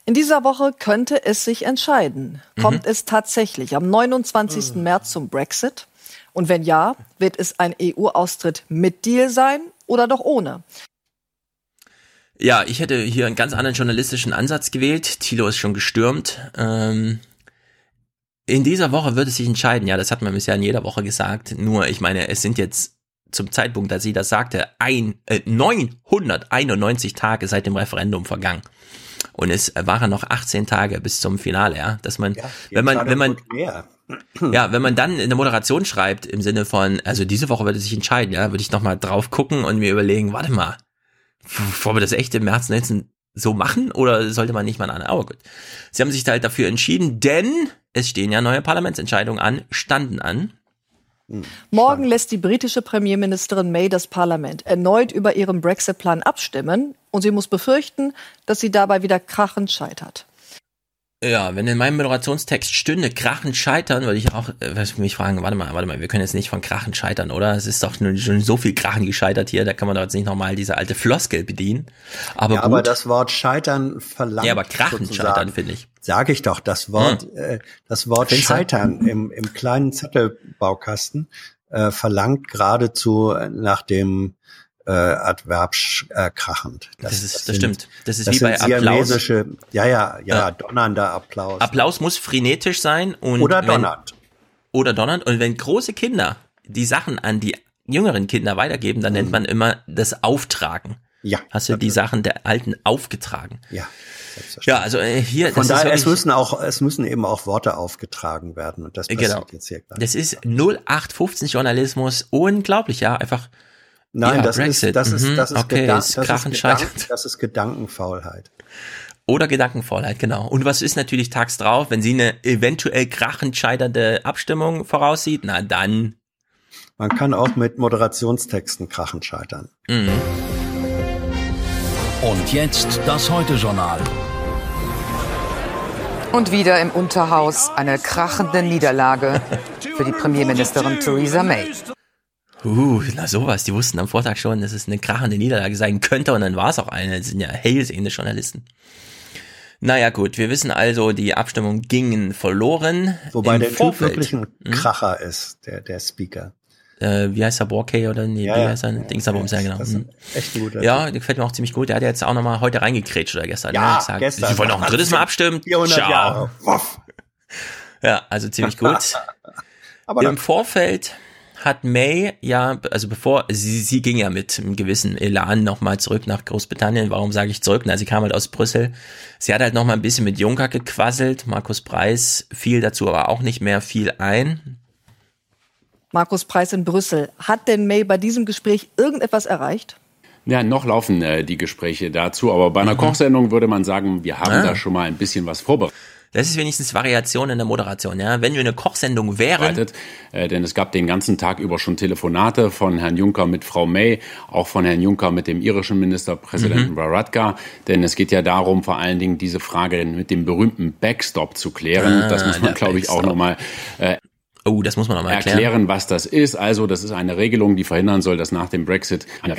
In dieser Woche könnte es sich entscheiden. Kommt mhm. es tatsächlich am 29. Mhm. März zum Brexit? Und wenn ja, wird es ein EU-Austritt mit Deal sein oder doch ohne? Ja, ich hätte hier einen ganz anderen journalistischen Ansatz gewählt. Thilo ist schon gestürmt. Ähm, in dieser Woche wird es sich entscheiden. Ja, das hat man bisher in jeder Woche gesagt. Nur, ich meine, es sind jetzt zum Zeitpunkt, als sie das sagte, ein, äh, 991 Tage seit dem Referendum vergangen. Und es waren noch 18 Tage bis zum Finale, ja, dass man, ja, wenn man, wenn man, Ja, wenn man dann in der Moderation schreibt, im Sinne von, also diese Woche wird es sich entscheiden, ja, würde ich nochmal drauf gucken und mir überlegen, warte mal, wollen wir das echt im März 19 so machen oder sollte man nicht mal an? Aber gut. Sie haben sich halt dafür entschieden, denn es stehen ja neue Parlamentsentscheidungen an, standen an. Morgen lässt die britische Premierministerin May das Parlament erneut über ihren Brexit-Plan abstimmen und sie muss befürchten, dass sie dabei wieder krachend scheitert. Ja, wenn in meinem Moderationstext stünde Krachen scheitern, würde ich auch äh, mich fragen, warte mal, warte mal, wir können jetzt nicht von Krachen scheitern, oder? Es ist doch schon so viel Krachen gescheitert hier, da kann man doch jetzt nicht nochmal diese alte Floskel bedienen. Aber, ja, gut. aber das Wort scheitern verlangt. Ja, aber Krachen scheitern, finde ich. Sag ich doch, das Wort, hm. äh, das Wort Findest scheitern im, im kleinen Zettelbaukasten äh, verlangt geradezu nach dem äh, adverbskrachend. Äh, das, das, ist, das, das stimmt. Das ist das wie bei Applaus. Ja, ja, ja, donnernder Applaus. Applaus muss frenetisch sein und oder donnernd. Wenn, oder donnernd. Und wenn große Kinder die Sachen an die jüngeren Kinder weitergeben, dann mhm. nennt man immer das Auftragen. Ja. Hast du die Sachen der Alten aufgetragen? Ja. Ja, also äh, hier. Von daher, es müssen auch, es müssen eben auch Worte aufgetragen werden und das passiert genau. jetzt hier gleich. Das ist 0815 Journalismus, unglaublich, ja, einfach Nein, ja, das, Brexit. ist, das ist, mhm. das ist, okay, Gedan ist das, ist Gedanken, das ist Gedankenfaulheit. Oder Gedankenfaulheit, genau. Und was ist natürlich tags drauf, wenn sie eine eventuell krachend scheiternde Abstimmung voraussieht? Na dann. Man kann auch mit Moderationstexten krachend scheitern. Mhm. Und jetzt das Heute-Journal. Und wieder im Unterhaus eine krachende Niederlage für die Premierministerin Theresa May. Uh, na sowas. Die wussten am Vortag schon, dass es eine krachende Niederlage sein könnte und dann war es auch eine. Das sind ja hellsehende Journalisten. Naja gut, wir wissen also, die Abstimmung gingen verloren. Wobei der Vorfeld. Typ wirklich ein hm? Kracher ist, der, der Speaker. Äh, wie heißt der, Borkey oder nee, ja, wie heißt er? Dingsabums, ja, genau. Hm. Echt gut. Ja, der gefällt mir auch ziemlich gut. Der hat jetzt auch nochmal heute reingekrätscht oder gestern. Ja, ne? gesagt, gestern. Sie wollen noch ein drittes Mal abstimmen? 400 Ciao. Jahre. Ja, also ziemlich gut. Aber Im Vorfeld hat May ja, also bevor, sie, sie ging ja mit einem gewissen Elan nochmal zurück nach Großbritannien. Warum sage ich zurück? Na, sie kam halt aus Brüssel. Sie hat halt nochmal ein bisschen mit Juncker gequasselt. Markus Preis fiel dazu aber auch nicht mehr viel ein. Markus Preis in Brüssel. Hat denn May bei diesem Gespräch irgendetwas erreicht? Ja, noch laufen äh, die Gespräche dazu, aber bei einer mhm. Kochsendung würde man sagen, wir haben ah. da schon mal ein bisschen was vorbereitet. Das ist wenigstens Variation in der Moderation, ja. Wenn wir eine Kochsendung wären. Äh, denn es gab den ganzen Tag über schon Telefonate von Herrn Juncker mit Frau May, auch von Herrn Juncker mit dem irischen Ministerpräsidenten mhm. Varadkar. Denn es geht ja darum, vor allen Dingen diese Frage mit dem berühmten Backstop zu klären. Ah, das muss man, glaube ich, auch nochmal äh, Oh, das muss man nochmal erklären. erklären, was das ist. Also, das ist eine Regelung, die verhindern soll, dass nach dem Brexit eine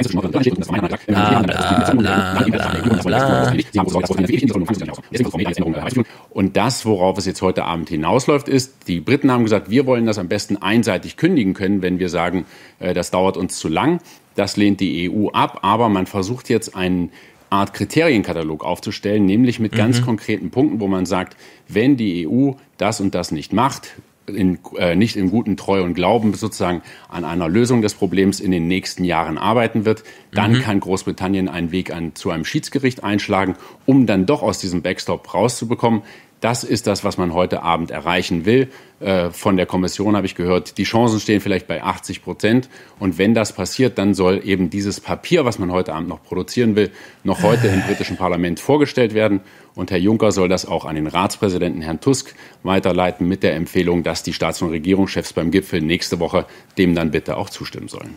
und das, worauf es jetzt heute Abend hinausläuft, ist, die Briten haben gesagt, wir wollen das am besten einseitig kündigen können, wenn wir sagen, das dauert uns zu lang. Das lehnt die EU ab, aber man versucht jetzt einen Art Kriterienkatalog aufzustellen, nämlich mit ganz mhm. konkreten Punkten, wo man sagt, wenn die EU das und das nicht macht, in, äh, nicht in guten Treu und Glauben sozusagen an einer Lösung des Problems in den nächsten Jahren arbeiten wird, dann mhm. kann Großbritannien einen Weg an, zu einem Schiedsgericht einschlagen, um dann doch aus diesem Backstop rauszubekommen. Das ist das, was man heute Abend erreichen will. Äh, von der Kommission habe ich gehört, die Chancen stehen vielleicht bei 80 Prozent. Und wenn das passiert, dann soll eben dieses Papier, was man heute Abend noch produzieren will, noch heute im britischen Parlament vorgestellt werden. Und Herr Juncker soll das auch an den Ratspräsidenten Herrn Tusk weiterleiten mit der Empfehlung, dass die Staats- und Regierungschefs beim Gipfel nächste Woche dem dann bitte auch zustimmen sollen.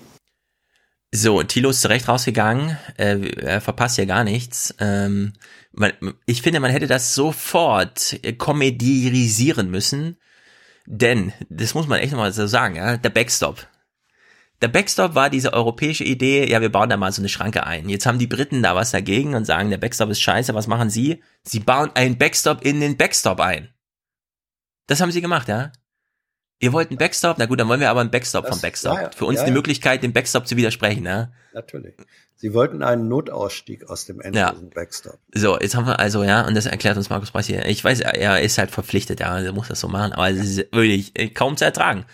So, Thilo ist zurecht rausgegangen. Äh, er verpasst ja gar nichts. Ähm, man, ich finde, man hätte das sofort komedierisieren müssen. Denn, das muss man echt nochmal so sagen, ja, der Backstop. Der Backstop war diese europäische Idee, ja, wir bauen da mal so eine Schranke ein. Jetzt haben die Briten da was dagegen und sagen, der Backstop ist scheiße, was machen sie? Sie bauen einen Backstop in den Backstop ein. Das haben sie gemacht, ja. Ihr wollt einen Backstop? Na gut, dann wollen wir aber einen Backstop das, vom Backstop. Ja, ja. Für uns ja, die Möglichkeit, dem Backstop zu widersprechen, ne? Natürlich. Sie wollten einen Notausstieg aus dem endlosen Backstop. So, jetzt haben wir also, ja, und das erklärt uns Markus Preis hier. Ich weiß, er ist halt verpflichtet, ja, er muss das so machen, aber es ist wirklich kaum zu ertragen.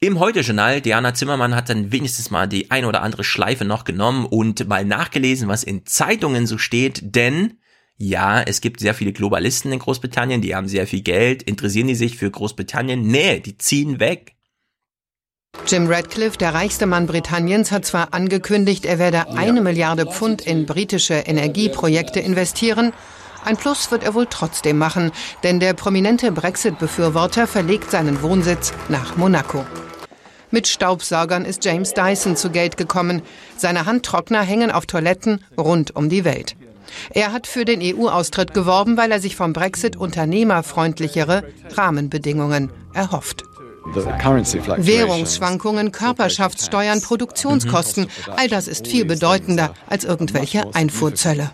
Im Heute-Journal, Diana Zimmermann hat dann wenigstens mal die ein oder andere Schleife noch genommen und mal nachgelesen, was in Zeitungen so steht, denn ja, es gibt sehr viele Globalisten in Großbritannien, die haben sehr viel Geld, interessieren die sich für Großbritannien? Nee, die ziehen weg. Jim Radcliffe, der reichste Mann Britanniens, hat zwar angekündigt, er werde eine Milliarde Pfund in britische Energieprojekte investieren, ein Plus wird er wohl trotzdem machen, denn der prominente Brexit-Befürworter verlegt seinen Wohnsitz nach Monaco. Mit Staubsaugern ist James Dyson zu Geld gekommen. Seine Handtrockner hängen auf Toiletten rund um die Welt. Er hat für den EU-Austritt geworben, weil er sich vom Brexit unternehmerfreundlichere Rahmenbedingungen erhofft. Währungsschwankungen, Körperschaftssteuern, Produktionskosten, all das ist viel bedeutender als irgendwelche Einfuhrzölle.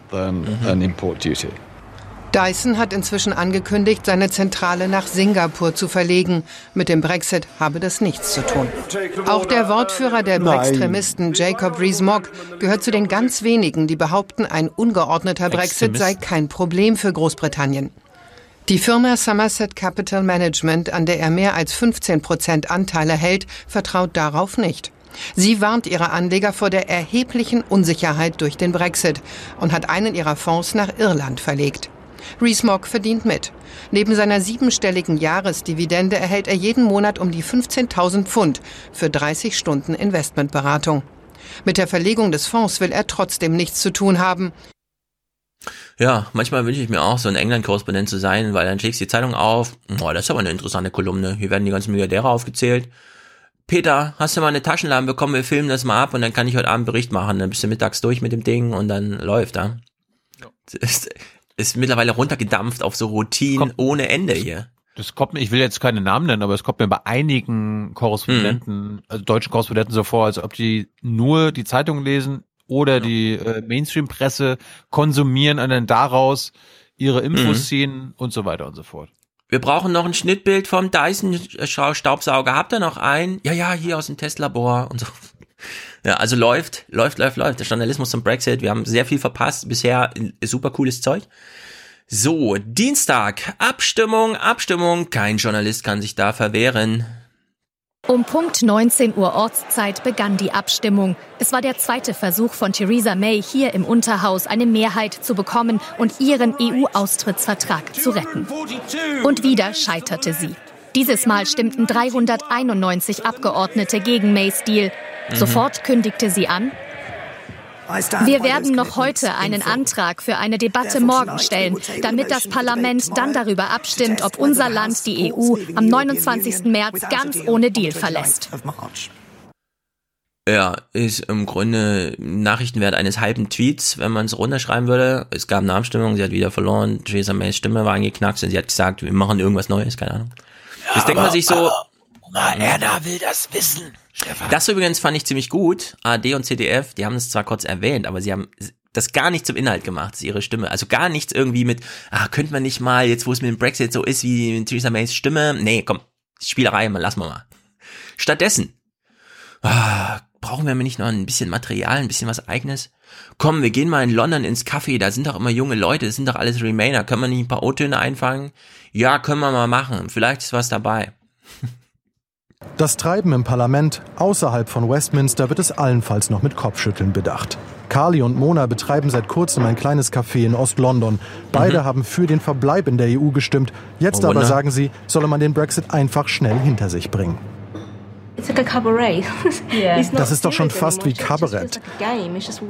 Dyson hat inzwischen angekündigt, seine Zentrale nach Singapur zu verlegen. Mit dem Brexit habe das nichts zu tun. Auch der Wortführer der Brextremisten Jacob Rees-Mogg gehört zu den ganz wenigen, die behaupten, ein ungeordneter Brexit sei kein Problem für Großbritannien. Die Firma Somerset Capital Management, an der er mehr als 15 Prozent Anteile hält, vertraut darauf nicht. Sie warnt ihre Anleger vor der erheblichen Unsicherheit durch den Brexit und hat einen ihrer Fonds nach Irland verlegt. Rees-Mogg verdient mit. Neben seiner siebenstelligen Jahresdividende erhält er jeden Monat um die 15.000 Pfund für 30 Stunden Investmentberatung. Mit der Verlegung des Fonds will er trotzdem nichts zu tun haben. Ja, manchmal wünsche ich mir auch, so ein England-Korrespondent zu sein, weil dann schlägst du die Zeitung auf. Oh, das ist aber eine interessante Kolumne. Hier werden die ganzen Milliardäre aufgezählt. Peter, hast du mal eine Taschenlampe bekommen? Wir filmen das mal ab und dann kann ich heute Abend Bericht machen. Dann bist du mittags durch mit dem Ding und dann läuft er. Ja? Ist, mittlerweile runtergedampft auf so Routinen kommt, ohne Ende hier. Das kommt mir, ich will jetzt keine Namen nennen, aber es kommt mir bei einigen Korrespondenten, hm. also deutschen Korrespondenten so vor, als ob die nur die Zeitung lesen oder die äh, Mainstream-Presse konsumieren und dann daraus ihre Infos mhm. ziehen und so weiter und so fort. Wir brauchen noch ein Schnittbild vom Dyson Staubsauger. Habt ihr noch einen? Ja, ja, hier aus dem Testlabor und so. Ja, also läuft, läuft, läuft, läuft. Der Journalismus zum Brexit. Wir haben sehr viel verpasst. Bisher super cooles Zeug. So, Dienstag. Abstimmung, Abstimmung. Kein Journalist kann sich da verwehren. Um Punkt 19 Uhr Ortszeit begann die Abstimmung. Es war der zweite Versuch von Theresa May, hier im Unterhaus eine Mehrheit zu bekommen und ihren EU-Austrittsvertrag zu retten. Und wieder scheiterte sie. Dieses Mal stimmten 391 Abgeordnete gegen Mays Deal. Mhm. Sofort kündigte sie an, wir werden noch heute einen Antrag für eine Debatte morgen stellen, damit das Parlament dann darüber abstimmt, ob unser Land die EU am 29. März ganz ohne Deal verlässt. Ja, ist im Grunde Nachrichtenwert eines halben Tweets, wenn man es runterschreiben würde. Es gab eine Abstimmung, sie hat wieder verloren, Theresa Mays Stimme war angeknackst und sie hat gesagt, wir machen irgendwas Neues, keine Ahnung. Ja, das denkt man sich so. Na, Erna will das wissen. Stefan. Das übrigens fand ich ziemlich gut. AD und CDF, die haben es zwar kurz erwähnt, aber sie haben das gar nicht zum Inhalt gemacht, das ist ihre Stimme. Also gar nichts irgendwie mit, ah, könnte man nicht mal, jetzt wo es mit dem Brexit so ist wie mit Theresa Mays Stimme. Nee, komm, Spielerei, mal lassen wir mal. Stattdessen, ah, brauchen wir nicht noch ein bisschen Material, ein bisschen was eigenes? Komm, wir gehen mal in London ins Café, da sind doch immer junge Leute, das sind doch alles Remainer. Können wir nicht ein paar O-Töne einfangen? Ja, können wir mal machen. Vielleicht ist was dabei. Das Treiben im Parlament außerhalb von Westminster wird es allenfalls noch mit Kopfschütteln bedacht. Carly und Mona betreiben seit kurzem ein kleines Café in Ost-London. Beide mhm. haben für den Verbleib in der EU gestimmt. Jetzt oh, aber sagen sie, solle man den Brexit einfach schnell hinter sich bringen. Das ist doch schon fast wie Kabarett.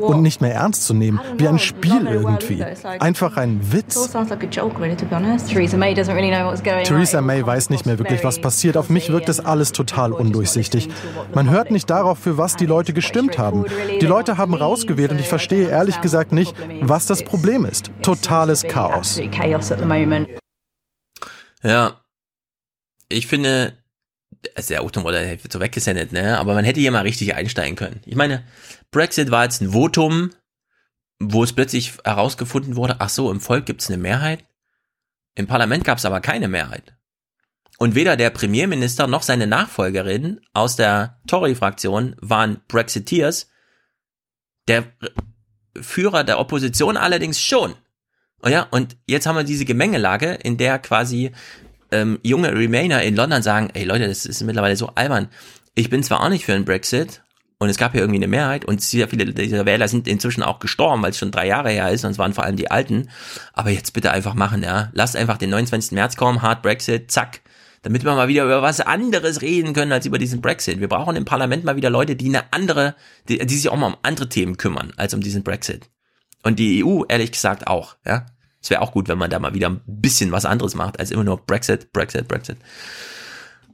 Und nicht mehr ernst zu nehmen, wie ein Spiel irgendwie. Einfach ein Witz. Theresa May weiß nicht mehr wirklich, was passiert. Auf mich wirkt es alles total undurchsichtig. Man hört nicht darauf, für was die Leute gestimmt haben. Die Leute haben rausgewählt und ich verstehe ehrlich gesagt nicht, was das Problem ist. Totales Chaos. Ja, ich finde, also der O-Ton wurde so weggesendet, ne? Aber man hätte hier mal richtig einsteigen können. Ich meine, Brexit war jetzt ein Votum, wo es plötzlich herausgefunden wurde, ach so, im Volk gibt es eine Mehrheit. Im Parlament gab es aber keine Mehrheit. Und weder der Premierminister noch seine Nachfolgerin aus der Tory-Fraktion waren Brexiteers. Der Führer der Opposition allerdings schon. Oh ja, und jetzt haben wir diese Gemengelage, in der quasi ähm, junge Remainer in London sagen, ey Leute, das ist mittlerweile so albern. Ich bin zwar auch nicht für einen Brexit, und es gab ja irgendwie eine Mehrheit und sehr viele dieser Wähler sind inzwischen auch gestorben, weil es schon drei Jahre her ist und es waren vor allem die Alten. Aber jetzt bitte einfach machen, ja. Lasst einfach den 29. März kommen, Hard Brexit, zack. Damit wir mal wieder über was anderes reden können als über diesen Brexit. Wir brauchen im Parlament mal wieder Leute, die eine andere, die, die sich auch mal um andere Themen kümmern als um diesen Brexit. Und die EU, ehrlich gesagt, auch, ja. Es wäre auch gut, wenn man da mal wieder ein bisschen was anderes macht, als immer nur Brexit, Brexit, Brexit.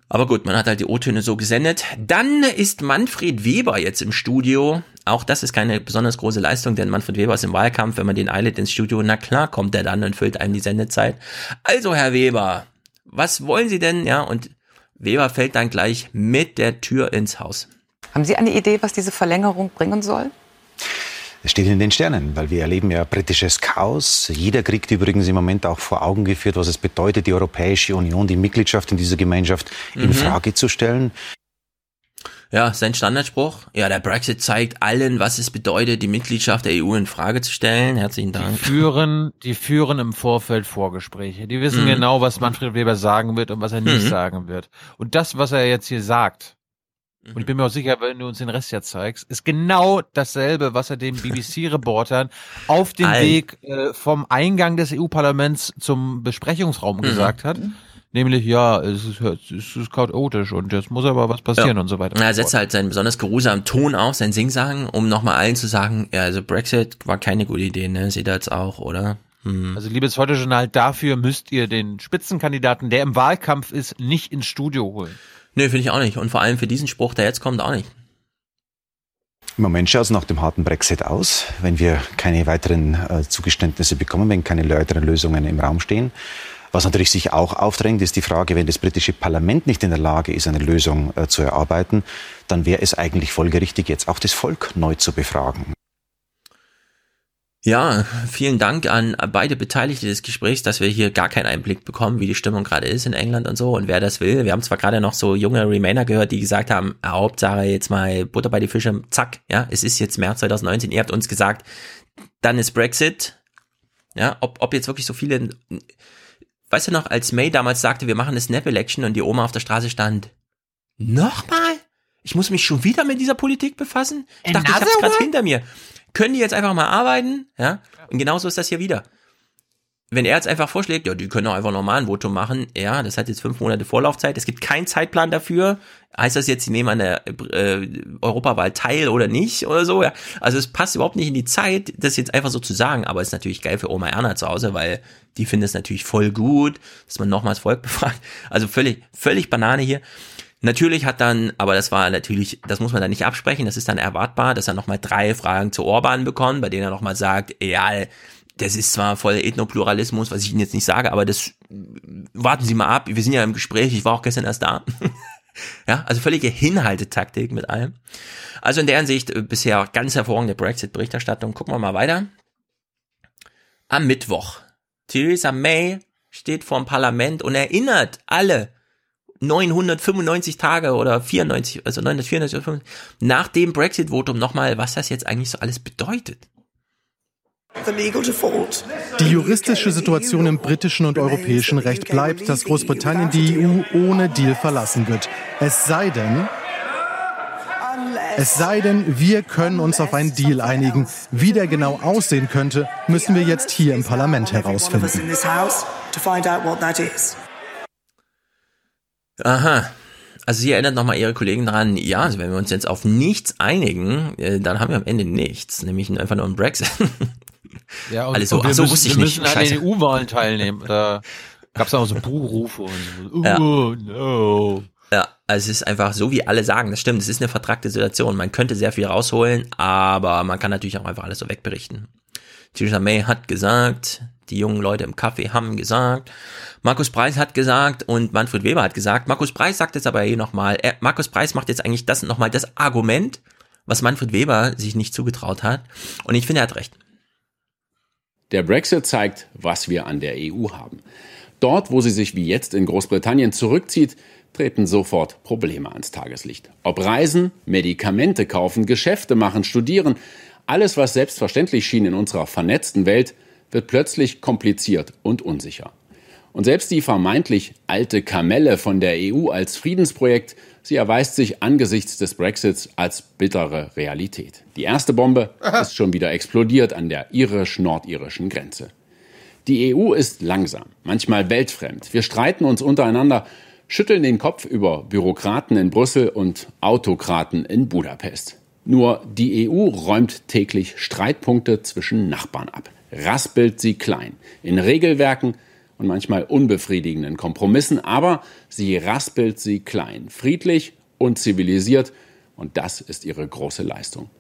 Aber gut, man hat halt die O-Töne so gesendet. Dann ist Manfred Weber jetzt im Studio. Auch das ist keine besonders große Leistung, denn Manfred Weber ist im Wahlkampf. Wenn man den eilet ins Studio, na klar kommt er dann und füllt einem die Sendezeit. Also, Herr Weber, was wollen Sie denn? Ja, und Weber fällt dann gleich mit der Tür ins Haus. Haben Sie eine Idee, was diese Verlängerung bringen soll? Es steht in den Sternen, weil wir erleben ja britisches Chaos. Jeder kriegt übrigens im Moment auch vor Augen geführt, was es bedeutet, die Europäische Union, die Mitgliedschaft in dieser Gemeinschaft in Mhm. Frage zu stellen. Ja, sein Standardspruch. Ja, der Brexit zeigt allen, was es bedeutet, die Mitgliedschaft der EU in Frage zu stellen. Herzlichen Dank. führen, die führen im Vorfeld Vorgespräche. Die wissen Mhm. genau, was Manfred Weber sagen wird und was er nicht Mhm. sagen wird. Und das, was er jetzt hier sagt, und ich bin mir auch sicher, wenn du uns den Rest jetzt zeigst, ist genau dasselbe, was er den BBC-Reportern auf dem. Weg äh, vom Eingang des EU-Parlaments zum Besprechungsraum Mhm. gesagt hat. Nämlich, ja, es ist, es ist chaotisch und jetzt muss aber was passieren Ja. und so weiter. Er setzt halt seinen besonders geruhsamen Ton auf, sein Singsagen, um nochmal allen zu sagen, ja, also Brexit war keine gute Idee, ne? Seht ihr jetzt auch, oder? Hm. Also liebes Heute-Journal, dafür müsst ihr den Spitzenkandidaten, der im Wahlkampf ist, nicht ins Studio holen. Nee, finde ich auch nicht. Und vor allem für diesen Spruch, der jetzt kommt, auch nicht. Im Moment schaut es nach dem harten Brexit aus, wenn wir keine weiteren äh, Zugeständnisse bekommen, wenn keine weiteren Lösungen im Raum stehen. Was natürlich sich auch aufdrängt, ist die Frage, wenn das britische Parlament nicht in der Lage ist, eine Lösung äh, zu erarbeiten, dann wäre es eigentlich folgerichtig, jetzt auch das Volk neu zu befragen. Ja, vielen Dank an beide Beteiligte des Gesprächs, dass wir hier gar keinen Einblick bekommen, wie die Stimmung gerade ist in England und so und wer das will. Wir haben zwar gerade noch so junge Remainer gehört, die gesagt haben, ah, Hauptsache jetzt mal Butter bei die Fische, zack, ja, es ist jetzt März 2019, ihr habt uns gesagt, dann ist Brexit. Ja, ob, ob jetzt wirklich so viele, weißt du noch, als May damals sagte, wir machen eine Snap-Election und die Oma auf der Straße stand, nochmal? Ich muss mich schon wieder mit dieser Politik befassen? Ich dachte, ich hab's Another gerade hinter mir. Können die jetzt einfach mal arbeiten? Ja. Und genauso ist das hier wieder. Wenn er jetzt einfach vorschlägt, ja, die können auch einfach normal ein Votum machen, ja, das hat jetzt fünf Monate Vorlaufzeit, es gibt keinen Zeitplan dafür. Heißt das jetzt, sie nehmen an der äh, Europawahl teil oder nicht oder so? Ja. Also es passt überhaupt nicht in die Zeit, das jetzt einfach so zu sagen, aber es ist natürlich geil für Oma Erna zu Hause, weil die finden es natürlich voll gut, dass man nochmals Volk befragt. Also völlig, völlig Banane hier. Natürlich hat dann, aber das war natürlich, das muss man dann nicht absprechen, das ist dann erwartbar, dass er nochmal drei Fragen zu Orban bekommt, bei denen er nochmal sagt, ja, das ist zwar voll Ethnopluralismus, was ich Ihnen jetzt nicht sage, aber das warten Sie mal ab, wir sind ja im Gespräch, ich war auch gestern erst da. ja, also völlige Hinhaltetaktik mit allem. Also in der Hinsicht äh, bisher ganz hervorragende Brexit-Berichterstattung. Gucken wir mal weiter. Am Mittwoch. Theresa May steht vor dem Parlament und erinnert alle 995 Tage oder 94, also 994 oder 95, nach dem Brexit-Votum nochmal, was das jetzt eigentlich so alles bedeutet. Die juristische Situation im britischen und europäischen Recht bleibt, dass Großbritannien die EU ohne Deal verlassen wird. Es sei denn, es sei denn, wir können uns auf einen Deal einigen. Wie der genau aussehen könnte, müssen wir jetzt hier im Parlament herausfinden. Aha. Also sie erinnert nochmal ihre Kollegen daran, ja, also wenn wir uns jetzt auf nichts einigen, äh, dann haben wir am Ende nichts, nämlich einfach nur einen Brexit. Ja, und, Alles so, und wir ach so, müssen, wusste ich wir nicht. müssen an den EU-Wahlen teilnehmen. Da gab es auch so Buhrufe und so. Ja. Oh, no. Ja, also es ist einfach so, wie alle sagen, das stimmt, es ist eine vertragte Situation. Man könnte sehr viel rausholen, aber man kann natürlich auch einfach alles so wegberichten. Theresa May hat gesagt, die jungen Leute im Café haben gesagt, Markus Preis hat gesagt und Manfred Weber hat gesagt. Markus Preis sagt jetzt aber hier nochmal, äh, Markus Preis macht jetzt eigentlich das nochmal das Argument, was Manfred Weber sich nicht zugetraut hat. Und ich finde, er hat recht. Der Brexit zeigt, was wir an der EU haben. Dort, wo sie sich wie jetzt in Großbritannien zurückzieht, treten sofort Probleme ans Tageslicht. Ob Reisen, Medikamente kaufen, Geschäfte machen, studieren, alles, was selbstverständlich schien in unserer vernetzten Welt, wird plötzlich kompliziert und unsicher. Und selbst die vermeintlich alte Kamelle von der EU als Friedensprojekt, sie erweist sich angesichts des Brexits als bittere Realität. Die erste Bombe ist schon wieder explodiert an der irisch-nordirischen Grenze. Die EU ist langsam, manchmal weltfremd. Wir streiten uns untereinander, schütteln den Kopf über Bürokraten in Brüssel und Autokraten in Budapest. Nur die EU räumt täglich Streitpunkte zwischen Nachbarn ab, raspelt sie klein, in Regelwerken und manchmal unbefriedigenden Kompromissen, aber sie raspelt sie klein, friedlich und zivilisiert und das ist ihre große Leistung.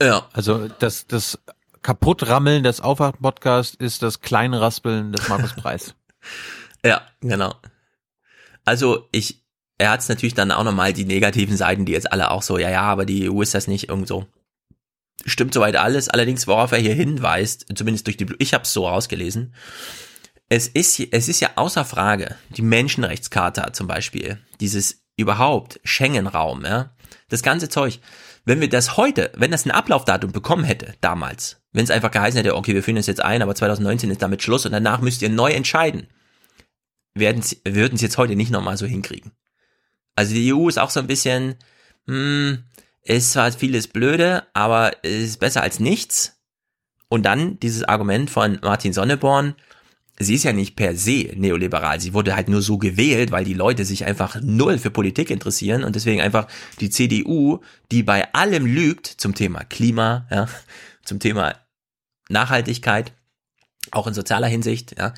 Ja. Also das, das Kaputtrammeln des Aufwachen-Podcasts ist das Kleinraspeln des Markus Preis. ja, genau. Also ich, er hat es natürlich dann auch nochmal die negativen Seiten, die jetzt alle auch so, ja, ja, aber die EU ist das nicht irgend so. Stimmt soweit alles. Allerdings, worauf er hier hinweist, zumindest durch die, ich habe es so rausgelesen, es ist, es ist ja außer Frage, die Menschenrechtscharta zum Beispiel, dieses überhaupt Schengen-Raum, ja, das ganze Zeug. Wenn wir das heute, wenn das ein Ablaufdatum bekommen hätte, damals, wenn es einfach geheißen hätte, okay, wir führen das jetzt ein, aber 2019 ist damit Schluss und danach müsst ihr neu entscheiden, werden würden sie jetzt heute nicht nochmal so hinkriegen. Also die EU ist auch so ein bisschen, hm, ist zwar vieles blöde, aber es ist besser als nichts. Und dann dieses Argument von Martin Sonneborn, sie ist ja nicht per se neoliberal, sie wurde halt nur so gewählt, weil die Leute sich einfach null für Politik interessieren und deswegen einfach die CDU, die bei allem lügt zum Thema Klima, ja, zum Thema Nachhaltigkeit, auch in sozialer Hinsicht, ja,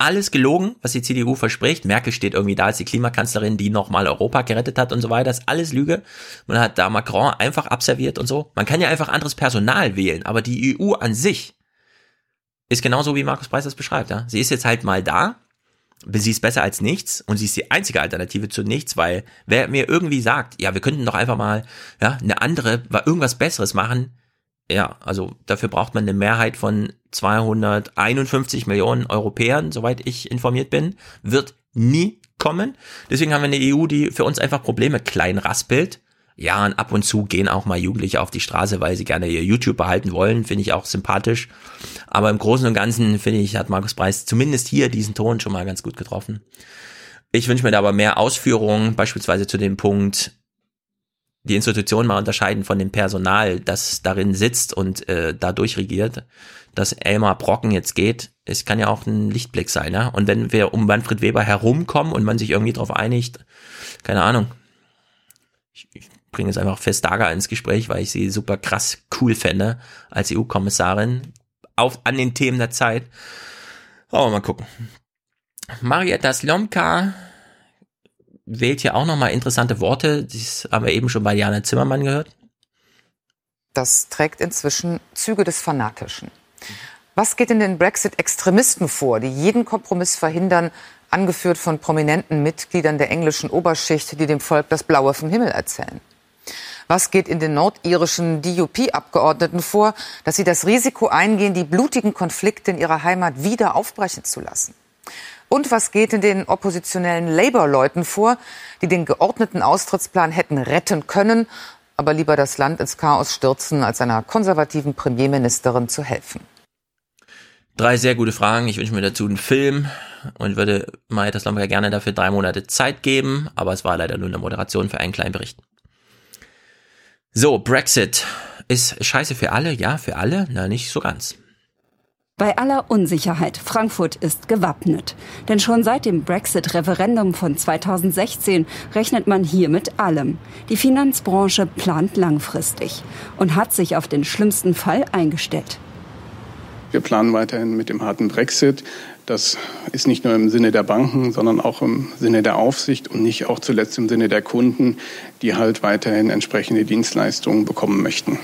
alles gelogen, was die CDU verspricht. Merkel steht irgendwie da als die Klimakanzlerin, die nochmal Europa gerettet hat und so weiter. Das ist alles Lüge. Man hat da Macron einfach abserviert und so. Man kann ja einfach anderes Personal wählen, aber die EU an sich ist genauso, wie Markus Preis das beschreibt. Ja? Sie ist jetzt halt mal da, sie ist besser als nichts und sie ist die einzige Alternative zu nichts, weil wer mir irgendwie sagt, ja, wir könnten doch einfach mal ja, eine andere, irgendwas Besseres machen, ja, also dafür braucht man eine Mehrheit von 251 Millionen Europäern, soweit ich informiert bin, wird nie kommen. Deswegen haben wir eine EU, die für uns einfach Probleme klein raspelt. Ja, und ab und zu gehen auch mal Jugendliche auf die Straße, weil sie gerne ihr YouTube behalten wollen, finde ich auch sympathisch. Aber im Großen und Ganzen, finde ich, hat Markus Preis zumindest hier diesen Ton schon mal ganz gut getroffen. Ich wünsche mir da aber mehr Ausführungen, beispielsweise zu dem Punkt, die Institutionen mal unterscheiden von dem Personal, das darin sitzt und äh, dadurch regiert. Dass Elmar Brocken jetzt geht, es kann ja auch ein Lichtblick sein, ja. Und wenn wir um Manfred Weber herumkommen und man sich irgendwie darauf einigt, keine Ahnung. Ich, ich bringe jetzt einfach Vestager ins Gespräch, weil ich sie super krass cool fände als EU-Kommissarin auf an den Themen der Zeit. Aber mal gucken. Marietta Slomka wählt hier auch nochmal interessante Worte. Das haben wir eben schon bei Jana Zimmermann gehört. Das trägt inzwischen Züge des Fanatischen. Was geht in den Brexit-Extremisten vor, die jeden Kompromiss verhindern, angeführt von prominenten Mitgliedern der englischen Oberschicht, die dem Volk das Blaue vom Himmel erzählen? Was geht in den nordirischen DUP-Abgeordneten vor, dass sie das Risiko eingehen, die blutigen Konflikte in ihrer Heimat wieder aufbrechen zu lassen? Und was geht in den oppositionellen Labour-Leuten vor, die den geordneten Austrittsplan hätten retten können, aber lieber das Land ins Chaos stürzen, als einer konservativen Premierministerin zu helfen? Drei sehr gute Fragen. Ich wünsche mir dazu einen Film und würde Marietta Slomka gerne dafür drei Monate Zeit geben, aber es war leider nur eine Moderation für einen kleinen Bericht. So, Brexit ist scheiße für alle, ja, für alle, na nicht so ganz. Bei aller Unsicherheit, Frankfurt ist gewappnet. Denn schon seit dem Brexit-Referendum von 2016 rechnet man hier mit allem. Die Finanzbranche plant langfristig und hat sich auf den schlimmsten Fall eingestellt. Wir planen weiterhin mit dem harten Brexit. Das ist nicht nur im Sinne der Banken, sondern auch im Sinne der Aufsicht und nicht auch zuletzt im Sinne der Kunden, die halt weiterhin entsprechende Dienstleistungen bekommen möchten.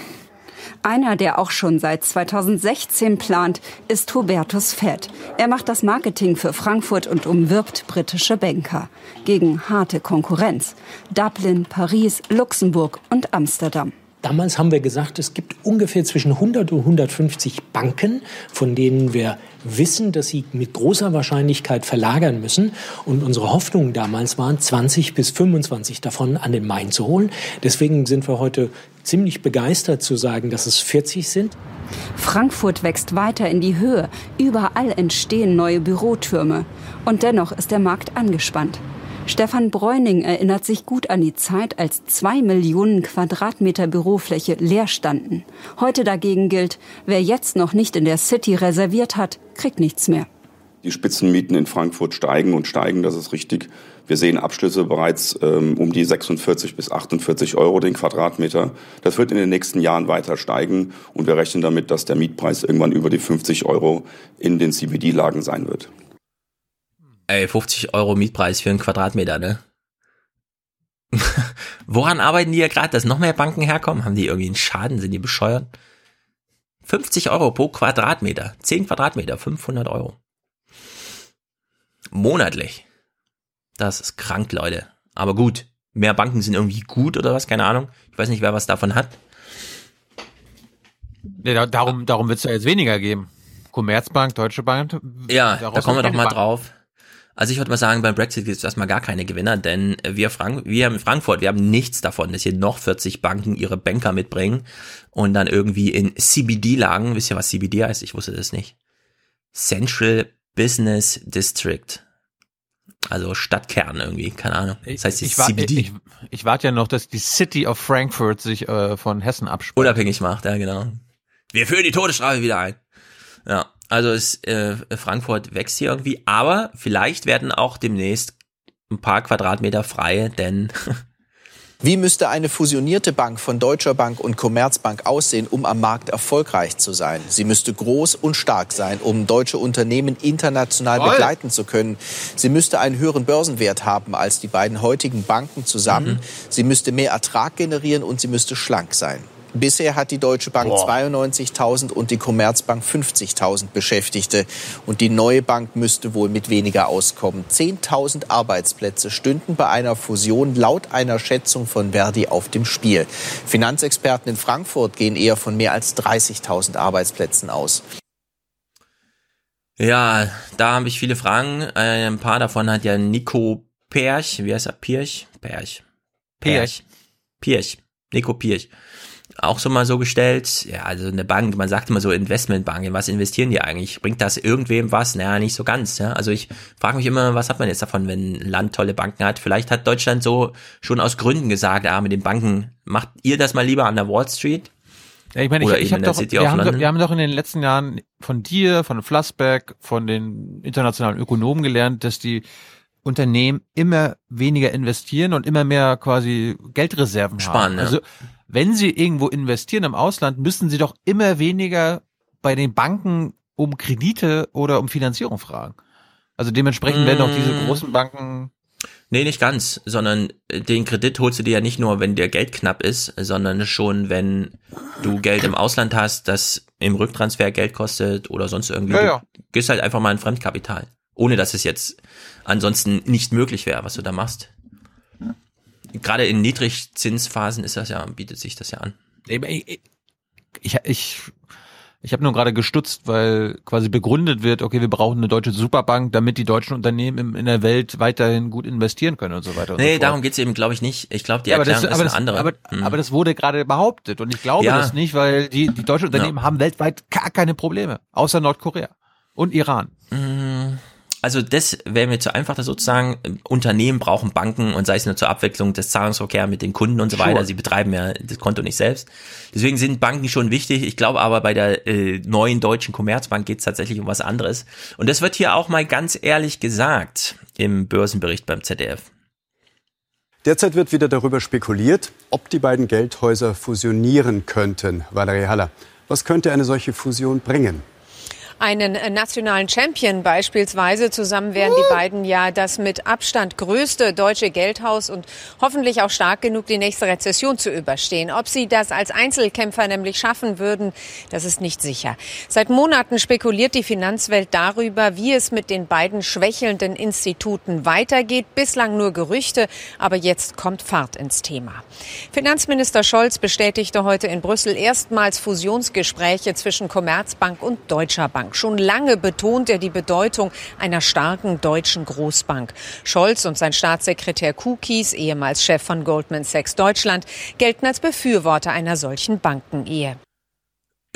Einer, der auch schon seit 2016 plant, ist Hubertus Fett. Er macht das Marketing für Frankfurt und umwirbt britische Banker gegen harte Konkurrenz. Dublin, Paris, Luxemburg und Amsterdam. Damals haben wir gesagt, es gibt ungefähr zwischen 100 und 150 Banken, von denen wir wissen, dass sie mit großer Wahrscheinlichkeit verlagern müssen. Und unsere Hoffnungen damals waren, 20 bis 25 davon an den Main zu holen. Deswegen sind wir heute ziemlich begeistert zu sagen, dass es 40 sind. Frankfurt wächst weiter in die Höhe. Überall entstehen neue Bürotürme. Und dennoch ist der Markt angespannt. Stefan Bräuning erinnert sich gut an die Zeit, als zwei Millionen Quadratmeter Bürofläche leer standen. Heute dagegen gilt, wer jetzt noch nicht in der City reserviert hat, kriegt nichts mehr. Die Spitzenmieten in Frankfurt steigen und steigen, das ist richtig. Wir sehen Abschlüsse bereits ähm, um die 46 bis 48 Euro den Quadratmeter. Das wird in den nächsten Jahren weiter steigen und wir rechnen damit, dass der Mietpreis irgendwann über die 50 Euro in den CBD-Lagen sein wird. Ey, 50 Euro Mietpreis für einen Quadratmeter, ne? Woran arbeiten die ja gerade, dass noch mehr Banken herkommen? Haben die irgendwie einen Schaden? Sind die bescheuert? 50 Euro pro Quadratmeter. 10 Quadratmeter, 500 Euro. Monatlich. Das ist krank, Leute. Aber gut. Mehr Banken sind irgendwie gut oder was? Keine Ahnung. Ich weiß nicht, wer was davon hat. Nee, darum, darum wird es ja jetzt weniger geben. Commerzbank, Deutsche Bank. Ja, da kommen wir doch mal Bank. drauf. Also ich würde mal sagen, beim Brexit gibt es erstmal gar keine Gewinner, denn wir, Frank wir in Frankfurt, wir haben nichts davon, dass hier noch 40 Banken ihre Banker mitbringen und dann irgendwie in CBD-Lagen, wisst ihr, was CBD heißt? Ich wusste das nicht. Central Business District. Also Stadtkern irgendwie, keine Ahnung. Das heißt ich, CBD. Ich, ich, warte ja noch, dass die City of Frankfurt sich äh, von Hessen abspricht. Unabhängig macht, ja genau. Wir führen die Todesstrafe wieder ein. Ja, also es, äh, Frankfurt wächst hier irgendwie, aber vielleicht werden auch demnächst ein paar Quadratmeter frei, denn Wie müsste eine fusionierte Bank von Deutscher Bank und Commerzbank aussehen, um am Markt erfolgreich zu sein? Sie müsste groß und stark sein, um deutsche Unternehmen international Voll. begleiten zu können. Sie müsste einen höheren Börsenwert haben als die beiden heutigen Banken zusammen. Mhm. Sie müsste mehr Ertrag generieren und sie müsste schlank sein. Bisher hat die Deutsche Bank 92.000 und die Commerzbank 50.000 Beschäftigte. Und die neue Bank müsste wohl mit weniger auskommen. 10.000 Arbeitsplätze stünden bei einer Fusion laut einer Schätzung von Verdi auf dem Spiel. Finanzexperten in Frankfurt gehen eher von mehr als 30.000 Arbeitsplätzen aus. Ja, da habe ich viele Fragen. Äh, ein paar davon hat ja Nico Perch, wie heißt er? Pirch? Perch. Perch. Pirch. Nico Pirch auch so mal so gestellt, ja, also eine Bank, man sagt immer so Investmentbank, in was investieren die eigentlich? Bringt das irgendwem was? Naja, nicht so ganz, ja. Also ich frage mich immer, was hat man jetzt davon, wenn ein Land tolle Banken hat? Vielleicht hat Deutschland so schon aus Gründen gesagt, ah, mit den Banken, macht ihr das mal lieber an der Wall Street? Ja, ich meine, ich, ich hab doch, wir, haben doch, wir haben doch in den letzten Jahren von dir, von Flassbeck, von den internationalen Ökonomen gelernt, dass die Unternehmen immer weniger investieren und immer mehr quasi Geldreserven Sparen, haben. Also wenn sie irgendwo investieren im Ausland, müssen sie doch immer weniger bei den Banken um Kredite oder um Finanzierung fragen. Also dementsprechend mmh. werden auch diese mm. großen Banken Nee, nicht ganz, sondern den Kredit holst du dir ja nicht nur, wenn der Geld knapp ist, sondern schon, wenn du Geld im Ausland hast, das im Rücktransfer Geld kostet oder sonst irgendwie. Ja, ja. Du gehst halt einfach mal in Fremdkapital. Ohne dass es jetzt ansonsten nicht möglich wäre, was du da machst gerade in Niedrigzinsphasen ist das ja, bietet sich das ja an. Ich, ich, ich, ich habe nur gerade gestutzt, weil quasi begründet wird, okay, wir brauchen eine deutsche Superbank, damit die deutschen Unternehmen in, in der Welt weiterhin gut investieren können und so weiter. Nee, so darum geht's eben, glaube ich, nicht. Ich glaube, die ja, Erklärung das, ist eine das, andere. Aber, mhm. aber, das wurde gerade behauptet und ich glaube ja. das nicht, weil die, die deutschen Unternehmen ja. haben weltweit gar keine Probleme, außer Nordkorea und Iran. Mhm also das wäre mir zu einfach, dass sozusagen Unternehmen brauchen Banken und sei es nur zur Abwechslung des Zahlungsverkehrs mit den Kunden und so sure. weiter. Sie betreiben ja das Konto nicht selbst. Deswegen sind Banken schon wichtig. Ich glaube aber bei der äh, neuen deutschen Commerzbank geht es tatsächlich um was anderes. Und das wird hier auch mal ganz ehrlich gesagt im Börsenbericht beim ZDF. Derzeit wird wieder darüber spekuliert, ob die beiden Geldhäuser fusionieren könnten. Valerie Haller, was könnte eine solche Fusion bringen? Einen äh, nationalen Champion beispielsweise. Zusammen wären die beiden ja das mit Abstand größte deutsche Geldhaus und hoffentlich auch stark genug, die nächste Rezession zu überstehen. Ob sie das als Einzelkämpfer nämlich schaffen würden, das ist nicht sicher. Seit Monaten spekuliert die Finanzwelt darüber, wie es mit den beiden schwächelnden Instituten weitergeht. Bislang nur Gerüchte, aber jetzt kommt Fahrt ins Thema. Finanzminister Scholz bestätigte heute in Brüssel erstmals Fusionsgespräche zwischen Commerzbank und Deutscher Bank. Schon lange betont er die Bedeutung einer starken deutschen Großbank. Scholz und sein Staatssekretär Kukis, ehemals Chef von Goldman Sachs Deutschland, gelten als Befürworter einer solchen Bankenehe.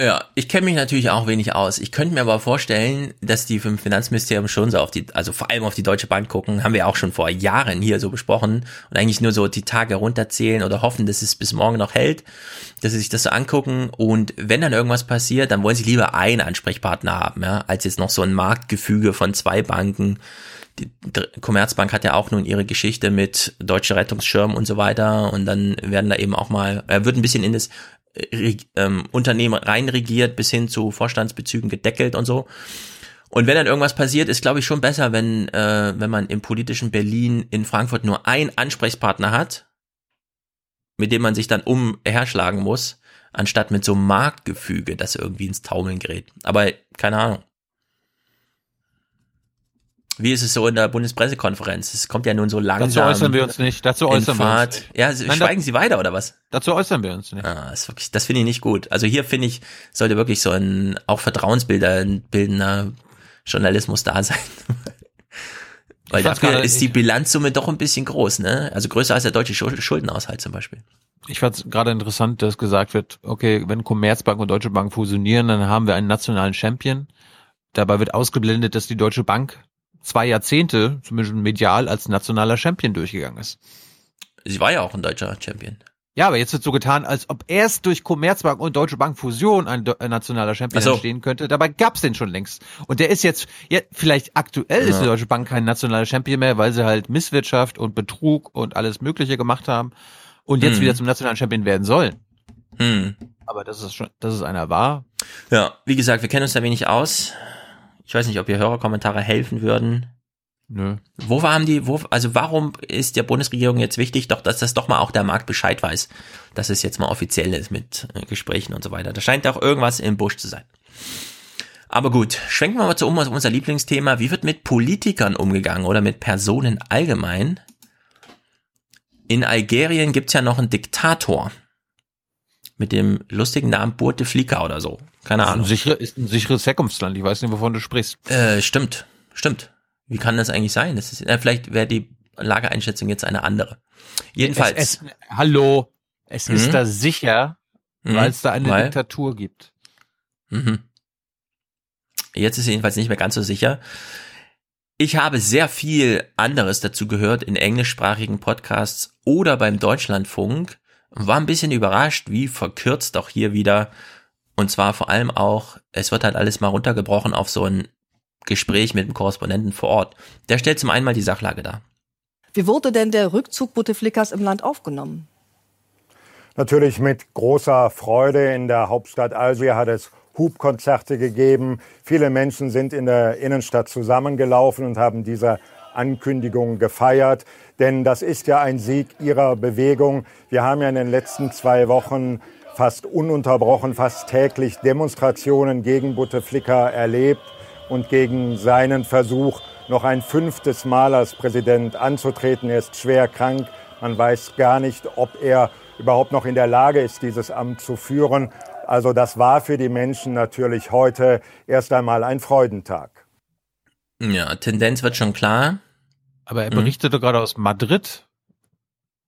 Ja, ich kenne mich natürlich auch wenig aus. Ich könnte mir aber vorstellen, dass die vom Finanzministerium schon so auf die, also vor allem auf die Deutsche Bank gucken, haben wir auch schon vor Jahren hier so besprochen und eigentlich nur so die Tage runterzählen oder hoffen, dass es bis morgen noch hält, dass sie sich das so angucken und wenn dann irgendwas passiert, dann wollen sie lieber einen Ansprechpartner haben, ja, als jetzt noch so ein Marktgefüge von zwei Banken. Die Commerzbank hat ja auch nun ihre Geschichte mit Deutsche Rettungsschirm und so weiter und dann werden da eben auch mal, er wird ein bisschen in das ähm, Unternehmen reinregiert bis hin zu Vorstandsbezügen gedeckelt und so. Und wenn dann irgendwas passiert, ist glaube ich schon besser, wenn äh, wenn man im politischen Berlin in Frankfurt nur einen Ansprechpartner hat, mit dem man sich dann umherschlagen muss, anstatt mit so einem Marktgefüge, das irgendwie ins Taumeln gerät. Aber keine Ahnung. Wie ist es so in der Bundespressekonferenz? Es kommt ja nun so langsam. Dazu äußern wir uns nicht. Dazu äußern wir uns. Ja, Nein, schweigen Sie weiter oder was? Dazu äußern wir uns nicht. Ah, das, wirklich, das finde ich nicht gut. Also hier finde ich, sollte wirklich so ein auch Vertrauensbilder bildender Journalismus da sein. Weil dafür ist die Bilanzsumme doch ein bisschen groß, ne? Also größer als der deutsche Schuldenaushalt zum Beispiel. Ich fand es gerade interessant, dass gesagt wird, okay, wenn Commerzbank und Deutsche Bank fusionieren, dann haben wir einen nationalen Champion. Dabei wird ausgeblendet, dass die Deutsche Bank zwei Jahrzehnte, zumindest medial, als nationaler Champion durchgegangen ist. Sie war ja auch ein deutscher Champion. Ja, aber jetzt wird so getan, als ob erst durch Commerzbank und Deutsche Bank Fusion ein, ein nationaler Champion so. entstehen könnte. Dabei gab's den schon längst. Und der ist jetzt, ja, vielleicht aktuell ja. ist die Deutsche Bank kein nationaler Champion mehr, weil sie halt Misswirtschaft und Betrug und alles Mögliche gemacht haben und jetzt hm. wieder zum nationalen Champion werden sollen. Hm. Aber das ist schon, das ist einer wahr. Ja, wie gesagt, wir kennen uns da wenig aus. Ich weiß nicht, ob ihr Hörerkommentare helfen würden. Nö. Wo haben die, wo, also warum ist der Bundesregierung jetzt wichtig, doch, dass das doch mal auch der Markt Bescheid weiß, dass es jetzt mal offiziell ist mit äh, Gesprächen und so weiter. Da scheint auch irgendwas im Busch zu sein. Aber gut, schwenken wir mal zu um auf unser Lieblingsthema. Wie wird mit Politikern umgegangen oder mit Personen allgemein? In Algerien gibt's ja noch einen Diktator mit dem lustigen Namen Bouteflika oder so. Keine Ahnung. Ist ein, sicher, ist ein sicheres Herkunftsland. Ich weiß nicht, wovon du sprichst. Äh, stimmt, stimmt. Wie kann das eigentlich sein? Das ist, äh, vielleicht wäre die Lageeinschätzung jetzt eine andere. Jedenfalls. Es, es, hallo, es mhm. ist da sicher, mhm. weil es da eine weil? Diktatur gibt. Mhm. Jetzt ist jedenfalls nicht mehr ganz so sicher. Ich habe sehr viel anderes dazu gehört in englischsprachigen Podcasts oder beim Deutschlandfunk war ein bisschen überrascht, wie verkürzt doch hier wieder und zwar vor allem auch, es wird halt alles mal runtergebrochen auf so ein Gespräch mit dem Korrespondenten vor Ort. Der stellt zum einen mal die Sachlage dar. Wie wurde denn der Rückzug Bouteflikas im Land aufgenommen? Natürlich mit großer Freude. In der Hauptstadt Algier hat es Hubkonzerte gegeben. Viele Menschen sind in der Innenstadt zusammengelaufen und haben diese Ankündigung gefeiert. Denn das ist ja ein Sieg ihrer Bewegung. Wir haben ja in den letzten zwei Wochen fast ununterbrochen, fast täglich Demonstrationen gegen Bouteflika erlebt und gegen seinen Versuch, noch ein fünftes Mal als Präsident anzutreten. Er ist schwer krank. Man weiß gar nicht, ob er überhaupt noch in der Lage ist, dieses Amt zu führen. Also das war für die Menschen natürlich heute erst einmal ein Freudentag. Ja, Tendenz wird schon klar. Aber er berichtete mhm. gerade aus Madrid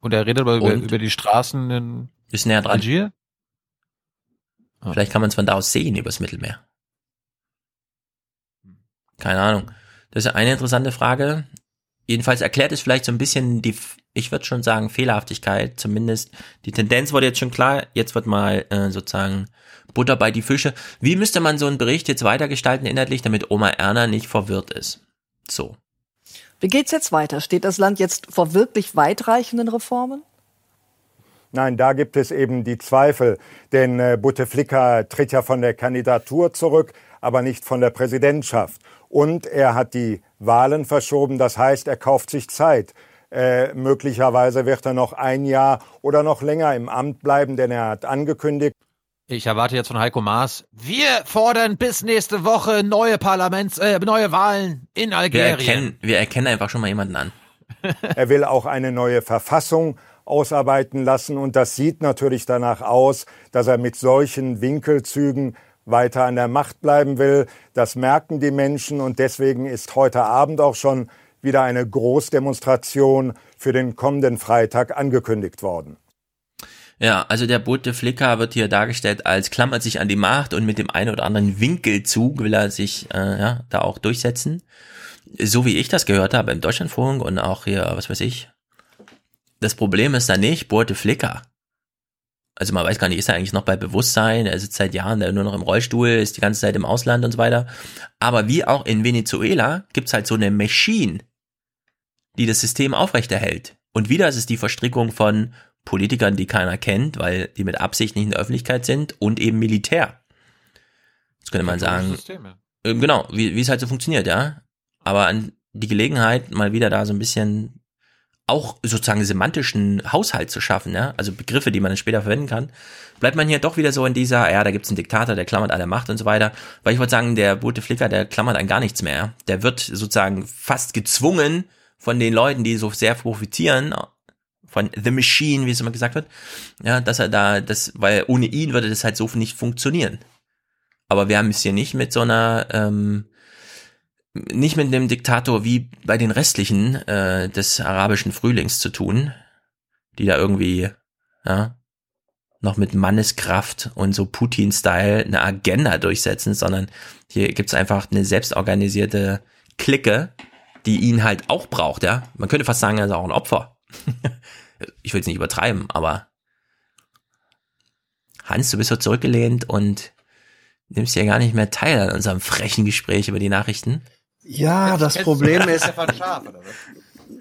und er redet aber über, über die Straßen in ist näher dran. Algier. Vielleicht kann man es von da aus sehen übers Mittelmeer. Keine Ahnung. Das ist eine interessante Frage. Jedenfalls erklärt es vielleicht so ein bisschen die, ich würde schon sagen, Fehlerhaftigkeit. Zumindest die Tendenz wurde jetzt schon klar. Jetzt wird mal äh, sozusagen Butter bei die Fische. Wie müsste man so einen Bericht jetzt weitergestalten inhaltlich, damit Oma Erna nicht verwirrt ist? So. Wie geht's jetzt weiter? Steht das Land jetzt vor wirklich weitreichenden Reformen? Nein, da gibt es eben die Zweifel, denn äh, Bouteflika tritt ja von der Kandidatur zurück. aber nicht von der Präsidentschaft. Und er hat die Wahlen verschoben, das heißt, er kauft sich Zeit. Äh, möglicherweise wird er noch ein Jahr oder noch länger im Amt bleiben, denn er hat angekündigt, ich erwarte jetzt von Heiko Maas, wir fordern bis nächste Woche neue Parlaments, äh, neue Wahlen in Algerien. Wir erkennen, wir erkennen einfach schon mal jemanden an. er will auch eine neue Verfassung ausarbeiten lassen und das sieht natürlich danach aus, dass er mit solchen Winkelzügen weiter an der Macht bleiben will. Das merken die Menschen und deswegen ist heute Abend auch schon wieder eine Großdemonstration für den kommenden Freitag angekündigt worden. Ja, also der Bote Flicker wird hier dargestellt als klammert sich an die Macht und mit dem einen oder anderen Winkelzug will er sich äh, ja, da auch durchsetzen. So wie ich das gehört habe im Deutschlandfunk und auch hier, was weiß ich. Das Problem ist da nicht Bote Flicker. Also man weiß gar nicht, ist er eigentlich noch bei Bewusstsein? Er sitzt seit Jahren nur noch im Rollstuhl, ist die ganze Zeit im Ausland und so weiter. Aber wie auch in Venezuela gibt's halt so eine Machine, die das System aufrechterhält. Und wieder ist es die Verstrickung von Politikern, die keiner kennt, weil die mit Absicht nicht in der Öffentlichkeit sind und eben Militär. Jetzt könnte man sagen, äh, genau, wie, wie es halt so funktioniert, ja. Aber an die Gelegenheit, mal wieder da so ein bisschen auch sozusagen semantischen Haushalt zu schaffen, ja, also Begriffe, die man dann später verwenden kann, bleibt man hier doch wieder so in dieser, ja, da gibt's einen Diktator, der klammert alle Macht und so weiter. Weil ich wollte sagen, der Bote Flicker, der klammert an gar nichts mehr. Der wird sozusagen fast gezwungen von den Leuten, die so sehr profitieren von The Machine, wie es immer gesagt wird, ja, dass er da, das, weil ohne ihn würde das halt so nicht funktionieren. Aber wir haben es hier nicht mit so einer, ähm, nicht mit einem Diktator wie bei den restlichen äh, des arabischen Frühlings zu tun, die da irgendwie, ja, noch mit Manneskraft und so Putin-Style eine Agenda durchsetzen, sondern hier gibt's einfach eine selbstorganisierte Clique, die ihn halt auch braucht, ja. Man könnte fast sagen, er ist auch ein Opfer. ich will es nicht übertreiben, aber Hans, du bist so zurückgelehnt und nimmst ja gar nicht mehr teil an unserem frechen Gespräch über die Nachrichten. Ja, das Problem ist.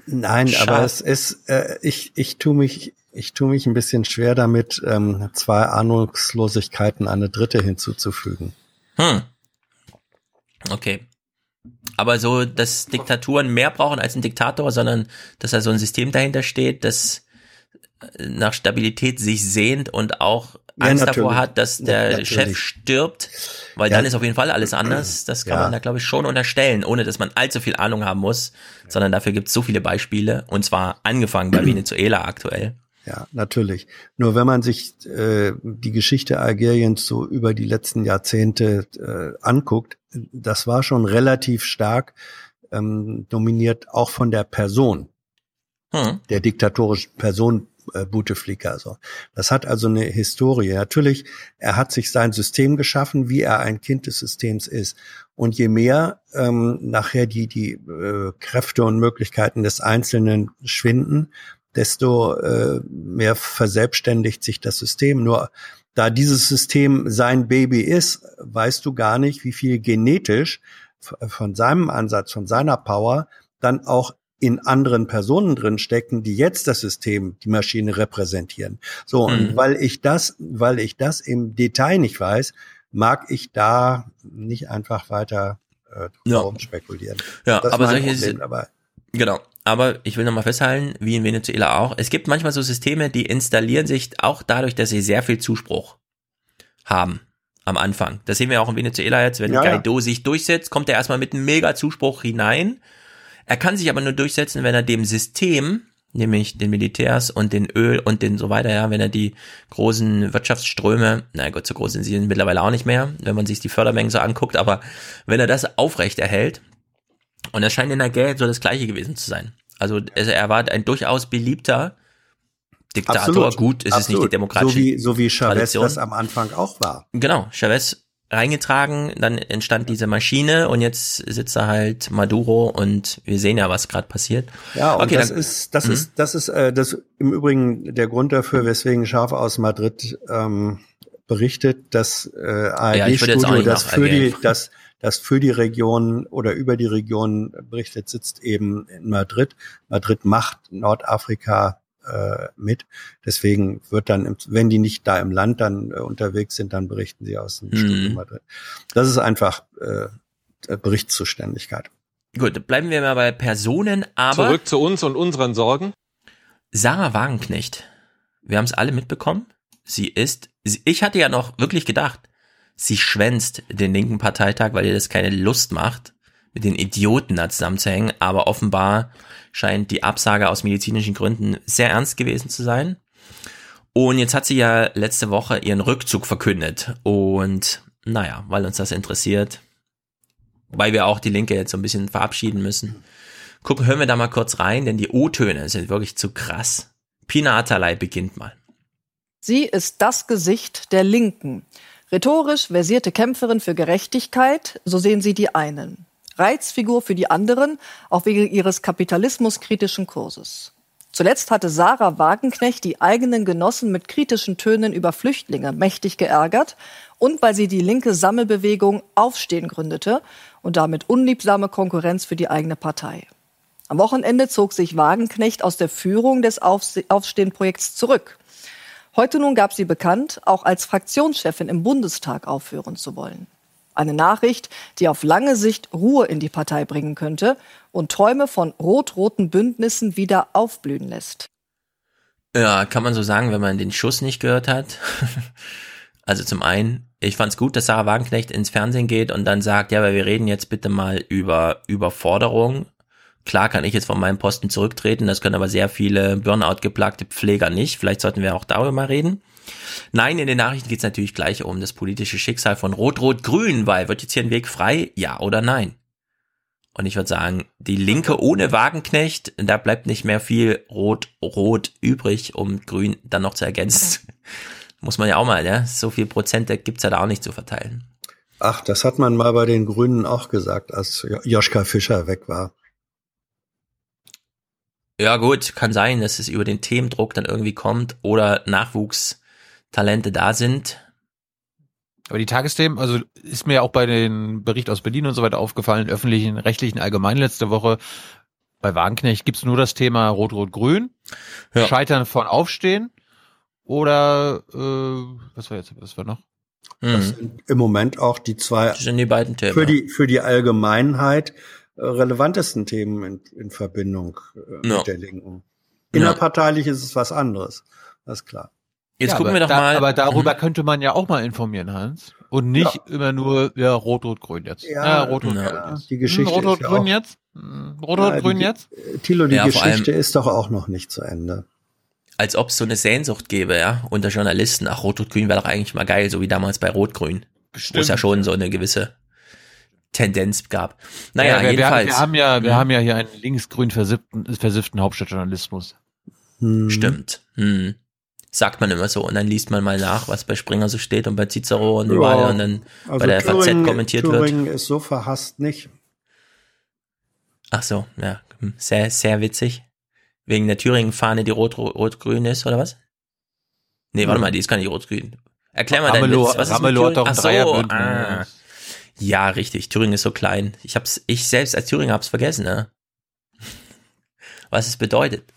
Nein, Schade. aber es ist, äh, ich, ich tu mich, ich tu mich ein bisschen schwer damit, ähm, zwei Ahnungslosigkeiten eine dritte hinzuzufügen. Hm. Okay. Aber so, dass Diktaturen mehr brauchen als ein Diktator, sondern dass da so ein System dahinter steht, das nach Stabilität sich sehnt und auch Angst ja, davor hat, dass der ja, Chef stirbt, weil ja. dann ist auf jeden Fall alles anders. Das kann man da, glaube ich, schon unterstellen, ohne dass man allzu viel Ahnung haben muss, sondern dafür gibt es so viele Beispiele und zwar angefangen bei Venezuela aktuell. Ja, natürlich. Nur wenn man sich äh, die Geschichte Algeriens so über die letzten Jahrzehnte äh, anguckt, das war schon relativ stark ähm, dominiert auch von der Person, hm. der diktatorischen Person äh, Bouteflika. So. Das hat also eine Historie. Natürlich, er hat sich sein System geschaffen, wie er ein Kind des Systems ist. Und je mehr ähm, nachher die, die äh, Kräfte und Möglichkeiten des Einzelnen schwinden, desto äh, mehr verselbstständigt sich das System. Nur da dieses System sein Baby ist, weißt du gar nicht, wie viel genetisch von seinem Ansatz, von seiner Power dann auch in anderen Personen drin stecken, die jetzt das System, die Maschine repräsentieren. So, mhm. und weil ich das, weil ich das im Detail nicht weiß, mag ich da nicht einfach weiter äh, ja. spekulieren. Ja, das aber solche sind, dabei. Genau. Aber ich will nochmal festhalten, wie in Venezuela auch, es gibt manchmal so Systeme, die installieren sich auch dadurch, dass sie sehr viel Zuspruch haben am Anfang. Das sehen wir auch in Venezuela jetzt, wenn ja, Guaido ja. sich durchsetzt, kommt er erstmal mit einem mega Zuspruch hinein er kann sich aber nur durchsetzen, wenn er dem System, nämlich den Militärs und den Öl und den so weiter, ja, wenn er die großen Wirtschaftsströme, na Gott, so groß sind sie mittlerweile auch nicht mehr, wenn man sich die Fördermengen so anguckt, aber wenn er das aufrecht erhält, und es scheint in der Geld so das gleiche gewesen zu sein. Also er war ein durchaus beliebter Diktator. Absolut, Gut, es absolut. ist nicht die demokratische So wie, so wie Chavez Tradition. das am Anfang auch war. Genau, Chavez reingetragen, dann entstand diese Maschine und jetzt sitzt da halt Maduro und wir sehen ja, was gerade passiert. Ja, und okay, das dann, ist das mh. ist das ist äh, das im Übrigen der Grund dafür, weswegen Scharf aus Madrid ähm, berichtet, dass äh, ARD-Studio ja, das für die das das für die Region oder über die Region berichtet, sitzt eben in Madrid. Madrid macht Nordafrika äh, mit. Deswegen wird dann, wenn die nicht da im Land dann äh, unterwegs sind, dann berichten sie aus dem mhm. Studio Madrid. Das ist einfach äh, Berichtszuständigkeit. Gut, bleiben wir mal bei Personen, aber. Zurück zu uns und unseren Sorgen. Sarah Wagenknecht. Wir haben es alle mitbekommen. Sie ist, ich hatte ja noch wirklich gedacht, sie schwänzt den linken Parteitag, weil ihr das keine Lust macht, mit den Idioten da zusammenzuhängen, aber offenbar scheint die Absage aus medizinischen Gründen sehr ernst gewesen zu sein. Und jetzt hat sie ja letzte Woche ihren Rückzug verkündet. Und naja, weil uns das interessiert, weil wir auch die Linke jetzt so ein bisschen verabschieden müssen. Gucken, hören wir da mal kurz rein, denn die O-Töne sind wirklich zu krass. Pina Atalay beginnt mal. Sie ist das Gesicht der Linken. Rhetorisch versierte Kämpferin für Gerechtigkeit, so sehen sie die einen. Reizfigur für die anderen, auch wegen ihres kapitalismuskritischen Kurses. Zuletzt hatte Sarah Wagenknecht die eigenen Genossen mit kritischen Tönen über Flüchtlinge mächtig geärgert und weil sie die linke Sammelbewegung Aufstehen gründete und damit unliebsame Konkurrenz für die eigene Partei. Am Wochenende zog sich Wagenknecht aus der Führung des Aufstehen-Projekts zurück. Heute nun gab sie bekannt, auch als Fraktionschefin im Bundestag aufhören zu wollen. Eine Nachricht, die auf lange Sicht Ruhe in die Partei bringen könnte und Träume von rot-roten Bündnissen wieder aufblühen lässt. Ja, kann man so sagen, wenn man den Schuss nicht gehört hat. also zum einen, ich fand's gut, dass Sarah Wagenknecht ins Fernsehen geht und dann sagt, ja, aber wir reden jetzt bitte mal über Überforderung Klar kann ich jetzt von meinem Posten zurücktreten, das können aber sehr viele Burnout-geplagte Pfleger nicht. Vielleicht sollten wir auch darüber mal reden. Nein, in den Nachrichten geht es natürlich gleich um das politische Schicksal von Rot-Rot-Grün, weil wird jetzt hier ein Weg frei, ja oder nein? Und ich würde sagen, die Linke ohne Wagenknecht, da bleibt nicht mehr viel Rot-Rot übrig, um Grün dann noch zu ergänzen. Muss man ja auch mal, ja? So viel Prozente gibt's ja da auch nicht zu verteilen. Ach, das hat man mal bei den Grünen auch gesagt, als Joschka Fischer weg war. Ja gut, kann sein, dass es über den Themendruck dann irgendwie kommt oder Nachwuchstalente da sind. Aber die Tagesthemen, also ist mir auch bei den Bericht aus Berlin und so weiter aufgefallen, öffentlichen, rechtlichen allgemein letzte Woche, bei Wagenknecht gibt's nur das Thema Rot-Rot-Grün, ja. Scheitern von Aufstehen oder äh, was war jetzt, was war noch? Das sind im Moment auch die zwei das sind die beiden Themen. Für die, für die Allgemeinheit relevantesten Themen in, in Verbindung äh, ja. mit der Linken. Innerparteilich ja. ist es was anderes. Das ist klar. Jetzt ja, gucken wir doch da, mal. Aber darüber mhm. könnte man ja auch mal informieren, Hans. Und nicht ja. immer nur, ja, Rot-Rot-Grün jetzt. Ja, ja Rot-Rot ja, jetzt. Die Geschichte hm, Rot-Rot-Grün jetzt? Rot-Rot-Grün jetzt? Thilo, die Geschichte ist doch auch noch nicht zu Ende. Als ob es so eine Sehnsucht gäbe, ja, unter Journalisten. Ach, Rot-Rot-Grün wäre doch eigentlich mal geil, so wie damals bei Rot-Grün. Wo es ja schon so eine gewisse Tendenz gab. Naja, ja, wir, jedenfalls. Wir, haben ja, wir hm. haben ja hier einen linksgrün versifften, versifften Hauptstadtjournalismus. Hm. Stimmt. Hm. Sagt man immer so. Und dann liest man mal nach, was bei Springer so steht und bei Cicero und ja, überall und dann also bei der Thüringen, FAZ kommentiert Thüringen wird. Thüringen ist so verhasst nicht. Ach so, ja. Sehr, sehr witzig. Wegen der Thüringen-Fahne, die rot-grün ist, oder was? Nee, warte mal, die ist gar nicht rot-grün. Erklär mal Ramelow, deinen Witz. Was Ramelow ist mit Ach so, ah. Ja, richtig. Thüringen ist so klein. Ich hab's, ich selbst als Thüringer hab's vergessen, ne? Was es bedeutet.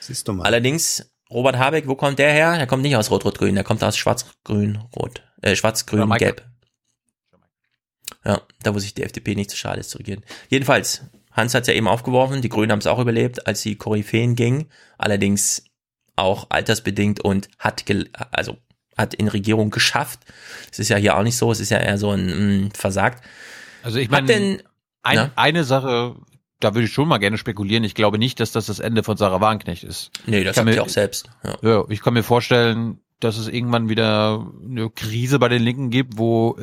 Siehst du mal. Allerdings, Robert Habeck, wo kommt der her? Er kommt nicht aus Rot-Rot-Grün, der kommt aus Schwarz-Grün-Rot, äh, Schwarz-Grün-Gelb. Ja, da wo sich die FDP nicht zu schade ist zu regieren. Jedenfalls, Hans hat's ja eben aufgeworfen, die Grünen haben es auch überlebt, als die Koryphäen ging. Allerdings auch altersbedingt und hat, also hat in Regierung geschafft. Es ist ja hier auch nicht so, es ist ja eher so ein mh, mm, versagt. Also ich meine, ein, eine Sache, da würde ich schon mal gerne spekulieren. Ich glaube nicht, dass das das Ende von Sarah Wagenknecht ist. Nee, das sagt sie auch selbst. Ja. ja, ich kann mir vorstellen, dass es irgendwann wieder eine Krise bei den Linken gibt, wo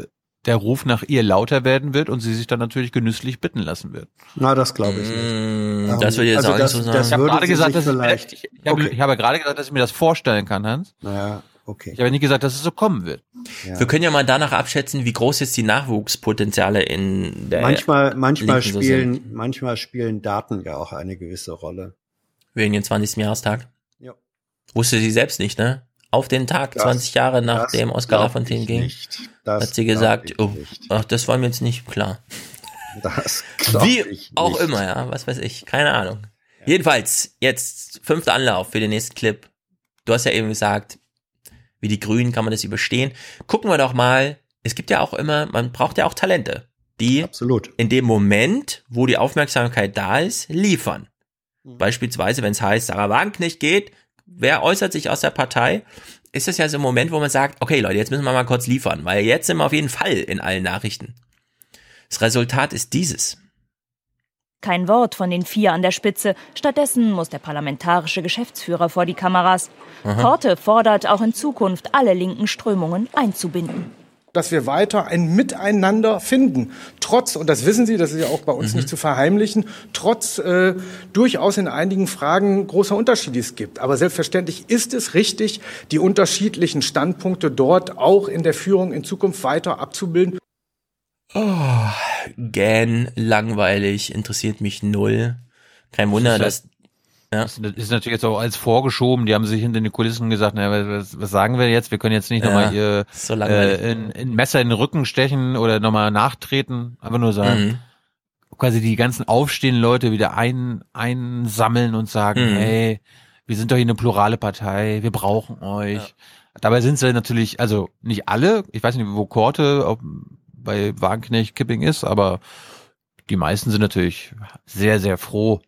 der Ruf nach ihr lauter werden wird und sie sich dann natürlich genüsslich bitten lassen wird. Na, das glaube ich nicht. Mm, das würde ich jetzt also auch das, nicht so sagen. Ich habe gerade gesagt, dass ich, ich, ich, okay. ich habe gerade gesagt, dass ich mir das vorstellen kann, Hans. Naja. Okay. Ich habe nicht gesagt, dass es so kommen wird. Ja. Wir können ja mal danach abschätzen, wie groß jetzt die Nachwuchspotenziale in der manchmal manchmal Linken spielen so manchmal spielen Daten ja auch eine gewisse Rolle. Wegen den 20. Jahrestag. Ja. Wusste sie selbst nicht, ne? Auf den Tag, das, 20 Jahre nachdem Oscar Lafontaine ging, hat sie gesagt, oh, ach, das war mir jetzt nicht klar. Das Wie auch immer, ja, was weiß ich, keine Ahnung. Jedenfalls, jetzt fünfter Anlauf für den nächsten Clip. Du hast ja eben gesagt, wie die Grünen kann man das überstehen. Gucken wir doch mal, es gibt ja auch immer, man braucht ja auch Talente, die Absolut. in dem Moment, wo die Aufmerksamkeit da ist, liefern. Mhm. Beispielsweise, wenn es heißt, Sarah Wagenknecht geht, wer äußert sich aus der Partei? Ist das ja so ein Moment, wo man sagt, okay Leute, jetzt müssen wir mal kurz liefern, weil jetzt sind wir auf jeden Fall in allen Nachrichten. Das Resultat ist dieses. Kein Wort von den vier an der Spitze. Stattdessen muss der parlamentarische Geschäftsführer vor die Kameras. Aha. Korte fordert auch in Zukunft alle linken Strömungen einzubinden dass wir weiter ein Miteinander finden. Trotz, und das wissen Sie, das ist ja auch bei uns mhm. nicht zu verheimlichen, trotz äh, durchaus in einigen Fragen großer Unterschiede es gibt. Aber selbstverständlich ist es richtig, die unterschiedlichen Standpunkte dort auch in der Führung in Zukunft weiter abzubilden. Oh, gähn, langweilig, interessiert mich null. Kein Wunder, dass ja. Das ist natürlich jetzt auch als vorgeschoben. Die haben sich hinter den Kulissen gesagt, naja, was, was sagen wir jetzt? Wir können jetzt nicht ja, nochmal ihr so äh, in, in Messer in den Rücken stechen oder nochmal nachtreten. Einfach nur sagen, mhm. quasi die ganzen aufstehenden Leute wieder ein, einsammeln und sagen, mhm. hey, wir sind doch hier eine plurale Partei, wir brauchen euch. Ja. Dabei sind sie natürlich, also nicht alle, ich weiß nicht, wo Korte ob bei Wagenknecht Kipping ist, aber die meisten sind natürlich sehr, sehr froh,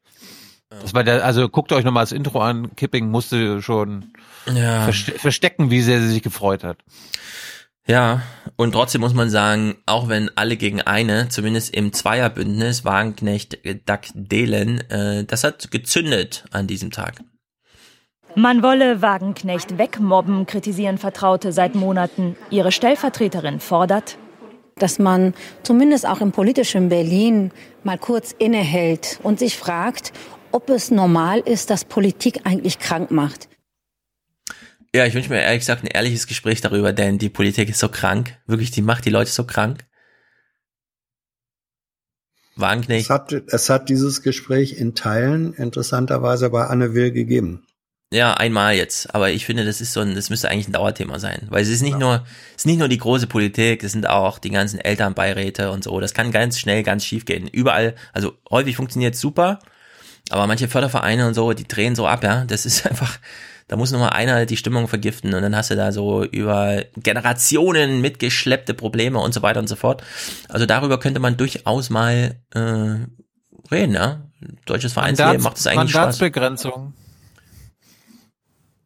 das war der, also guckt euch nochmal das Intro an. Kipping musste schon ja. verstecken, wie sehr sie sich gefreut hat. Ja, und trotzdem muss man sagen, auch wenn alle gegen eine, zumindest im Zweierbündnis, Wagenknecht, Duck Delen, äh, das hat gezündet an diesem Tag. Man wolle Wagenknecht wegmobben, kritisieren Vertraute seit Monaten. Ihre Stellvertreterin fordert, dass man zumindest auch im politischen Berlin mal kurz innehält und sich fragt, ob es normal ist, dass Politik eigentlich krank macht. Ja, ich wünsche mir ehrlich gesagt ein ehrliches Gespräch darüber, denn die Politik ist so krank. Wirklich, die macht die Leute so krank. Wagenknecht. Es hat, es hat dieses Gespräch in Teilen interessanterweise bei Anne Will gegeben. Ja, einmal jetzt. Aber ich finde, das ist so ein, das müsste eigentlich ein Dauerthema sein. Weil es ist nicht ja. nur, es ist nicht nur die große Politik, es sind auch die ganzen Elternbeiräte und so. Das kann ganz schnell, ganz schief gehen. Überall, also häufig funktioniert super, aber manche Fördervereine und so, die drehen so ab, ja. Das ist einfach, da muss nur mal einer die Stimmung vergiften und dann hast du da so über Generationen mitgeschleppte Probleme und so weiter und so fort. Also darüber könnte man durchaus mal äh, reden, ja. Deutsches Vereinsleben macht es eigentlich Mandatsbegrenzung.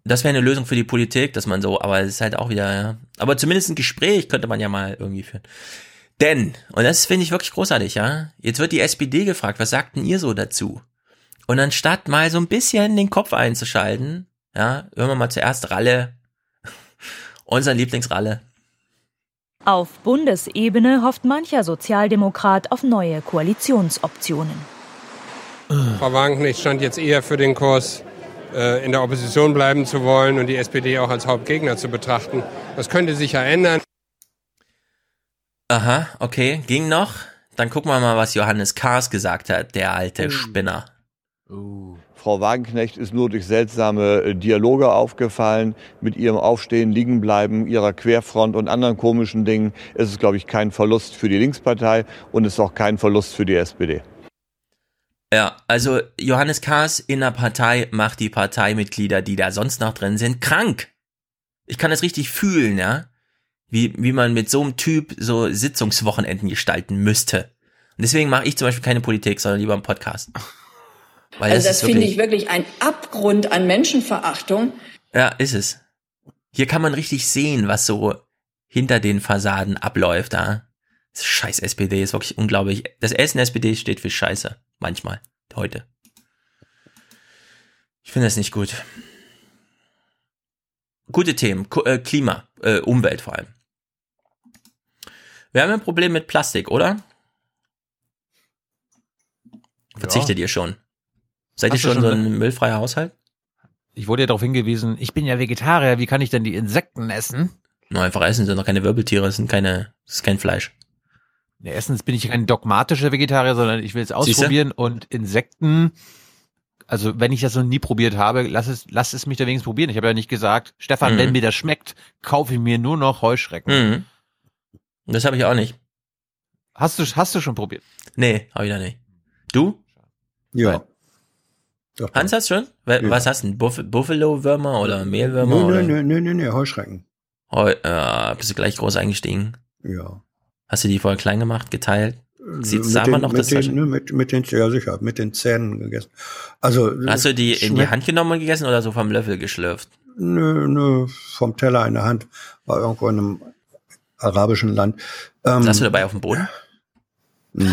Das wäre eine Lösung für die Politik, dass man so, aber es ist halt auch wieder, ja. Aber zumindest ein Gespräch könnte man ja mal irgendwie führen. Denn, und das finde ich wirklich großartig, ja. Jetzt wird die SPD gefragt, was sagten ihr so dazu? Und anstatt mal so ein bisschen den Kopf einzuschalten, ja, hören wir mal zuerst Ralle, unser Lieblingsralle. Auf Bundesebene hofft mancher Sozialdemokrat auf neue Koalitionsoptionen. Frau Wagenknecht stand jetzt eher für den Kurs, in der Opposition bleiben zu wollen und die SPD auch als Hauptgegner zu betrachten. Das könnte sich ja ändern. Aha, okay, ging noch. Dann gucken wir mal, was Johannes Kahrs gesagt hat, der alte oh. Spinner. Uh. Frau Wagenknecht ist nur durch seltsame äh, Dialoge aufgefallen. Mit ihrem Aufstehen, Liegenbleiben, ihrer Querfront und anderen komischen Dingen ist es, glaube ich, kein Verlust für die Linkspartei und ist auch kein Verlust für die SPD. Ja, also Johannes Kahrs in der Partei macht die Parteimitglieder, die da sonst noch drin sind, krank. Ich kann das richtig fühlen, ja. Wie, wie man mit so einem Typ so Sitzungswochenenden gestalten müsste. Und deswegen mache ich zum Beispiel keine Politik, sondern lieber einen Podcast. Weil also das, das finde ich wirklich ein Abgrund an Menschenverachtung. Ja, ist es. Hier kann man richtig sehen, was so hinter den Fassaden abläuft da. Das scheiß SPD ist wirklich unglaublich. Das Essen SPD steht für Scheiße. Manchmal. Heute. Ich finde das nicht gut. Gute Themen. Äh, Klima, äh, Umwelt vor allem. Wir haben ein Problem mit Plastik, oder? Verzichtet ja. ihr schon? Seid Hast ihr schon, schon so ein müllfreier Haushalt? Ich wurde ja darauf hingewiesen, ich bin ja Vegetarier, wie kann ich denn die Insekten essen? Nur einfach essen, sind doch keine Wirbeltiere, sind keine, es ist kein Fleisch. Ja, erstens bin ich kein dogmatischer Vegetarier, sondern ich will es ausprobieren und Insekten, also wenn ich das noch nie probiert habe, lass es, lass es mich da wenigstens probieren. Ich habe ja nicht gesagt, Stefan, mhm. wenn mir das schmeckt, kaufe ich mir nur noch Heuschrecken. Mhm. Das habe ich auch nicht. Hast du, hast du schon probiert? Nee, habe ich da nicht. Du? Ja. Doch, Hans hast schon? Was hast du? Buff Buffalo-Würmer oder Mehlwürmer? Nö, nö, nö, nö, nö, Heuschrecken. Heu, äh, bist du gleich groß eingestiegen? Ja. Hast du die vorher klein gemacht, geteilt? Sieht mit sah den, man noch mit das den, mit, mit den, ja sicher, mit den Zähnen gegessen. Also Hast du die in die Hand genommen und gegessen oder so vom Löffel geschlürft? Nö, nö, vom Teller in der Hand, war irgendwo in einem arabischen Land. Ähm, Saßt du dabei auf dem Boden? Nö.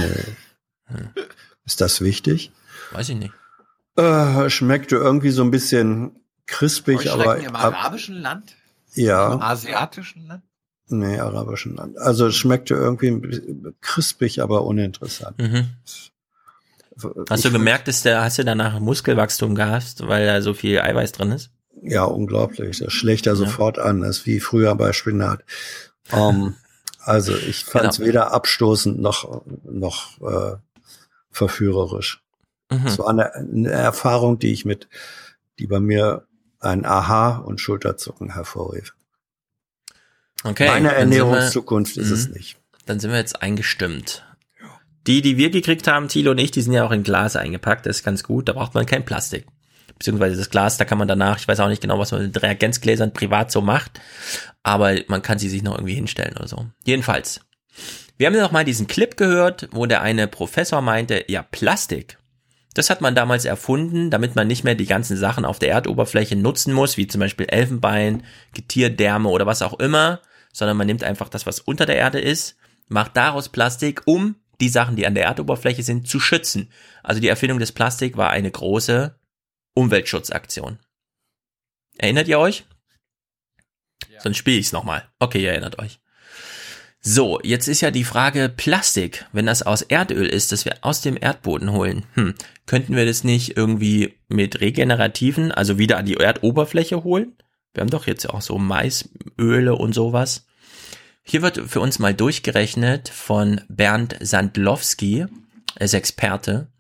Ist das wichtig? Weiß ich nicht. Äh, schmeckte irgendwie so ein bisschen crispig, aber im arabischen Land? Im ja, asiatischen Land? Nee, arabischen Land. Also es schmeckte irgendwie crispig, aber uninteressant. Mhm. Hast du gemerkt, dass der, hast du danach Muskelwachstum gehabt, weil da so viel Eiweiß drin ist? Ja, unglaublich. Das schlägt er sofort an. Das ist wie früher bei Spinat. Ähm, also ich fand es Genau. weder abstoßend noch, noch äh, verführerisch. Mhm. Es war eine, eine Erfahrung, die ich mit, die bei mir ein Aha und Schulterzucken hervorrief. Okay. Meine wir- Ernährungszukunft ist es Mhm. nicht. Dann sind wir jetzt eingestimmt. Die, die wir gekriegt haben, Thilo und ich, die sind ja auch in Glas eingepackt. Das ist ganz gut. Da braucht man kein Plastik. Beziehungsweise das Glas, da kann man danach, ich weiß auch nicht genau, was man mit Reagenzgläsern privat so macht, aber man kann sie sich noch irgendwie hinstellen oder so. Jedenfalls. Wir haben ja noch mal diesen Clip gehört, wo der eine Professor meinte, ja, Plastik. Das hat man damals erfunden, damit man nicht mehr die ganzen Sachen auf der Erdoberfläche nutzen muss, wie zum Beispiel Elfenbein, Getierdärme oder was auch immer, sondern man nimmt einfach das, was unter der Erde ist, macht daraus Plastik, um die Sachen, die an der Erdoberfläche sind, zu schützen. Also die Erfindung des Plastik war eine große Umweltschutzaktion. Erinnert ihr euch? Sonst spiele ich es nochmal. Okay, ihr erinnert euch. So, jetzt ist ja die Frage Plastik, wenn das aus Erdöl ist, das wir aus dem Erdboden holen, hm, könnten wir das nicht irgendwie mit regenerativen, also wieder an die Erdoberfläche holen? Wir haben doch jetzt auch so Maisöle und sowas. Hier wird für uns mal durchgerechnet von Bernd Sandlowski, ist Experte.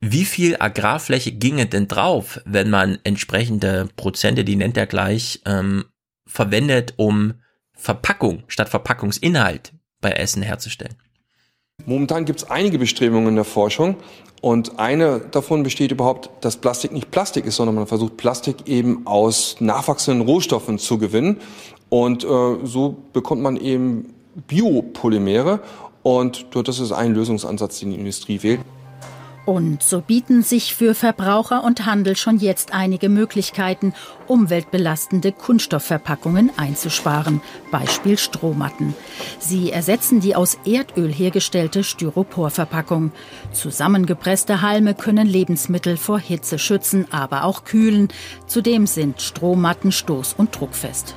Wie viel Agrarfläche ginge denn drauf, wenn man entsprechende Prozente, die nennt er gleich, ähm, verwendet, um Verpackung statt Verpackungsinhalt bei Essen herzustellen? Momentan gibt es einige Bestrebungen in der Forschung und eine davon besteht überhaupt, dass Plastik nicht Plastik ist, sondern man versucht Plastik eben aus nachwachsenden Rohstoffen zu gewinnen und äh, so bekommt man eben Biopolymere und das ist ein Lösungsansatz, den die Industrie wählt. Und so bieten sich für Verbraucher und Handel schon jetzt einige Möglichkeiten, umweltbelastende Kunststoffverpackungen einzusparen. Beispiel Strohmatten. Sie ersetzen die aus Erdöl hergestellte Styroporverpackung. Zusammengepresste Halme können Lebensmittel vor Hitze schützen, aber auch kühlen. Zudem sind Strohmatten stoß- und druckfest.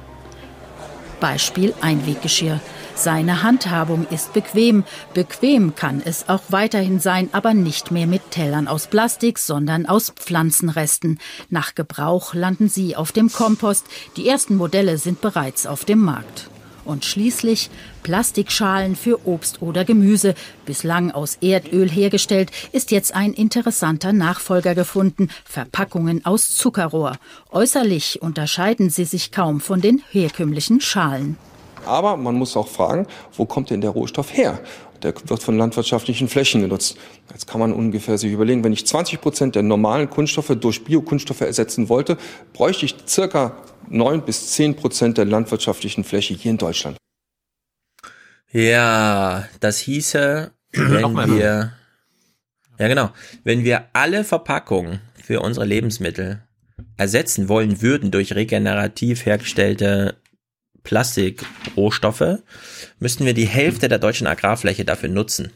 Beispiel Einweggeschirr. Seine Handhabung ist bequem. Bequem kann es auch weiterhin sein, aber nicht mehr mit Tellern aus Plastik, sondern aus Pflanzenresten. Nach Gebrauch landen sie auf dem Kompost. Die ersten Modelle sind bereits auf dem Markt. Und schließlich Plastikschalen für Obst oder Gemüse. Bislang aus Erdöl hergestellt, ist jetzt ein interessanter Nachfolger gefunden. Verpackungen aus Zuckerrohr. Äußerlich unterscheiden sie sich kaum von den herkömmlichen Schalen. Aber man muss auch fragen, wo kommt denn der Rohstoff her? Der wird von landwirtschaftlichen Flächen genutzt. Jetzt kann man ungefähr sich überlegen, wenn ich 20 Prozent der normalen Kunststoffe durch Biokunststoffe ersetzen wollte, bräuchte ich circa 9 bis 10 Prozent der landwirtschaftlichen Fläche hier in Deutschland. Ja, das hieße, wenn Nochmal. wir, ja genau, wenn wir alle Verpackungen für unsere Lebensmittel ersetzen wollen würden durch regenerativ hergestellte Plastikrohstoffe, müssten wir die Hälfte der deutschen Agrarfläche dafür nutzen.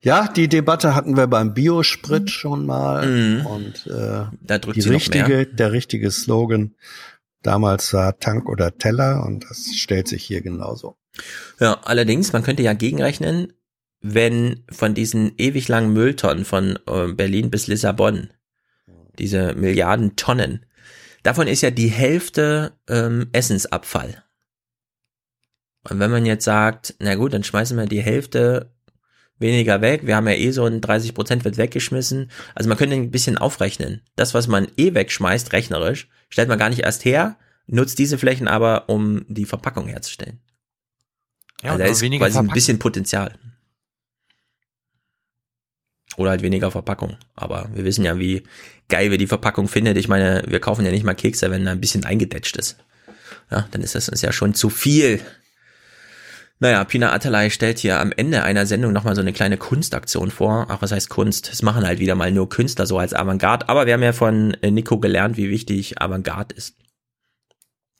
Ja, die Debatte hatten wir beim Biosprit schon mal Mhm. und äh, Da drückt die sie noch richtige, mehr. der richtige Slogan damals war Tank oder Teller und das stellt sich hier genauso. Ja, allerdings, man könnte ja gegenrechnen, wenn von diesen ewig langen Mülltonnen von äh, Berlin bis Lissabon, diese Milliarden Tonnen, davon ist ja die Hälfte ähm, Essensabfall. Und wenn man jetzt sagt, na gut, dann schmeißen wir die Hälfte weniger weg, wir haben ja eh so ein 30 Prozent wird weggeschmissen, also man könnte ein bisschen aufrechnen. Das, was man eh wegschmeißt, rechnerisch, stellt man gar nicht erst her, nutzt diese Flächen aber, um die Verpackung herzustellen. Ja, also da ist quasi ein verpacken. bisschen Potenzial. Oder halt weniger Verpackung. Aber wir wissen ja, wie geil wir die Verpackung findet. Ich meine, wir kaufen ja nicht mal Kekse, wenn da ein bisschen eingedetscht ist. Ja, dann ist das uns ja schon zu viel. Naja, Pina Atalay stellt hier am Ende einer Sendung nochmal so eine kleine Kunstaktion vor. Ach, was heißt Kunst? Es machen halt wieder mal nur Künstler so als Avantgarde. Aber wir haben ja von Nico gelernt, wie wichtig Avantgarde ist.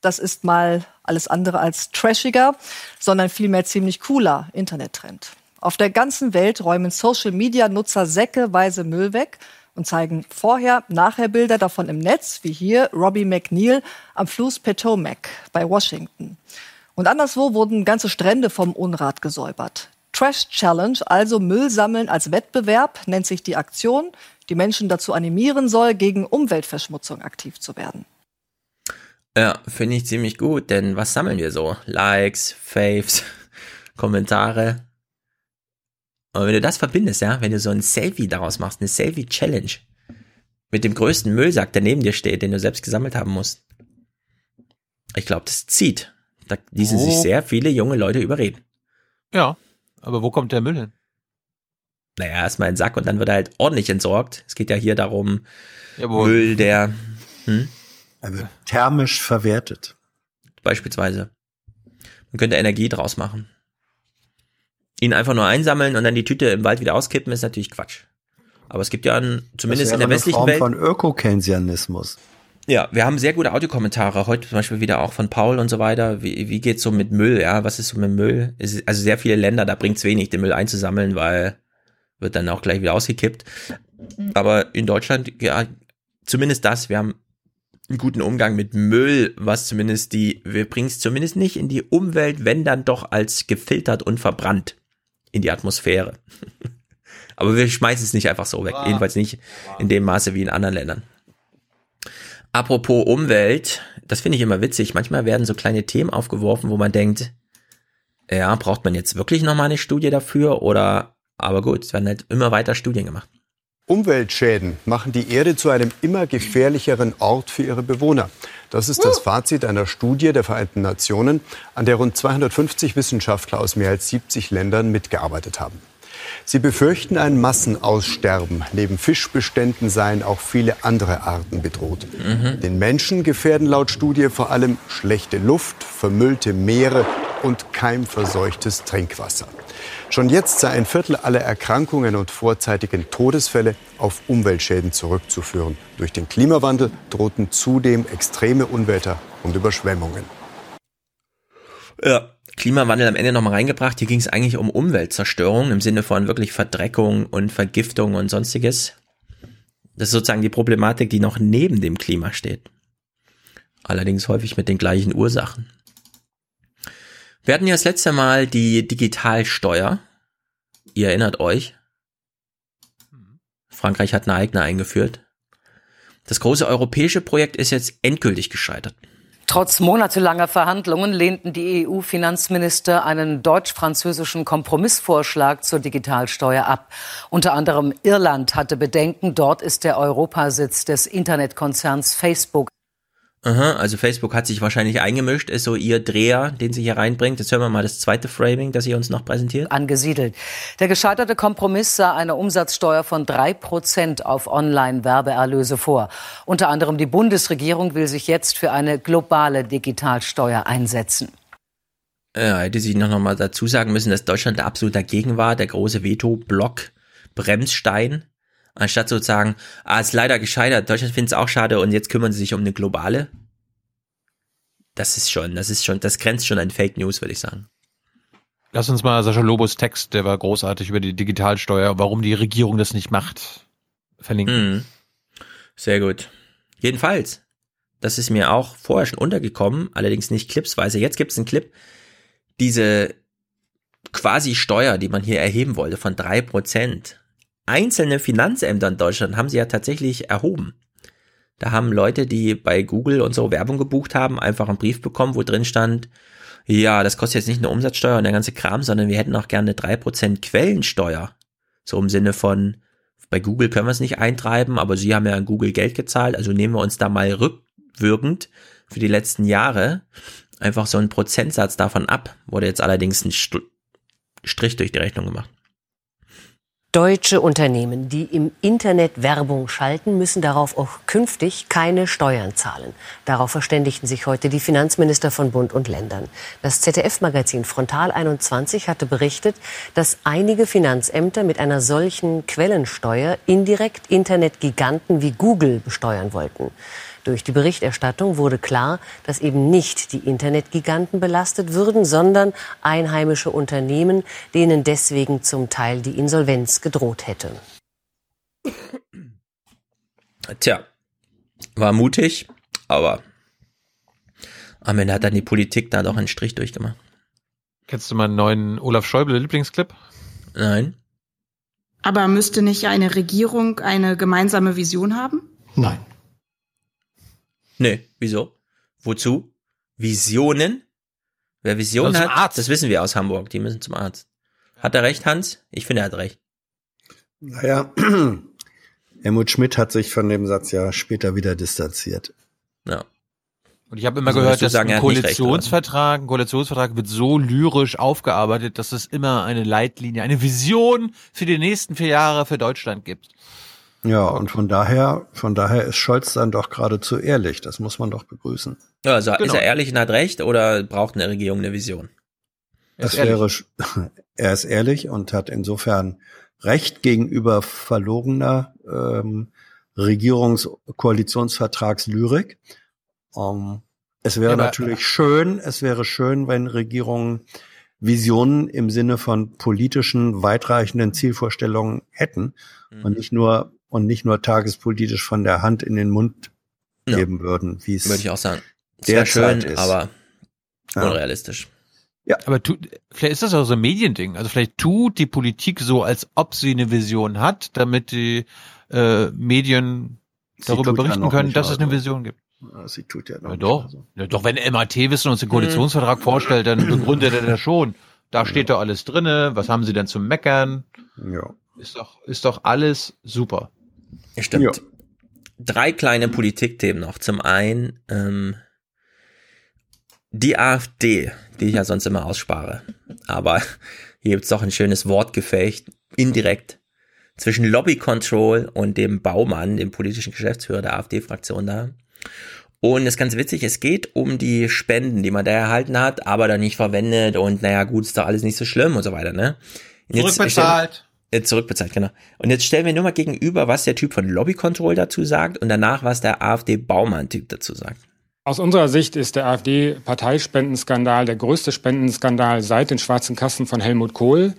Das ist mal alles andere als trashiger, sondern vielmehr ziemlich cooler Internettrend. Auf der ganzen Welt räumen Social-Media-Nutzer säckeweise Müll weg und zeigen vorher, nachher Bilder davon im Netz, wie hier Robbie McNeil am Fluss Potomac bei Washington. Und anderswo wurden ganze Strände vom Unrat gesäubert. Trash Challenge, also Müll sammeln als Wettbewerb, nennt sich die Aktion, die Menschen dazu animieren soll, gegen Umweltverschmutzung aktiv zu werden. Ja, finde ich ziemlich gut, denn was sammeln wir so? Likes, Faves, Kommentare. Und wenn du das verbindest, ja, wenn du so ein Selfie daraus machst, eine Selfie-Challenge, mit dem größten Müllsack, der neben dir steht, den du selbst gesammelt haben musst. Ich glaube, das zieht. Da ließen oh. sich sehr viele junge Leute überreden. Ja, aber wo kommt der Müll hin? Naja, erstmal in den Sack und dann wird er halt ordentlich entsorgt. Es geht ja hier darum, Jawohl. Müll, der hm? also thermisch verwertet. Beispielsweise. Man könnte Energie draus machen ihn einfach nur einsammeln und dann die Tüte im Wald wieder auskippen, ist natürlich Quatsch. Aber es gibt ja einen, zumindest in der westlichen Form Welt. von Öko-Keynesianismus. Ja, wir haben sehr gute Audiokommentare, heute zum Beispiel wieder auch von Paul und so weiter. Wie, wie geht's so mit Müll, ja? Was ist so mit Müll? also sehr viele Länder, da bringt's wenig, den Müll einzusammeln, weil wird dann auch gleich wieder ausgekippt. Aber in Deutschland, ja, zumindest das, wir haben einen guten Umgang mit Müll, was zumindest die, wir bringen's zumindest nicht in die Umwelt, wenn dann doch als gefiltert und verbrannt in die Atmosphäre. Aber wir schmeißen es nicht einfach so weg. Jedenfalls nicht in dem Maße wie in anderen Ländern. Apropos Umwelt, das finde ich immer witzig. Manchmal werden so kleine Themen aufgeworfen, wo man denkt, ja, braucht man jetzt wirklich nochmal eine Studie dafür oder, aber gut, es werden halt immer weiter Studien gemacht. Umweltschäden machen die Erde zu einem immer gefährlicheren Ort für ihre Bewohner. Das ist das Fazit einer Studie der Vereinten Nationen, an der rund 250 Wissenschaftler aus mehr als 70 Ländern mitgearbeitet haben. Sie befürchten ein Massenaussterben. Neben Fischbeständen seien auch viele andere Arten bedroht. Mhm. Den Menschen gefährden laut Studie vor allem schlechte Luft, vermüllte Meere und keimverseuchtes Trinkwasser. Schon jetzt sei ein Viertel aller Erkrankungen und vorzeitigen Todesfälle auf Umweltschäden zurückzuführen. Durch den Klimawandel drohten zudem extreme Unwetter und Überschwemmungen. Ja, Klimawandel am Ende nochmal reingebracht. Hier ging es eigentlich um Umweltzerstörung im Sinne von wirklich Verdreckung und Vergiftung und sonstiges. Das ist sozusagen die Problematik, die noch neben dem Klima steht. Allerdings häufig mit den gleichen Ursachen. Wir hatten ja das letzte Mal die Digitalsteuer. Ihr erinnert euch. Frankreich hat eine eigene eingeführt. Das große europäische Projekt ist jetzt endgültig gescheitert. Trotz monatelanger Verhandlungen lehnten die EU-Finanzminister einen deutsch-französischen Kompromissvorschlag zur Digitalsteuer ab. Unter anderem Irland hatte Bedenken. Dort ist der Europasitz des Internetkonzerns Facebook. Aha, also Facebook hat sich wahrscheinlich eingemischt, ist so ihr Dreher, den sie hier reinbringt. Jetzt hören wir mal das zweite Framing, das sie uns noch präsentiert. Angesiedelt. Der gescheiterte Kompromiss sah eine Umsatzsteuer von drei Prozent auf Online-Werbeerlöse vor. Unter anderem die Bundesregierung will sich jetzt für eine globale Digitalsteuer einsetzen. Ja, hätte sie noch mal dazu sagen müssen, dass Deutschland absolut dagegen war, der große Veto-Block, Bremsstein anstatt sozusagen, ah, ist leider gescheitert, Deutschland findet es auch schade und jetzt kümmern sie sich um eine globale. Das ist schon, das ist schon, das grenzt schon an Fake News, würde ich sagen. Lass uns mal Sascha Lobos Text, der war großartig über die Digitalsteuer, warum die Regierung das nicht macht, verlinken. Mhm. Sehr gut. Jedenfalls, das ist mir auch vorher schon untergekommen, allerdings nicht clipsweise. Jetzt gibt es einen Clip, diese quasi Steuer, die man hier erheben wollte von drei Prozent einzelne Finanzämter in Deutschland haben sie ja tatsächlich erhoben. Da haben Leute, die bei Google so Werbung gebucht haben, einfach einen Brief bekommen, wo drin stand, ja, das kostet jetzt nicht nur Umsatzsteuer und der ganze Kram, sondern wir hätten auch gerne drei Prozent Quellensteuer. So im Sinne von, bei Google können wir es nicht eintreiben, aber sie haben ja an Google Geld gezahlt, also nehmen wir uns da mal rückwirkend für die letzten Jahre einfach so einen Prozentsatz davon ab. Wurde jetzt allerdings ein Strich durch die Rechnung gemacht. Deutsche Unternehmen, die im Internet Werbung schalten, müssen darauf auch künftig keine Steuern zahlen. Darauf verständigten sich heute die Finanzminister von Bund und Ländern. Das ZDF-Magazin Frontal 21 hatte berichtet, dass einige Finanzämter mit einer solchen Quellensteuer indirekt Internetgiganten wie Google besteuern wollten. Durch die Berichterstattung wurde klar, dass eben nicht die Internetgiganten belastet würden, sondern einheimische Unternehmen, denen deswegen zum Teil die Insolvenz gedroht hätte. Tja, war mutig, aber am Ende hat dann die Politik da doch einen Strich durchgemacht. Kennst du meinen neuen Olaf Schäuble Lieblingsclip? Nein. Aber müsste nicht eine Regierung eine gemeinsame Vision haben? Nein. Nee, wieso? Wozu? Visionen? Wer Visionen hat, Arzt. das wissen wir aus Hamburg, die müssen zum Arzt. Hat er recht, Hans? Ich finde, er hat recht. Naja, Helmut Schmidt hat sich von dem Satz ja später wieder distanziert. Ja. Und ich habe immer also gehört, dass sagen, ein Koalitionsvertrag, ein Koalitionsvertrag wird so lyrisch aufgearbeitet, dass es immer eine Leitlinie, eine Vision für die nächsten vier Jahre für Deutschland gibt. Ja, und von daher, von daher ist Scholz dann doch geradezu ehrlich. Das muss man doch begrüßen. Ja, also genau. ist er ehrlich und hat recht oder braucht eine Regierung eine Vision? Das wäre, er ist ehrlich und hat insofern recht gegenüber verlogener ähm, Regierungskoalitionsvertragslyrik. Ähm, es wäre ja, natürlich schön, es wäre schön, wenn Regierungen Visionen im Sinne von politischen, weitreichenden Zielvorstellungen hätten mhm. und nicht nur und nicht nur tagespolitisch von der Hand in den Mund ja. geben würden, wie es würde ich auch sagen. Sehr schön, ist. aber unrealistisch. Ja. Aber tu, vielleicht ist das auch so ein Mediending. Also vielleicht tut die Politik so, als ob sie eine Vision hat, damit die äh, Medien sie darüber berichten ja können, dass es eine Vision gibt. Sie tut ja noch ja, doch. So. Ja, doch, wenn MAT Wissen uns den Koalitionsvertrag hm. vorstellt, dann begründet er das schon. Da steht ja. doch alles drinne. Was haben sie denn zum Meckern? Ja. Ist doch, ist doch alles super. Stimmt. Ja. Drei kleine Politikthemen noch. Zum einen ähm, die AfD, die ich ja sonst immer ausspare. Aber hier gibt's doch ein schönes Wortgefecht, indirekt, zwischen Lobby Control und dem Baumann, dem politischen Geschäftsführer der AfD-Fraktion da. Und das ist ganz witzig, es geht um die Spenden, die man da erhalten hat, aber dann nicht verwendet und naja, gut, ist doch alles nicht so schlimm und so weiter, ne? Zurückbezahlt. Äh, zurückbezahlt, genau. Und jetzt stellen wir nur mal gegenüber, was der Typ von Lobby Control dazu sagt und danach, was der AfD-Baumann-Typ dazu sagt. Aus unserer Sicht ist der AfD-Parteispendенskandal der größte Spendenskandal seit den schwarzen Kassen von Helmut Kohl.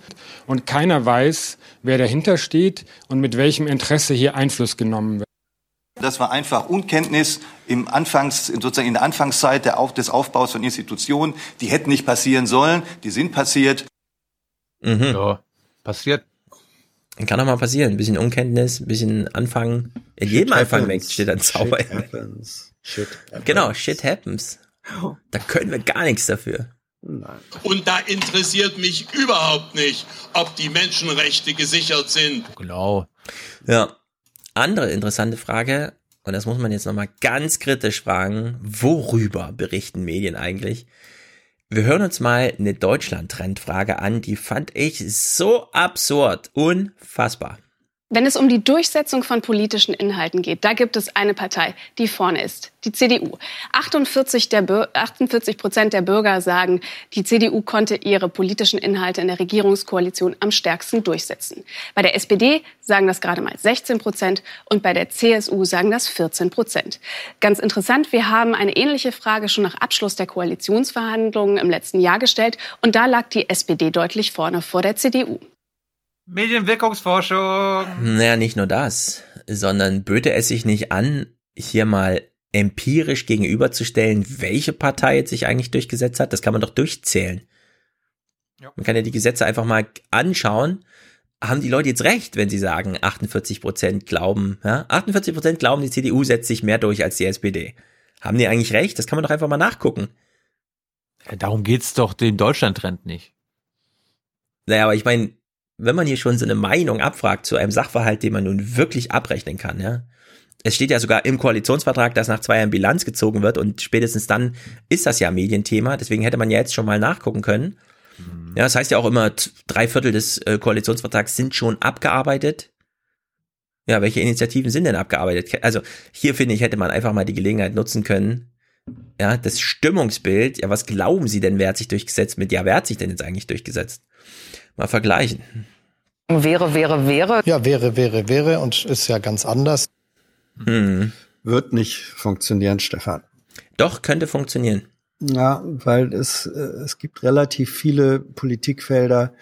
Und keiner weiß, wer dahinter steht und mit welchem Interesse hier Einfluss genommen wird. Das war einfach Unkenntnis im Anfangs, sozusagen in der Anfangszeit der Auf, des Aufbaus von Institutionen. Die hätten nicht passieren sollen, die sind passiert. Mhm. Ja, passiert kann doch mal passieren. Ein bisschen Unkenntnis, ein bisschen Anfangen. In jedem Anfang steht ein Zauber. Shit happens. Shit happens. Genau, shit happens. Da können wir gar nichts dafür. Nein. Und da interessiert mich überhaupt nicht, ob die Menschenrechte gesichert sind. Genau. Ja. Andere interessante Frage, und das muss man jetzt nochmal ganz kritisch fragen, worüber berichten Medien eigentlich? Wir hören uns mal eine Deutschland-Trendfrage an, die fand ich so absurd, unfassbar. Wenn es um die Durchsetzung von politischen Inhalten geht, da gibt es eine Partei, die vorne ist, die CDU. 48, der 48 Prozent der Bürger sagen, die CDU konnte ihre politischen Inhalte in der Regierungskoalition am stärksten durchsetzen. Bei der SPD sagen das gerade mal 16 Prozent und bei der CSU sagen das 14 Prozent. Ganz interessant, wir haben eine ähnliche Frage schon nach Abschluss der Koalitionsverhandlungen im letzten Jahr gestellt und da lag die SPD deutlich vorne vor der CDU. Medienwirkungsforschung. Naja, nicht nur das, sondern böte es sich nicht an, hier mal empirisch gegenüberzustellen, welche Partei jetzt sich eigentlich durchgesetzt hat. Das kann man doch durchzählen. Ja. Man kann ja die Gesetze einfach mal anschauen. Haben die Leute jetzt recht, wenn sie sagen, 48 Prozent glauben, ja? 48 Prozent glauben, die CDU setzt sich mehr durch als die SPD. Haben die eigentlich recht? Das kann man doch einfach mal nachgucken. Ja, darum geht's doch den Deutschland-Trend nicht. Naja, aber ich meine, wenn man hier schon so eine Meinung abfragt zu einem Sachverhalt, den man nun wirklich abrechnen kann, ja. Es steht ja sogar im Koalitionsvertrag, dass nach zwei Jahren Bilanz gezogen wird und spätestens dann ist das ja Medienthema. Deswegen hätte man ja jetzt schon mal nachgucken können. Ja, das heißt ja auch immer, drei Viertel des äh, Koalitionsvertrags sind schon abgearbeitet. Ja, welche Initiativen sind denn abgearbeitet? Also hier finde ich, hätte man einfach mal die Gelegenheit nutzen können. Ja, das Stimmungsbild, ja, was glauben Sie denn, wer hat sich durchgesetzt mit, ja, wer hat sich denn jetzt eigentlich durchgesetzt? Mal vergleichen. Wäre, wäre, wäre. Ja, wäre, wäre, wäre und ist ja ganz anders. Hm. Wird nicht funktionieren, Stefan. Doch, könnte funktionieren. Ja, weil es, äh, es gibt relativ viele Politikfelder,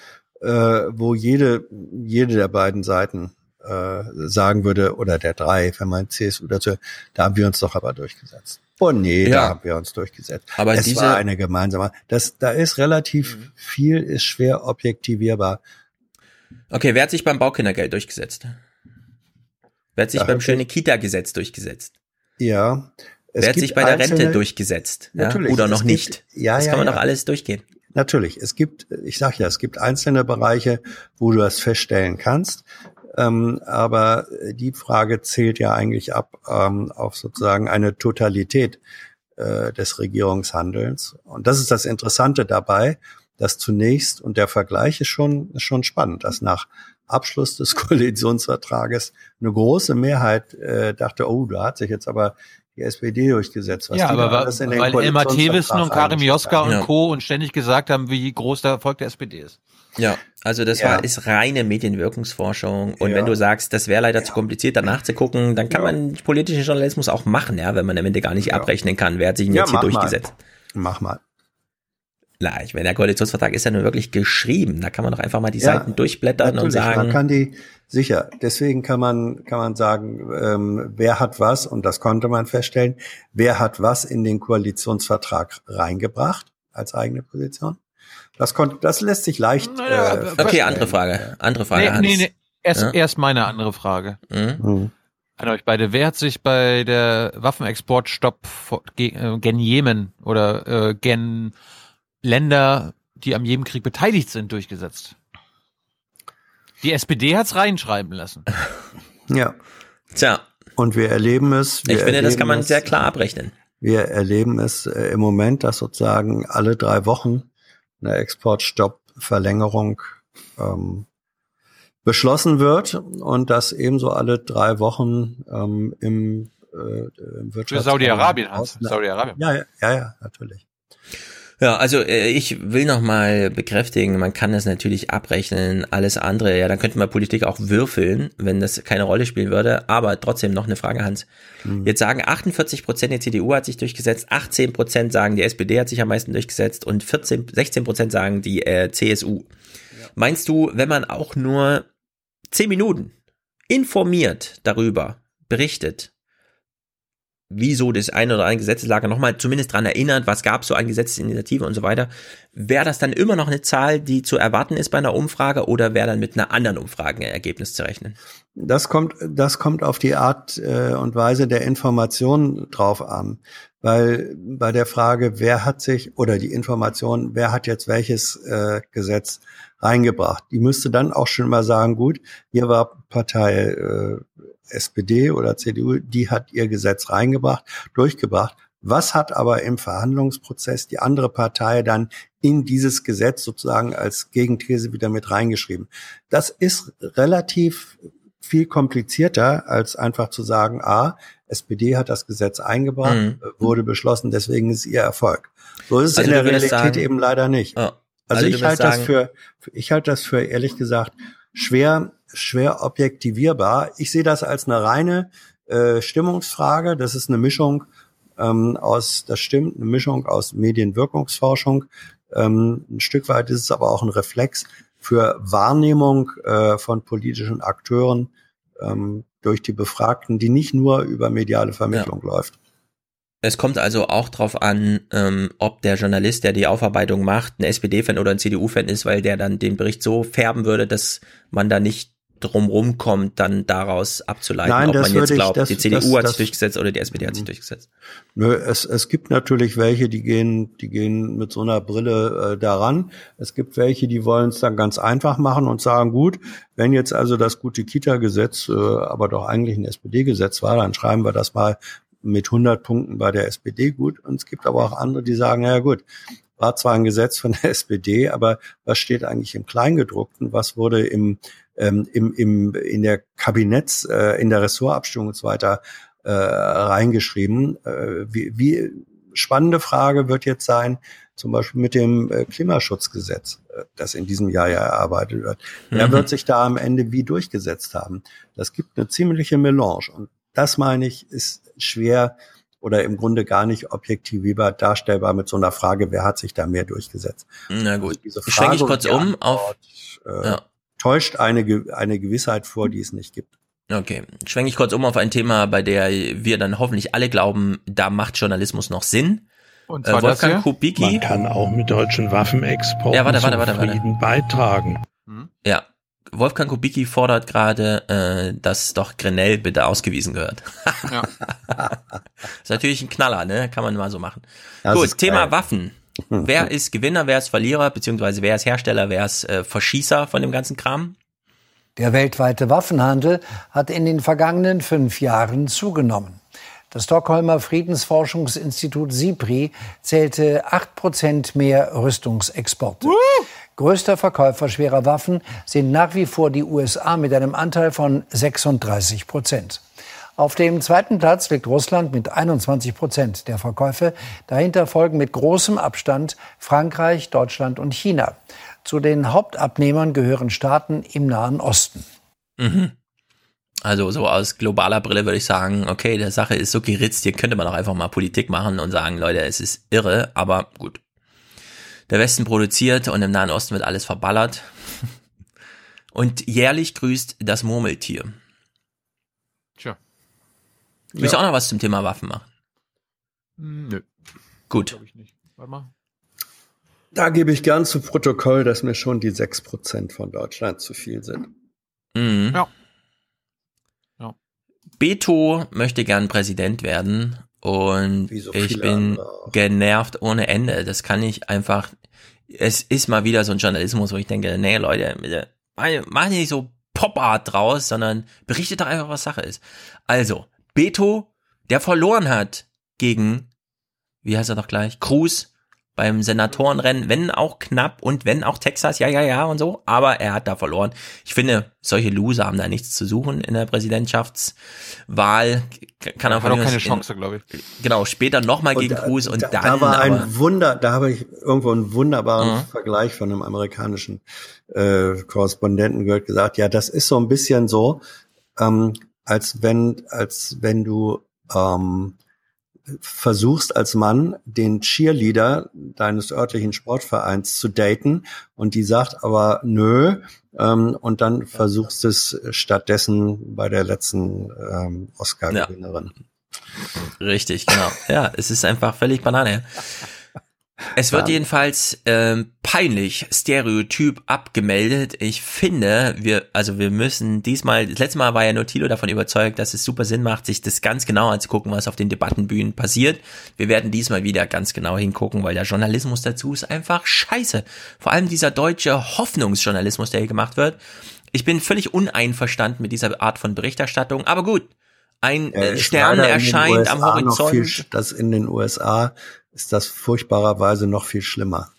äh, wo jede, jede der beiden Seiten äh, sagen würde, oder der drei, wenn man CSU dazu, da haben wir uns doch aber durchgesetzt. Oh nee, ja. da haben wir uns durchgesetzt. Aber es diese war eine gemeinsame. Das, da ist relativ mhm. viel, ist schwer objektivierbar. Okay, wer hat sich beim Baukindergeld durchgesetzt? Wer hat sich da beim schöne Kita-Gesetz durchgesetzt? Ja. Wer hat sich bei der Rente durchgesetzt? Natürlich, ja? Oder noch nicht? Gibt, ja, das ja, kann man ja. doch alles durchgehen. Natürlich. Es gibt, ich sag ja, es gibt einzelne Bereiche, wo du das feststellen kannst. Ähm, aber die Frage zählt ja eigentlich ab ähm, auf sozusagen eine Totalität äh, des Regierungshandelns. Und das ist das Interessante dabei, dass zunächst, und der Vergleich ist schon, ist schon spannend, dass nach Abschluss des Koalitionsvertrages eine große Mehrheit äh, dachte, oh, da hat sich jetzt aber die SPD durchgesetzt. Was ja, aber weil Elmar Thewissen und Karim Joska und Co. und ständig gesagt haben, wie groß der Erfolg der SPD ist. Ja, also das ja. war ist reine Medienwirkungsforschung und ja. wenn du sagst, das wäre leider ja. zu kompliziert, danach zu gucken, dann kann man politischen Journalismus auch machen, ja, wenn man am Ende gar nicht abrechnen kann, wer hat sich denn jetzt hier durchgesetzt. Mal. Mach mal. Na, ich meine, der Koalitionsvertrag ist ja nur wirklich geschrieben. Da kann man doch einfach mal die Seiten durchblättern und sagen. Man kann die sicher. Deswegen kann man kann man sagen, ähm, wer hat was und das konnte man feststellen. Wer hat was in den Koalitionsvertrag reingebracht als eigene Position? Das konnte, das lässt sich leicht. Äh, okay, andere Frage. Andere Frage. Nee, nee, nee. Erst, ja? erst meine andere Frage. Mhm. An euch beide. Wer hat sich bei der Waffenexportstopp äh, gen Jemen oder äh, gen Länder, die am Jemenkrieg beteiligt sind, durchgesetzt? Die SPD hat's reinschreiben lassen. Ja. Tja. Und wir erleben es. Wir ich finde, das kann man es, sehr klar abrechnen. Wir erleben es äh, im Moment, dass sozusagen alle drei Wochen eine Exportstoppverlängerung ähm, beschlossen wird und dass ebenso alle drei Wochen ähm, im, äh, im Wirtschafts- Für Saudi-Arabien Saudi-Arabien. Ja, ja, ja, ja, natürlich. Ja, also äh, ich will noch mal bekräftigen, man kann das natürlich abrechnen, alles andere, ja, dann könnte man Politik auch würfeln, wenn das keine Rolle spielen würde, aber trotzdem noch eine Frage, Hans. Mhm. Jetzt sagen 48 Prozent der CDU hat sich durchgesetzt, 18 Prozent sagen, die SPD hat sich am meisten durchgesetzt und 14, 16 Prozent sagen, die äh, CSU. Ja. Meinst du, wenn man auch nur 10 Minuten informiert darüber berichtet, wieso das eine oder andere Gesetzeslager nochmal zumindest dran erinnert, was gab es so an Gesetzesinitiative und so weiter. Wäre das dann immer noch eine Zahl, die zu erwarten ist bei einer Umfrage oder wäre dann mit einer anderen Umfragenergebnis zu rechnen? Das kommt, das kommt auf die Art äh, und Weise der Information drauf an. Weil bei der Frage, wer hat sich, oder die Information, wer hat jetzt welches äh, Gesetz reingebracht, die müsste dann auch schon mal sagen, gut, hier war Partei äh, SPD oder CDU, die hat ihr Gesetz reingebracht, durchgebracht. Was hat aber im Verhandlungsprozess die andere Partei dann in dieses Gesetz sozusagen als Gegenthese wieder mit reingeschrieben? Das ist relativ viel komplizierter, als einfach zu sagen, ah, SPD hat das Gesetz eingebracht, mhm. wurde beschlossen, deswegen ist ihr Erfolg. So ist es also in der Realität sagen, eben leider nicht. Oh, also, also ich halte das für, ich halte das für ehrlich gesagt schwer schwer objektivierbar. Ich sehe das als eine reine äh, Stimmungsfrage. Das ist eine Mischung ähm, aus, das stimmt, eine Mischung aus Medienwirkungsforschung. Ähm, ein Stück weit ist es aber auch ein Reflex für Wahrnehmung äh, von politischen Akteuren ähm, durch die Befragten, die nicht nur über mediale Vermittlung ja. läuft. Es kommt also auch darauf an, ähm, ob der Journalist, der die Aufarbeitung macht, ein SPD-Fan oder ein CDU-Fan ist, weil der dann den Bericht so färben würde, dass man da nicht drumrum kommt, dann daraus abzuleiten, Nein, ob man jetzt ich, glaubt, das, die CDU hat sich durchgesetzt oder die SPD hat sich durchgesetzt. Nö, es, es gibt natürlich welche, die gehen, die gehen mit so einer Brille äh, daran. Es gibt welche, die wollen es dann ganz einfach machen und sagen, gut, wenn jetzt also das gute Kita-Gesetz, äh, aber doch eigentlich ein SPD-Gesetz war, dann schreiben wir das mal mit 100 Punkten bei der SPD gut. Und es gibt aber auch andere, die sagen, ja gut, war zwar ein Gesetz von der SPD, aber was steht eigentlich im Kleingedruckten? Was wurde im, ähm, im, im, in der Kabinetts, äh, in der Ressortabstimmung und so weiter äh, reingeschrieben? Äh, wie, wie spannende Frage wird jetzt sein, zum Beispiel mit dem äh, Klimaschutzgesetz, äh, das in diesem Jahr ja erarbeitet wird. Wer mhm. wird sich da am Ende wie durchgesetzt haben? Das gibt eine ziemliche Melange. Und das meine ich, ist schwer oder im Grunde gar nicht objektivierbar darstellbar mit so einer Frage, wer hat sich da mehr durchgesetzt. Na gut, also schwenke ich kurz um auf äh, ja. Täuscht eine eine Gewissheit vor, die es nicht gibt. Okay, schwenke ich kurz um auf ein Thema, bei der wir dann hoffentlich alle glauben, da macht Journalismus noch Sinn. Und zwar äh, Wolfgang Kubicki. Man kann auch mit deutschen Waffenexporten ja, warte, warte, warte, warte. Frieden beitragen. Hm? Ja, Wolfgang Kubicki fordert gerade, äh, dass doch Grenell bitte ausgewiesen gehört. ja. ist natürlich ein Knaller, ne? Kann man mal so machen. Das Gut, Thema Waffen. Wer ist Gewinner, wer ist Verlierer, beziehungsweise wer ist Hersteller, wer ist äh, Verschießer von dem ganzen Kram? Der weltweite Waffenhandel hat in den vergangenen fünf Jahren zugenommen. Das Stockholmer Friedensforschungsinstitut SIPRI zählte acht Prozent mehr Rüstungsexporte. Größter Verkäufer schwerer Waffen sind nach wie vor die USA mit einem Anteil von 36 Prozent. Auf dem zweiten Platz liegt Russland mit 21 Prozent der Verkäufe. Dahinter folgen mit großem Abstand Frankreich, Deutschland und China. Zu den Hauptabnehmern gehören Staaten im Nahen Osten. Mhm. Also so aus globaler Brille würde ich sagen, okay, der Sache ist so geritzt, hier könnte man auch einfach mal Politik machen und sagen, Leute, es ist irre, aber gut der Westen produziert und im Nahen Osten wird alles verballert. Und jährlich grüßt das Murmeltier. Tja. Willst du ja. auch noch was zum Thema Waffen machen? Hm, nö. Gut. Da gebe ich gern zu Protokoll, dass mir schon die 6% von Deutschland zu viel sind. Mhm. Ja. ja. Beto möchte gern Präsident werden und so ich bin genervt ohne Ende. Das kann ich einfach. Es ist mal wieder so ein Journalismus, wo ich denke, nee, Leute, bitte, mach nicht so Pop-Art draus, sondern berichtet doch einfach, was Sache ist. Also, Beto, der verloren hat gegen, wie heißt er doch gleich, Cruz, beim Senatorenrennen, wenn auch knapp und wenn auch Texas, ja, ja, ja und so, aber er hat da verloren. Ich finde, solche Loser haben da nichts zu suchen in der Präsidentschaftswahl. Kann er auch keine Chance, glaube ich. Genau, später nochmal gegen Cruz und da, dann. Da war ein Wunder, da habe ich irgendwo einen wunderbaren mhm. Vergleich von einem amerikanischen äh, Korrespondenten gehört, gesagt, ja, das ist so ein bisschen so, ähm, als wenn, als wenn du ähm, versuchst als Mann den Cheerleader deines örtlichen Sportvereins zu daten und die sagt aber nö ähm, und dann versuchst es stattdessen bei der letzten ähm, Oscar-Gewinnerin. Ja. Richtig, genau. Ja, es ist einfach völlig Banane. Es wird jedenfalls ähm, peinlich stereotyp abgemeldet. Ich finde, wir, also wir müssen diesmal, das letzte Mal war ja nur Thilo davon überzeugt, dass es super Sinn macht, sich das ganz genau anzugucken, was auf den Debattenbühnen passiert. Wir werden diesmal wieder ganz genau hingucken, weil der Journalismus dazu ist einfach scheiße. Vor allem dieser deutsche Hoffnungsjournalismus, der hier gemacht wird. Ich bin völlig uneinverstanden mit dieser Art von Berichterstattung, aber gut. Ein äh, Stern erscheint am Horizont. Viel, das in den USA ist das furchtbarerweise noch viel schlimmer.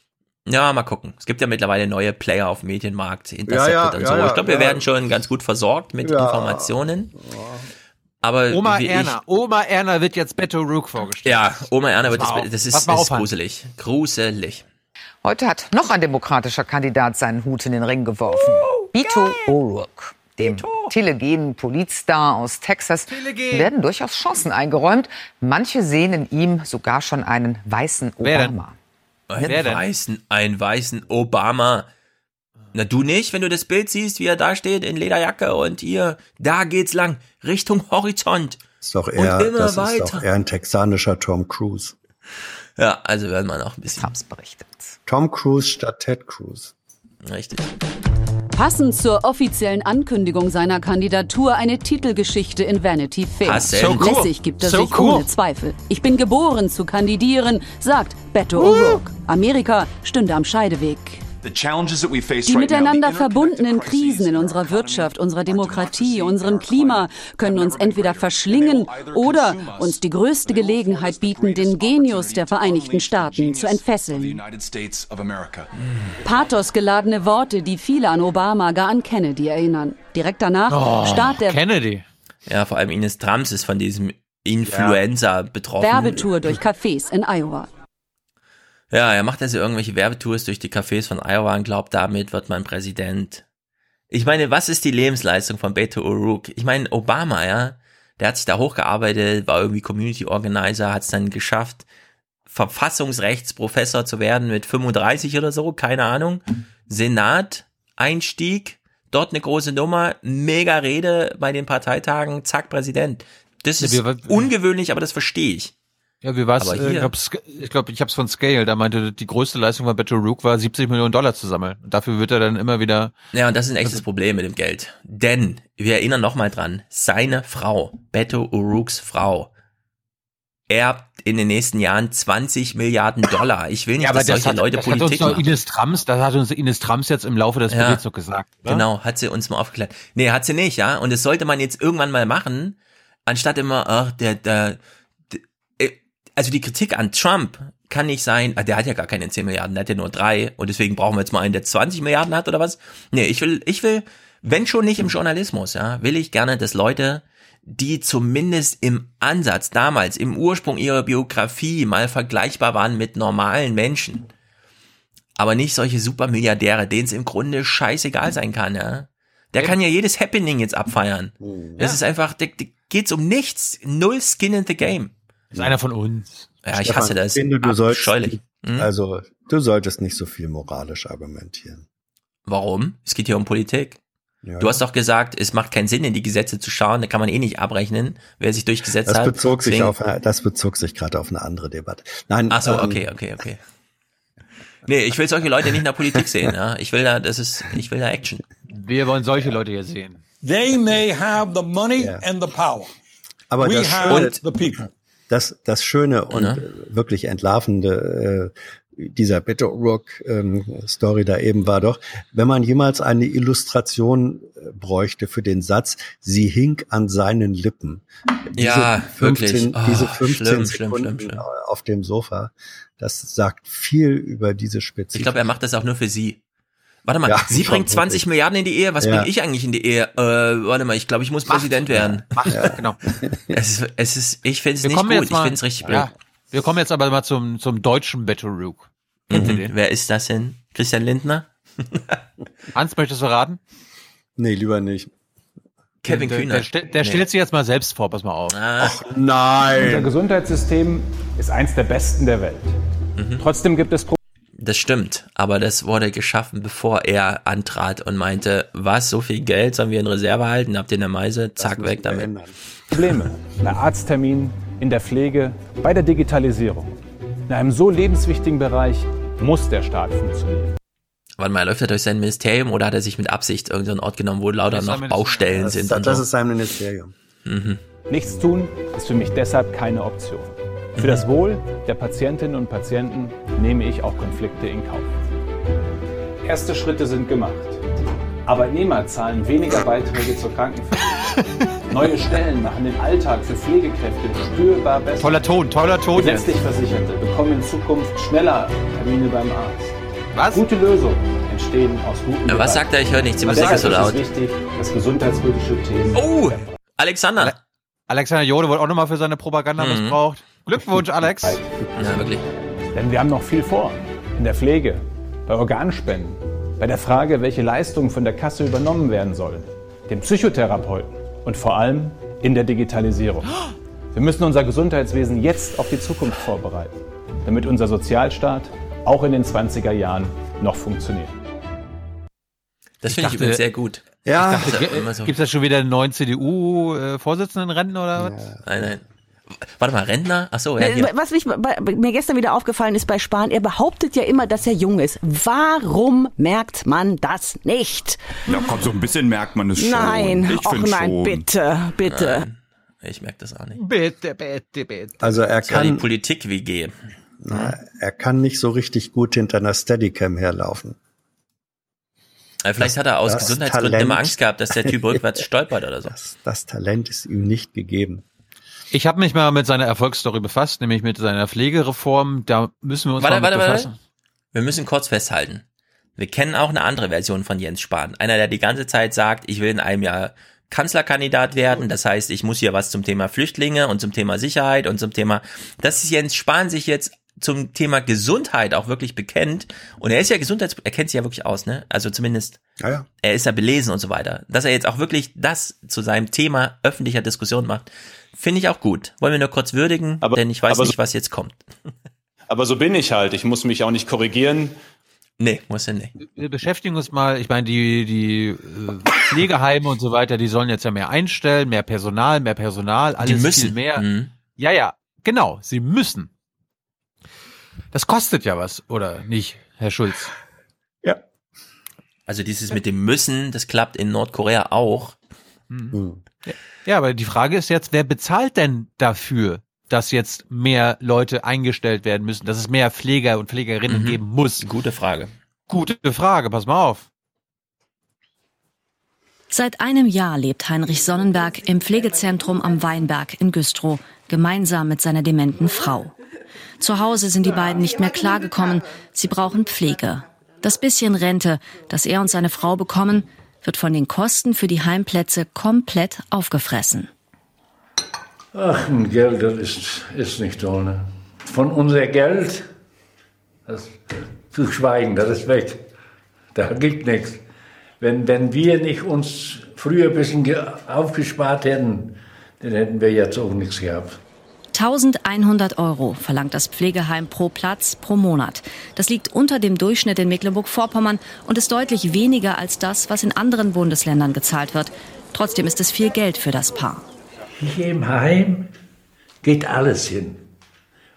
Ja, mal gucken. Es gibt ja mittlerweile neue Player auf dem Medienmarkt, Intercepted ja, ja, und so. Ja, ich glaube, wir werden schon ganz gut versorgt mit Informationen. Aber Oma Erna, Oma Erna wird jetzt Beto Rook vorgestellt. Ja, Oma Erna wird das, das ist, das ist gruselig. Gruselig. Heute hat noch ein demokratischer Kandidat seinen Hut in den Ring geworfen. Uh, Beto O'Rourke dem telegenen Politstar aus Texas, Telegen. werden durchaus Chancen eingeräumt. Manche sehen in ihm sogar schon einen weißen Obama. Einen weißen, einen weißen Obama. Na, du nicht, wenn du das Bild siehst, wie er da steht in Lederjacke und hier, da geht's lang, Richtung Horizont. Ist doch eher, und immer das weiter. ist doch eher ein texanischer Tom Cruise. Ja, also werden wir noch ein bisschen. Hab's berichtet. Tom Cruise statt Ted Cruz. Richtig. Passend zur offiziellen Ankündigung seiner Kandidatur eine Titelgeschichte in Vanity Fair. So cool. Lässig gibt er so sich cool. ohne Zweifel. Ich bin geboren zu kandidieren, sagt Beto uh. O'Rourke. Amerika stünde am Scheideweg. Die miteinander verbundenen Krisen in unserer Wirtschaft, unserer Demokratie, unserem Klima können uns entweder verschlingen oder uns die größte Gelegenheit bieten, den Genius der Vereinigten Staaten zu entfesseln. Pathosgeladene Worte, die viele an Obama, gar an Kennedy erinnern. Direkt danach oh, Start der Kennedy. Ja, vor allem Ines Trumps ist von diesem Influenza ja. betroffen. Werbetour durch Cafés in Iowa. Ja, er macht also irgendwelche Werbetours durch die Cafés von Iowa und glaubt, damit wird man Präsident. Ich meine, was ist die Lebensleistung von Beto O'Rourke? Ich meine, Obama, ja, der hat sich da hochgearbeitet, war irgendwie Community Organizer, hat es dann geschafft, Verfassungsrechtsprofessor zu werden mit 35 oder so, keine Ahnung. Senat, Einstieg, dort eine große Nummer, mega Rede bei den Parteitagen, zack, Präsident. Das ist ja, ungewöhnlich, aber das verstehe ich. Ja, wie war's? Äh, ich glaube, ich, habe es von Scale. Da meinte, die größte Leistung von Beto Rook war 70 Millionen Dollar zu sammeln. dafür wird er dann immer wieder. Ja, und das ist ein echtes Problem mit dem Geld. Denn wir erinnern noch mal dran: Seine Frau, Beto O'Rourkes Frau, erbt in den nächsten Jahren 20 Milliarden Dollar. Ich will nicht, ja, dass solche hat, Leute das Politik hat uns machen. Ines Trumps, das hat uns Ines Trumps jetzt im Laufe des ja, Berichts noch gesagt. Oder? Genau, hat sie uns mal aufgeklärt. Nee, hat sie nicht, ja. Und das sollte man jetzt irgendwann mal machen, anstatt immer, ach, der, der, also die Kritik an Trump kann nicht sein, ah, der hat ja gar keine 10 Milliarden, der hat ja nur drei und deswegen brauchen wir jetzt mal einen, der 20 Milliarden hat oder was? Nee, ich will, ich will, wenn schon nicht im Journalismus, ja, will ich gerne, dass Leute, die zumindest im Ansatz damals, im Ursprung ihrer Biografie mal vergleichbar waren mit normalen Menschen, aber nicht solche Supermilliardäre, denen es im Grunde scheißegal sein kann, ja. Der kann ja jedes Happening jetzt abfeiern. Das ist einfach, da, da geht's um nichts. Null Skin in the Game. Ist einer von uns. Ja, ich hasse das. Finde, du solltest, hm? Also, du solltest nicht so viel moralisch argumentieren. Warum? Es geht hier um Politik. Ja. Du hast doch gesagt, es macht keinen Sinn, in die Gesetze zu schauen, da kann man eh nicht abrechnen, wer sich durchgesetzt das hat. Bezog sich auf, das bezog sich gerade auf eine andere Debatte. Nein. Ach so, ähm, okay, okay, okay. Nee, ich will solche Leute nicht in der Politik sehen, ja. Ich will da, das ist, ich will da Action. Wir wollen solche Leute hier sehen. They may have the money yeah. and the power. Aber We das have the people das, das Schöne und ja. wirklich entlarvende äh, dieser Beto Rock ähm, Story da eben war doch, wenn man jemals eine Illustration äh, bräuchte für den Satz, sie hink an seinen Lippen. Diese ja, 15, wirklich. Oh, diese 15 schlimm, Sekunden schlimm, schlimm, auf dem Sofa, das sagt viel über diese Spitze. Ich glaube, er macht das auch nur für sie. Warte mal, ja, sie bringt 20 wirklich. Milliarden in die Ehe. Was ja. bringe ich eigentlich in die Ehe? Äh, warte mal, ich glaube, ich muss Macht. Präsident werden. Macht, ja. genau. Es ist, es ist ich finde es nicht gut. Mal, ich finde es richtig blöd. Wir kommen jetzt aber mal zum, zum deutschen Beto Rook. Mhm. Wer ist das denn? Christian Lindner? Hans, möchtest du raten? Nee, lieber nicht. Kevin Kühner. Der, der, der nee. stellt sich jetzt mal selbst vor, pass mal auf. Ach nein. Unser Gesundheitssystem ist eins der besten der Welt. Mhm. Trotzdem gibt es Probleme. Das stimmt, aber das wurde geschaffen, bevor er antrat und meinte, was, so viel Geld sollen wir in Reserve halten, habt ihr eine Meise, zack, weg damit. Ändern. Probleme bei Arztterminen, in der Pflege, bei der Digitalisierung. In einem so lebenswichtigen Bereich muss der Staat funktionieren. Warte mal, läuft er durch sein Ministerium oder hat er sich mit Absicht irgendeinen Ort genommen, wo lauter noch Baustellen das sind? Das, das so? ist sein Ministerium. Mhm. Nichts tun ist für mich deshalb keine Option. Für das Wohl der Patientinnen und Patienten nehme ich auch Konflikte in Kauf. Erste Schritte sind gemacht. Arbeitnehmer zahlen weniger Beiträge zur Krankenversicherung. Neue Stellen machen den Alltag für Pflegekräfte spürbar besser. Toller Ton, toller Ton. Gesetzlich Versicherte bekommen in Zukunft schneller Termine beim Arzt. Was? Gute Lösungen entstehen aus guten ja, Was sagt er? Ich höre nichts. Die Musik ist so laut. Es ist wichtig, dass gesundheitspolitische Themen. Oh! Alexander! Ale Alexander Jode wurde auch nochmal für seine Propaganda mhm. missbraucht. Glückwunsch, Alex. Ja, wirklich. Denn wir haben noch viel vor. In der Pflege, bei Organspenden, bei der Frage, welche Leistungen von der Kasse übernommen werden sollen, dem Psychotherapeuten und vor allem in der Digitalisierung. Wir müssen unser Gesundheitswesen jetzt auf die Zukunft vorbereiten, damit unser Sozialstaat auch in den 20er Jahren noch funktioniert. Das finde ich übrigens sehr gut. Ja, dachte, so. gibt es da schon wieder einen neuen CDU-Vorsitzenden-Rennen oder was? Ja. Nein, nein. Warte mal, Rentner? Ach so, ja, hier. Was mich, bei, mir gestern wieder aufgefallen ist bei Spahn, er behauptet ja immer, dass er jung ist. Warum merkt man das nicht? Na komm, so ein bisschen merkt man es schon. Nein, ich och nein, schon. bitte, bitte. Nein, ich merke das auch nicht. Bitte, bitte, bitte. Also er kann... Ja die Politik wie gehen. Na, er kann nicht so richtig gut hinter einer Steadicam herlaufen. Vielleicht hat er aus Gesundheitsgründen Talent, immer Angst gehabt, dass der Typ rückwärts stolpert oder so. Das, das Talent ist ihm nicht gegeben. Ich habe mich mal mit seiner Erfolgsstory befasst, nämlich mit seiner Pflegereform. Da müssen wir uns warte, mal warte, befassen. Warte. Wir müssen kurz festhalten. Wir kennen auch eine andere Version von Jens Spahn. Einer, der die ganze Zeit sagt, ich will in einem Jahr Kanzlerkandidat werden. Das heißt, ich muss hier was zum Thema Flüchtlinge und zum Thema Sicherheit und zum Thema, dass Jens Spahn sich jetzt zum Thema Gesundheit auch wirklich bekennt. Und er ist ja Gesundheits, er kennt sich ja wirklich aus, ne? Also zumindest, ja, ja. er ist ja belesen und so weiter. Dass er jetzt auch wirklich das zu seinem Thema öffentlicher Diskussion macht, finde ich auch gut. Wollen wir nur kurz würdigen, aber, denn ich weiß nicht, so, was jetzt kommt. Aber so bin ich halt. Ich muss mich auch nicht korrigieren. Nee, muss er nicht. Wir beschäftigen uns mal, ich meine, die, die äh, Pflegeheime und so weiter, die sollen jetzt ja mehr einstellen, mehr Personal, mehr Personal, alles die müssen. viel mehr. Mhm. Ja, ja, genau, sie müssen. Das kostet ja was, oder nicht, Herr Schulz? Ja. Also dieses mit dem Müssen, das klappt in Nordkorea auch. Mhm. Ja, aber die Frage ist jetzt, wer bezahlt denn dafür? dass jetzt mehr Leute eingestellt werden müssen, dass es mehr Pfleger und Pflegerinnen mhm. geben muss? Gute Frage. Gute Frage, pass mal auf. Seit einem Jahr lebt Heinrich Sonnenberg im Pflegezentrum am Weinberg in Güstrow, gemeinsam mit seiner dementen Frau. Zu Hause sind die beiden nicht mehr klargekommen. Sie brauchen Pflege. Das bisschen Rente, das er und seine Frau bekommen, wird von den Kosten für die Heimplätze komplett aufgefressen. Ach, ein Geld, das ist, ist nicht toll. Ne? Von unser Geld, das, zu schweigen, das ist weg. Da gibt nichts. Wenn, wenn wir nicht uns früher ein bisschen aufgespart hätten, dann hätten wir jetzt auch nichts gehabt. 1100 Euro verlangt das Pflegeheim pro Platz pro Monat. Das liegt unter dem Durchschnitt in Mecklenburg-Vorpommern und ist deutlich weniger als das, was in anderen Bundesländern gezahlt wird. Trotzdem ist es viel Geld für das Paar. Hier im Heim geht alles hin.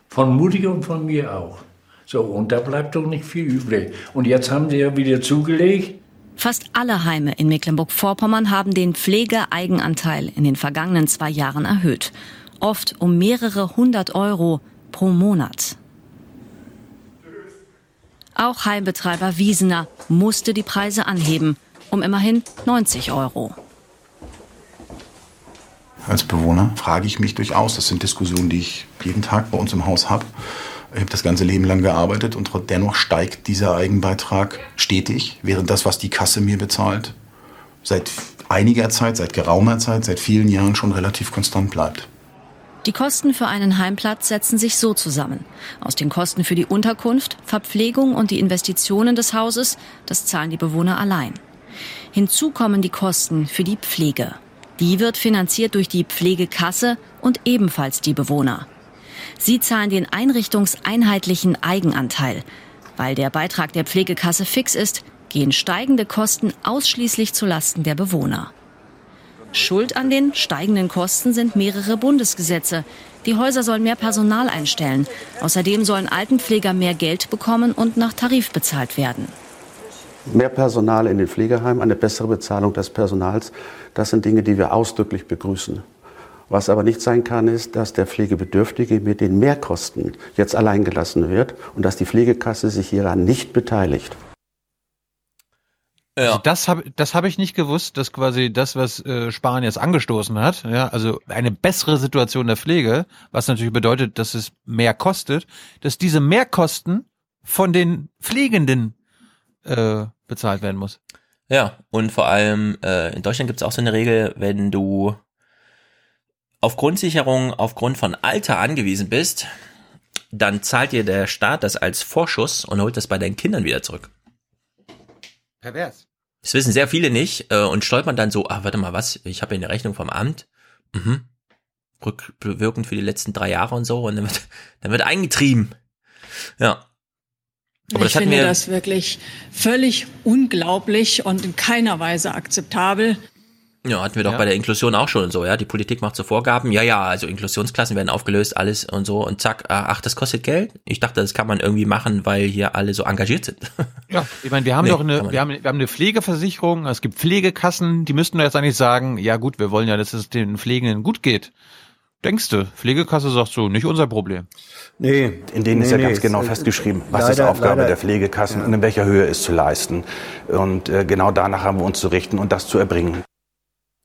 Von Mutti und von mir auch. So, und da bleibt doch nicht viel übrig. Und jetzt haben sie ja wieder zugelegt. Fast alle Heime in Mecklenburg-Vorpommern haben den Pflegeeigenanteil in den vergangenen zwei Jahren erhöht. Oft um mehrere hundert Euro pro Monat. Auch Heimbetreiber Wiesener musste die Preise anheben, um immerhin 90 Euro als Bewohner, frage ich mich durchaus. Das sind Diskussionen, die ich jeden Tag bei uns im Haus habe. Ich habe das ganze Leben lang gearbeitet und dennoch steigt dieser Eigenbeitrag stetig, während das, was die Kasse mir bezahlt, seit einiger Zeit, seit geraumer Zeit, seit vielen Jahren schon relativ konstant bleibt. Die Kosten für einen Heimplatz setzen sich so zusammen. Aus den Kosten für die Unterkunft, Verpflegung und die Investitionen des Hauses, das zahlen die Bewohner allein. Hinzu kommen die Kosten für die Pflege. Die wird finanziert durch die Pflegekasse und ebenfalls die Bewohner. Sie zahlen den einrichtungseinheitlichen Eigenanteil. Weil der Beitrag der Pflegekasse fix ist, gehen steigende Kosten ausschließlich zulasten der Bewohner. Schuld an den steigenden Kosten sind mehrere Bundesgesetze. Die Häuser sollen mehr Personal einstellen. Außerdem sollen Altenpfleger mehr Geld bekommen und nach Tarif bezahlt werden. Mehr Personal in den Pflegeheimen, eine bessere Bezahlung des Personals, das sind Dinge, die wir ausdrücklich begrüßen. Was aber nicht sein kann, ist, dass der Pflegebedürftige mit den Mehrkosten jetzt alleingelassen wird und dass die Pflegekasse sich hieran nicht beteiligt. Ja. Also das habe das hab ich nicht gewusst, dass quasi das, was äh, Spahn jetzt angestoßen hat, ja, also eine bessere Situation der Pflege, was natürlich bedeutet, dass es mehr kostet, dass diese Mehrkosten von den Pflegenden äh, bezahlt werden muss. Ja, und vor allem äh, in Deutschland gibt es auch so eine Regel, wenn du auf Grundsicherung aufgrund von Alter angewiesen bist, dann zahlt dir der Staat das als Vorschuss und holt das bei deinen Kindern wieder zurück. Pervers. Das wissen sehr viele nicht äh, und stolpern dann so, ah, warte mal, was, ich habe hier eine Rechnung vom Amt. Mhm. Rückwirkend für die letzten drei Jahre und so und dann wird, dann wird eingetrieben. Ja. Aber ich finde das wirklich völlig unglaublich und in keiner Weise akzeptabel. Ja, hatten wir doch ja. bei der Inklusion auch schon und so, ja. Die Politik macht so Vorgaben, ja, ja, also Inklusionsklassen werden aufgelöst, alles und so und zack, ah, ach, das kostet Geld. Ich dachte, das kann man irgendwie machen, weil hier alle so engagiert sind. Ja, ich meine, wir haben nee, doch eine, wir haben, wir haben eine Pflegeversicherung, es gibt Pflegekassen, die müssten doch jetzt eigentlich sagen, ja gut, wir wollen ja, dass es den Pflegenden gut geht. Denkst du? Pflegekasse sagt so, nicht unser Problem. Nee. In denen nee, ist ja nee, ganz genau festgeschrieben, was leider, ist Aufgabe leider, der Pflegekassen ja. und in welcher Höhe ist zu leisten. Und äh, genau danach haben wir uns zu richten und das zu erbringen.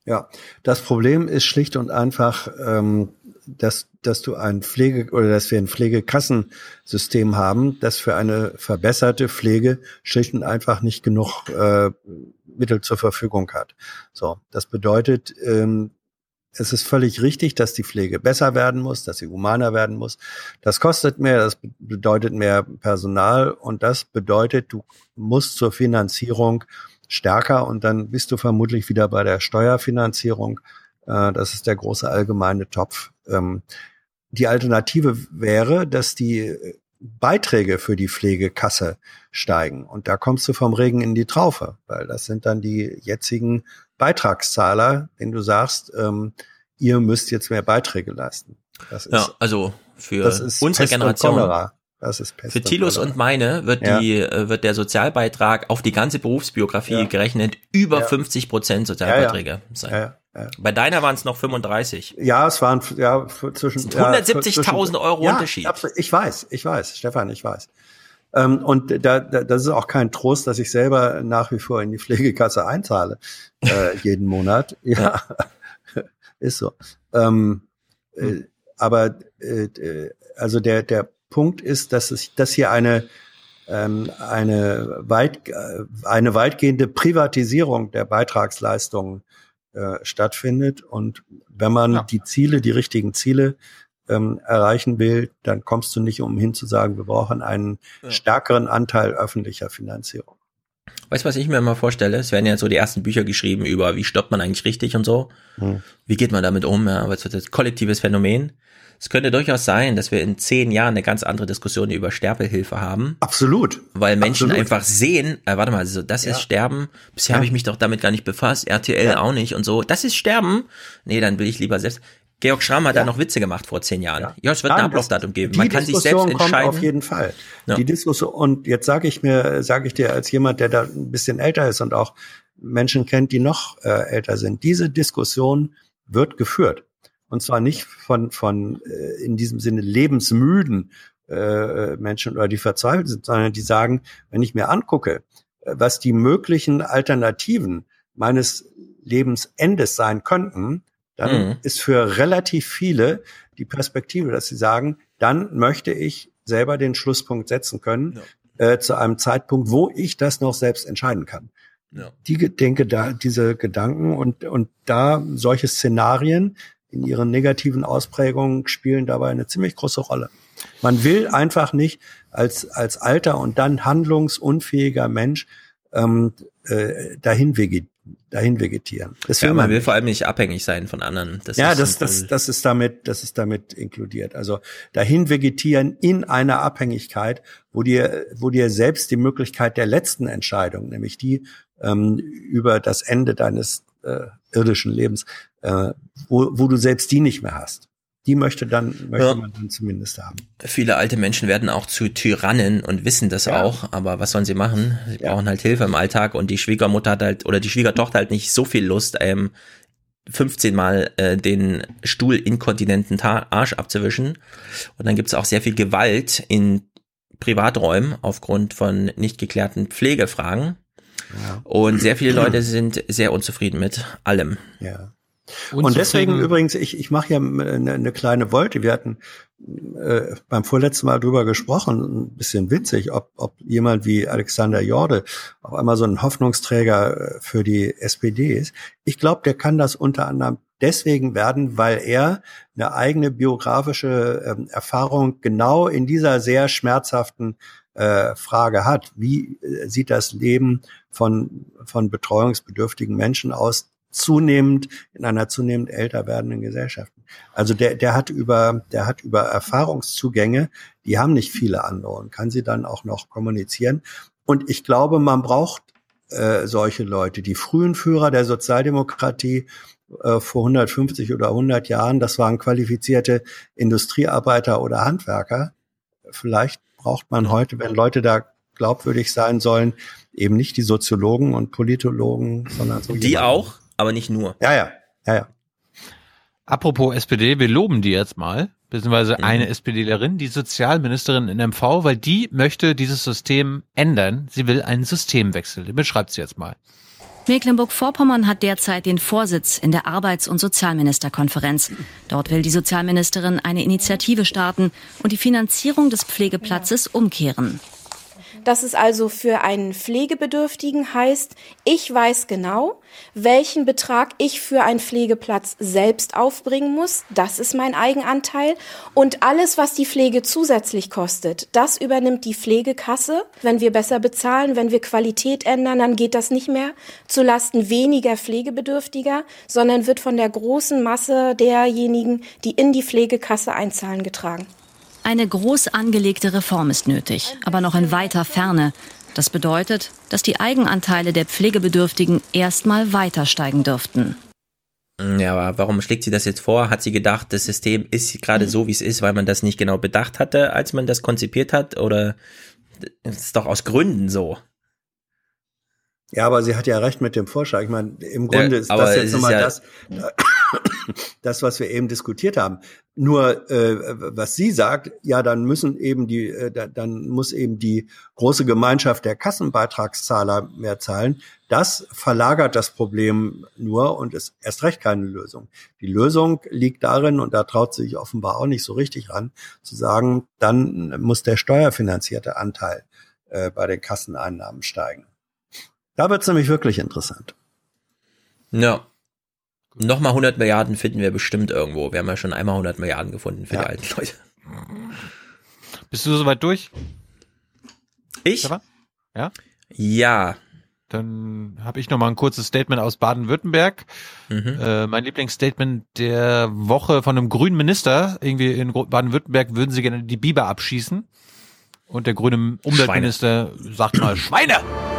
Ja, das Problem ist schlicht und einfach, ähm, dass, dass du ein Pflege oder dass wir ein Pflegekassensystem haben, das für eine verbesserte Pflege schlicht und einfach nicht genug äh, Mittel zur Verfügung hat. So, das bedeutet, ähm, es ist völlig richtig, dass die Pflege besser werden muss, dass sie humaner werden muss. Das kostet mehr, das bedeutet mehr Personal und das bedeutet, du musst zur Finanzierung stärker und dann bist du vermutlich wieder bei der Steuerfinanzierung. Äh, das ist der große allgemeine Topf. Ähm, die Alternative wäre, dass die Beiträge für die Pflegekasse steigen. Und da kommst du vom Regen in die Traufe, weil das sind dann die jetzigen Beitragszahler, wenn du sagst, ähm, ihr müsst jetzt mehr Beiträge leisten. Das ist, ja, also für unsere Generation. Das ist Pest Für Thilus und meine wird ja. die äh, wird der Sozialbeitrag auf die ganze Berufsbiografie ja. gerechnet über ja. 50 Prozent Sozialbeiträge sein. Bei deiner waren es noch 35. Ja, es waren ja zwischen 170.000 Euro Unterschied. Ich weiß, ich weiß, Stefan, ich weiß. Ähm, und da, da, das ist auch kein Trost, dass ich selber nach wie vor in die Pflegekasse einzahle äh, jeden Monat. Ja, ist so. Ähm, äh, aber äh, also der der Punkt ist, dass es dass hier eine ähm, eine weit eine weitgehende Privatisierung der Beitragsleistungen äh, stattfindet und wenn man ja. die Ziele, die richtigen Ziele ähm, erreichen will, dann kommst du nicht umhin zu sagen, wir brauchen einen ja. stärkeren Anteil öffentlicher Finanzierung. Weißt du, was ich mir immer vorstelle? Es werden ja so die ersten Bücher geschrieben über, wie stoppt man eigentlich richtig und so. Hm. Wie geht man damit um? Ja, aber es wird ein kollektives Phänomen. Es könnte durchaus sein, dass wir in zehn Jahren eine ganz andere Diskussion über Sterbehilfe haben. Absolut. Weil Menschen Absolut. einfach sehen, äh, warte mal, also das ja. ist Sterben. Bisher ja. habe ich mich doch damit gar nicht befasst. RTL ja. auch nicht und so. Das ist Sterben. Nee, dann will ich lieber selbst. Georg Schramm hat ja. da noch Witze gemacht vor zehn Jahren. Ja, ja es wird Nein, ein Ablaufdatum geben. Man kann Diskussion sich selbst entscheiden. Kommt auf jeden Fall. Ja. Die Diskussion und jetzt sage ich mir, sage ich dir als jemand, der da ein bisschen älter ist und auch Menschen kennt, die noch äh, älter sind. Diese Diskussion wird geführt und zwar nicht von von äh, in diesem Sinne lebensmüden äh, Menschen oder die verzweifelt sind, sondern die sagen, wenn ich mir angucke, äh, was die möglichen Alternativen meines Lebensendes sein könnten, dann mhm. ist für relativ viele die Perspektive, dass sie sagen, dann möchte ich selber den Schlusspunkt setzen können ja. äh, zu einem Zeitpunkt, wo ich das noch selbst entscheiden kann. Ja. Die denke da diese Gedanken und und da solche Szenarien in ihren negativen Ausprägungen spielen dabei eine ziemlich große Rolle. Man will einfach nicht als als alter und dann handlungsunfähiger Mensch ähm, äh, dahin vegetieren dahin vegetieren. Das ja, man will vor allem nicht abhängig sein von anderen. Das ja, das, das, das ist damit, das ist damit inkludiert. Also dahin vegetieren in einer Abhängigkeit, wo dir, wo dir selbst die Möglichkeit der letzten Entscheidung, nämlich die ähm, über das Ende deines äh, irdischen Lebens, äh, wo, wo du selbst die nicht mehr hast die möchte dann möchte ja. man dann zumindest haben. Viele alte Menschen werden auch zu Tyrannen und wissen das ja. auch, aber was sollen sie machen? Sie ja. brauchen halt Hilfe im Alltag und die Schwiegermutter hat halt oder die Schwiegertochter hat nicht so viel Lust, ähm, 15 Mal äh, den Stuhl inkontinenten Arsch abzuwischen. Und dann gibt's auch sehr viel Gewalt in Privaträumen aufgrund von nicht geklärten Pflegefragen. Ja. Und sehr viele Leute sind sehr unzufrieden mit allem. Ja. Und deswegen übrigens, ich, ich mache ja eine, eine kleine Wolte. Wir hatten äh, beim vorletzten Mal drüber gesprochen, ein bisschen witzig, ob, ob jemand wie Alexander Jorde auf einmal so ein Hoffnungsträger äh, für die SPD ist. Ich glaube, der kann das unter anderem deswegen werden, weil er eine eigene biografische ähm, Erfahrung genau in dieser sehr schmerzhaften äh, Frage hat. Wie äh, sieht das Leben von, von betreuungsbedürftigen Menschen aus, zunehmend in einer zunehmend älter werdenden Gesellschaft. Also der, der hat über, der hat über Erfahrungszugänge, die haben nicht viele andere und kann sie dann auch noch kommunizieren. Und ich glaube, man braucht äh, solche Leute. Die frühen Führer der Sozialdemokratie äh, vor 150 oder 100 Jahren, das waren qualifizierte Industriearbeiter oder Handwerker. Vielleicht braucht man heute, wenn Leute da glaubwürdig sein sollen, eben nicht die Soziologen und Politologen, sondern so die jemanden. auch? aber nicht nur. Ja, ja, ja, ja. Apropos SPD, wir loben die jetzt mal, beziehungsweise mhm. eine SPDlerin, die Sozialministerin in MV, weil die möchte dieses System ändern. Sie will einen Systemwechsel. Den beschreibt sie jetzt mal. Mecklenburg-Vorpommern hat derzeit den Vorsitz in der Arbeits- und Sozialministerkonferenz. Dort will die Sozialministerin eine Initiative starten und die Finanzierung des Pflegeplatzes umkehren. Dass es also für einen Pflegebedürftigen heißt, ich weiß genau, welchen Betrag ich für einen Pflegeplatz selbst aufbringen muss. Das ist mein Eigenanteil. Und alles, was die Pflege zusätzlich kostet, das übernimmt die Pflegekasse. Wenn wir besser bezahlen, wenn wir Qualität ändern, dann geht das nicht mehr zu Lasten weniger Pflegebedürftiger, sondern wird von der großen Masse derjenigen, die in die Pflegekasse einzahlen, getragen. Eine groß angelegte Reform ist nötig, aber noch in weiter Ferne. Das bedeutet, dass die Eigenanteile der Pflegebedürftigen erstmal weiter steigen dürften. Ja, aber warum schlägt sie das jetzt vor? Hat sie gedacht, das System ist gerade so, wie es ist, weil man das nicht genau bedacht hatte, als man das konzipiert hat? Oder ist es doch aus Gründen so? Ja, aber sie hat ja recht mit dem Vorschlag. Ich meine, im Grunde ja, ist das jetzt nochmal ja das, das, was wir eben diskutiert haben. Nur äh, was sie sagt, ja, dann müssen eben die, äh, dann muss eben die große Gemeinschaft der Kassenbeitragszahler mehr zahlen. Das verlagert das Problem nur und ist erst recht keine Lösung. Die Lösung liegt darin, und da traut sich offenbar auch nicht so richtig ran, zu sagen, dann muss der steuerfinanzierte Anteil äh, bei den Kasseneinnahmen steigen. Da wird's nämlich wirklich interessant. Ja, Nochmal 100 Milliarden finden wir bestimmt irgendwo. Wir haben ja schon einmal 100 Milliarden gefunden für ja. die alten Leute. Bist du soweit durch? Ich? Ja? Ja. Dann habe ich noch mal ein kurzes Statement aus Baden-Württemberg. Mhm. Äh, mein Lieblingsstatement der Woche von einem grünen Minister. Irgendwie in Baden-Württemberg würden sie gerne die Biber abschießen. Und der grüne Umweltminister Schweine. sagt mal Schweine!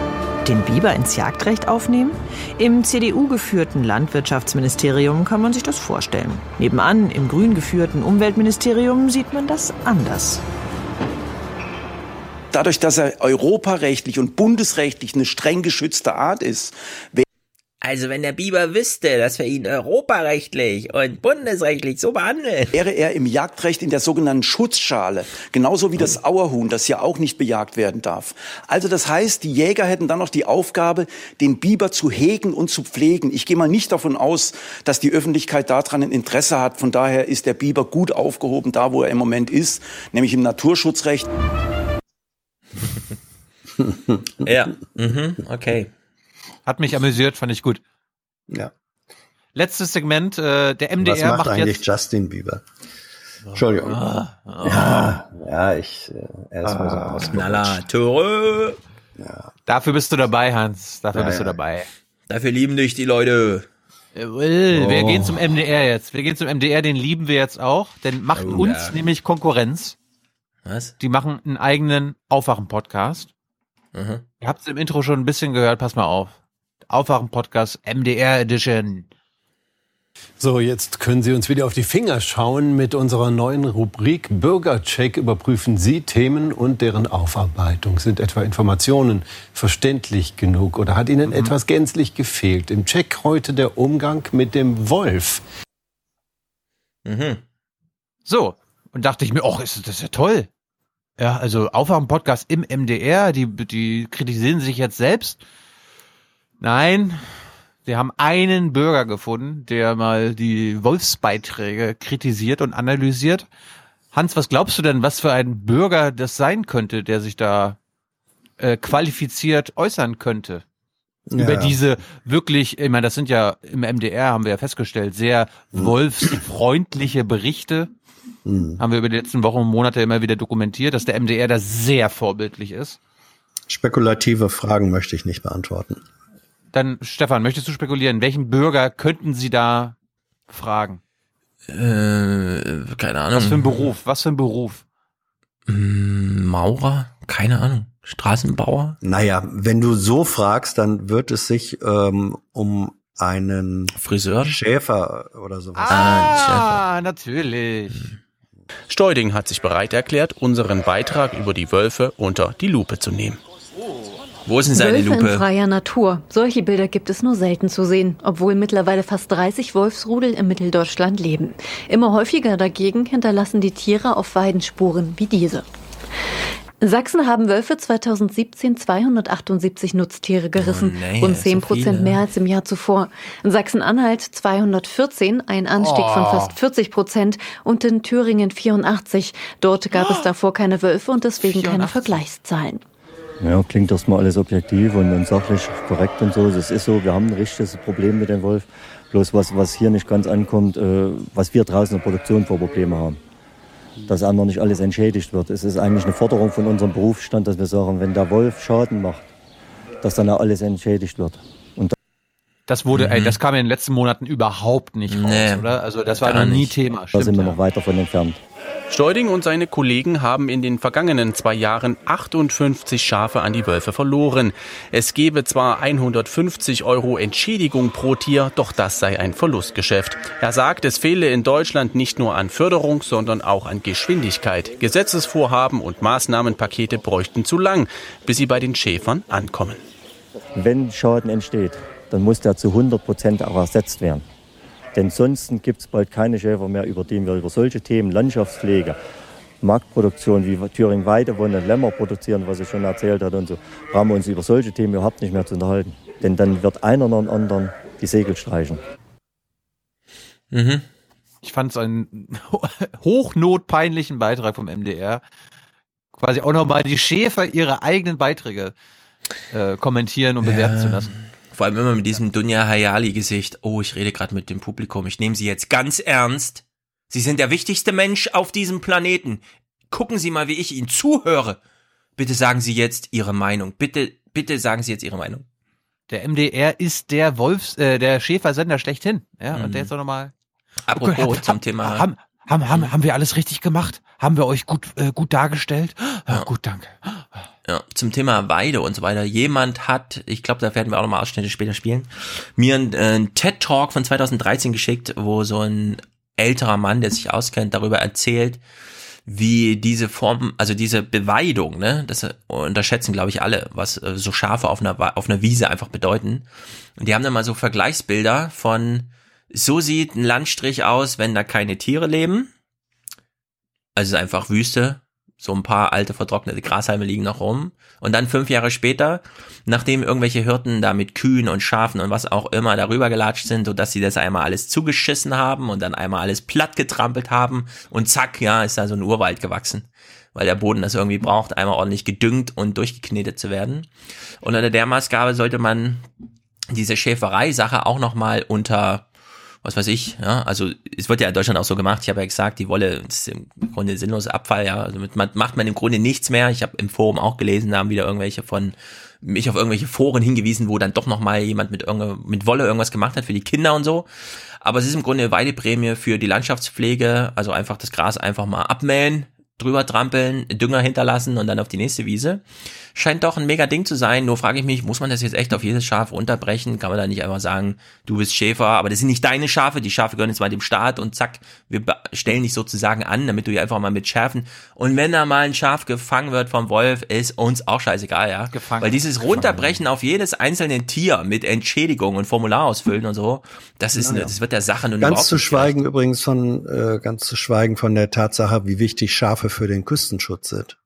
Den Biber ins Jagdrecht aufnehmen? Im CDU-geführten Landwirtschaftsministerium kann man sich das vorstellen. Nebenan, im grün geführten Umweltministerium, sieht man das anders. Dadurch, dass er europarechtlich und bundesrechtlich eine streng geschützte Art ist, also wenn der Biber wüsste, dass wir ihn europarechtlich und bundesrechtlich so behandeln. Wäre er im Jagdrecht in der sogenannten Schutzschale, genauso wie das Auerhuhn, das ja auch nicht bejagt werden darf. Also das heißt, die Jäger hätten dann noch die Aufgabe, den Biber zu hegen und zu pflegen. Ich gehe mal nicht davon aus, dass die Öffentlichkeit daran ein Interesse hat. Von daher ist der Biber gut aufgehoben, da wo er im Moment ist, nämlich im Naturschutzrecht. ja, mhm. okay. Hat mich amüsiert, fand ich gut. Ja. Letztes Segment, äh, der MDR Was macht, macht eigentlich jetzt Justin Bieber? Entschuldigung. Ah, ah. Ja, ja, ich äh, er ist mal so ah, Knaller, Töre. Ja. Dafür bist du dabei, Hans. Dafür ja, bist du dabei. Dafür lieben dich die Leute. Jawohl, oh. wir gehen zum MDR jetzt. Wir gehen zum MDR, den lieben wir jetzt auch. Denn macht oh, uns ja. nämlich Konkurrenz. Was? Die machen einen eigenen Aufwachen-Podcast. Mhm. Ihr habt es im Intro schon ein bisschen gehört, pass mal auf. Aufwachen-Podcast MDR Edition. So, jetzt können Sie uns wieder auf die Finger schauen mit unserer neuen Rubrik Bürgercheck. Überprüfen Sie Themen und deren Aufarbeitung. Sind etwa Informationen verständlich genug oder hat Ihnen mhm. etwas gänzlich gefehlt? Im Check heute der Umgang mit dem Wolf. Mhm. So, und dachte ich mir, ach, ist das ja toll. Ja, also Aufwachen-Podcast im MDR, die, die kritisieren sich jetzt selbst Nein, wir haben einen Bürger gefunden, der mal die Wolfsbeiträge kritisiert und analysiert. Hans, was glaubst du denn, was für ein Bürger das sein könnte, der sich da äh, qualifiziert äußern könnte? Ja. Über diese wirklich, ich meine, das sind ja im MDR, haben wir ja festgestellt, sehr mhm. wolfsfreundliche Berichte. Mhm. Haben wir über die letzten Wochen und Monate immer wieder dokumentiert, dass der MDR da sehr vorbildlich ist. Spekulative Fragen möchte ich nicht beantworten. Dann, Stefan, möchtest du spekulieren, welchen Bürger könnten Sie da fragen? Äh, keine Ahnung. Was für ein Beruf? Was für ein Beruf? Mm, Maurer? Keine Ahnung. Straßenbauer? Naja, wenn du so fragst, dann wird es sich ähm, um einen Friseur, Schäfer oder sowas. Ah, ah natürlich. Steuding hat sich bereit erklärt, unseren Beitrag über die Wölfe unter die Lupe zu nehmen. Wo ist denn seine Wölfe Lupe? in freier Natur. Solche Bilder gibt es nur selten zu sehen, obwohl mittlerweile fast 30 Wolfsrudel in Mitteldeutschland leben. Immer häufiger dagegen hinterlassen die Tiere auf Weiden Spuren wie diese. In Sachsen haben Wölfe 2017 278 Nutztiere gerissen, Oh, nee, rund 10 so Prozent viele. mehr als im Jahr zuvor. In Sachsen-Anhalt 214, ein Anstieg von Oh. fast 40 Prozent und in Thüringen 84. Dort gab es davor keine Wölfe und deswegen keine Vergleichszahlen. Ja, klingt erstmal alles objektiv und, und sachlich korrekt und so. Das ist so, wir haben ein richtiges Problem mit dem Wolf. Bloß was, was hier nicht ganz ankommt, äh, was wir draußen in der Produktion für Probleme haben. Dass einfach nicht alles entschädigt wird. Es ist eigentlich eine Forderung von unserem Berufsstand, dass wir sagen, wenn der Wolf Schaden macht, dass dann auch alles entschädigt wird. Und Das wurde, ey, das kam in den letzten Monaten überhaupt nicht raus, Mhm. Nee, oder? Also das war noch nie nicht. Thema. da Stimmt, sind wir ja. noch weit davon entfernt. Steuding und seine Kollegen haben in den vergangenen zwei Jahren 58 Schafe an die Wölfe verloren. Es gebe zwar 150 Euro Entschädigung pro Tier, doch das sei ein Verlustgeschäft. Er sagt, es fehle in Deutschland nicht nur an Förderung, sondern auch an Geschwindigkeit. Gesetzesvorhaben und Maßnahmenpakete bräuchten zu lang, bis sie bei den Schäfern ankommen. Wenn Schaden entsteht, dann muss der zu 100 Prozent auch ersetzt werden. Denn sonst gibt es bald keine Schäfer mehr, über die wir über solche Themen, Landschaftspflege, Marktproduktion wie Thüringen Weidewonne, Lämmer produzieren, was ich schon erzählt hatte und so, brauchen wir uns über solche Themen überhaupt nicht mehr zu unterhalten. Denn dann wird einer nach dem anderen die Segel streichen. Mhm. Ich fand es einen hochnotpeinlichen Beitrag vom MDR. Quasi auch nochmal die Schäfer ihre eigenen Beiträge äh, kommentieren und bewerten zu lassen. Vor allem immer mit diesem Dunja Hayali-Gesicht. Oh, ich rede gerade mit dem Publikum. Ich nehme Sie jetzt ganz ernst. Sie sind der wichtigste Mensch auf diesem Planeten. Gucken Sie mal, wie ich Ihnen zuhöre. Bitte sagen Sie jetzt Ihre Meinung. Bitte, bitte sagen Sie jetzt Ihre Meinung. Der MDR ist der Wolfs, äh, der Schäfersender schlechthin. Ja, Mhm. und der ist doch nochmal. Apropos Okay, zum Thema. Haben, haben, haben, haben wir alles richtig gemacht? Haben wir euch gut, äh, gut dargestellt? Ja, gut, danke. Ja, zum Thema Weide und so weiter. Jemand hat, ich glaube, da werden wir auch nochmal Ausschnitte später spielen, mir einen, äh, einen TED-Talk von 2013 geschickt, wo so ein älterer Mann, der sich auskennt, darüber erzählt, wie diese Form, also diese Beweidung, ne, das unterschätzen, glaube ich, alle, was äh, so Schafe auf einer, auf einer Wiese einfach bedeuten. Und die haben dann mal so Vergleichsbilder von, so sieht ein Landstrich aus, wenn da keine Tiere leben. Also einfach Wüste, so ein paar alte vertrocknete Grashalme liegen noch rum. Und dann fünf Jahre später, nachdem irgendwelche Hirten da mit Kühen und Schafen und was auch immer darüber gelatscht sind, sodass sie das einmal alles zugeschissen haben und dann einmal alles platt getrampelt haben und zack, ja, ist da so ein Urwald gewachsen. Weil der Boden das irgendwie braucht, einmal ordentlich gedüngt und durchgeknetet zu werden. Und unter der Maßgabe sollte man diese Schäferei-Sache auch nochmal unter was weiß ich, ja, also es wird ja in Deutschland auch so gemacht, ich habe ja gesagt, die Wolle ist im Grunde sinnloser Abfall, ja, also mit, macht man im Grunde nichts mehr. Ich habe im Forum auch gelesen, da haben wieder irgendwelche von mich auf irgendwelche Foren hingewiesen, wo dann doch nochmal jemand mit, mit Wolle irgendwas gemacht hat für die Kinder und so. Aber es ist im Grunde eine Weideprämie für die Landschaftspflege, also einfach das Gras einfach mal abmähen, drüber trampeln, Dünger hinterlassen und dann auf die nächste Wiese. Scheint doch ein mega Ding zu sein. Nur frage ich mich, muss man das jetzt echt auf jedes Schaf runterbrechen? Kann man da nicht einfach sagen, du bist Schäfer, aber das sind nicht deine Schafe, die Schafe gehören jetzt mal dem Staat und zack, wir stellen dich sozusagen an, damit du hier einfach mal mit Schärfen. Und wenn da mal ein Schaf gefangen wird vom Wolf, ist uns auch scheißegal, ja. Gefangen. Weil dieses Runterbrechen auf jedes einzelne Tier mit Entschädigung und Formular ausfüllen und so, das ist, Ja, ja. das wird der Sache nun Ganz zu nicht schweigen übrigens von, äh, ganz zu schweigen von der Tatsache, wie wichtig Schafe für den Küstenschutz sind.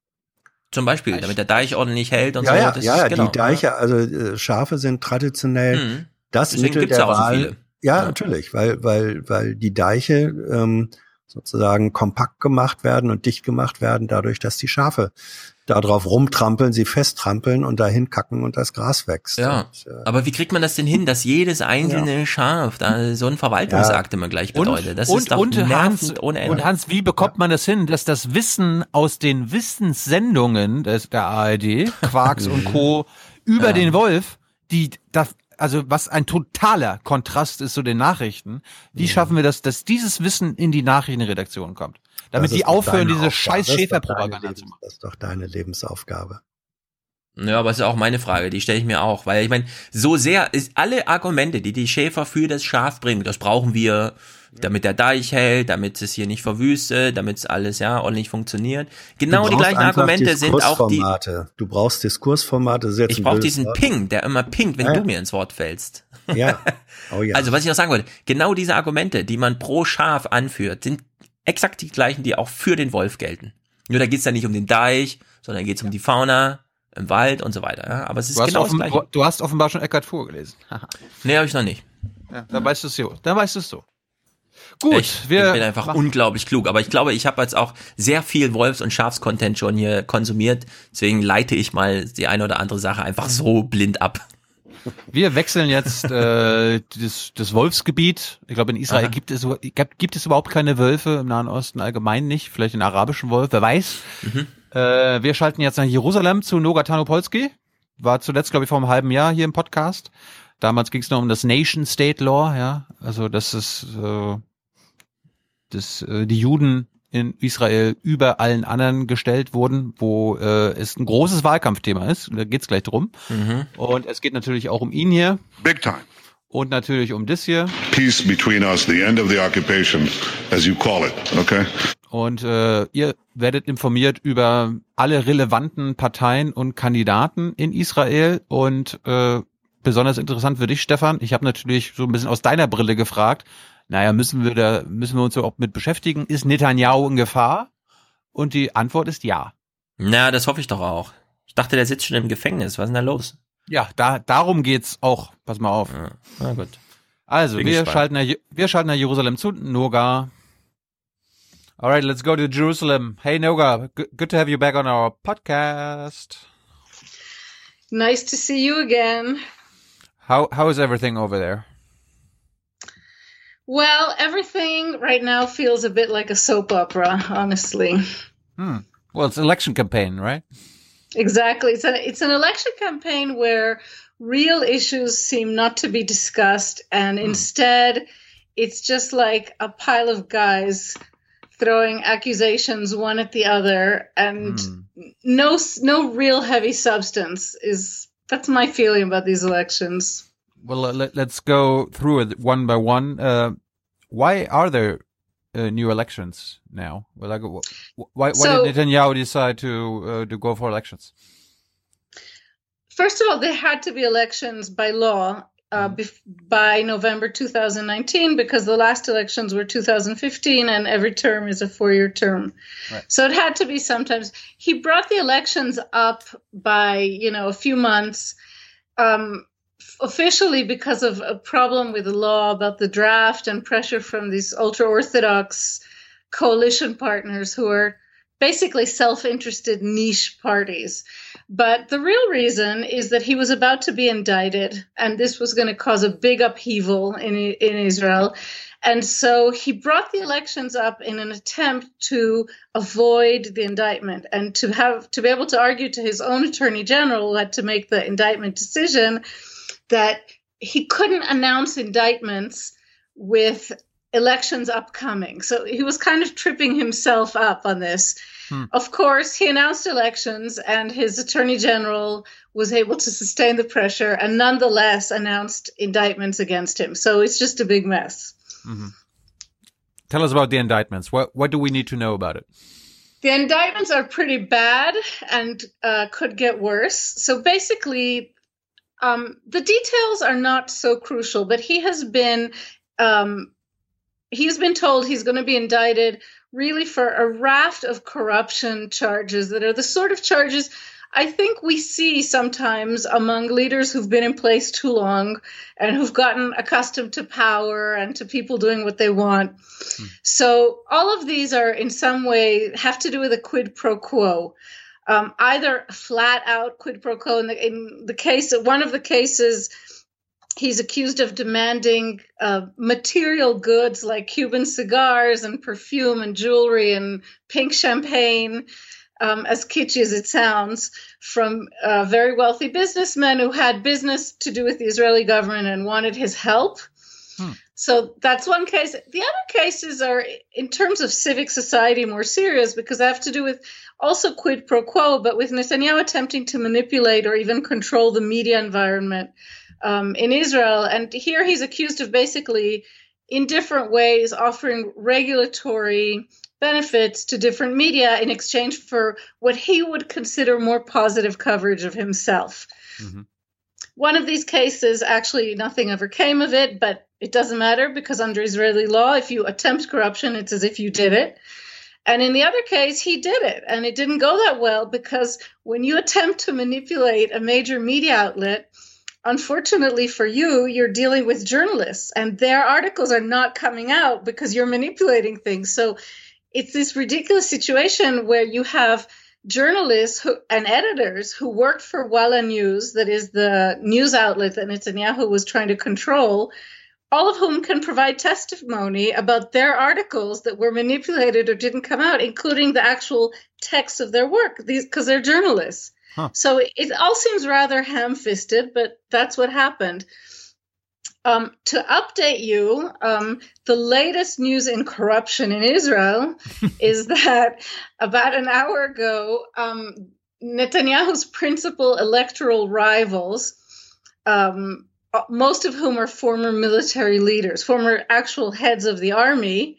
Zum Beispiel, damit der Deich ordentlich hält und ja, so. ja, ja, ist, ja, genau, die Deiche, also äh, Schafe sind traditionell Mhm. das Deswegen Mittel gibt's der ja auch so Wahl. viele. Ja, natürlich, weil, weil, weil die Deiche ähm, sozusagen kompakt gemacht werden und dicht gemacht werden, dadurch, dass die Schafe da drauf rumtrampeln, sie festtrampeln und dahin kacken und das Gras wächst. Ja, Und, äh, aber wie kriegt man das denn hin, dass jedes einzelne Schaf da so ein Verwaltungsakt immer gleich bedeutet? Das und, ist doch und, Hans, ohne Ende. und Hans, wie bekommt man das hin, dass das Wissen aus den Wissenssendungen des, der ARD, Quarks und Co. über Ja. den Wolf, die das, also was ein totaler Kontrast ist zu den Nachrichten, wie schaffen wir das, dass dieses Wissen in die Nachrichtenredaktion kommt? Damit die aufhören, diese Aufgabe. scheiß Das ist doch Schäferpropaganda deine zu machen. Das ist doch deine Lebensaufgabe. Ja, aber es ist auch meine Frage, die stelle ich mir auch, weil ich meine, so sehr ist alle Argumente, die die Schäfer für das Schaf bringen, das brauchen wir, damit der Deich hält, damit es hier nicht verwüstet, damit es alles ja ordentlich funktioniert. Genau die gleichen Argumente sind auch die. Du brauchst Diskursformate. ich brauche diesen Wort. Ping, der immer pingt, wenn ja. du mir ins Wort fällst. Ja. Oh ja. Also was ich noch sagen wollte, genau diese Argumente, die man pro Schaf anführt, sind exakt die gleichen, die auch für den Wolf gelten. Nur da geht's dann nicht um den Deich, sondern geht's um die Fauna im Wald und so weiter. Ja? Aber es ist genau das Gleiche. Du hast offenbar schon Eckart vorgelesen. nee, habe ich noch nicht. Ja, dann weißt du es so. Dann weißt du es so. Gut, ich, wir ich bin einfach unglaublich klug, aber ich glaube, ich habe jetzt auch sehr viel Wolfs- und Schafscontent schon hier konsumiert, deswegen leite ich mal die eine oder andere Sache einfach so blind ab. Wir wechseln jetzt äh, das, das Wolfsgebiet. Ich glaube, in Israel gibt es, gibt es überhaupt keine Wölfe, im Nahen Osten allgemein nicht, vielleicht den arabischen Wolf, wer weiß. Mhm. Äh, wir schalten jetzt nach Jerusalem zu Noga Tanopolsky. War zuletzt, glaube ich, vor einem halben Jahr hier im Podcast. Damals ging es noch um das Nation State Law, ja. Also das ist äh, dass äh, die Juden in Israel über allen anderen gestellt wurden, wo äh, es ein großes Wahlkampfthema ist. Da geht's gleich drum. Mhm. Und es geht natürlich auch um ihn hier. Big time. Und natürlich um das hier. Peace between us, the end of the occupation, as you call it, okay? Und äh, ihr werdet informiert über alle relevanten Parteien und Kandidaten in Israel. Und äh, besonders interessant für dich, Stefan, ich habe natürlich so ein bisschen aus deiner Brille gefragt, naja, müssen wir da, müssen wir uns auch mit beschäftigen? Ist Netanyahu in Gefahr? Und die Antwort ist ja. Na, das hoffe ich doch auch. Ich dachte, der sitzt schon im Gefängnis. Was ist denn da los? Ja, da, darum geht's auch. Pass mal auf. Ja, na gut. Also, wir schalten, nach, wir schalten nach Jerusalem zu. Noga. Alright, let's go to Jerusalem. Hey, Noga. Good to have you back on our podcast. Nice to see you again. How, how is everything over there? Well, everything right now feels a bit like a soap opera, honestly. Hmm. Well, it's an election campaign, right? Exactly. It's an it's an election campaign where real issues seem not to be discussed, and hmm. instead, it's just like a pile of guys throwing accusations one at the other, and hmm. no no real heavy substance is. That's my feeling about these elections well, uh, let, us go through it one by one. Uh, why are there uh, new elections now? Well, like, why, why so, did Netanyahu decide to uh, to go for elections? First of all, there had to be elections by law uh, mm-hmm. by November 2019 because the last elections were 2015 and every term is a four year term. Right. So it had to be sometimes. He brought the elections up by, you know, a few months. Um, officially because of a problem with the law about the draft and pressure from these ultra orthodox coalition partners who are basically self interested niche parties. But the real reason is that he was about to be indicted, and this was going to cause a big upheaval in, in Israel. And so he brought the elections up in an attempt to avoid the indictment and to have to be able to argue to his own attorney general who had to make the indictment decision that he couldn't announce indictments with elections upcoming. So he was kind of tripping himself up on this. Hmm. Of course, he announced elections, and his attorney general was able to sustain the pressure and nonetheless announced indictments against him. So it's just a big mess. Mm-hmm. Tell us about the indictments. What what do we need to know about it? The indictments are pretty bad and uh, could get worse. So basically, um, the details are not so crucial, but he has been um, he's been told he's going to be indicted really for a raft of corruption charges that are the sort of charges I think we see sometimes among leaders who've been in place too long and who've gotten accustomed to power and to people doing what they want. Hmm. So all of these are in some way have to do with a quid pro quo um, either flat out quid pro quo. In the, in the case, one of the cases, he's accused of demanding uh, material goods like Cuban cigars and perfume and jewelry and pink champagne. Um, as kitschy as it sounds, from uh, very wealthy businessmen who had business to do with the Israeli government and wanted his help. Hmm. So that's one case. The other cases are, in terms of civic society, more serious because they have to do with also quid pro quo, but with Netanyahu attempting to manipulate or even control the media environment um, in Israel. And here he's accused of basically in different ways offering regulatory benefits to different media in exchange for what he would consider more positive coverage of himself. Mm-hmm. One of these cases, actually, nothing ever came of it, but it doesn't matter because under Israeli law, if you attempt corruption, it's as if you did it. And in the other case, he did it, and it didn't go that well because when you attempt to manipulate a major media outlet, unfortunately for you, you're dealing with journalists, and their articles are not coming out because you're manipulating things. So it's this ridiculous situation where you have journalists who, and editors who worked for Walla News, that is the news outlet that Netanyahu was trying to control, all of whom can provide testimony about their articles that were manipulated or didn't come out, including the actual text of their work, because they're journalists. Huh. So it, all seems rather ham fisted, but that's what happened. Um, to update you, um, the latest news in corruption in Israel is that about an hour ago, um, Netanyahu's principal electoral rivals, um, most of whom are former military leaders, former actual heads of the army,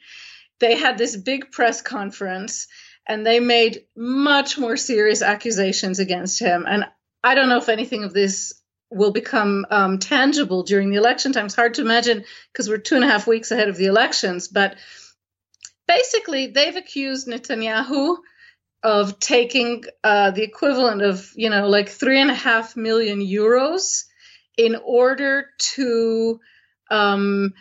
they had this big press conference and they made much more serious accusations against him. And I don't know if anything of this will become um, tangible during the election time. It's hard to imagine because we're two and a half weeks ahead of the elections. But basically, they've accused Netanyahu of taking uh, the equivalent of, you know, like three and a half million euros in order to um,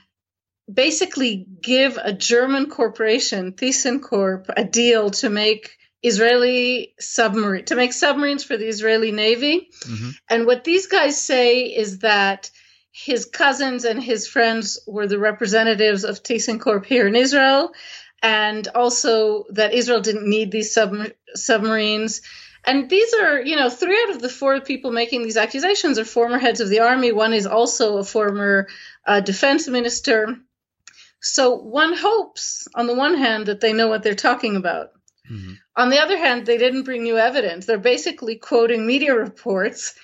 basically give a German corporation, ThyssenKrupp, a deal to make Israeli submarine to make submarines for the Israeli Navy. Mm-hmm. And what these guys say is that his cousins and his friends were the representatives of ThyssenKrupp here in Israel, and also that Israel didn't need these sub- submarines. And these are, you know, three out of the four people making these accusations are former heads of the army. One is also a former uh, defense minister. So one hopes, on the one hand, that they know what they're talking about. Mm-hmm. On the other hand, they didn't bring new evidence. They're basically quoting media reports.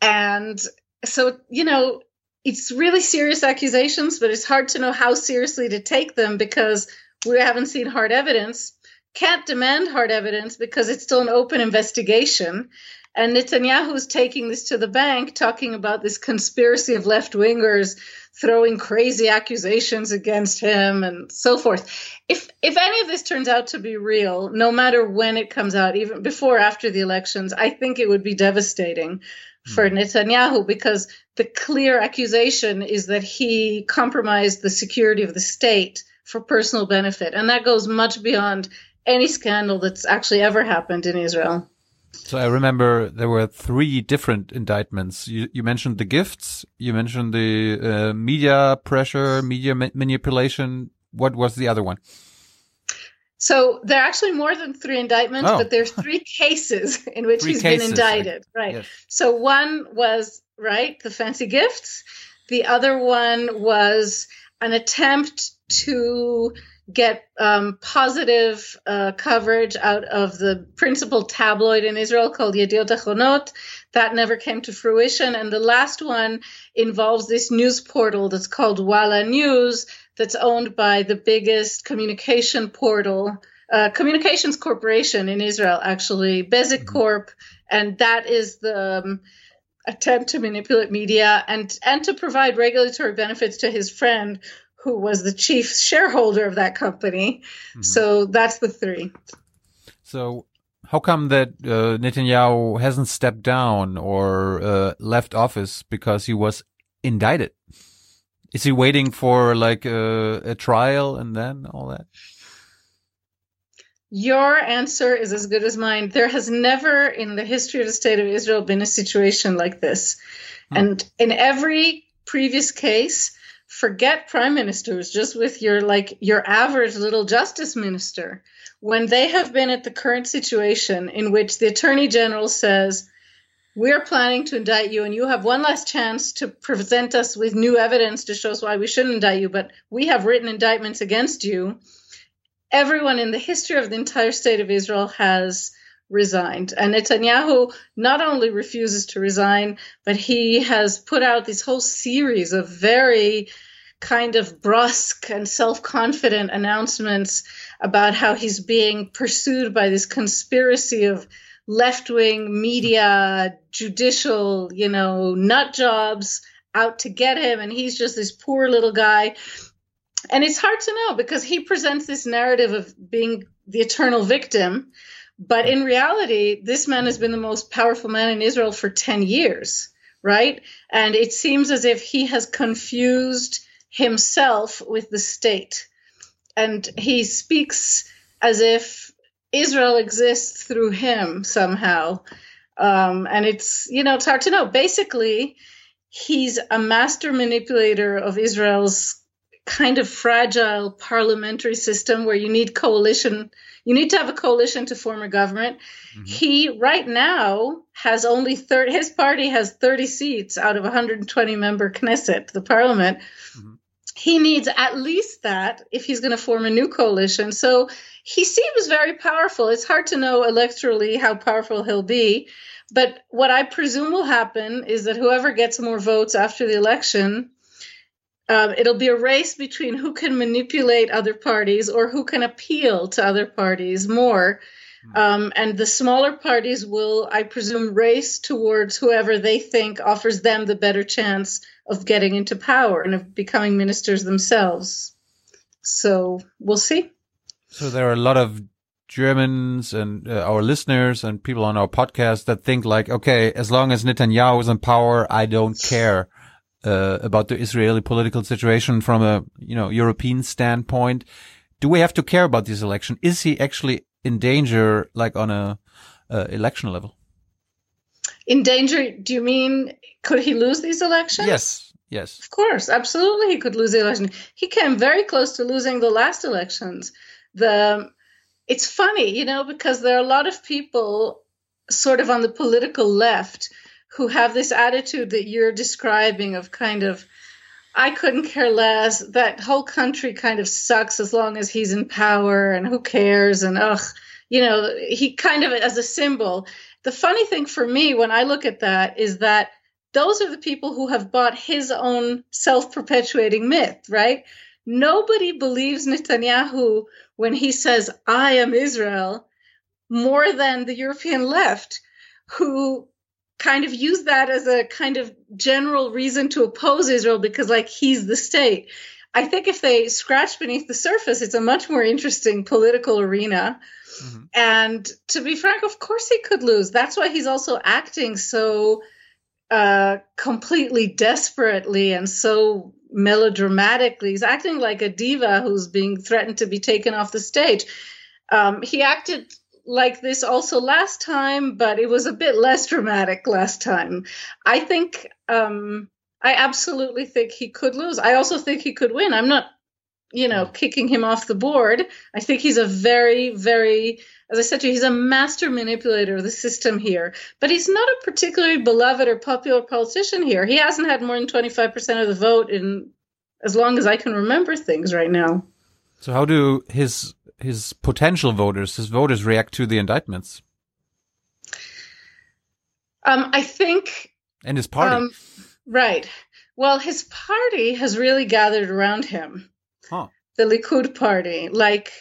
And so, you know, it's really serious accusations, but it's hard to know how seriously to take them because we haven't seen hard evidence. Can't demand hard evidence because it's still an open investigation. And Netanyahu's taking this to the bank, talking about this conspiracy of left wingers throwing crazy accusations against him and so forth. If if any of this turns out to be real, no matter when it comes out, even before or after the elections, I think it would be devastating for hmm. Netanyahu because the clear accusation is that he compromised the security of the state for personal benefit. And that goes much beyond any scandal that's actually ever happened in Israel. So I remember there were three different indictments. You, you mentioned the gifts, you mentioned the uh, media pressure, media ma manipulation. What was the other one? So there are actually more than three indictments, oh. but there's three cases in which three he's cases. been indicted. Right. Yes. So one was right the fancy gifts. The other one was an attempt to get um, positive uh, coverage out of the principal tabloid in Israel called Yediot Achronot. That never came to fruition. And the last one involves this news portal that's called Walla News, that's owned by the biggest communication portal, uh, communications corporation in Israel, actually, Bezeq mm-hmm. Corp. And that is the um, attempt to manipulate media and, and to provide regulatory benefits to his friend who was the chief shareholder of that company. Mm-hmm. So that's the three. So how come that uh, Netanyahu hasn't stepped down or uh, left office because he was indicted? Is he waiting for like a, a trial and then all that? Your answer is as good as mine. There has never in the history of the state of Israel been a situation like this. Hmm. And in every previous case, forget prime ministers just with your like your average little justice minister. When they have been at the current situation in which the attorney general says we're planning to indict you and you have one last chance to present us with new evidence to show us why we shouldn't indict you but we have written indictments against you everyone in the history of the entire state of israel has resigned. And netanyahu not only refuses to resign but he has put out this whole series of very kind of brusque and self confident announcements about how he's being pursued by this conspiracy of left wing media, judicial, you know, nut jobs out to get him. And he's just this poor little guy. And it's hard to know because he presents this narrative of being the eternal victim. But in reality, this man has been the most powerful man in Israel for 10 years, right? And it seems as if he has confused himself with the state. And he speaks as if Israel exists through him somehow. Um, and it's, you know, it's hard to know. Basically, he's a master manipulator of Israel's kind of fragile parliamentary system where you need coalition. You need to have a coalition to form a government. Mm-hmm. He right now has only 30, his party has 30 seats out of 120 member Knesset, the parliament. Mm-hmm. He needs at least that if he's going to form a new coalition. So he seems very powerful. It's hard to know electorally how powerful he'll be. But what I presume will happen is that whoever gets more votes after the election, um, it'll be a race between who can manipulate other parties or who can appeal to other parties more. Hmm. Um, and the smaller parties will, I presume, race towards whoever they think offers them the better chance of getting into power and of becoming ministers themselves. So we'll see. So there are a lot of Germans and uh, our listeners and people on our podcast that think like, okay, as long as Netanyahu is in power, I don't care uh, about the Israeli political situation from a you know European standpoint. Do we have to care about this election? Is he actually in danger, like on a uh, election level? In danger? Do you mean could he lose these elections? Yes. Yes. Of course, absolutely, he could lose the election. He came very close to losing the last elections the it's funny, you know, because there are a lot of people sort of on the political left who have this attitude that you're describing of kind of I couldn't care less. That whole country kind of sucks as long as he's in power and who cares and ugh, you know, he kind of as a symbol. The funny thing for me when I look at that is that those are the people who have bought his own self-perpetuating myth, right? Nobody believes Netanyahu when he says, I am Israel, more than the European left, who kind of use that as a kind of general reason to oppose Israel because, like, he's the state. I think if they scratch beneath the surface, it's a much more interesting political arena. Mm-hmm. And to be frank, of course he could lose. That's why he's also acting so uh, completely desperately and so melodramatically. He's acting like a diva who's being threatened to be taken off the stage. Um, he acted like this also last time, but it was a bit less dramatic last time. I think, um, I absolutely think he could lose. I also think he could win. I'm not, you know, kicking him off the board. I think he's a very, very as I said to you, he's a master manipulator of the system here. But he's not a particularly beloved or popular politician here. He hasn't had more than 25% of the vote in as long as I can remember things right now. So how do his his potential voters, his voters react to the indictments? Um, I think and his party. Um, right. Well, his party has really gathered around him. Huh. The Likud party. Like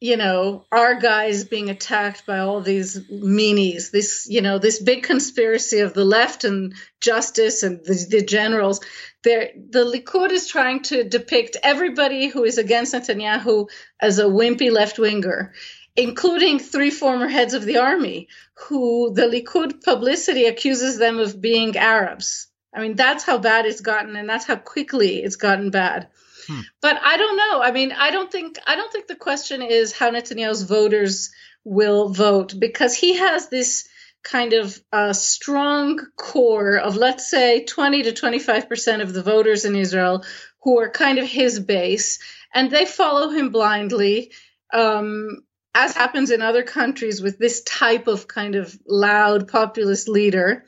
you know, our guys being attacked by all these meanies, this, you know, this big conspiracy of the left and justice and the, the generals. They're, the Likud is trying to depict everybody who is against Netanyahu as a wimpy left winger, including three former heads of the army, who the Likud publicity accuses them of being Arabs. I mean, that's how bad it's gotten, and that's how quickly it's gotten bad. Hmm. But I don't know. I mean, I don't think I don't think the question is how Netanyahu's voters will vote because he has this kind of uh, strong core of let's say 20 to 25 percent of the voters in Israel who are kind of his base, and they follow him blindly. Um, as happens in other countries with this type of kind of loud populist leader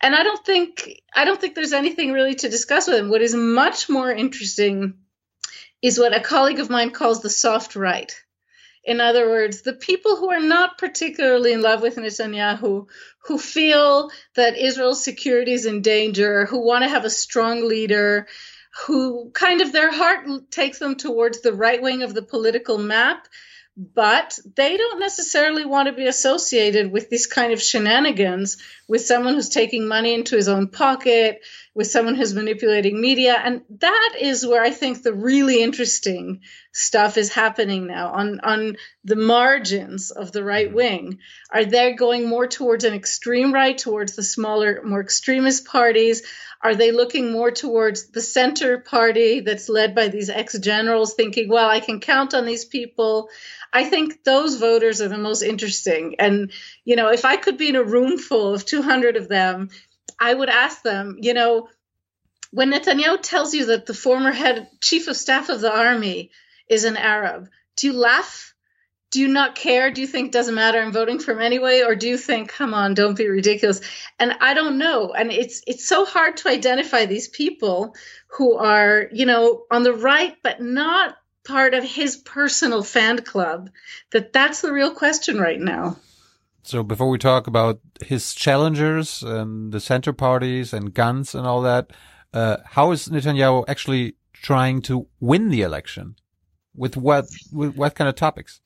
and i don't think i don't think there's anything really to discuss with him what is much more interesting is what a colleague of mine calls the soft right. In other words, the people who are not particularly in love with Netanyahu, who feel that Israel's security is in danger, who want to have a strong leader, who kind of their heart takes them towards the right wing of the political map but they don't necessarily want to be associated with this kind of shenanigans with someone who's taking money into his own pocket, with someone who's manipulating media. And that is where I think the really interesting stuff is happening now on, on the margins of the right mm-hmm. wing. Are they going more towards an extreme right, towards the smaller, more extremist parties? Are they looking more towards the center party that's led by these ex generals, thinking, well, I can count on these people? I think those voters are the most interesting. And, you know, if I could be in a room full of 200 of them, I would ask them, you know, when Netanyahu tells you that the former head chief of staff of the army is an Arab, do you laugh? Do you not care? Do you think doesn't matter? I'm voting for him anyway, or do you think, come on, don't be ridiculous? And I don't know. And it's it's so hard to identify these people who are, you know, on the right, but not part of his personal fan club that that's the real question right now. So before we talk about his challengers and the center parties and guns and all that, uh, how is Netanyahu actually trying to win the election? With what with what kind of topics?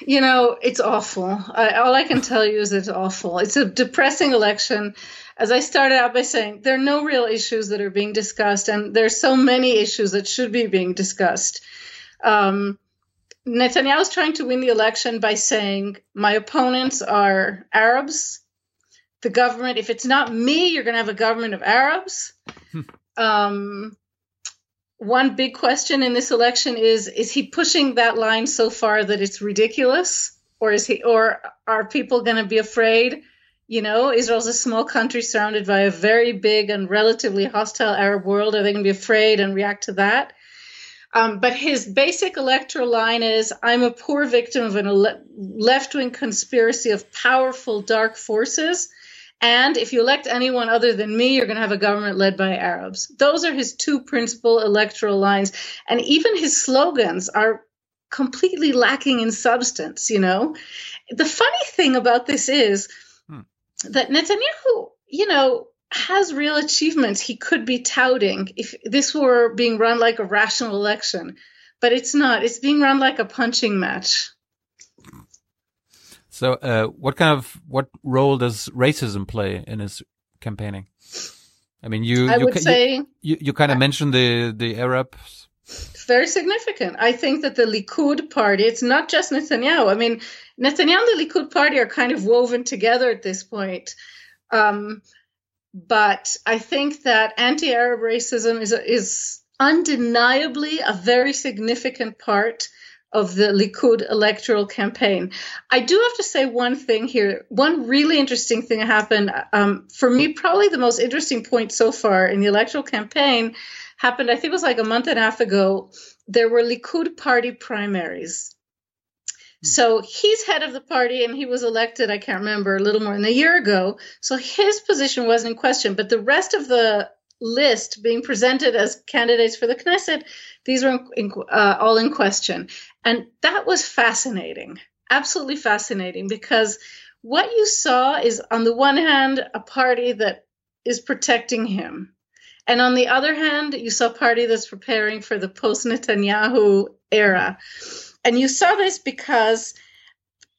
You know, it's awful. I, all I can tell you is it's awful. It's a depressing election. As I started out by saying, there are no real issues that are being discussed, and there's so many issues that should be being discussed. Um, Netanyahu is trying to win the election by saying, My opponents are Arabs. The government, if it's not me, you're going to have a government of Arabs. Hmm. um, one big question in this election is Is he pushing that line so far that it's ridiculous? Or is he, or are people going to be afraid? You know, Israel's a small country surrounded by a very big and relatively hostile Arab world. Are they going to be afraid and react to that? Um, but his basic electoral line is I'm a poor victim of a ele- left wing conspiracy of powerful dark forces. And if you elect anyone other than me, you're going to have a government led by Arabs. Those are his two principal electoral lines. And even his slogans are completely lacking in substance, you know? The funny thing about this is hmm. that Netanyahu, you know, has real achievements he could be touting if this were being run like a rational election. But it's not. It's being run like a punching match. So, uh, what kind of what role does racism play in his campaigning? I mean, you I you, would say you, you kind of mentioned the the Arabs. Very significant. I think that the Likud party, it's not just Netanyahu. I mean, Netanyahu and the Likud party are kind of woven together at this point. Um, but I think that anti-Arab racism is is undeniably a very significant part of the Likud electoral campaign. I do have to say one thing here. One really interesting thing happened um, for me. Probably the most interesting point so far in the electoral campaign happened. I think it was like a month and a half ago. There were Likud party primaries so he's head of the party and he was elected, I can't remember, a little more than a year ago. So his position wasn't in question, but the rest of the list being presented as candidates for the Knesset, these were in, in, uh, all in question. And that was fascinating, absolutely fascinating, because what you saw is, on the one hand, a party that is protecting him. And on the other hand, you saw a party that's preparing for the post Netanyahu era. And you saw this because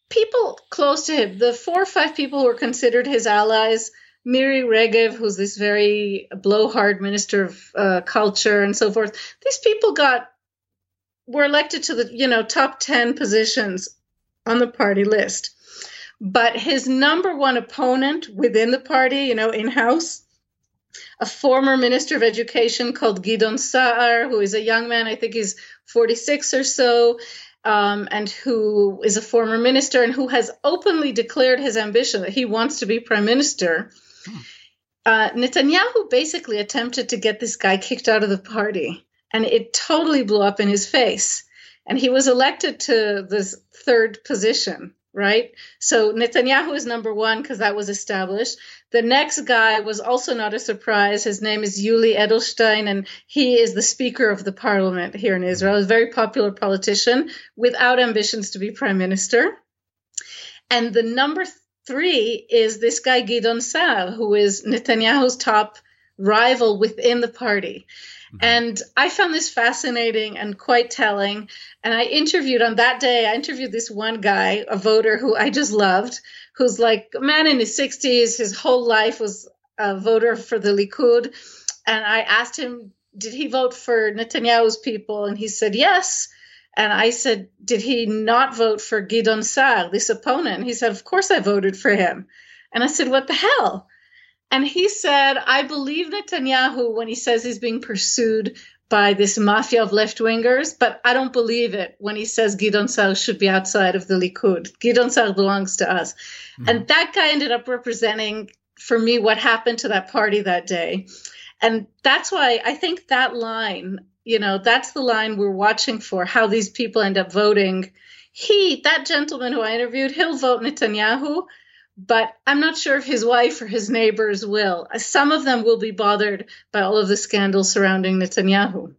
people close to him, the four or five people who were considered his allies, Miri Regev, who's this very blowhard minister of uh, culture and so forth, these people got were elected to the you know top 10 positions on the party list. But his number one opponent within the party, you know, in house, a former minister of education called Gidon Saar, who is a young man, I think he's 46 or so, um, and who is a former minister and who has openly declared his ambition that he wants to be prime minister. Hmm. Uh, Netanyahu basically attempted to get this guy kicked out of the party, and it totally blew up in his face. And he was elected to this third position right? So Netanyahu is number one because that was established. The next guy was also not a surprise. His name is Yuli Edelstein, and he is the Speaker of the Parliament here in Israel. A very popular politician without ambitions to be prime minister. And the number three is this guy Gidon Saar, who is Netanyahu's top rival within the party. Mm-hmm. And I found this fascinating and quite telling. And I interviewed on that day, I interviewed this one guy, a voter who I just loved, who's like a man in his 60s. His whole life was a voter for the Likud. And I asked him, did he vote for Netanyahu's people? And he said, yes. And I said, did he not vote for Gidon Sar, this opponent? And he said, of course I voted for him. And I said, what the hell? And he said, I believe Netanyahu when he says he's being pursued by this mafia of left wingers, but I don't believe it when he says Gidon Sar should be outside of the Likud. Gidon Sar belongs to us. Mm-hmm. And that guy ended up representing for me what happened to that party that day. And that's why I think that line, you know, that's the line we're watching for how these people end up voting. He, that gentleman who I interviewed, he'll vote Netanyahu but I'm not sure if his wife or his neighbors will. Some of them will be bothered by all of the scandals surrounding Netanyahu.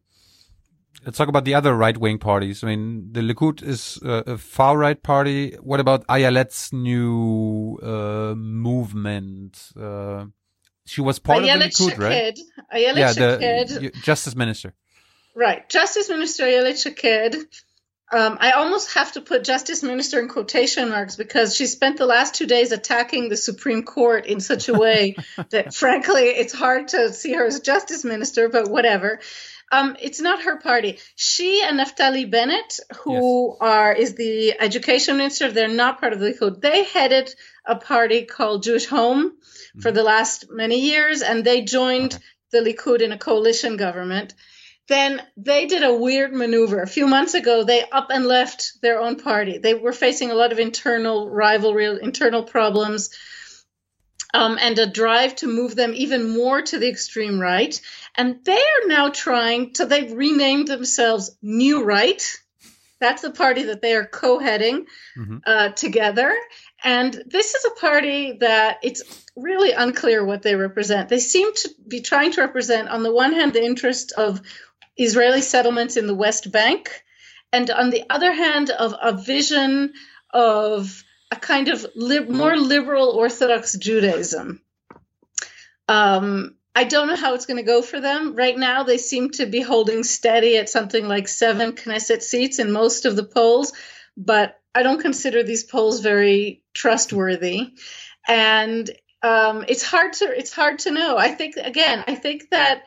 Let's talk about the other right wing parties. I mean, the Likud is a far right party. What about Ayelet's new uh, movement? Uh, she was part Ayelet of the Likud, Shaked. right? Ayelet yeah, the Justice Minister. Right. Justice Minister Ayelet Shaked um, I almost have to put Justice Minister in quotation marks because she spent the last two days attacking the Supreme Court in such a way that, frankly, it's hard to see her as Justice Minister, but whatever. Um, it's not her party. She and Naftali Bennett, who yes. are is the education minister, they're not part of the Likud. They headed a party called Jewish Home mm-hmm. for the last many years, and they joined okay. the Likud in a coalition government then they did a weird maneuver. A few months ago, they up and left their own party. They were facing a lot of internal rivalry, internal problems, um, and a drive to move them even more to the extreme right. And they are now trying to, they've renamed themselves New Right. That's the party that they are co heading mm-hmm. uh, together. And this is a party that it's really unclear what they represent. They seem to be trying to represent, on the one hand, the interest of Israeli settlements in the West Bank, and on the other hand, of a vision of a kind of more liberal Orthodox Judaism. Um, I don't know how it's going to go for them. Right now, they seem to be holding steady at something like seven Knesset seats in most of the polls, but I don't consider these polls very trustworthy. And um, it's hard to it's hard to know. I think again, I think that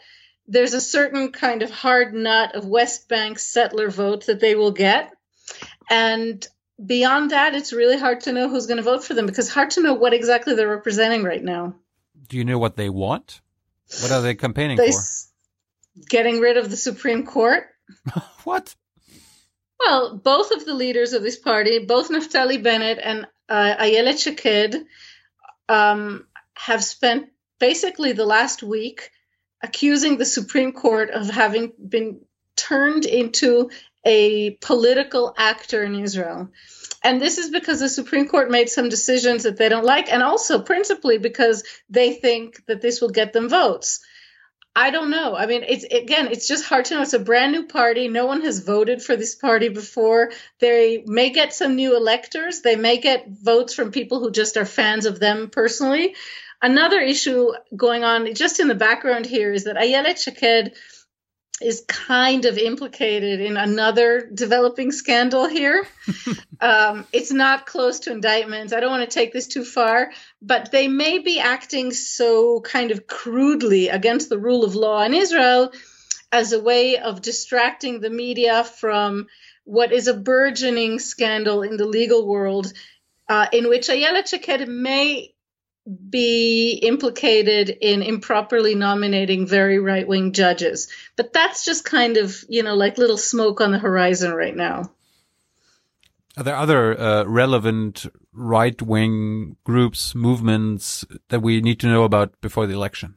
there's a certain kind of hard nut of West Bank settler vote that they will get. And beyond that, it's really hard to know who's going to vote for them because hard to know what exactly they're representing right now. Do you know what they want? What are they campaigning they, for? Getting rid of the Supreme Court. what? Well, both of the leaders of this party, both Naftali Bennett and uh, Ayelet Shaked, um, have spent basically the last week accusing the Supreme Court of having been turned into a political actor in Israel. And this is because the Supreme Court made some decisions that they don't like, and also principally because they think that this will get them votes. I don't know. I mean, it's again, it's just hard to know. It's a brand new party. No one has voted for this party before. They may get some new electors. They may get votes from people who just are fans of them personally. Another issue going on just in the background here is that Ayala Shaked is kind of implicated in another developing scandal here. um, it's not close to indictments. I don't want to take this too far, but they may be acting so kind of crudely against the rule of law in Israel as a way of distracting the media from what is a burgeoning scandal in the legal world, uh, in which Ayala Shaked may be implicated in improperly nominating very right wing judges. But that's just kind of, you know, like little smoke on the horizon right now. Are there other uh, relevant right wing groups, movements that we need to know about before the election?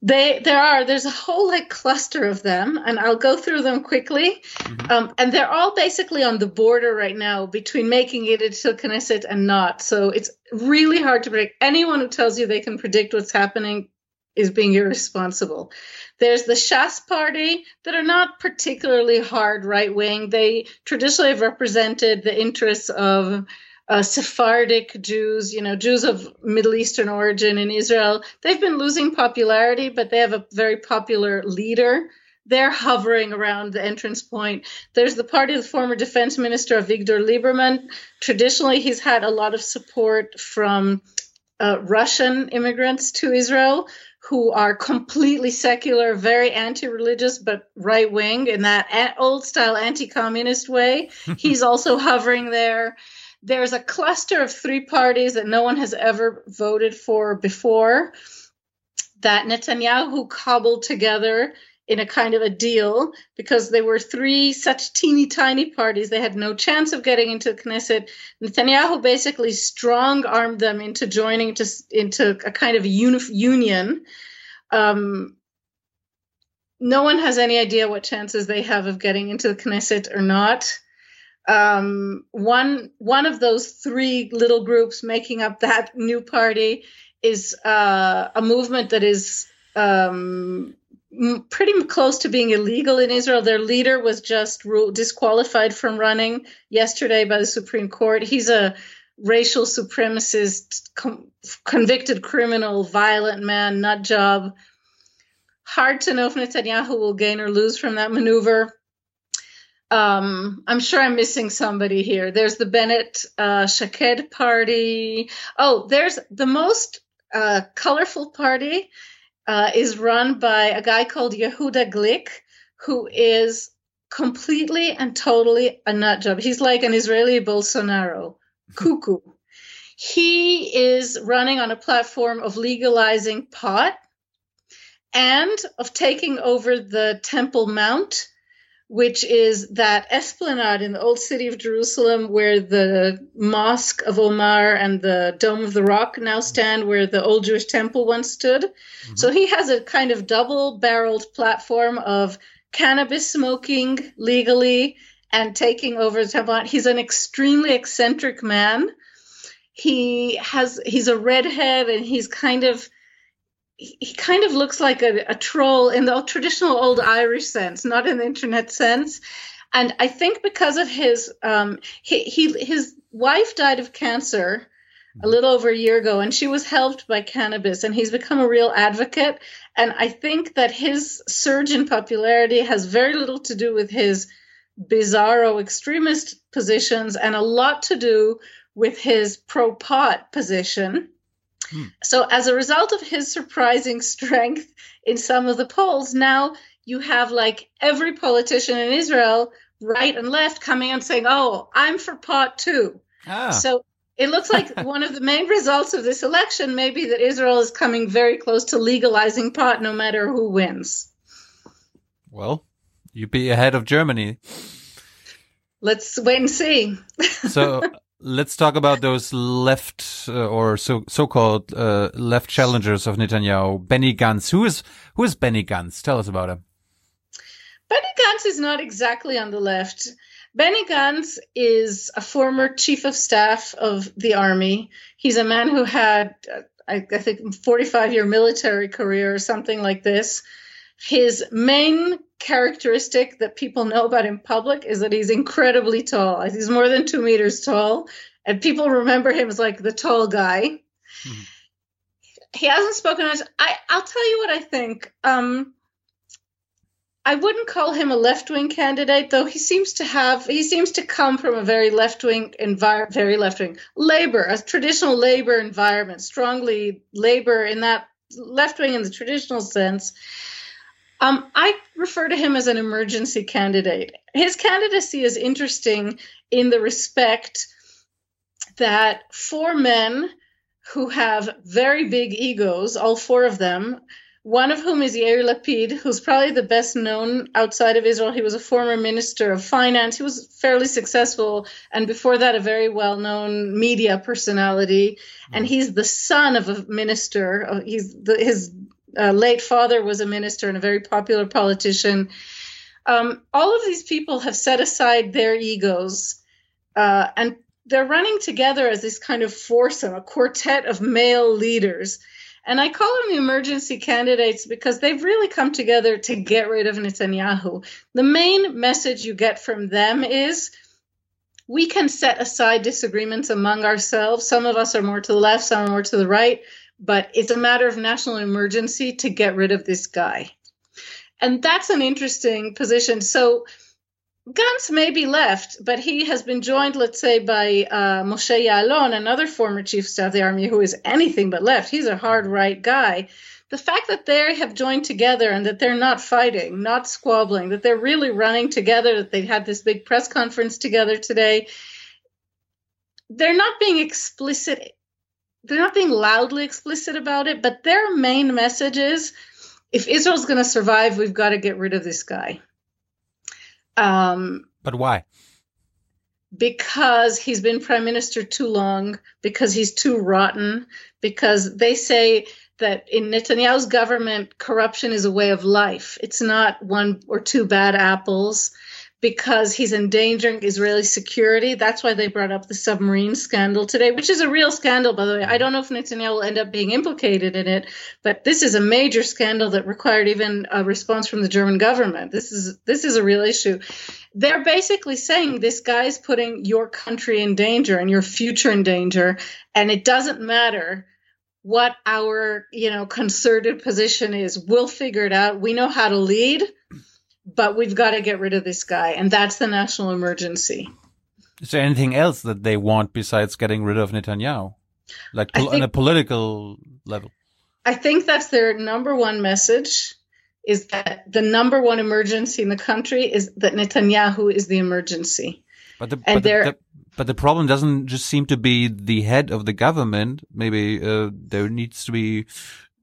They there are there's a whole like cluster of them, and I'll go through them quickly. Mm-hmm. Um, and they're all basically on the border right now between making it into Knesset and not. So it's really hard to predict. Anyone who tells you they can predict what's happening is being irresponsible. There's the Shas party that are not particularly hard right wing. They traditionally have represented the interests of uh, Sephardic Jews, you know, Jews of Middle Eastern origin in Israel, they've been losing popularity, but they have a very popular leader they're hovering around the entrance point. There's the party of the former defense minister Avigdor Lieberman. Traditionally, he's had a lot of support from uh, Russian immigrants to Israel who are completely secular, very anti-religious, but right-wing in that old-style anti-communist way. He's also hovering there. There's a cluster of three parties that no one has ever voted for before that Netanyahu cobbled together in a kind of a deal because they were three such teeny tiny parties. They had no chance of getting into the Knesset. Netanyahu basically strong armed them into joining to, into a kind of uni- union. Um, no one has any idea what chances they have of getting into the Knesset or not. Um, one one of those three little groups making up that new party is uh, a movement that is um, pretty close to being illegal in Israel. Their leader was just disqualified from running yesterday by the Supreme Court. He's a racial supremacist, com- convicted criminal, violent man, nut job. Hard to know if Netanyahu will gain or lose from that maneuver. Um, I'm sure I'm missing somebody here. There's the Bennett uh, Shaked party. Oh, there's the most uh, colorful party uh, is run by a guy called Yehuda Glick, who is completely and totally a nut job. He's like an Israeli Bolsonaro, cuckoo. He is running on a platform of legalizing pot and of taking over the Temple Mount which is that esplanade in the old city of Jerusalem where the Mosque of Omar and the Dome of the Rock now stand, where the old Jewish temple once stood. Mm-hmm. So he has a kind of double barreled platform of cannabis smoking legally and taking over the temple. He's an extremely eccentric man. He has he's a redhead and he's kind of he kind of looks like a, a troll in the traditional old Irish sense, not in the internet sense. And I think because of his, um, he, he, his wife died of cancer a little over a year ago, and she was helped by cannabis, and he's become a real advocate. And I think that his surge in popularity has very little to do with his bizarro extremist positions and a lot to do with his pro pot position so, as a result of his surprising strength in some of the polls, now you have like every politician in Israel, right and left, coming and saying, Oh, I'm for pot too. Ah. So, it looks like one of the main results of this election may be that Israel is coming very close to legalizing pot no matter who wins. Well, you'd be ahead of Germany. Let's wait and see. so let's talk about those left uh, or so so-called uh, left challengers of Netanyahu. Benny Gantz. Who is who is Benny Gantz? Tell us about him. Benny Gantz is not exactly on the left. Benny Gantz is a former chief of staff of the army. He's a man who had, uh, I, I think, 45 year military career or something like this. His main characteristic that people know about in public is that he's incredibly tall. He's more than two meters tall, and people remember him as like the tall guy. Mm-hmm. He hasn't spoken much. I, I'll tell you what I think. Um, I wouldn't call him a left wing candidate, though he seems to have, he seems to come from a very left wing environment, very left wing labor, a traditional labor environment, strongly labor in that left wing in the traditional sense. Um, I refer to him as an emergency candidate. His candidacy is interesting in the respect that four men who have very big egos, all four of them, one of whom is Yair Lapid, who's probably the best known outside of Israel. He was a former minister of finance. He was fairly successful, and before that, a very well known media personality. And he's the son of a minister. He's the, his uh, late father was a minister and a very popular politician. Um, all of these people have set aside their egos uh, and they're running together as this kind of foursome, a quartet of male leaders. And I call them the emergency candidates because they've really come together to get rid of Netanyahu. The main message you get from them is we can set aside disagreements among ourselves. Some of us are more to the left, some are more to the right but it's a matter of national emergency to get rid of this guy. And that's an interesting position. So Gantz may be left, but he has been joined, let's say, by uh, Moshe Yaalon, another former chief of staff of the army who is anything but left. He's a hard right guy. The fact that they have joined together and that they're not fighting, not squabbling, that they're really running together, that they had this big press conference together today, they're not being explicit. They're not being loudly explicit about it, but their main message is if Israel's going to survive, we've got to get rid of this guy. Um, but why? Because he's been prime minister too long, because he's too rotten, because they say that in Netanyahu's government, corruption is a way of life. It's not one or two bad apples because he's endangering Israeli security. That's why they brought up the submarine scandal today, which is a real scandal, by the way. I don't know if Netanyahu will end up being implicated in it, but this is a major scandal that required even a response from the German government. This is this is a real issue. They're basically saying this guy's putting your country in danger and your future in danger, and it doesn't matter what our you know concerted position is. We'll figure it out. We know how to lead but we've got to get rid of this guy, and that's the national emergency. Is there anything else that they want besides getting rid of Netanyahu, like think, on a political level? I think that's their number one message. Is that the number one emergency in the country is that Netanyahu is the emergency. But the, and but, the, the, but the problem doesn't just seem to be the head of the government. Maybe uh, there needs to be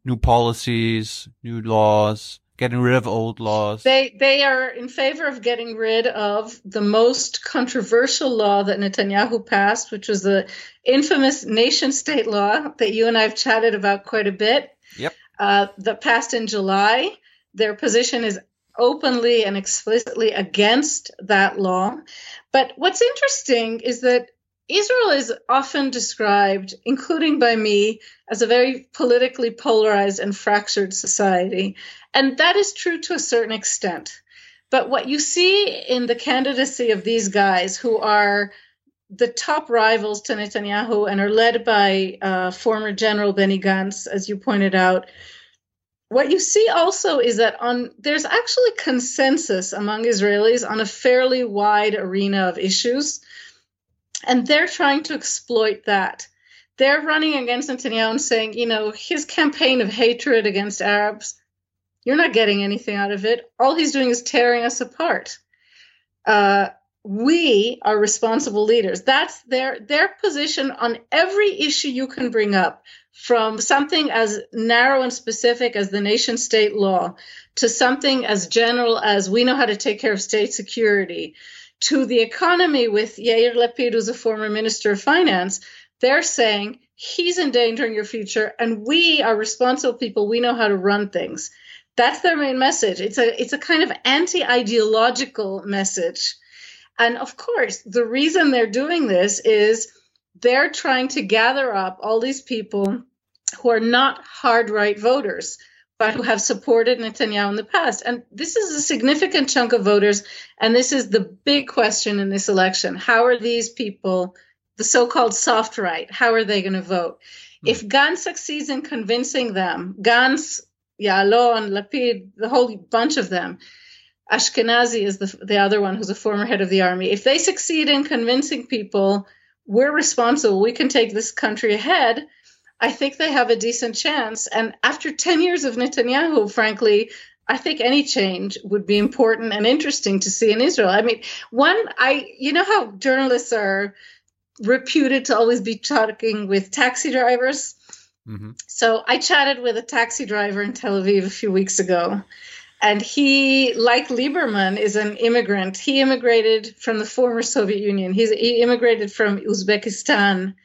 new policies, new laws getting rid of old laws. They they are in favor of getting rid of the most controversial law that Netanyahu passed, which was the infamous nation state law that you and I have chatted about quite a bit. Yep. Uh, that passed in July. Their position is openly and explicitly against that law. But what's interesting is that Israel is often described, including by me, as a very politically polarized and fractured society. And that is true to a certain extent. But what you see in the candidacy of these guys who are the top rivals to Netanyahu and are led by uh, former General Benny Gantz, as you pointed out, what you see also is that on there's actually consensus among Israelis on a fairly wide arena of issues and they're trying to exploit that. They're running against Netanyahu and saying, you know, his campaign of hatred against Arabs, you're not getting anything out of it. All he's doing is tearing us apart. Uh, we are responsible leaders. That's their their position on every issue you can bring up, from something as narrow and specific as the nation state law to something as general as we know how to take care of state security to the economy with Yair Lapid, who's a former minister of finance, they're saying he's endangering your future, and we are responsible people. We know how to run things. That's their main message. It's a it's a kind of anti-ideological message. And of course, the reason they're doing this is they're trying to gather up all these people who are not hard right voters but who have supported Netanyahu in the past. And this is a significant chunk of voters. And this is the big question in this election. How are these people, the so called soft right, how are they going to vote? Mm-hmm. If Gantz succeeds in convincing them, Gantz, Yaalon, Lapid, the whole bunch of them, Ashkenazi is the, the other one who's a former head of the army. If they succeed in convincing people we're responsible, we can take this country ahead, I think they have a decent chance. And after 10 years of Netanyahu, frankly, I think any change would be important and interesting to see in Israel. I mean, one, I, you know how journalists are reputed to always be talking with taxi drivers? Mm-hmm. So I chatted with a taxi driver in Tel Aviv a few weeks ago. And he, like Lieberman, is an immigrant. He immigrated from the former Soviet Union. He's, he immigrated from Uzbekistan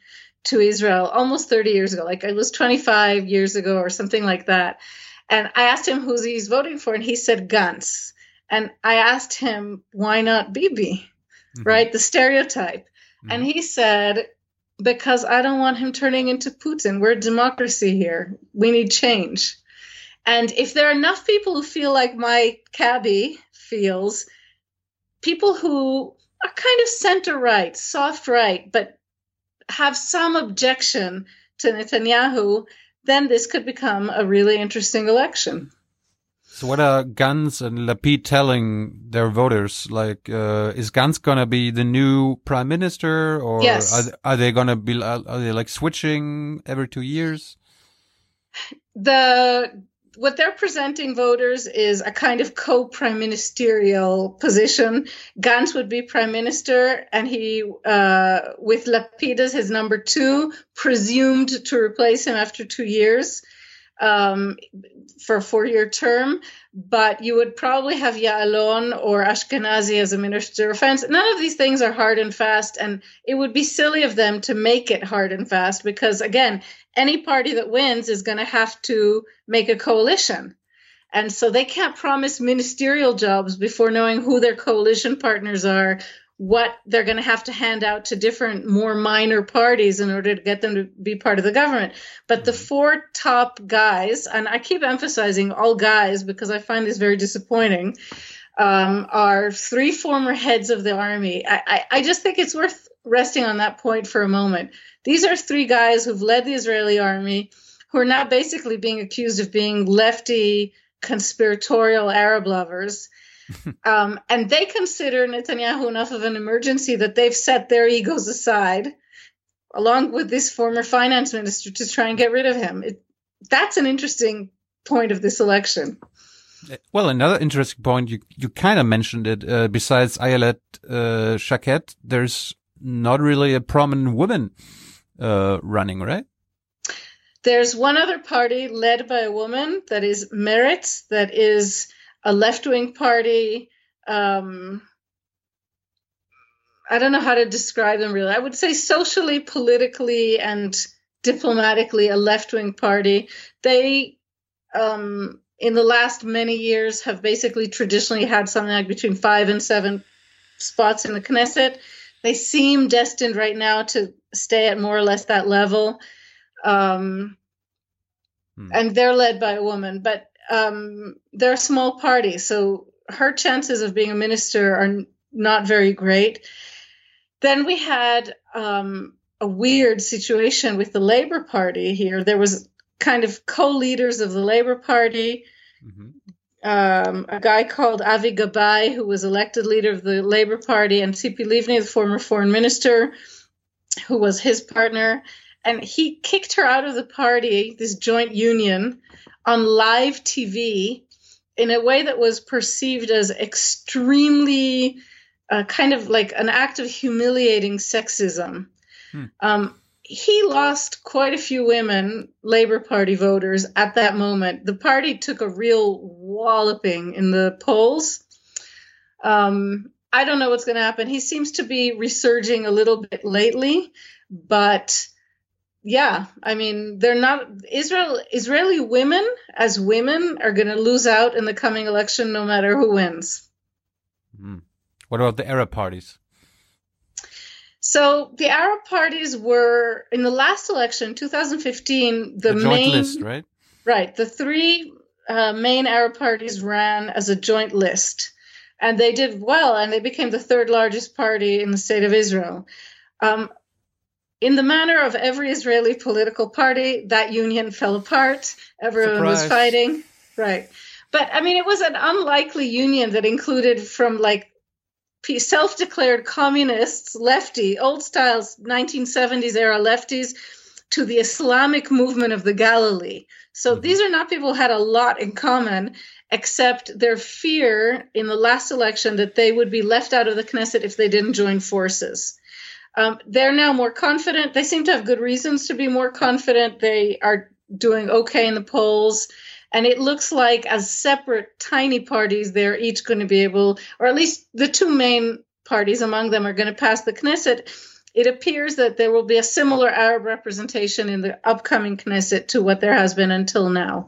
to Israel almost 30 years ago, like it was 25 years ago or something like that. And I asked him who he's voting for, and he said Gantz. And I asked him, why not Bibi? Mm-hmm. Right? The stereotype. Mm-hmm. And he said, because I don't want him turning into Putin. We're a democracy here. We need change. And if there are enough people who feel like my cabbie feels, people who are kind of center right, soft right, but have some objection to Netanyahu, then this could become a really interesting election. So what are Gantz and Lapid telling their voters? Like, uh, is Gantz gonna be the new prime minister, or yes. are, are they gonna be? Are they like switching every two years? The what they're presenting voters is a kind of co-prime ministerial position. Gantz would be prime minister, and he, uh, with Lapid as his number two, presumed to replace him after two years um, for a four-year term. But you would probably have Ya'alon or Ashkenazi as a minister of defense. None of these things are hard and fast, and it would be silly of them to make it hard and fast because, again, any party that wins is going to have to make a coalition. And so they can't promise ministerial jobs before knowing who their coalition partners are, what they're going to have to hand out to different, more minor parties in order to get them to be part of the government. But the four top guys, and I keep emphasizing all guys because I find this very disappointing, um, are three former heads of the army. I, I, I just think it's worth resting on that point for a moment. These are three guys who've led the Israeli army who are now basically being accused of being lefty, conspiratorial Arab lovers. um, and they consider Netanyahu enough of an emergency that they've set their egos aside, along with this former finance minister, to try and get rid of him. It, that's an interesting point of this election. Well, another interesting point, you, you kind of mentioned it, uh, besides Ayelet uh, there's not really a prominent woman uh, running, right? There's one other party led by a woman that is Meretz, that is a left wing party. Um, I don't know how to describe them really. I would say socially, politically, and diplomatically a left wing party. They, um, in the last many years, have basically traditionally had something like between five and seven spots in the Knesset. They seem destined right now to stay at more or less that level. Um, hmm. And they're led by a woman, but um, they're a small party, so her chances of being a minister are not very great. Then we had um, a weird situation with the Labor Party here. There was kind of co-leaders of the Labor Party. Mm-hmm. Um, a guy called Avi Gabay, who was elected leader of the Labor Party, and Tzipi Livni, the former foreign minister, who was his partner, and he kicked her out of the party, this joint union, on live TV in a way that was perceived as extremely uh, kind of like an act of humiliating sexism. Hmm. Um, he lost quite a few women, Labor Party voters, at that moment. The party took a real walloping in the polls. Um, I don't know what's going to happen. He seems to be resurging a little bit lately, but yeah, I mean, they're not Israel Israeli women as women are going to lose out in the coming election no matter who wins. Mm. What about the Arab parties? So the Arab parties were in the last election, 2015, the, the main list, right? Right, the three uh, main Arab parties ran as a joint list and they did well, and they became the third largest party in the state of Israel. Um, in the manner of every Israeli political party, that union fell apart. Everyone Surprise. was fighting. Right. But I mean, it was an unlikely union that included from like self declared communists, lefty, old styles, 1970s era lefties, to the Islamic movement of the Galilee. So mm-hmm. these are not people who had a lot in common except their fear in the last election that they would be left out of the Knesset if they didn't join forces. Um, they're now more confident. They seem to have good reasons to be more confident. They are doing okay in the polls. And it looks like, as separate tiny parties, they're each going to be able, or at least the two main parties among them are going to pass the Knesset. It appears that there will be a similar Arab representation in the upcoming Knesset to what there has been until now.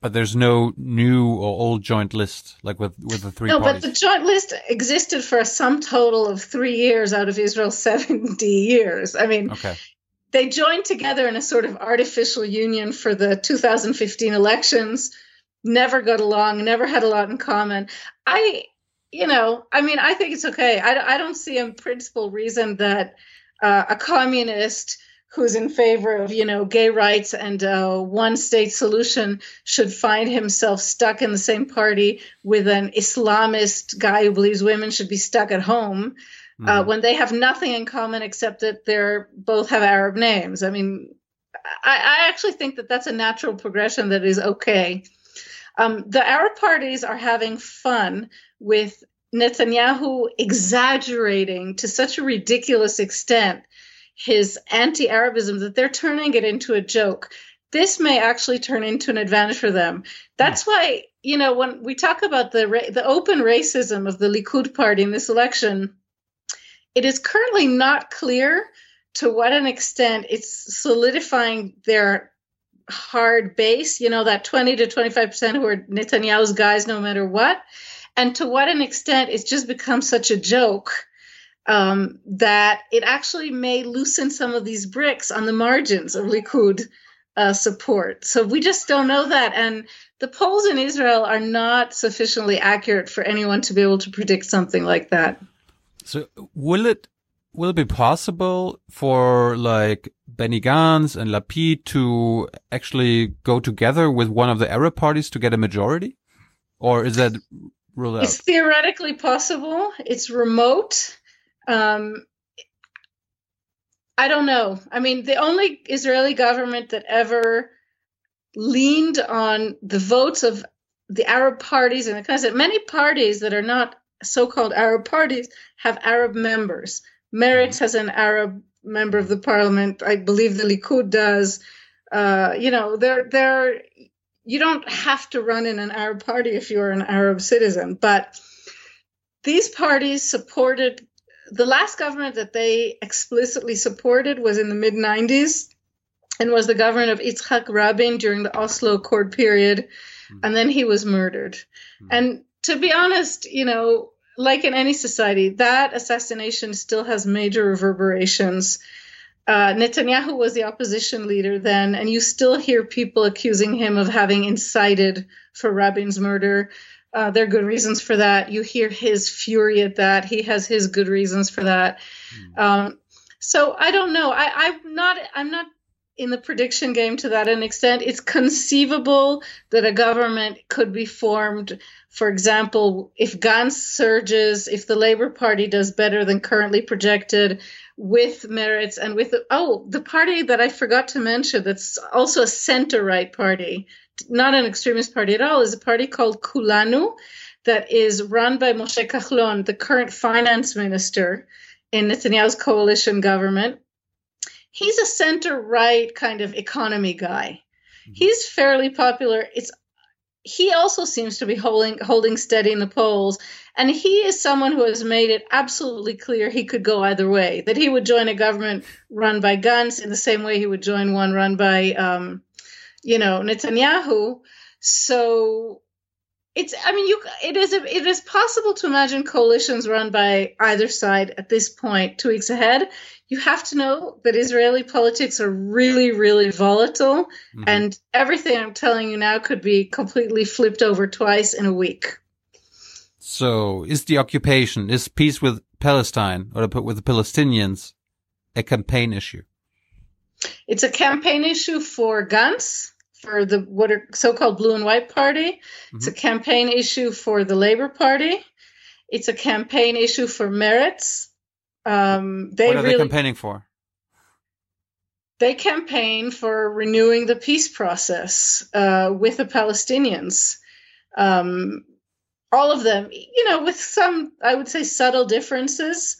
But there's no new or old joint list like with with the three. No, parties. but the joint list existed for a sum total of three years out of Israel's seventy years. I mean, okay. They joined together in a sort of artificial union for the 2015 elections. Never got along. Never had a lot in common. I, you know, I mean, I think it's okay. I, I don't see a principal reason that uh, a communist who's in favor of you know gay rights and a one state solution should find himself stuck in the same party with an Islamist guy who believes women should be stuck at home mm. uh, when they have nothing in common except that they're both have Arab names. I mean, I, I actually think that that's a natural progression that is okay. Um, the Arab parties are having fun with Netanyahu exaggerating to such a ridiculous extent his anti Arabism that they're turning it into a joke. This may actually turn into an advantage for them. That's why, you know, when we talk about the the open racism of the Likud party in this election, it is currently not clear to what an extent it's solidifying their hard base, you know, that 20 to 25% who are Netanyahu's guys no matter what, and to what an extent it's just become such a joke um, that it actually may loosen some of these bricks on the margins of Likud uh, support. So we just don't know that. And the polls in Israel are not sufficiently accurate for anyone to be able to predict something like that. So will it will it be possible for like Benny Gantz and Lapid to actually go together with one of the Arab parties to get a majority? Or is that ruled out? It's theoretically possible. It's remote. Um, I don't know. I mean, the only Israeli government that ever leaned on the votes of the Arab parties and the Knesset, many parties that are not so-called Arab parties have Arab members. Meretz mm-hmm. has an Arab member of the parliament. I believe the Likud does. Uh, you know, they're they're you don't have to run in an Arab party if you're an Arab citizen, but these parties supported the last government that they explicitly supported was in the mid 90s and was the government of Yitzhak Rabin during the Oslo Accord period. Mm. And then he was murdered. Mm. And to be honest, you know, like in any society, that assassination still has major reverberations. Uh, Netanyahu was the opposition leader then, and you still hear people accusing him of having incited for Rabin's murder. Uh, there are good reasons for that. You hear his fury at that. He has his good reasons for that. Mm. Um, so I don't know. I, I'm not. I'm not in the prediction game to that an extent. It's conceivable that a government could be formed. For example, if Gantz surges, if the Labor Party does better than currently projected, with merits and with oh the party that I forgot to mention that's also a center right party not an extremist party at all, is a party called Kulanu that is run by Moshe Kahlon, the current finance minister in Netanyahu's coalition government. He's a center right kind of economy guy. Mm-hmm. He's fairly popular. It's he also seems to be holding holding steady in the polls and he is someone who has made it absolutely clear he could go either way that he would join a government run by Gantz in the same way he would join one run by um, you know, Netanyahu. So it's I mean you it is it is possible to imagine coalitions run by either side at this point, two weeks ahead. You have to know that Israeli politics are really, really volatile, mm-hmm. and everything I'm telling you now could be completely flipped over twice in a week. So, is the occupation, is peace with Palestine or with the Palestinians a campaign issue? It's a campaign issue for Gantz for the what are so-called blue and white party. Mm-hmm. It's a campaign issue for the Labor Party. It's a campaign issue for Meretz. Um, they what are really, they campaigning for? They campaign for renewing the peace process uh, with the Palestinians. Um, all of them, you know, with some, I would say, subtle differences.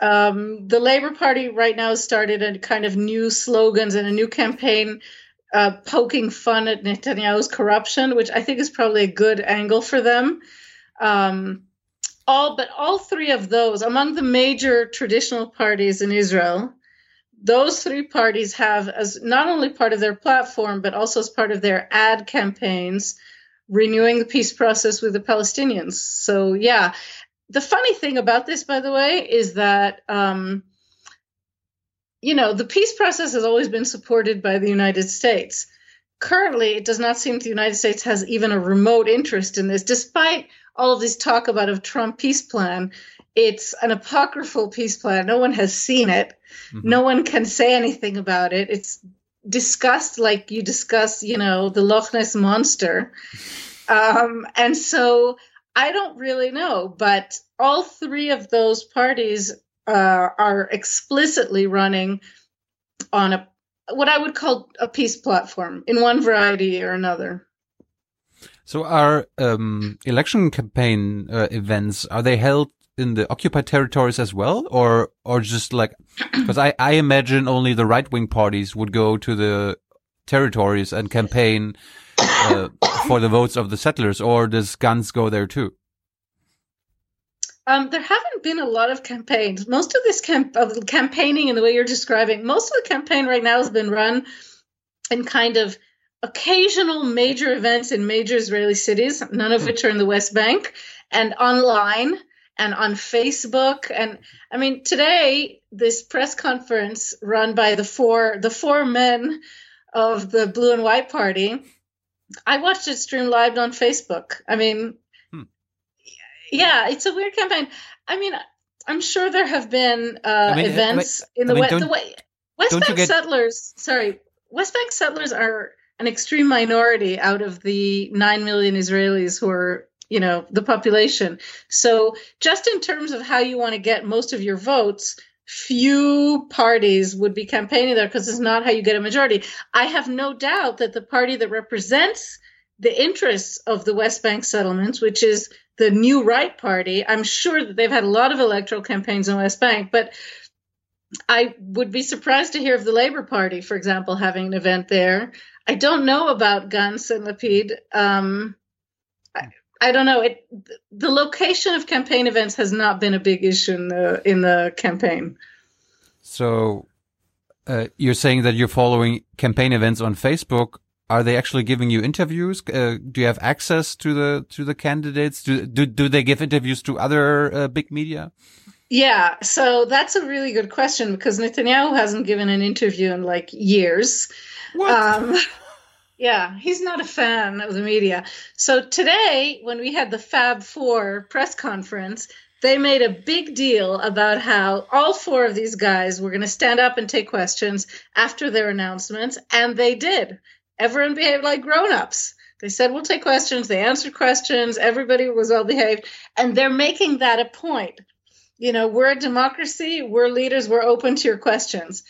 Um, the Labor Party right now has started a kind of new slogans and a new campaign uh, poking fun at Netanyahu's corruption, which I think is probably a good angle for them. Um, all but all three of those among the major traditional parties in Israel, those three parties have as not only part of their platform but also as part of their ad campaigns renewing the peace process with the Palestinians. So yeah, the funny thing about this, by the way, is that. Um, you know, the peace process has always been supported by the United States. Currently, it does not seem the United States has even a remote interest in this, despite all of this talk about a Trump peace plan. it's an apocryphal peace plan. No one has seen it. Mm-hmm. No one can say anything about it. It's discussed like you discuss, you know, the Loch Ness monster. Um, and so I don't really know, but all three of those parties uh, are explicitly running on a what I would call a peace platform in one variety or another. So, are um, election campaign uh, events are they held in the occupied territories as well, or or just like because I I imagine only the right wing parties would go to the territories and campaign uh, for the votes of the settlers, or does guns go there too? Um, there haven't been a lot of campaigns. Most of this camp of campaigning in the way you're describing, most of the campaign right now has been run in kind of occasional major events in major Israeli cities, none of which are in the West Bank, and online and on Facebook. And I mean, today this press conference run by the four the four men of the Blue and White Party, I watched it stream live on Facebook. I mean, yeah, it's a weird campaign. I mean, I'm sure there have been uh, I mean, events I in the, I mean, the way West Bank get... settlers. Sorry, West Bank settlers are an extreme minority out of the nine million Israelis who are, you know, the population. So, just in terms of how you want to get most of your votes, few parties would be campaigning there because it's not how you get a majority. I have no doubt that the party that represents the interests of the West Bank settlements, which is the New Right Party. I'm sure that they've had a lot of electoral campaigns in West Bank, but I would be surprised to hear of the Labour Party, for example, having an event there. I don't know about Gantz and Lapid. Um, I, I, don't know. It, the location of campaign events has not been a big issue in the in the campaign. So, uh, you're saying that you're following campaign events on Facebook are they actually giving you interviews? Uh, do you have access to the to the candidates? Do do, do they give interviews to other uh, big media? Yeah, so that's a really good question because Netanyahu hasn't given an interview in like years. What? Um, yeah, he's not a fan of the media. So today, when we had the Fab Four press conference, they made a big deal about how all four of these guys were going to stand up and take questions after their announcements, and they did. Everyone behaved like grown-ups. They said we'll take questions. They answered questions. Everybody was well behaved. And they're making that a point. You know we're a democracy. We're leaders. We're open to your questions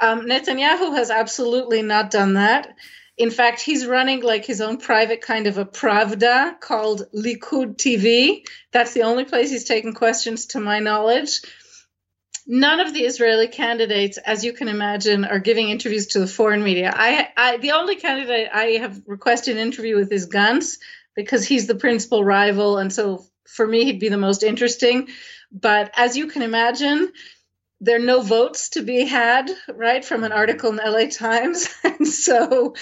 um, netanyahu has absolutely not done that in fact he's running like his own private kind of a pravda called likud tv that's the only place he's taken questions to my knowledge none of the Israeli candidates, as you can imagine, are giving interviews to the foreign media. I, I the only candidate I have requested an interview with is Gantz because he's the principal rival, and so for me he'd be the most interesting. But as you can imagine, there are no votes to be had, right, from an article in the LA Times. and so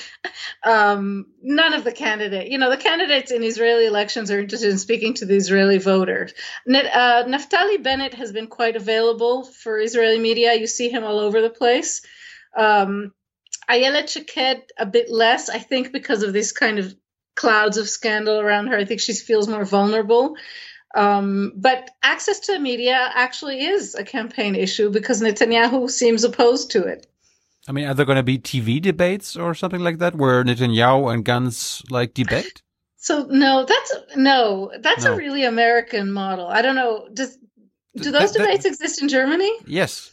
um, none of the candidate, you know, the candidates in Israeli elections are interested in speaking to the Israeli voters. Uh, Naftali Bennett has been quite available for Israeli media. You see him all over the place. Um, Ayelet Shaked, a bit less, I think, because of this kind of clouds of scandal around her. I think she feels more vulnerable. Um, but access to the media actually is a campaign issue because Netanyahu seems opposed to it. I mean, are there going to be TV debates or something like that where Netanyahu and Gantz like debate? So no, that's no, that's no. a really American model. I don't know. Does do those that, debates that, exist in Germany? Yes.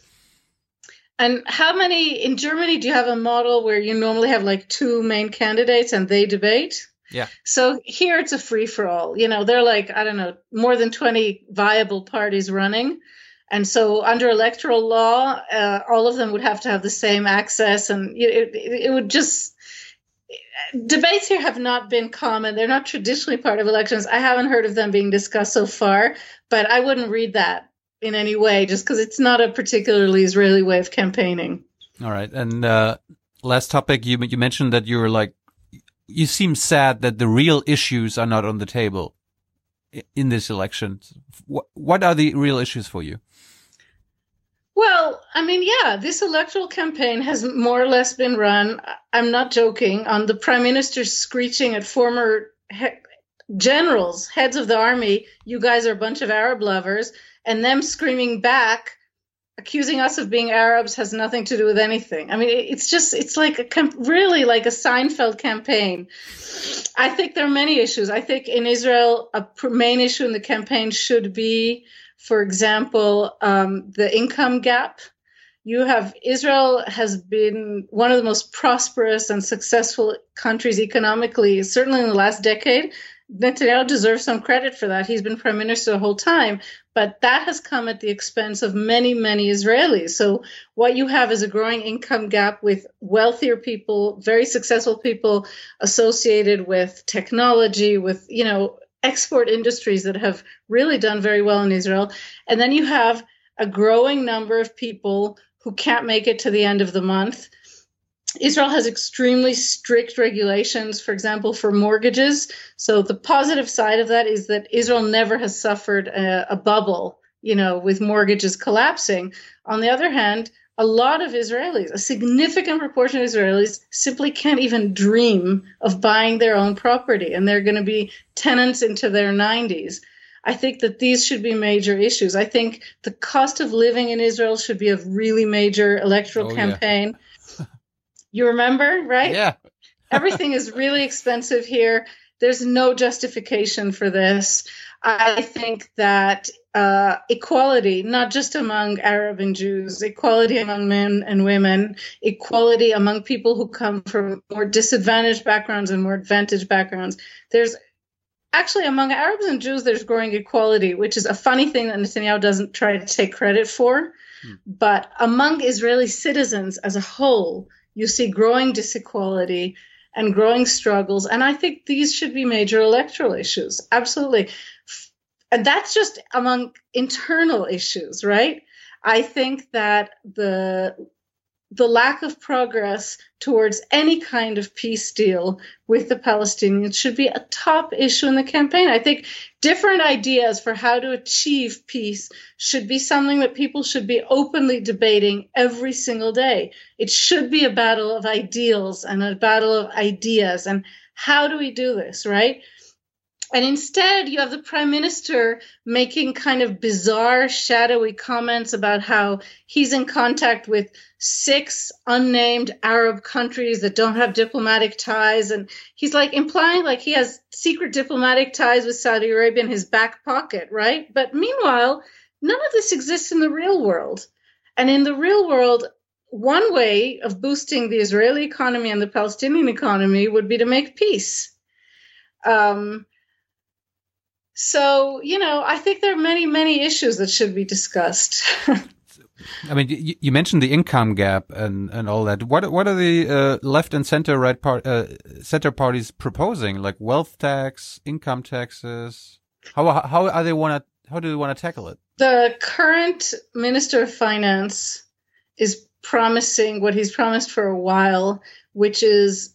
And how many in Germany do you have a model where you normally have like two main candidates and they debate? Yeah. So here it's a free for all. You know, they're like, I don't know, more than 20 viable parties running. And so under electoral law, uh, all of them would have to have the same access. And it, it, it would just, debates here have not been common. They're not traditionally part of elections. I haven't heard of them being discussed so far, but I wouldn't read that in any way just because it's not a particularly Israeli way of campaigning. All right. And uh, last topic, you you mentioned that you were like you seem sad that the real issues are not on the table in this election. What, are the real issues for you? Well, I mean, yeah, this electoral campaign has more or less been run. I'm not joking on the prime minister screeching at former he- generals, heads of the army, you guys are a bunch of Arab lovers. and them screaming back accusing us of being Arabs has nothing to do with anything. I mean, it's just, it's like a, really like a Seinfeld campaign. I think there are many issues. I think in Israel, a main issue in the campaign should be, for example, um, the income gap. You have Israel has been one of the most prosperous and successful countries economically, certainly in the last decade. Netanyahu deserves some credit for that. He's been prime minister the whole time, but that has come at the expense of many, many Israelis. So what you have is a growing income gap with wealthier people, very successful people associated with technology, with, you know, export industries that have really done very well in Israel. And then you have a growing number of people who can't make it to the end of the month Israel has extremely strict regulations, for example, for mortgages. So the positive side of that is that Israel never has suffered a, a, bubble, you know, with mortgages collapsing. On the other hand, a lot of Israelis, a significant proportion of Israelis, simply can't even dream of buying their own property, and they're going to be tenants into their 90s. I think that these should be major issues. I think the cost of living in Israel should be a really major electoral oh, campaign. Yeah you remember, right? Yeah. Everything is really expensive here. There's no justification for this. I think that uh, equality, not just among Arab and Jews, equality among men and women, equality among people who come from more disadvantaged backgrounds and more advantaged backgrounds. There's actually among Arabs and Jews, there's growing equality, which is a funny thing that Netanyahu doesn't try to take credit for. Hmm. But among Israeli citizens as a whole, you see growing disequality and growing struggles. And I think these should be major electoral issues. Absolutely. And that's just among internal issues, right? I think that the the lack of progress towards any kind of peace deal with the Palestinians should be a top issue in the campaign. I think different ideas for how to achieve peace should be something that people should be openly debating every single day. It should be a battle of ideals and a battle of ideas. And how do we do this, right? And instead, you have the prime minister making kind of bizarre, shadowy comments about how he's in contact with six unnamed Arab countries that don't have diplomatic ties. And he's like implying like he has secret diplomatic ties with Saudi Arabia in his back pocket, right? But meanwhile, none of this exists in the real world. And in the real world, one way of boosting the Israeli economy and the Palestinian economy would be to make peace. Um, so, you know, I think there are many, many issues that should be discussed. I mean, you, you, mentioned the income gap and, and all that. What what are the uh, left and center right part uh, center parties proposing? Like wealth tax, income taxes. How how are they want to how do they want to tackle it? The current minister of finance is promising what he's promised for a while, which is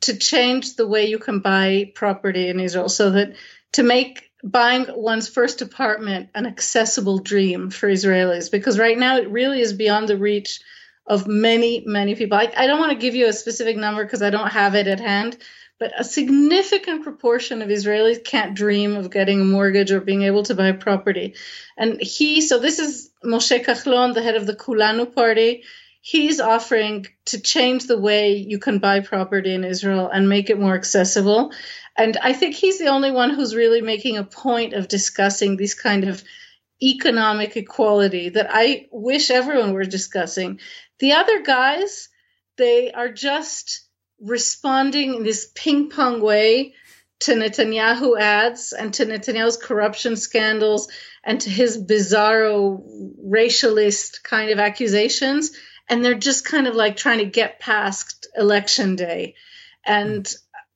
to change the way you can buy property in Israel, so that to make buying one's first apartment an accessible dream for Israelis because right now it really is beyond the reach of many, many people. I, I don't want to give you a specific number because I don't have it at hand, but a significant proportion of Israelis can't dream of getting a mortgage or being able to buy property. And he, so this is Moshe Kahlon, the head of the Kulanu party. He's offering to change the way you can buy property in Israel and make it more accessible. And I think he's the only one who's really making a point of discussing these kind of economic equality that I wish everyone were discussing. The other guys, they are just responding in this ping pong way to Netanyahu ads and to Netanyahu's corruption scandals and to his bizarro racialist kind of accusations. And they're just kind of like trying to get past election day. And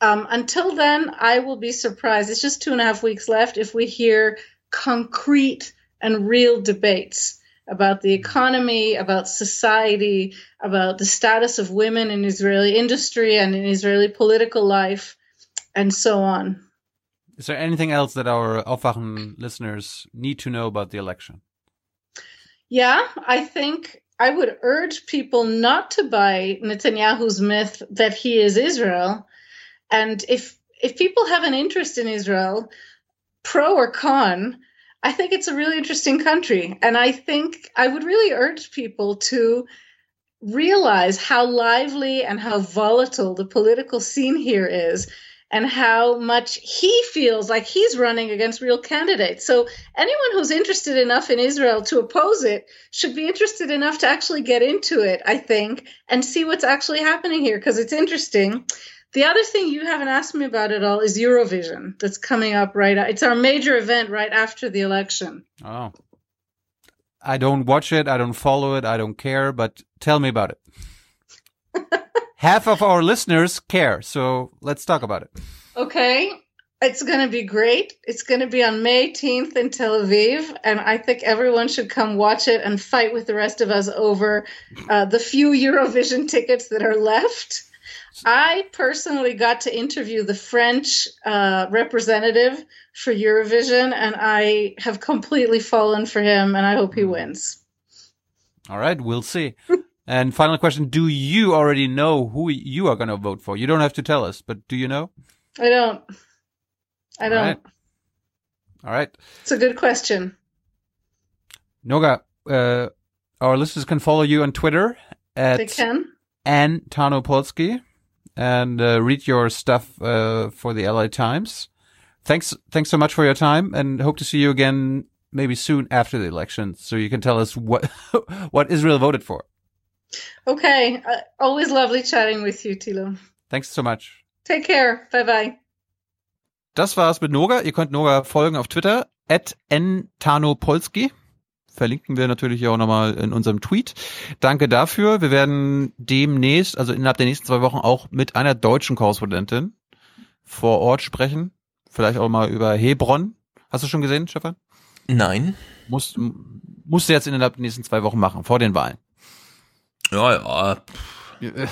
um, until then, I will be surprised. It's just two and a half weeks left if we hear concrete and real debates about the economy, about society, about the status of women in Israeli industry and in Israeli political life, and so on. Is there anything else that our Aufwachen listeners need to know about the election? Yeah, I think I would urge people not to buy Netanyahu's myth that he is Israel and if if people have an interest in Israel, pro or con, I think it's a really interesting country. And I think I would really urge people to realize how lively and how volatile the political scene here is and how much he feels like he's running against real candidates. So anyone who's interested enough in Israel to oppose it should be interested enough to actually get into it, I think, and see what's actually happening here because it's interesting. The other thing you haven't asked me about at all is Eurovision that's coming up right. It's our major event right after the election. Oh. I don't watch it, I don't follow it, I don't care, but tell me about it. half of our listeners care. So let's talk about it. Okay. It's going to be great. It's going to be on May 18th in Tel Aviv. And I think everyone should come watch it and fight with the rest of us over uh, the few Eurovision tickets that are left. I personally got to interview the French uh, representative for Eurovision, and I have completely fallen for him, and I hope he wins. All right, we'll see. And final question, do you already know who you are going to vote for? You don't have to tell us, but do you know? I don't. I don't. All right. All right. It's a good question. Noga, uh, our listeners can follow you on Twitter at they can. Ann and uh, read your stuff uh, for the LA Times. Thanks, thanks so much for your time, and hope to see you again maybe soon after the election, so you can tell us what what Israel voted for. Okay. Uh, always lovely chatting with you, Thilo. Thanks so much. Take care. Bye bye. Das war's mit Noga. Ihr könnt Noga folgen auf Twitter. At ntanopolski. Verlinken wir natürlich auch nochmal in unserem Tweet. Danke dafür. Wir werden demnächst, also innerhalb der nächsten zwei Wochen auch mit einer deutschen Korrespondentin vor Ort sprechen. Vielleicht auch mal über Hebron. Hast du schon gesehen, Stefan? Nein. Musst, musst du jetzt innerhalb der nächsten zwei Wochen machen, vor den Wahlen. Ja, ja.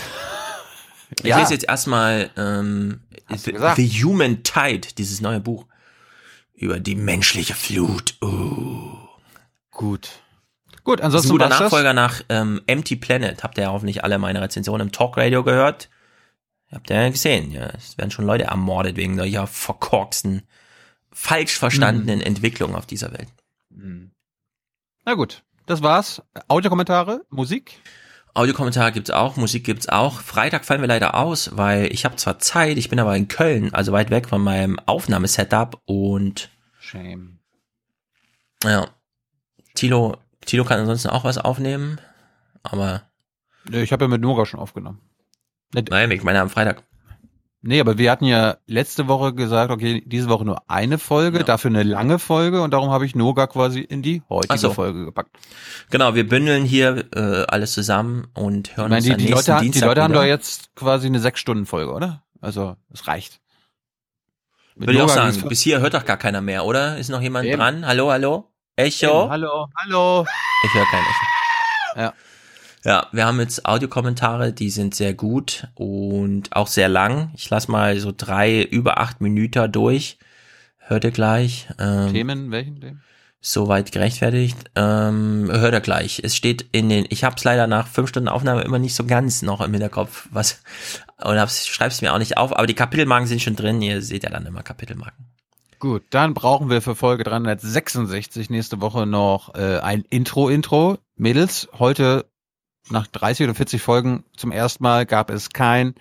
Ich ja. lese jetzt erstmal ähm, The Human Tide, dieses neue Buch über die menschliche Flut. Uh. Gut. Gut, ansonsten. Das ein guter Nachfolger nach ähm, Empty Planet. Habt ihr ja hoffentlich alle meine Rezensionen im Talkradio gehört? Habt ihr ja gesehen, ja. Es werden schon Leute ermordet wegen solcher verkorksten, falsch verstandenen mhm. Entwicklungen auf dieser Welt. Mhm. Na gut, das war's. Audiokommentare, Musik. Audiokommentar gibt's auch, Musik gibt's auch. Freitag fallen wir leider aus, weil ich habe zwar Zeit, ich bin aber in Köln, also weit weg von meinem Aufnahmesetup und Shame. Ja. Tilo, Tilo kann ansonsten auch was aufnehmen, aber ich habe ja mit Nora schon aufgenommen. Nein, ich meine am Freitag. Nee, aber wir hatten ja letzte Woche gesagt, okay, diese Woche nur eine Folge, ja. dafür eine lange Folge und darum habe ich Noga quasi in die heutige so. Folge gepackt. Genau, wir bündeln hier äh, alles zusammen und hören ich meine, uns die, die Leute, Dienstag Die Leute haben doch jetzt quasi eine sechs Stunden Folge, oder? Also es reicht. Mit Würde ich auch sagen, bis hier hört doch gar keiner mehr, oder? Ist noch jemand Eben. dran? Hallo, hallo? Echo? Eben. Hallo, hallo. Ich höre kein Echo. Ja. Ja, wir haben jetzt Audiokommentare, die sind sehr gut und auch sehr lang. Ich lasse mal so drei über acht Minuten durch. Hört ihr gleich. Ähm, Themen, welchen Themen? Soweit gerechtfertigt. Ähm, hört ihr gleich. Es steht in den, ich habe es leider nach fünf Stunden Aufnahme immer nicht so ganz noch im Hinterkopf, was, und schreib's mir auch nicht auf, aber die Kapitelmarken sind schon drin. Ihr seht ja dann immer Kapitelmarken. Gut, dann brauchen wir für Folge 366 nächste Woche noch äh, ein Intro-Intro. Mädels, heute nach 30 oder 40 Folgen zum ersten Mal gab es kein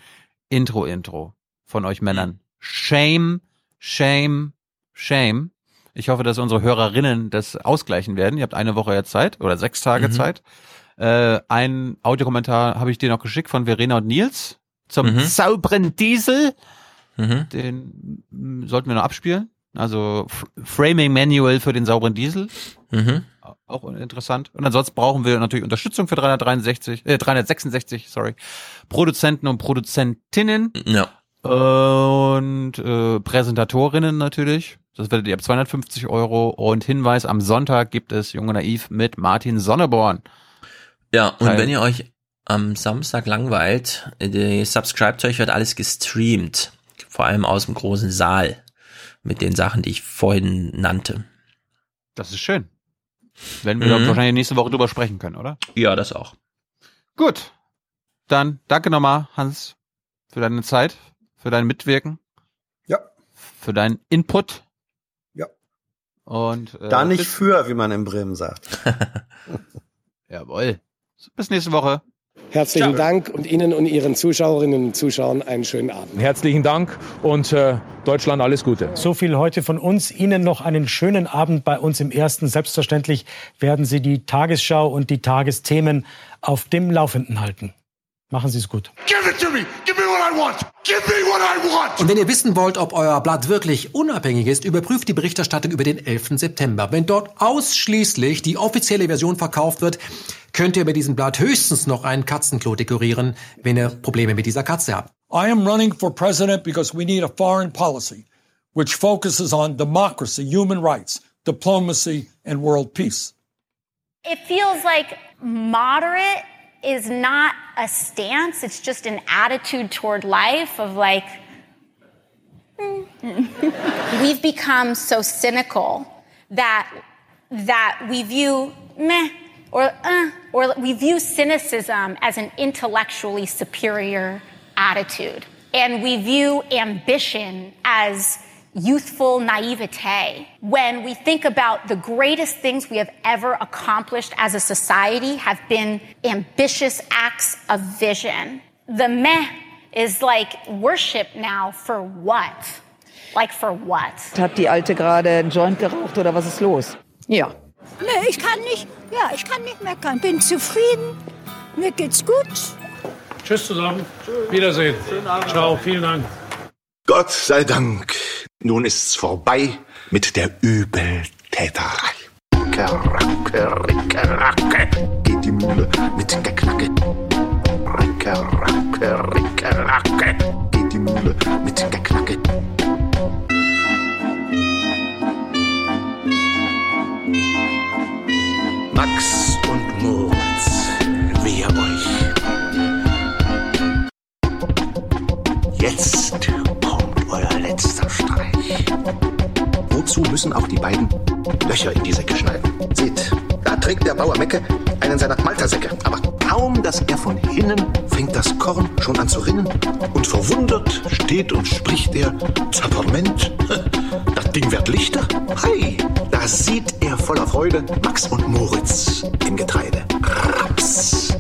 Intro-Intro von euch Männern. Shame, shame, shame. Ich hoffe, dass unsere Hörerinnen das ausgleichen werden. Ihr habt eine Woche jetzt Zeit oder sechs Tage mhm. Zeit. Äh, ein Audiokommentar habe ich dir noch geschickt von Verena und Nils zum mhm. sauberen Diesel. Mhm. Den sollten wir noch abspielen. Also Framing Manual für den sauberen Diesel. Mhm. Auch interessant. Und ansonsten brauchen wir natürlich Unterstützung für 363, äh, 366, sorry, Produzenten und Produzentinnen. Ja. Und äh, Präsentatorinnen natürlich. Das werdet ihr ab 250 Euro. Und Hinweis, am Sonntag gibt es Junge Naiv mit Martin Sonneborn. Ja, und Teil. wenn ihr euch am Samstag langweilt, die subscribt euch, wird alles gestreamt. Vor allem aus dem großen Saal mit den Sachen, die ich vorhin nannte. Das ist schön. Werden wir mhm. wahrscheinlich nächste Woche drüber sprechen können, oder? Ja, das auch. Gut. Dann danke nochmal, Hans, für deine Zeit, für dein Mitwirken. Ja. Für deinen Input. Ja. Und äh, da nicht für, wie man in Bremen sagt. Jawohl. Bis nächste Woche. Herzlichen Ciao. Dank und Ihnen und Ihren Zuschauerinnen und Zuschauern einen schönen Abend. Herzlichen Dank und äh, Deutschland alles Gute. So viel heute von uns. Ihnen noch einen schönen Abend bei uns im Ersten. Selbstverständlich werden Sie die Tagesschau und die Tagesthemen auf dem Laufenden halten. Machen Sie es gut. Give it to me. Give me what I want. Give me what I want. Und wenn ihr wissen wollt, ob euer Blatt wirklich unabhängig ist, überprüft die Berichterstattung über den 11. September. Wenn dort ausschließlich die offizielle Version verkauft wird, könnt ihr bei diesem Blatt höchstens noch ein Katzenklo dekorieren, wenn ihr Probleme mit dieser Katze habt. I am running for president because we need a foreign policy which focuses on democracy, human rights, diplomacy and world peace. It feels like moderate is not a stance, it's just an attitude toward life of like, We've become so cynical that that we view meh or uh, or we view cynicism as an intellectually superior attitude, and we view ambition as youthful naivete when we think about the greatest things we have ever accomplished as a society have been ambitious acts of vision. The meh is like worship now for what? Like for what? Hat die Alte gerade einen Joint geraucht oder was ist los? Ja. Nee, ich kann nicht, ja, ich kann nicht meckern. Bin zufrieden. Mir geht's gut. Tschüss zusammen. Tschüss. Wiedersehen. Schönen Abend. Ciao, vielen Dank. Gott sei Dank. Nun ist's vorbei mit der Übeltäterei. Ricke, ricke, racke, geht die Mühle mit Geknacke. Ricke, racke, ricke, racke, geht die Mühle mit Geknacke. Max und Moritz, wehe euch. Jetzt euer letzter Streich. Wozu müssen auch die beiden Löcher in die Säcke schneiden? Seht, da trägt der Bauer Mecke einen seiner Maltersäcke. Aber kaum, dass er von hinnen, fängt das Korn schon an zu rinnen. Und verwundert steht und spricht er, Zapperment, das Ding wird lichter. Hei, da sieht er voller Freude Max und Moritz im Getreide. Raps,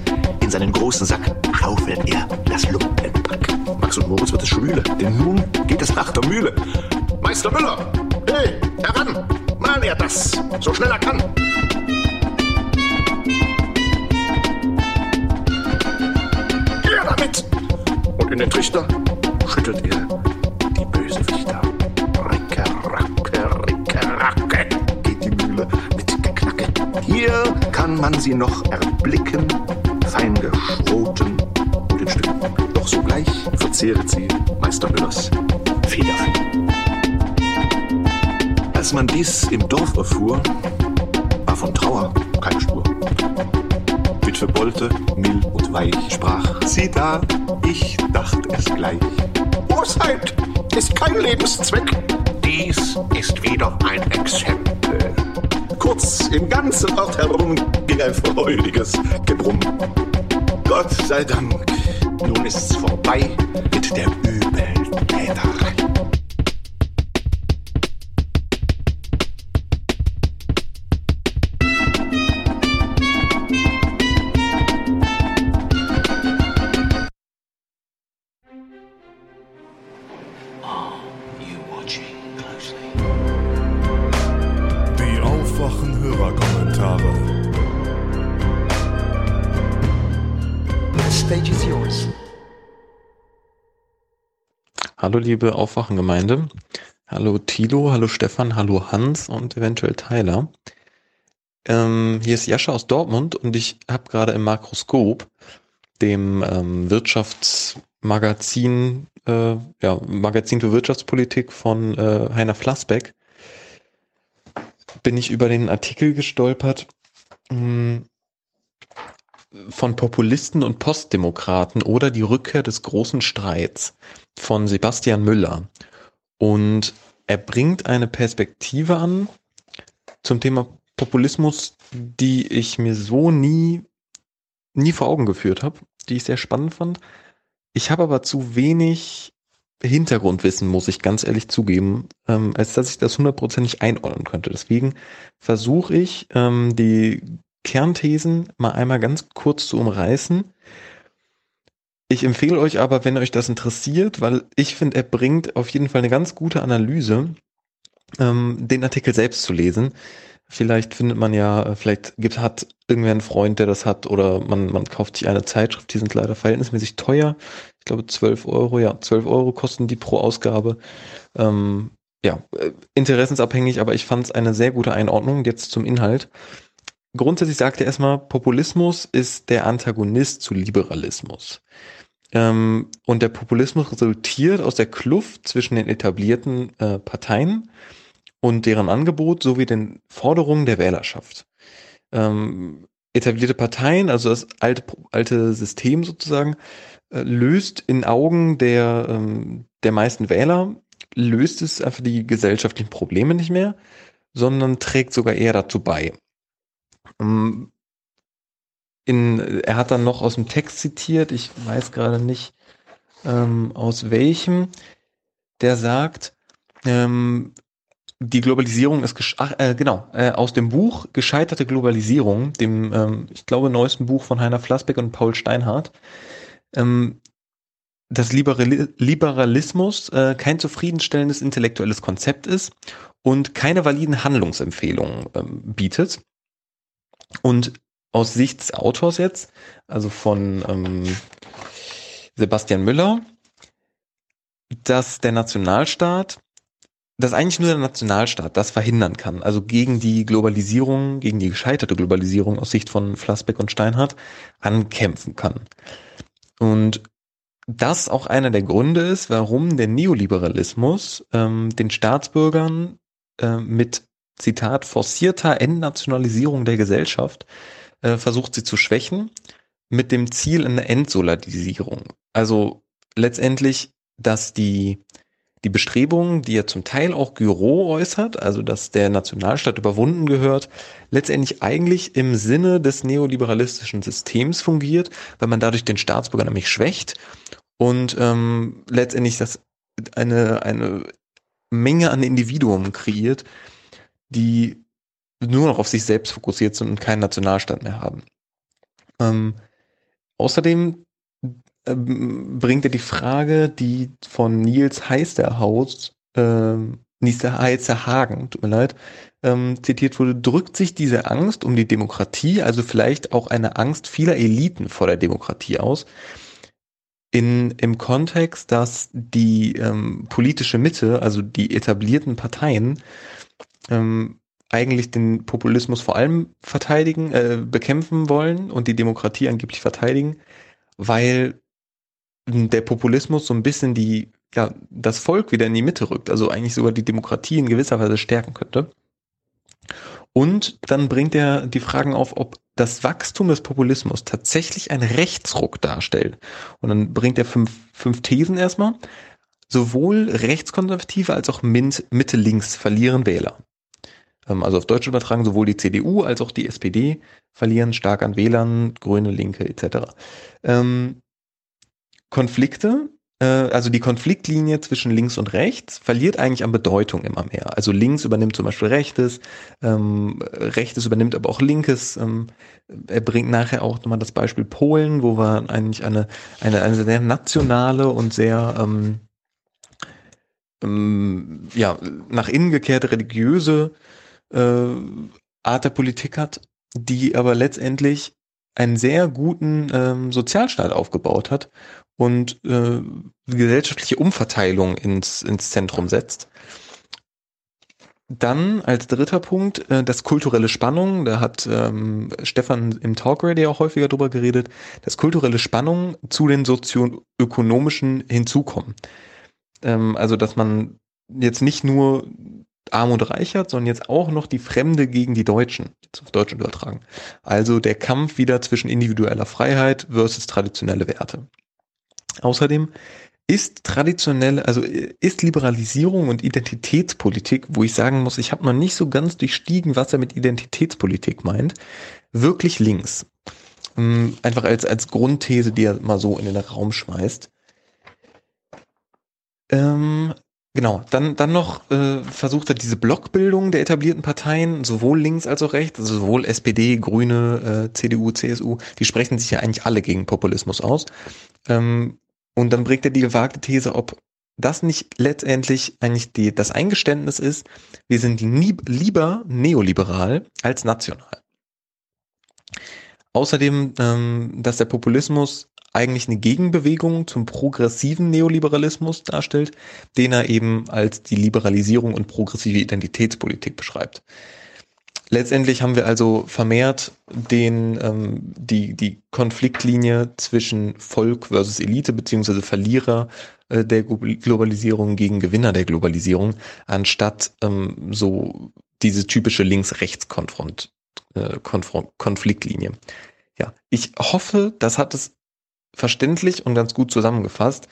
seinen großen Sack schaufelt er das Lumpenpack. Max und Moritz wird es schwüle, denn nun geht es nach der Mühle. Meister Müller, hey, heran, mal er das, so schnell er kann. Her damit! Und in den Trichter schüttelt er Hier kann man sie noch erblicken, fein geschroten und in Stücken. Doch sogleich verzehret sie Meister Müllers Federflügel. Als man dies im Dorf erfuhr, war von Trauer keine Spur. Witwe Bolte, mild und weich, sprach, sieh da, ich dacht es gleich. Bosheit ist kein Lebenszweck, dies ist wieder ein Exempel. Kurz im ganzen Ort herum ging ein freudiges Gebrumm. Gott sei Dank, nun ist's vorbei mit der Übeltäterei. Hallo liebe Aufwachengemeinde. Hallo Tilo, hallo Stefan, hallo Hans und eventuell Tyler. Ähm, hier ist Jascha aus Dortmund und ich habe gerade im Makroskop, dem ähm, Wirtschaftsmagazin, äh, ja, Magazin für Wirtschaftspolitik von äh, Heiner Flassbeck, bin ich über den Artikel gestolpert mh, von Populisten und Postdemokraten oder die Rückkehr des großen Streits von Sebastian Müller. Und er bringt eine Perspektive an zum Thema Populismus, die ich mir so nie, nie vor Augen geführt habe, die ich sehr spannend fand. Ich habe aber zu wenig Hintergrundwissen, muss ich ganz ehrlich zugeben, ähm, als dass ich das hundertprozentig einordnen könnte. Deswegen versuche ich, ähm, die Kernthesen mal einmal ganz kurz zu umreißen. Ich empfehle euch aber, wenn euch das interessiert, weil ich finde, er bringt auf jeden Fall eine ganz gute Analyse, ähm, den Artikel selbst zu lesen. Vielleicht findet man ja, vielleicht gibt, hat irgendwer einen Freund, der das hat, oder man, man kauft sich eine Zeitschrift, die sind leider verhältnismäßig teuer. Ich glaube 12 Euro, ja, 12 Euro kosten die pro Ausgabe. Ähm, ja, äh, interessensabhängig, aber ich fand es eine sehr gute Einordnung. Jetzt zum Inhalt. Grundsätzlich sagt er erstmal, Populismus ist der Antagonist zu Liberalismus. Ähm, und der Populismus resultiert aus der Kluft zwischen den etablierten äh, Parteien und deren Angebot sowie den Forderungen der Wählerschaft. Ähm, etablierte Parteien, also das alte, alte System sozusagen, äh, löst in Augen der, ähm, der meisten Wähler, löst es einfach die gesellschaftlichen Probleme nicht mehr, sondern trägt sogar eher dazu bei. Ähm, in, er hat dann noch aus dem Text zitiert, ich weiß gerade nicht ähm, aus welchem, der sagt, ähm, die Globalisierung ist, ach, äh, genau, äh, aus dem Buch Gescheiterte Globalisierung, dem, ähm, ich glaube, neuesten Buch von Heiner Flassbeck und Paul Steinhardt, ähm, dass Liberali Liberalismus äh, kein zufriedenstellendes intellektuelles Konzept ist und keine validen Handlungsempfehlungen ähm, bietet. Und aus Sicht des Autors jetzt, also von ähm, Sebastian Müller, dass der Nationalstaat dass eigentlich nur der Nationalstaat das verhindern kann, also gegen die Globalisierung, gegen die gescheiterte Globalisierung aus Sicht von Flassbeck und Steinhardt ankämpfen kann. Und das auch einer der Gründe ist, warum der Neoliberalismus ähm, den Staatsbürgern äh, mit Zitat forcierter Entnationalisierung der Gesellschaft äh, versucht sie zu schwächen, mit dem Ziel einer Entsolarisierung. Also letztendlich, dass die die Bestrebungen, die ja zum Teil auch Gyro äußert, also dass der Nationalstaat überwunden gehört, letztendlich eigentlich im Sinne des neoliberalistischen Systems fungiert, weil man dadurch den Staatsbürger nämlich schwächt und ähm, letztendlich das eine, eine Menge an Individuen kreiert, die nur noch auf sich selbst fokussiert sind und keinen Nationalstaat mehr haben. Ähm, außerdem ähm, bringt er die Frage, die von Nils Heisterhaus, ähm, Nils Heisterhagen, tut mir leid, ähm, zitiert wurde, drückt sich diese Angst um die Demokratie, also vielleicht auch eine Angst vieler Eliten vor der Demokratie aus, in, im Kontext, dass die ähm, politische Mitte, also die etablierten Parteien, ähm, eigentlich den Populismus vor allem verteidigen, äh, bekämpfen wollen und die Demokratie angeblich verteidigen, weil der Populismus so ein bisschen die, ja, das Volk wieder in die Mitte rückt, also eigentlich sogar die Demokratie in gewisser Weise stärken könnte. Und dann bringt er die Fragen auf, ob das Wachstum des Populismus tatsächlich einen Rechtsruck darstellt. Und dann bringt er fünf, fünf Thesen erstmal. Sowohl Rechtskonservative als auch Mitte-Links verlieren Wähler. Ähm, also auf Deutsch übertragen, sowohl die CDU als auch die SPD verlieren stark an Wählern, Grüne, Linke etc. Konflikte, äh, also die Konfliktlinie zwischen links und rechts verliert eigentlich an Bedeutung immer mehr. Also links übernimmt zum Beispiel rechtes, ähm, rechtes übernimmt aber auch linkes. Ähm, er bringt nachher auch nochmal das Beispiel Polen, wo wir eigentlich eine, eine, eine sehr nationale und sehr ähm, ähm, ja, nach innen gekehrte religiöse äh, Art der Politik hat, die aber letztendlich einen sehr guten ähm, Sozialstaat aufgebaut hat und äh, gesellschaftliche Umverteilung ins, ins Zentrum setzt. Dann als dritter Punkt äh, das kulturelle Spannung. Da hat ähm, Stefan im Talk Radio auch häufiger drüber geredet, dass kulturelle Spannung zu den sozioökonomischen hinzukommen. Ähm, also dass man jetzt nicht nur arm und reich hat, sondern jetzt auch noch die Fremde gegen die Deutschen, jetzt auf Deutsch übertragen. Also der Kampf wieder zwischen individueller Freiheit versus traditionelle Werte. Außerdem ist traditionelle, also ist Liberalisierung und Identitätspolitik, wo ich sagen muss, ich habe noch nicht so ganz durchstiegen, was er mit Identitätspolitik meint, wirklich links. Ähm, einfach als, als Grundthese, die er mal so in den Raum schmeißt. Ähm, Genau, dann, dann noch äh, versucht er diese Blockbildung der etablierten Parteien, sowohl links als auch rechts, also sowohl SPD, Grüne, äh, CDU, CSU, die sprechen sich ja eigentlich alle gegen Populismus aus. Ähm, und dann bringt er die gewagte These, ob das nicht letztendlich eigentlich die, das Eingeständnis ist, wir sind nie, lieber neoliberal als national. Außerdem, ähm, dass der Populismus eigentlich eine Gegenbewegung zum progressiven Neoliberalismus darstellt, den er eben als die Liberalisierung und progressive Identitätspolitik beschreibt. Letztendlich haben wir also vermehrt den, ähm, die, die Konfliktlinie zwischen Volk versus Elite beziehungsweise Verlierer äh, der Globalisierung gegen Gewinner der Globalisierung, anstatt ähm, so diese typische Links-Rechts-Konfliktlinie. Äh. Ja, ich hoffe, das hat es verständlich und ganz gut zusammengefasst.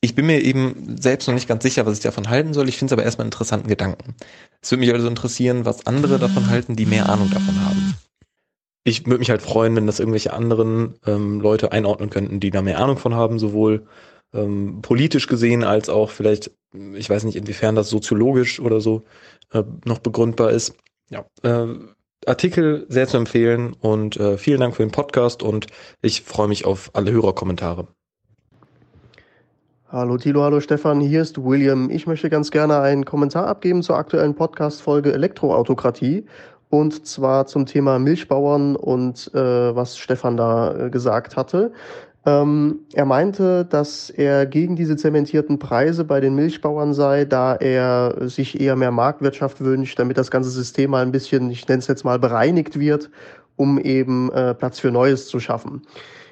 Ich bin mir eben selbst noch nicht ganz sicher, was ich davon halten soll. Ich finde es aber erstmal einen interessanten Gedanken. Es würde mich also interessieren, was andere davon halten, die mehr Ahnung davon haben. Ich würde mich halt freuen, wenn das irgendwelche anderen ähm, Leute einordnen könnten, die da mehr Ahnung von haben, sowohl ähm, politisch gesehen als auch vielleicht, ich weiß nicht, inwiefern das soziologisch oder so äh, noch begründbar ist. Ja, äh, Artikel sehr zu empfehlen und äh, vielen Dank für den Podcast und ich freue mich auf alle Hörerkommentare. Hallo Tilo, hallo Stefan, hier ist William. Ich möchte ganz gerne einen Kommentar abgeben zur aktuellen Podcast-Folge Elektroautokratie und zwar zum Thema Milchbauern und äh, was Stefan da äh, gesagt hatte. Ähm, er meinte, dass er gegen diese zementierten Preise bei den Milchbauern sei, da er sich eher mehr Marktwirtschaft wünscht, damit das ganze System mal ein bisschen, ich nenne es jetzt mal, bereinigt wird, um eben äh, Platz für Neues zu schaffen.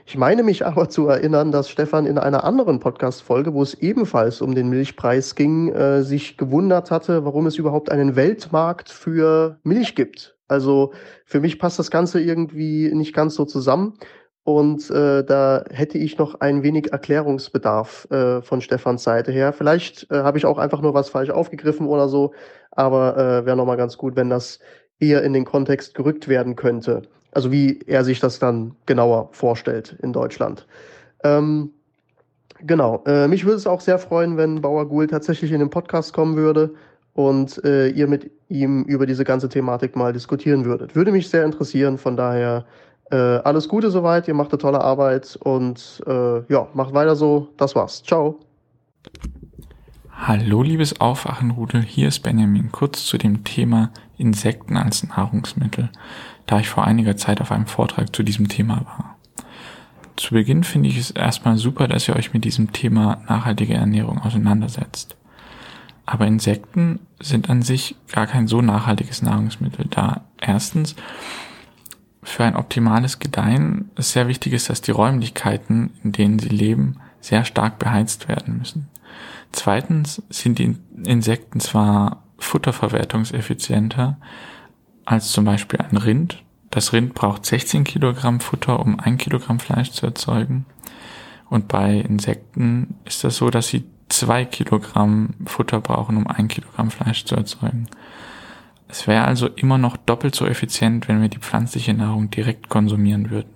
Ich meine mich aber zu erinnern, dass Stefan in einer anderen Podcast-Folge, wo es ebenfalls um den Milchpreis ging, äh, sich gewundert hatte, warum es überhaupt einen Weltmarkt für Milch gibt. Also für mich passt das Ganze irgendwie nicht ganz so zusammen. Und äh, da hätte ich noch ein wenig Erklärungsbedarf äh, von Stefans Seite her. Vielleicht äh, habe ich auch einfach nur was falsch aufgegriffen oder so, aber äh, wäre nochmal ganz gut, wenn das eher in den Kontext gerückt werden könnte. Also wie er sich das dann genauer vorstellt in Deutschland. Ähm, genau. Äh, mich würde es auch sehr freuen, wenn Bauer Gul tatsächlich in den Podcast kommen würde und äh, ihr mit ihm über diese ganze Thematik mal diskutieren würdet. Würde mich sehr interessieren. Von daher äh, alles Gute soweit, ihr macht eine tolle Arbeit und äh, ja, macht weiter so. Das war's. Ciao. Hallo, liebes Aufwachenrudel, hier ist Benjamin. Kurz zu dem Thema Insekten als Nahrungsmittel, da ich vor einiger Zeit auf einem Vortrag zu diesem Thema war. Zu Beginn finde ich es erstmal super, dass ihr euch mit diesem Thema nachhaltige Ernährung auseinandersetzt. Aber Insekten sind an sich gar kein so nachhaltiges Nahrungsmittel, da erstens für ein optimales Gedeihen ist sehr wichtig ist, dass die Räumlichkeiten, in denen sie leben, sehr stark beheizt werden müssen. Zweitens sind die Insekten zwar futterverwertungseffizienter als zum Beispiel ein Rind. Das Rind braucht 16 Kilogramm Futter, um ein Kilogramm Fleisch zu erzeugen. Und bei Insekten ist das so, dass sie zwei Kilogramm Futter brauchen, um ein Kilogramm Fleisch zu erzeugen. Es wäre also immer noch doppelt so effizient, wenn wir die pflanzliche Nahrung direkt konsumieren würden.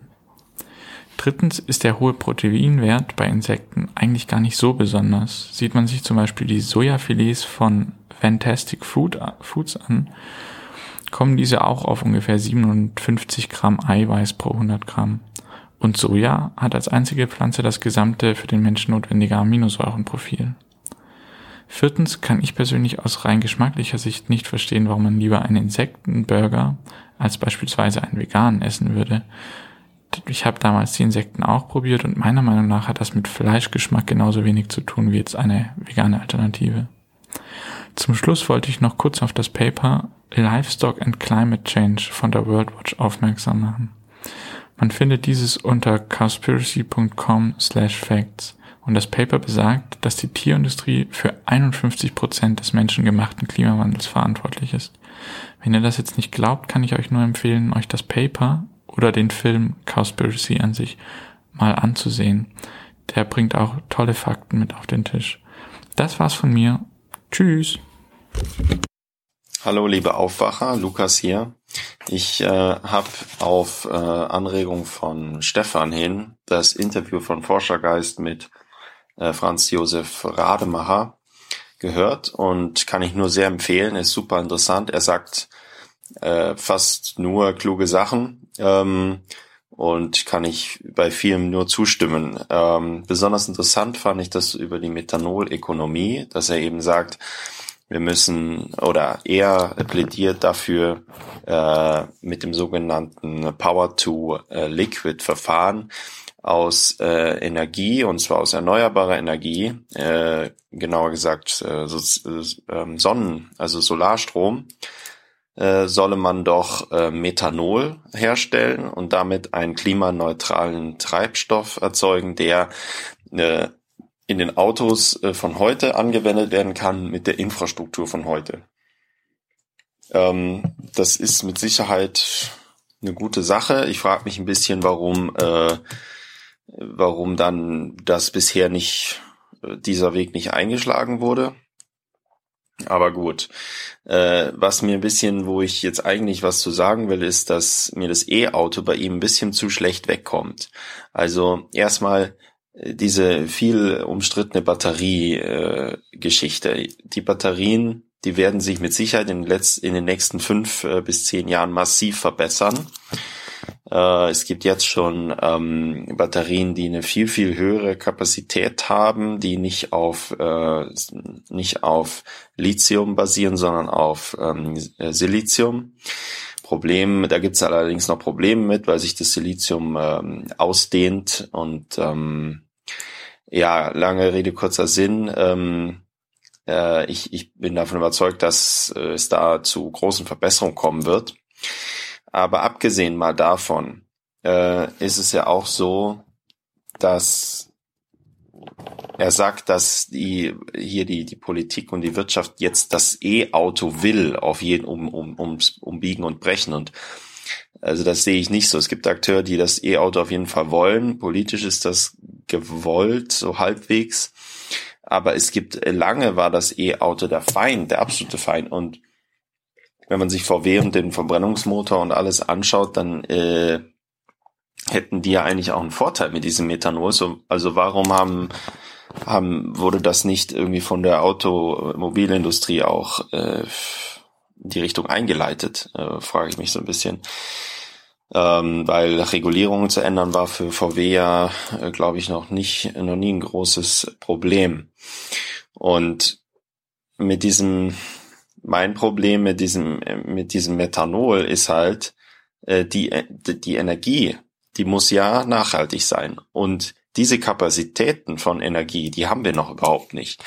Drittens ist der hohe Proteinwert bei Insekten eigentlich gar nicht so besonders. Sieht man sich zum Beispiel die Sojafilets von Fantastic Food, Foods an, kommen diese auch auf ungefähr 57 Gramm Eiweiß pro 100 Gramm. Und Soja hat als einzige Pflanze das gesamte für den Menschen notwendige Aminosäurenprofil. Viertens kann ich persönlich aus rein geschmacklicher Sicht nicht verstehen, warum man lieber einen Insektenburger als beispielsweise einen veganen essen würde. Ich habe damals die Insekten auch probiert und meiner Meinung nach hat das mit Fleischgeschmack genauso wenig zu tun wie jetzt eine vegane Alternative. Zum Schluss wollte ich noch kurz auf das Paper Livestock and Climate Change von der World Watch aufmerksam machen. Man findet dieses unter conspiracy.com slash facts. Und das Paper besagt, dass die Tierindustrie für 51 Prozent des menschengemachten Klimawandels verantwortlich ist. Wenn ihr das jetzt nicht glaubt, kann ich euch nur empfehlen, euch das Paper oder den Film Cowspiracy an sich mal anzusehen. Der bringt auch tolle Fakten mit auf den Tisch. Das war's von mir. Tschüss. Hallo liebe Aufwacher, Lukas hier. Ich äh, habe auf äh, Anregung von Stefan hin das Interview von Forschergeist mit Franz Josef Rademacher gehört und kann ich nur sehr empfehlen. Ist super interessant. Er sagt äh, fast nur kluge Sachen ähm, und kann ich bei vielem nur zustimmen. Ähm, besonders interessant fand ich das über die Methanolökonomie, dass er eben sagt, wir müssen oder er plädiert dafür äh, mit dem sogenannten Power to äh, aus äh, Energie und zwar aus erneuerbarer Energie, äh, genauer gesagt äh, so, äh, Sonnen, also Solarstrom, äh, solle man doch äh, Methanol herstellen und damit einen klimaneutralen Treibstoff erzeugen, der äh, in den Autos äh, von heute angewendet werden kann mit der Infrastruktur von heute. Ähm, das ist mit Sicherheit eine gute Sache. Ich frage mich ein bisschen, warum, äh, warum dann das bisher nicht, äh, dieser Weg nicht eingeschlagen wurde. Aber gut. Äh, was mir ein bisschen, wo ich jetzt eigentlich was zu sagen will, ist, dass mir das E-Auto bei ihm ein bisschen zu schlecht wegkommt. Also erstmal, diese viel umstrittene Batteriegeschichte. Äh, die Batterien, die werden sich mit Sicherheit in, letzt, in den nächsten fünf äh, bis zehn Jahren massiv verbessern. Äh, es gibt jetzt schon ähm, Batterien, die eine viel, viel höhere Kapazität haben, die nicht auf, äh, nicht auf Lithium basieren, sondern auf ähm, Silizium. Problem, da gibt es allerdings noch Probleme mit, weil sich das Silizium ähm, ausdehnt und ähm, ja, lange Rede, kurzer Sinn. Ähm, äh, ich, ich bin davon überzeugt, dass äh, es da zu großen Verbesserungen kommen wird. Aber abgesehen mal davon äh, ist es ja auch so, dass er sagt, dass die hier die die Politik und die Wirtschaft jetzt das E-Auto will auf jeden um um ums umbiegen und brechen und also das sehe ich nicht so. Es gibt Akteure, die das E-Auto auf jeden Fall wollen. Politisch ist das gewollt, so halbwegs. Aber es gibt lange war das E-Auto der Feind, der absolute Feind. Und wenn man sich VW und den Verbrennungsmotor und alles anschaut, dann äh, hätten die ja eigentlich auch einen Vorteil mit diesem Methanol. So, also warum haben, haben wurde das nicht irgendwie von der Automobilindustrie auch äh, die Richtung eingeleitet, äh, frage ich mich so ein bisschen. Ähm, weil Regulierungen zu ändern war für VW ja, äh, glaube ich, noch nicht, noch nie ein großes Problem. Und mit diesem, mein Problem mit diesem, mit diesem Methanol ist halt, äh, die, die Energie, die muss ja nachhaltig sein. Und diese Kapazitäten von Energie, die haben wir noch überhaupt nicht.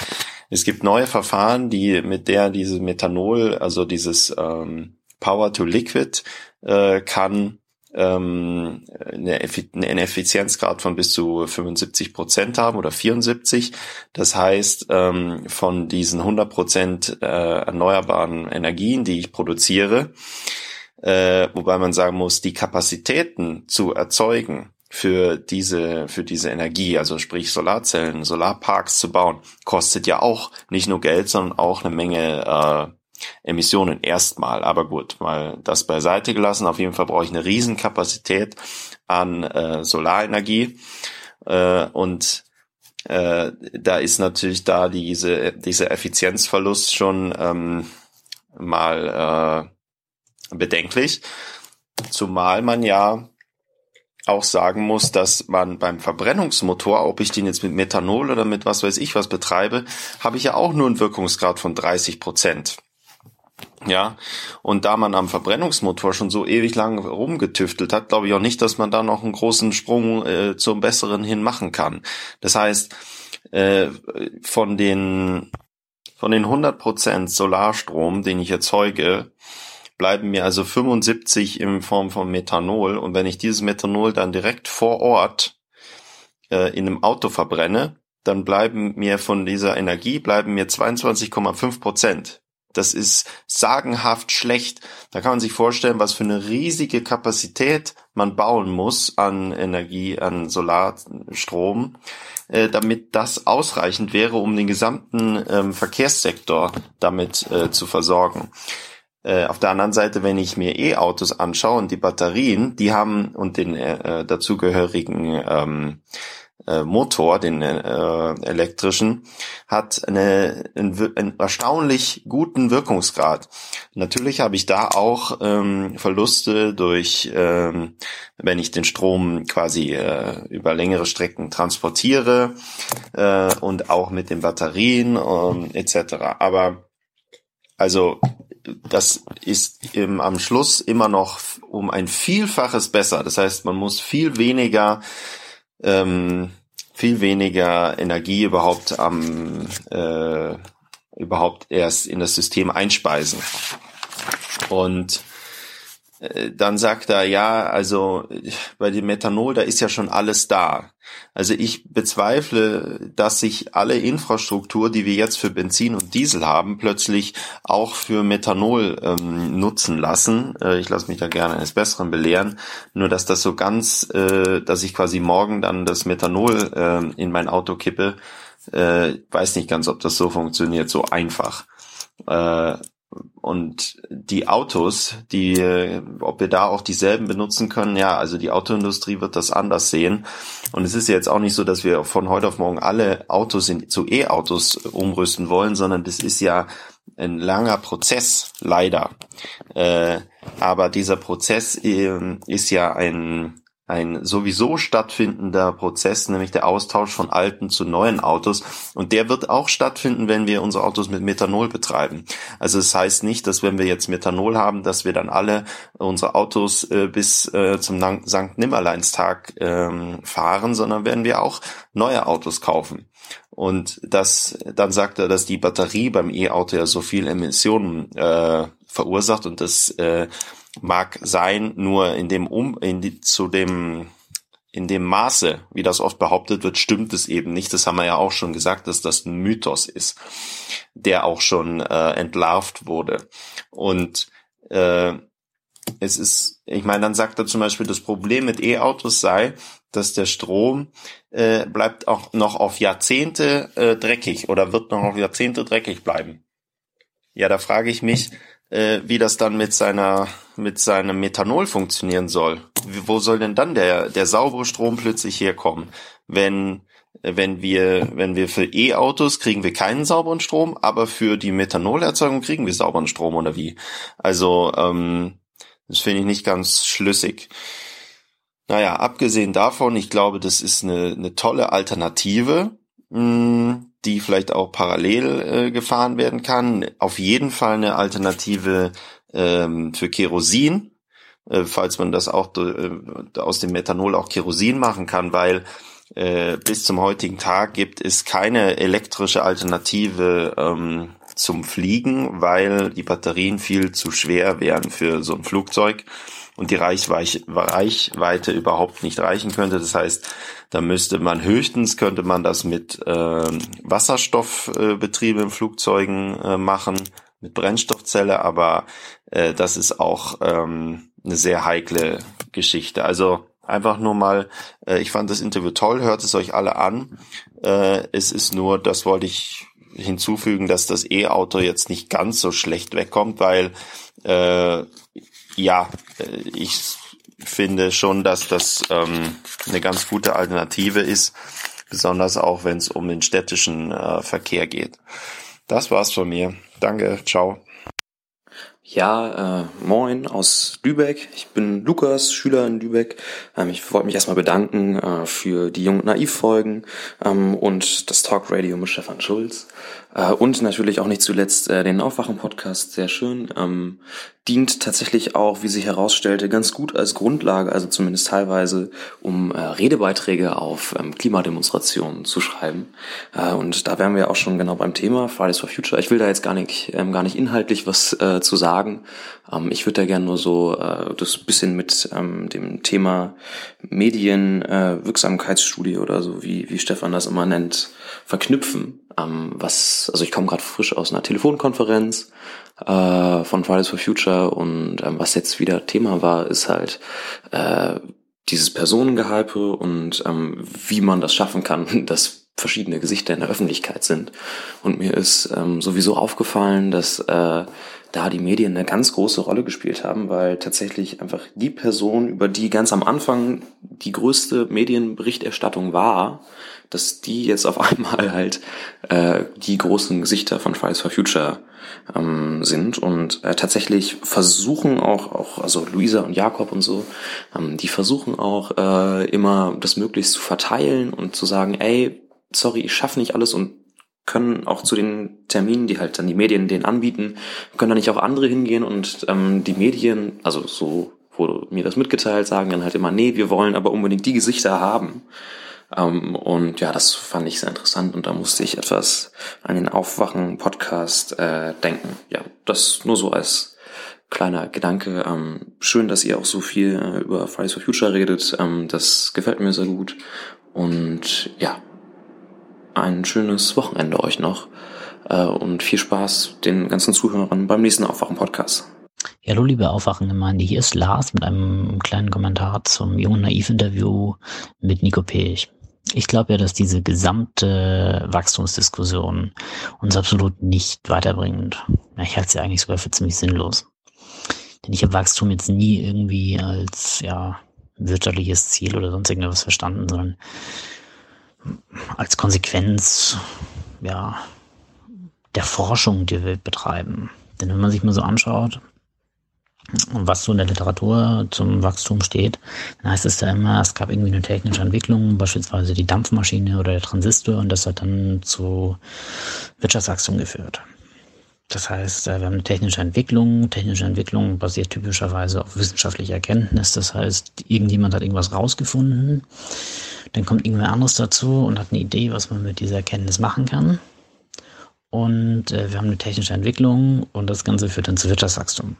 Es gibt neue Verfahren, die mit der dieses Methanol, also dieses ähm, Power to Liquid, äh, kann ähm, eine, einen Effizienzgrad von bis zu 75 Prozent haben oder 74. Das heißt, ähm, von diesen 100 Prozent äh, erneuerbaren Energien, die ich produziere, äh, wobei man sagen muss, die Kapazitäten zu erzeugen für diese, für diese Energie, also sprich Solarzellen, Solarparks zu bauen, kostet ja auch nicht nur Geld, sondern auch eine Menge äh, Emissionen erstmal. Aber gut, mal das beiseite gelassen. Auf jeden Fall brauche ich eine Riesenkapazität an äh, Solarenergie. Äh, und äh, da ist natürlich da diese, dieser Effizienzverlust schon ähm, mal äh, bedenklich, zumal man ja auch sagen muss, dass man beim Verbrennungsmotor, ob ich den jetzt mit Methanol oder mit was weiß ich was betreibe, habe ich ja auch nur einen Wirkungsgrad von 30 Prozent. Ja, und da man am Verbrennungsmotor schon so ewig lang rumgetüftelt hat, glaube ich auch nicht, dass man da noch einen großen Sprung äh, zum Besseren hin machen kann. Das heißt, äh, von den von den 100 Prozent Solarstrom, den ich erzeuge, bleiben mir also 75 in Form von Methanol. Und wenn ich dieses Methanol dann direkt vor Ort äh, in einem Auto verbrenne, dann bleiben mir von dieser Energie bleiben mir 22,5 Prozent. Das ist sagenhaft schlecht. Da kann man sich vorstellen, was für eine riesige Kapazität man bauen muss an Energie, an Solarstrom, äh, damit das ausreichend wäre, um den gesamten ähm, Verkehrssektor damit äh, zu versorgen. Äh, auf der anderen Seite, wenn ich mir E-Autos anschaue und die Batterien, die haben und den dazugehörigen ähm, äh, Motor, den äh, elektrischen, hat eine, einen, einen erstaunlich guten Wirkungsgrad. Natürlich habe ich da auch ähm, Verluste durch, ähm, wenn ich den Strom quasi äh, über längere Strecken transportiere äh, und auch mit den Batterien ähm, etc. Aber also das ist im, am Schluss immer noch um ein Vielfaches besser. Das heißt, man muss viel weniger ähm, viel weniger Energie überhaupt am äh, überhaupt erst in das System einspeisen. Und dann sagt er, ja, also bei dem Methanol, da ist ja schon alles da. Also ich bezweifle, dass sich alle Infrastruktur, die wir jetzt für Benzin und Diesel haben, plötzlich auch für Methanol ähm, nutzen lassen. Äh, ich lasse mich da gerne eines Besseren belehren. Nur dass das so ganz, äh, dass ich quasi morgen dann das Methanol äh, in mein Auto kippe, äh, weiß nicht ganz, ob das so funktioniert, so einfach. Äh, und die Autos, die, ob wir da auch dieselben benutzen können, ja, also die Autoindustrie wird das anders sehen. Und es ist jetzt auch nicht so, dass wir von heute auf morgen alle Autos in, zu E-Autos umrüsten wollen, sondern das ist ja ein langer Prozess, leider. Äh, aber dieser Prozess äh, ist ja ein, ein sowieso stattfindender Prozess, nämlich der Austausch von alten zu neuen Autos. Und der wird auch stattfinden, wenn wir unsere Autos mit Methanol betreiben. Also es das heißt nicht, dass wenn wir jetzt Methanol haben, dass wir dann alle unsere Autos äh, bis äh, zum Sankt Nimmerleinstag ähm, fahren, sondern werden wir auch neue Autos kaufen. Und das, dann sagt er, dass die Batterie beim E-Auto ja so viel Emissionen äh, verursacht und das äh, mag sein, nur in dem um in die, zu dem in dem Maße, wie das oft behauptet wird, stimmt es eben nicht. Das haben wir ja auch schon gesagt, dass das ein Mythos ist, der auch schon äh, entlarvt wurde. Und äh, es ist, ich meine, dann sagt er zum Beispiel, das Problem mit E-Autos sei, dass der Strom äh, bleibt auch noch auf Jahrzehnte äh, dreckig oder wird noch auf Jahrzehnte dreckig bleiben. Ja, da frage ich mich, äh, wie das dann mit seiner mit seinem Methanol funktionieren soll. Wo soll denn dann der der saubere Strom plötzlich herkommen, wenn wenn wir wenn wir für E-Autos kriegen wir keinen sauberen Strom, aber für die Methanolerzeugung kriegen wir sauberen Strom oder wie? Also ähm, das finde ich nicht ganz schlüssig. Naja, abgesehen davon, ich glaube, das ist eine, eine tolle Alternative. Mh, hm, die vielleicht auch parallel äh, gefahren werden kann. Auf jeden Fall eine Alternative ähm, für Kerosin, äh, falls man das auch äh, aus dem Methanol auch Kerosin machen kann, weil äh, bis zum heutigen Tag gibt es keine elektrische Alternative ähm, zum Fliegen, weil die Batterien viel zu schwer wären für so ein Flugzeug und die Reichweite überhaupt nicht reichen könnte. Das heißt, da müsste man höchstens könnte man das mit äh, wasserstoffbetriebenen Flugzeugen äh, machen, mit Brennstoffzelle, aber äh, das ist auch ähm, eine sehr heikle Geschichte. Also einfach nur mal, äh, ich fand das Interview toll, hört es euch alle an. Äh, es ist nur, das wollte ich hinzufügen, dass das E-Auto jetzt nicht ganz so schlecht wegkommt, weil äh, ja, äh, ich finde schon, dass das ähm, eine ganz gute Alternative ist, besonders auch wenn es um den städtischen äh, Verkehr geht. Das war's von mir. Danke, ciao. Ja, äh, moin aus Lübeck. Ich bin Lukas, Schüler in Lübeck. Ähm, ich wollte mich erstmal bedanken äh, für die Jung Naiv Folgen ähm, und das Talk Radio mit Stefan Schulz. Äh, und natürlich auch nicht zuletzt äh, den Aufwachen-Podcast, sehr schön. Ähm, dient tatsächlich auch, wie sich herausstellte, ganz gut als Grundlage, also zumindest teilweise, um äh, Redebeiträge auf ähm, Klimademonstrationen zu schreiben. Äh, und da wären wir auch schon genau beim Thema Fridays for Future. Ich will da jetzt gar nicht, ähm, gar nicht inhaltlich was äh, zu sagen. Ähm, ich würde da gerne nur so äh, das bisschen mit ähm, dem Thema Medienwirksamkeitsstudie äh, oder so, wie, wie Stefan das immer nennt, verknüpfen ähm, was, also ich komme gerade frisch aus einer Telefonkonferenz äh, von Fridays for Future und ähm, was jetzt wieder Thema war, ist halt äh, dieses Personengehype und ähm, wie man das schaffen kann, dass verschiedene Gesichter in der Öffentlichkeit sind. Und mir ist ähm, sowieso aufgefallen, dass äh, da die Medien eine ganz große Rolle gespielt haben, weil tatsächlich einfach die Person, über die ganz am Anfang die größte Medienberichterstattung war, dass die jetzt auf einmal halt äh, die großen Gesichter von Fridays for Future ähm, sind und äh, tatsächlich versuchen auch, auch also Luisa und Jakob und so, ähm, die versuchen auch äh, immer das möglichst zu verteilen und zu sagen, ey, sorry, ich schaffe nicht alles und können auch zu den Terminen, die halt dann die Medien denen anbieten, können da nicht auch andere hingehen und ähm, die Medien, also so wurde mir das mitgeteilt, sagen dann halt immer, nee, wir wollen aber unbedingt die Gesichter haben. Ähm, und ja, das fand ich sehr interessant und da musste ich etwas an den Aufwachen-Podcast äh, denken. Ja, das nur so als kleiner Gedanke. Ähm, schön, dass ihr auch so viel äh, über Fridays for Future redet. Ähm, das gefällt mir sehr gut. Und ja, ein schönes Wochenende euch noch äh, und viel Spaß den ganzen Zuhörern beim nächsten Aufwachen-Podcast. Hallo liebe Aufwachengemeinde, hier ist Lars mit einem kleinen Kommentar zum jungen Naiv-Interview mit Nico Pech. Ich glaube ja, dass diese gesamte Wachstumsdiskussion uns absolut nicht weiterbringt. Ich halte sie eigentlich sogar für ziemlich sinnlos. Denn ich habe Wachstum jetzt nie irgendwie als ja wirtschaftliches Ziel oder sonst irgendwas verstanden, sondern als Konsequenz ja der Forschung, die wir betreiben. Denn wenn man sich mal so anschaut, was so in der Literatur zum Wachstum steht, dann heißt es ja immer, es gab irgendwie eine technische Entwicklung, beispielsweise die Dampfmaschine oder der Transistor, und das hat dann zu Wirtschaftswachstum geführt. Das heißt, äh, wir haben eine technische Entwicklung. Technische Entwicklung basiert typischerweise auf wissenschaftlicher Erkenntnis. Das heißt, irgendjemand hat irgendwas rausgefunden, dann kommt irgendwer anderes dazu und hat eine Idee, was man mit dieser Erkenntnis machen kann. Und äh, wir haben eine technische Entwicklung und das Ganze führt dann zu Wirtschaftswachstum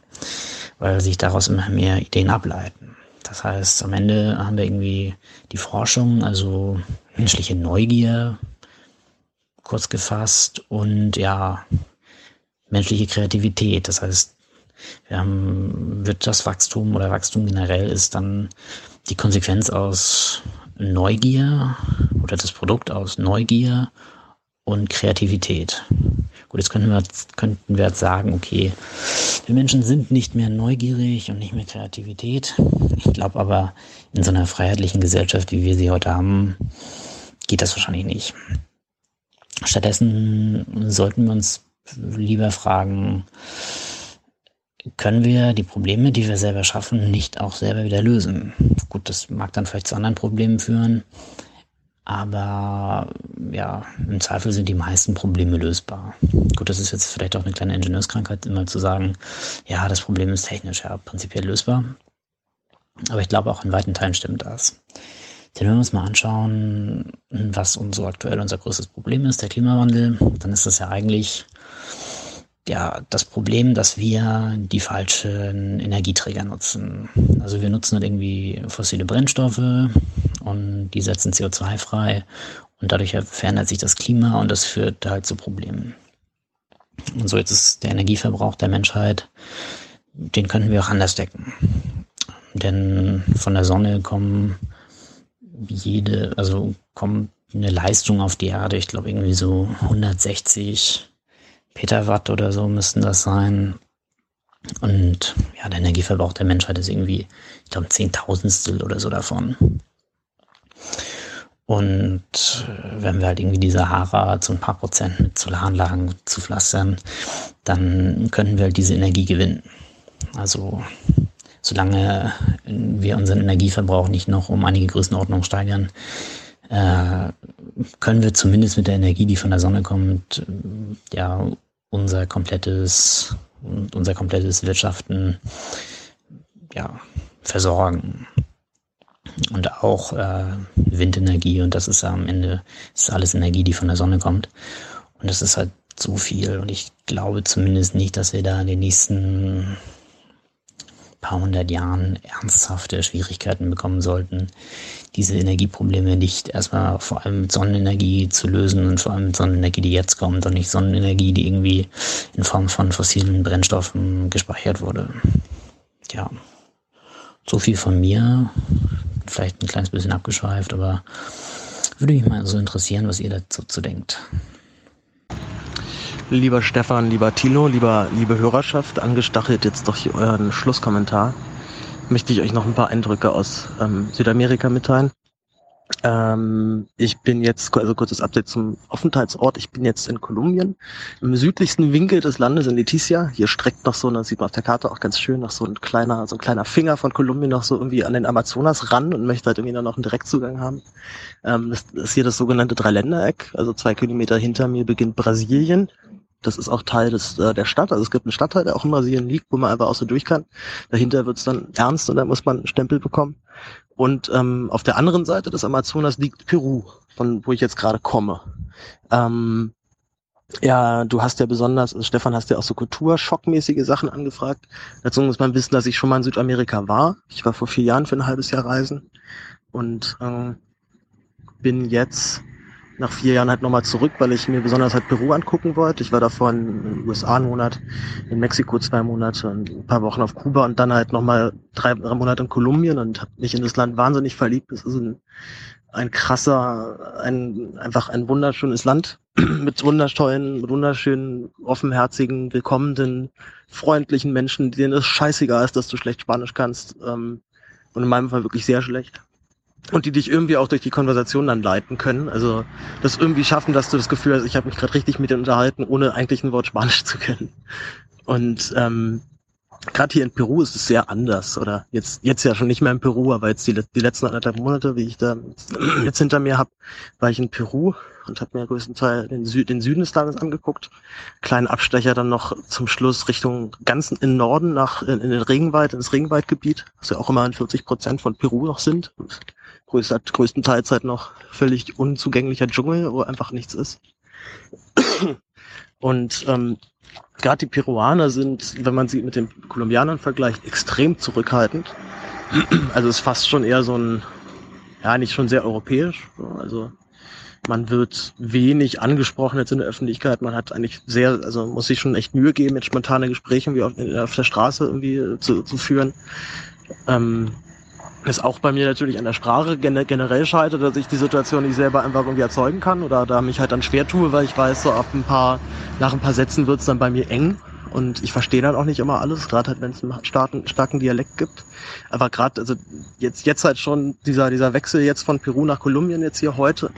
weil sich daraus immer mehr Ideen ableiten. Das heißt, am Ende haben wir irgendwie die Forschung, also menschliche Neugier, kurz gefasst, und ja, menschliche Kreativität. Das heißt, wir haben Wirtschaftswachstum oder Wachstum generell ist dann die Konsequenz aus Neugier oder das Produkt aus Neugier und Kreativität. Gut, jetzt könnten wir, könnten wir jetzt sagen, okay, wir Menschen sind nicht mehr neugierig und nicht mehr Kreativität. Ich glaube aber, in so einer freiheitlichen Gesellschaft, wie wir sie heute haben, geht das wahrscheinlich nicht. Stattdessen sollten wir uns lieber fragen, können wir die Probleme, die wir selber schaffen, nicht auch selber wieder lösen? Gut, das mag dann vielleicht zu anderen Problemen führen, aber ja, im Zweifel sind die meisten Probleme lösbar. Gut, das ist jetzt vielleicht auch eine kleine Ingenieurskrankheit, immer zu sagen, ja, das Problem ist technisch, ja, prinzipiell lösbar. Aber ich glaube, auch in weiten Teilen stimmt das. Denn wenn wir uns mal anschauen, was so aktuell unser größtes Problem ist, der Klimawandel, dann ist das ja eigentlich ja, das Problem, dass wir die falschen Energieträger nutzen. Also wir nutzen halt irgendwie fossile Brennstoffe und die setzen CO2 frei und dadurch verändert sich das Klima und das führt halt zu Problemen. Und so jetzt ist der Energieverbrauch der Menschheit, den könnten wir auch anders decken. Denn von der Sonne kommen jede, also kommt eine Leistung auf die Erde, ich glaube irgendwie so 160 Petawatt oder so müssten das sein. Und ja, der Energieverbrauch der Menschheit ist irgendwie, ich glaube, Zehntausendstel oder so davon. Und äh, wenn wir halt irgendwie die Sahara zu ein paar Prozent mit Solaranlagen zu pflastern, dann können wir halt diese Energie gewinnen. Also solange wir unseren Energieverbrauch nicht noch um einige Größenordnungen steigern, äh, können wir zumindest mit der Energie, die von der Sonne kommt, ja, unser komplettes, unser komplettes Wirtschaften ja, versorgen. Und auch äh, Windenergie und das ist am Ende ist alles Energie, die von der Sonne kommt. Und das ist halt so viel. Und ich glaube zumindest nicht, dass wir da in den nächsten paar hundert Jahren ernsthafte Schwierigkeiten bekommen sollten, diese Energieprobleme nicht erstmal vor allem mit Sonnenenergie zu lösen und vor allem mit Sonnenenergie, die jetzt kommt und nicht Sonnenenergie, die irgendwie in Form von fossilen Brennstoffen gespeichert wurde. Ja, so viel von mir. Vielleicht ein kleines bisschen abgeschweift, aber würde mich mal so interessieren, was ihr dazu zu denkt. Lieber Stefan, lieber Tilo, lieber, liebe Hörerschaft, angestachelt jetzt durch euren Schlusskommentar, möchte ich euch noch ein paar Eindrücke aus ähm, Südamerika mitteilen. Ähm, ich bin jetzt, also kurzes Update zum Aufenthaltsort. Ich bin jetzt in Kolumbien, im südlichsten Winkel des Landes in Leticia. Hier streckt noch so, das sieht man auf der Karte auch ganz schön, noch so ein kleiner, so ein kleiner Finger von Kolumbien noch so irgendwie an den Amazonas ran und möchte halt irgendwie noch einen Direktzugang haben. Ähm, das, das ist hier das sogenannte Dreiländereck. Also zwei Kilometer hinter mir beginnt Brasilien. Das ist auch Teil des, äh, der Stadt. Also es gibt einen Stadtteil, der auch in Brasilien liegt, wo man einfach auch so durch kann. Dahinter wird es dann ernst und da muss man einen Stempel bekommen. Und ähm, auf der anderen Seite des Amazonas liegt Peru, von wo ich jetzt gerade komme. Ähm, ja, du hast ja besonders, also Stefan, hast ja auch so kulturschockmäßige Sachen angefragt. Dazu muss man wissen, dass ich schon mal in Südamerika war. Ich war vor vier Jahren für ein halbes Jahr reisen und äh, bin jetzt nach vier Jahren halt nochmal zurück, weil ich mir besonders halt Peru angucken wollte. Ich war davor in den USA einen Monat, in Mexiko zwei Monate und ein paar Wochen auf Kuba und dann halt nochmal drei, drei Monate in Kolumbien und habe mich in das Land wahnsinnig verliebt. Es ist ein, ein krasser, ein, einfach ein wunderschönes Land mit mit wunderschönen, offenherzigen, willkommenen, freundlichen Menschen, denen es scheißegal ist, dass du schlecht Spanisch kannst. Ähm, und in meinem Fall wirklich sehr schlecht und die dich irgendwie auch durch die Konversation dann leiten können. Also das irgendwie schaffen, dass du das Gefühl hast, ich habe mich gerade richtig mit denen unterhalten, ohne eigentlich ein Wort Spanisch zu können. Und ähm, gerade hier in Peru ist es sehr anders. Oder jetzt jetzt ja schon nicht mehr in Peru, aber jetzt die, die letzten anderthalb Monate, wie ich da jetzt hinter mir habe, war ich in Peru und habe mir größtenteils den, Sü den Süden des Landes angeguckt. Kleinen Abstecher dann noch zum Schluss Richtung ganzen in Norden nach in, in den Regenwald, ins Regenwaldgebiet, was ja auch immer 40 Prozent von Peru noch sind. Und größter, größtenteils halt noch völlig unzugänglicher Dschungel, wo einfach nichts ist. Und ähm, gerade die Peruaner sind, wenn man sie mit den Kolumbianern vergleicht, extrem zurückhaltend. Also ist fast schon eher so ein, ja, nicht schon sehr europäisch. Also man wird wenig angesprochen jetzt in der Öffentlichkeit. Man hat eigentlich sehr, also muss sich schon echt Mühe geben, mit spontane Gespräche wie auf, auf der Straße irgendwie zu, zu führen. Ähm, ist auch bei mir natürlich an der Sprache generell scheitert, dass ich die Situation nicht selber einfach irgendwie erzeugen kann oder da mich halt dann schwer tue, weil ich weiß, so ab ein paar, nach ein paar Sätzen wird es dann bei mir eng und ich verstehe dann auch nicht immer alles, gerade halt, wenn es einen starken, starken Dialekt gibt. Aber gerade, also jetzt, jetzt halt schon dieser, dieser Wechsel jetzt von Peru nach Kolumbien jetzt hier heute,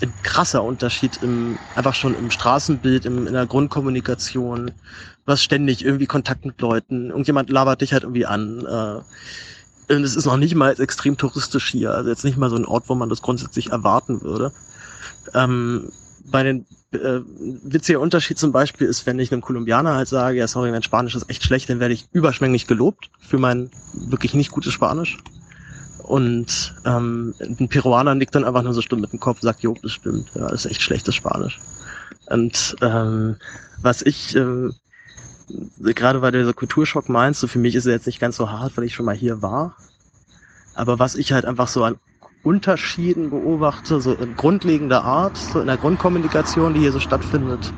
ein krasser Unterschied im, einfach schon im Straßenbild, im, in der Grundkommunikation. Hast ständig irgendwie Kontakt mit Leuten, irgendjemand labert dich halt irgendwie an. Äh, und es ist noch nicht mal extrem touristisch hier, also jetzt nicht mal so ein Ort, wo man das grundsätzlich erwarten würde. Ähm, bei den äh, witziger Unterschied zum Beispiel ist, wenn ich einem Kolumbianer halt sage, ja sorry, mein Spanisch ist echt schlecht, dann werde ich überschwänglich gelobt für mein wirklich nicht gutes Spanisch. Und ähm, ein Peruaner nickt dann einfach nur so stumm mit dem Kopf und sagt, jo, das stimmt, ja, das ist echt schlechtes Spanisch. Und ähm, was ich äh, gerade weil dieser Kulturschock meinst, so für mich ist er jetzt nicht ganz so hart, weil ich schon mal hier war. Aber was ich halt einfach so an Unterschieden beobachte, so in grundlegender Art, so in der Grundkommunikation, die hier so stattfindet,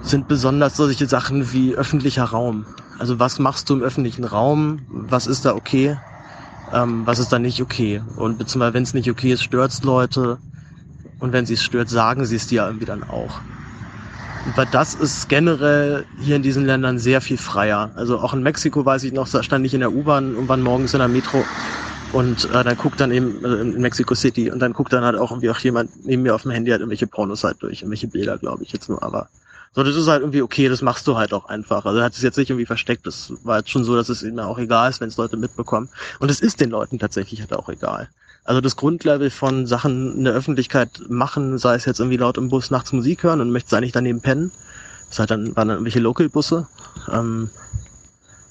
sind besonders solche Sachen wie öffentlicher Raum. Also was machst du im öffentlichen Raum? Was ist da okay? Ähm, was ist da nicht okay? Und beziehungsweise wenn es nicht okay ist, stört's Leute. Und wenn sie es stört, sagen sie es dir irgendwie dann auch. Aber das ist generell hier in diesen Ländern sehr viel freier. Also auch in Mexiko weiß ich noch, da stand ich in der U-Bahn irgendwann morgens in der Metro und äh, dann guckt dann eben äh, in Mexico City und dann guckt dann halt auch irgendwie auch jemand neben mir auf dem Handy halt irgendwelche Pornos halt durch, irgendwelche Bilder, glaube ich jetzt nur, aber so, das ist halt irgendwie okay, das machst du halt auch einfach. Also hat es jetzt nicht irgendwie versteckt. Das war jetzt schon so, dass es ihnen auch egal ist, wenn es Leute mitbekommen. Und es ist den Leuten tatsächlich halt auch egal. Also das Grundlevel von Sachen in der Öffentlichkeit machen, sei es jetzt irgendwie laut im Bus nachts Musik hören und möchtest eigentlich daneben pennen. Das halt dann, waren dann irgendwelche Local-Busse. Ähm,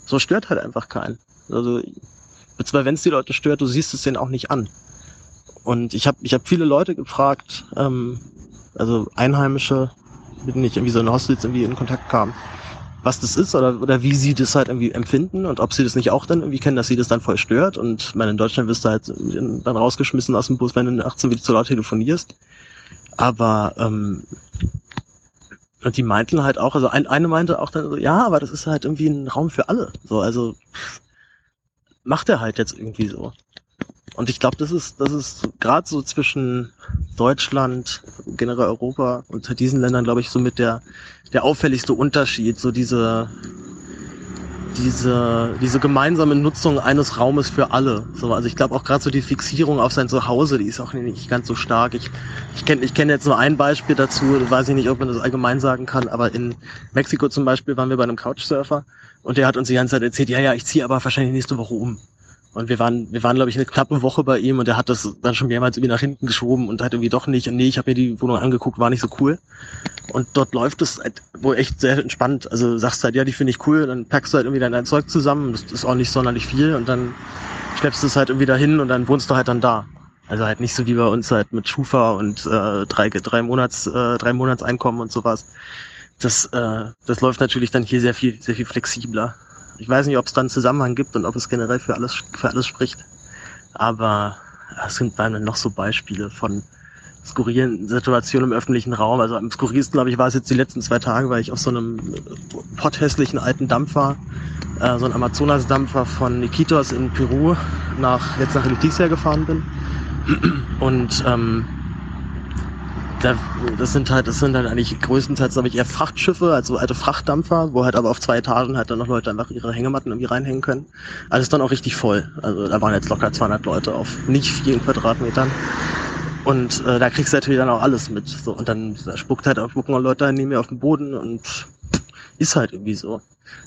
so stört halt einfach keinen. Also, zwar wenn es die Leute stört, du siehst es denen auch nicht an. Und ich habe ich hab viele Leute gefragt, ähm, also Einheimische, mit denen ich irgendwie so in Hostels irgendwie in Kontakt kam, was das ist oder, oder wie sie das halt irgendwie empfinden und ob sie das nicht auch dann irgendwie kennen, dass sie das dann voll stört. Und meine, in Deutschland wirst du halt dann rausgeschmissen aus dem Bus, wenn du nachts wieder zu laut telefonierst. Aber ähm, und die meinten halt auch, also ein, eine meinte auch dann so, ja, aber das ist halt irgendwie ein Raum für alle. So, also macht er halt jetzt irgendwie so. Und ich glaube, das ist, das ist gerade so zwischen Deutschland, generell Europa und diesen Ländern, glaube ich, so mit der, der auffälligste Unterschied, so diese, diese, diese gemeinsame Nutzung eines Raumes für alle. So, also ich glaube auch gerade so die Fixierung auf sein Zuhause, die ist auch nicht ganz so stark. Ich, ich kenne ich kenn jetzt nur ein Beispiel dazu, weiß ich nicht, ob man das allgemein sagen kann, aber in Mexiko zum Beispiel waren wir bei einem Couchsurfer und der hat uns die ganze Zeit erzählt, ja, ja, ich ziehe aber wahrscheinlich nächste Woche um. Und wir waren, wir waren, glaube ich, eine knappe Woche bei ihm und er hat das dann schon mehrmals irgendwie nach hinten geschoben und hat irgendwie doch nicht. Nee, ich habe mir die Wohnung angeguckt, war nicht so cool. Und dort läuft es halt wohl echt sehr entspannt. Also sagst halt, ja, die finde ich cool, dann packst du halt irgendwie dein Zeug zusammen. Das ist auch nicht sonderlich viel und dann schleppst du es halt irgendwie dahin und dann wohnst du halt dann da. Also halt nicht so wie bei uns halt mit Schufa und äh, drei, drei Monats, äh, drei Monatseinkommen und sowas. Das, äh, das läuft natürlich dann hier sehr viel, sehr viel flexibler. Ich weiß nicht, ob es da einen Zusammenhang gibt und ob es generell für alles, für alles spricht. Aber es sind dann noch so Beispiele von skurrilen Situationen im öffentlichen Raum. Also am skurrilsten, glaube ich, war es jetzt die letzten zwei Tage, weil ich auf so einem potthässlichen alten Dampfer, äh, so ein Amazonas-Dampfer von Nikitos in Peru nach, jetzt nach Leticia gefahren bin. Und ähm, das sind halt, das sind halt eigentlich größtenteils, glaube ich, eher Frachtschiffe, also alte Frachtdampfer, wo halt aber auf zwei Etagen halt dann noch Leute einfach ihre Hängematten irgendwie reinhängen können. Alles dann auch richtig voll. Also da waren jetzt locker 200 Leute auf nicht vielen Quadratmetern. Und äh, da kriegst du natürlich dann auch alles mit. So und dann da spuckt halt auch spucken Leute neben mir auf den Boden und ist halt irgendwie so